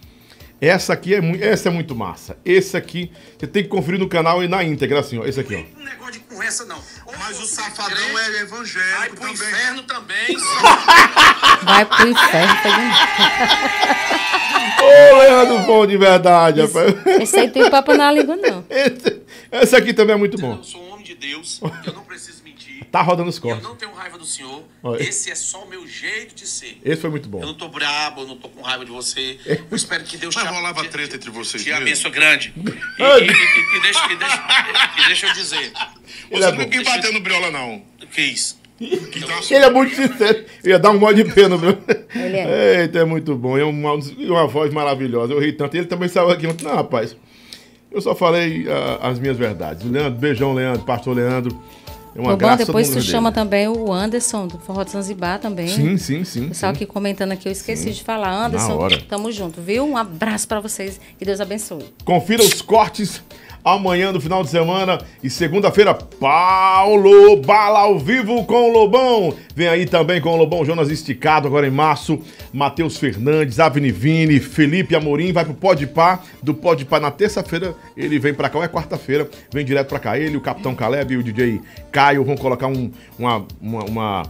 Essa aqui é muito, essa é muito massa. Esse aqui, você tem que conferir no canal e na íntegra, assim, ó. Esse aqui, ó. Não negócio de conversa, não. Mas o safadão é evangélico Vai pro também. inferno também. Vai pro inferno também. Ô, Leandro, bom de verdade, esse, rapaz. Esse aí tem papo na língua, não. Esse, esse aqui também é muito bom. Eu sou um homem de Deus, eu não preciso. Tá rodando os Eu cortes. não tenho raiva do senhor. Olha. Esse é só o meu jeito de ser. Esse foi muito bom. Eu não tô brabo, eu não tô com raiva de você. Eu espero que Deus Mas te rolava te- treta entre vocês Te abençoe grande. E, e- e- e deixa, e, deixa, e deixa eu dizer. Ele Você é bom. quis bater no Briola, não. Que isso? Que tá Ele é muito sincero. Ia dar um gole de pena, meu. Ele é. Eita, é muito bom. É uma, uma voz maravilhosa. Eu ri tanto. Ele também saiu aqui ontem. Não, rapaz. Eu só falei ah, as minhas verdades. Leandro, beijão, Leandro, pastor Leandro. É uma Lobão, graça depois do tu chama dele. também o Anderson, do Forró de Zanzibar também. Sim, sim, sim. O pessoal sim. aqui comentando aqui, eu esqueci de falar. Anderson, tamo junto, viu? Um abraço pra vocês e Deus abençoe. Confira os cortes amanhã no final de semana e segunda-feira, Paulo Bala ao vivo com o Lobão. Vem aí também com o Lobão Jonas Esticado agora em março, Matheus Fernandes, Avni Vini, Felipe Amorim, vai pro Pode Pá, do Pode Pá na terça-feira, ele vem pra cá, ou é quarta-feira, vem direto pra cá, ele, o Capitão Caleb e o DJ Caio vão colocar um, uma, uma, uma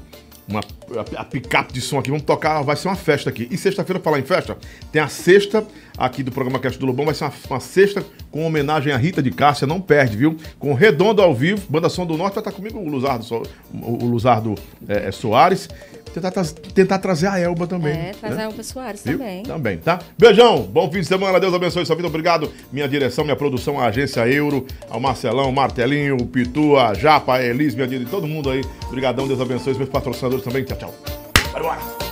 uma, a, a picape de som aqui, vamos tocar, vai ser uma festa aqui. E sexta-feira, falar em festa, tem a sexta aqui do programa Cast do Lobão, vai ser uma, uma sexta com homenagem à Rita de Cássia, não perde, viu? Com Redondo ao vivo, Banda Som do Norte, vai estar comigo o Luzardo, o Luzardo é, é, Soares, tentar, tra- tentar trazer a Elba também. É, trazer né? o Elba Soares Viu? também. Também, tá? Beijão, bom fim de semana, Deus abençoe sua vida, obrigado. Minha direção, minha produção, a agência Euro, ao Marcelão, Martelinho, o Pitu, a Japa, a Elis, minha de todo mundo aí. Obrigadão, Deus abençoe os meus patrocinadores também. Tchau, tchau. Bora, bora.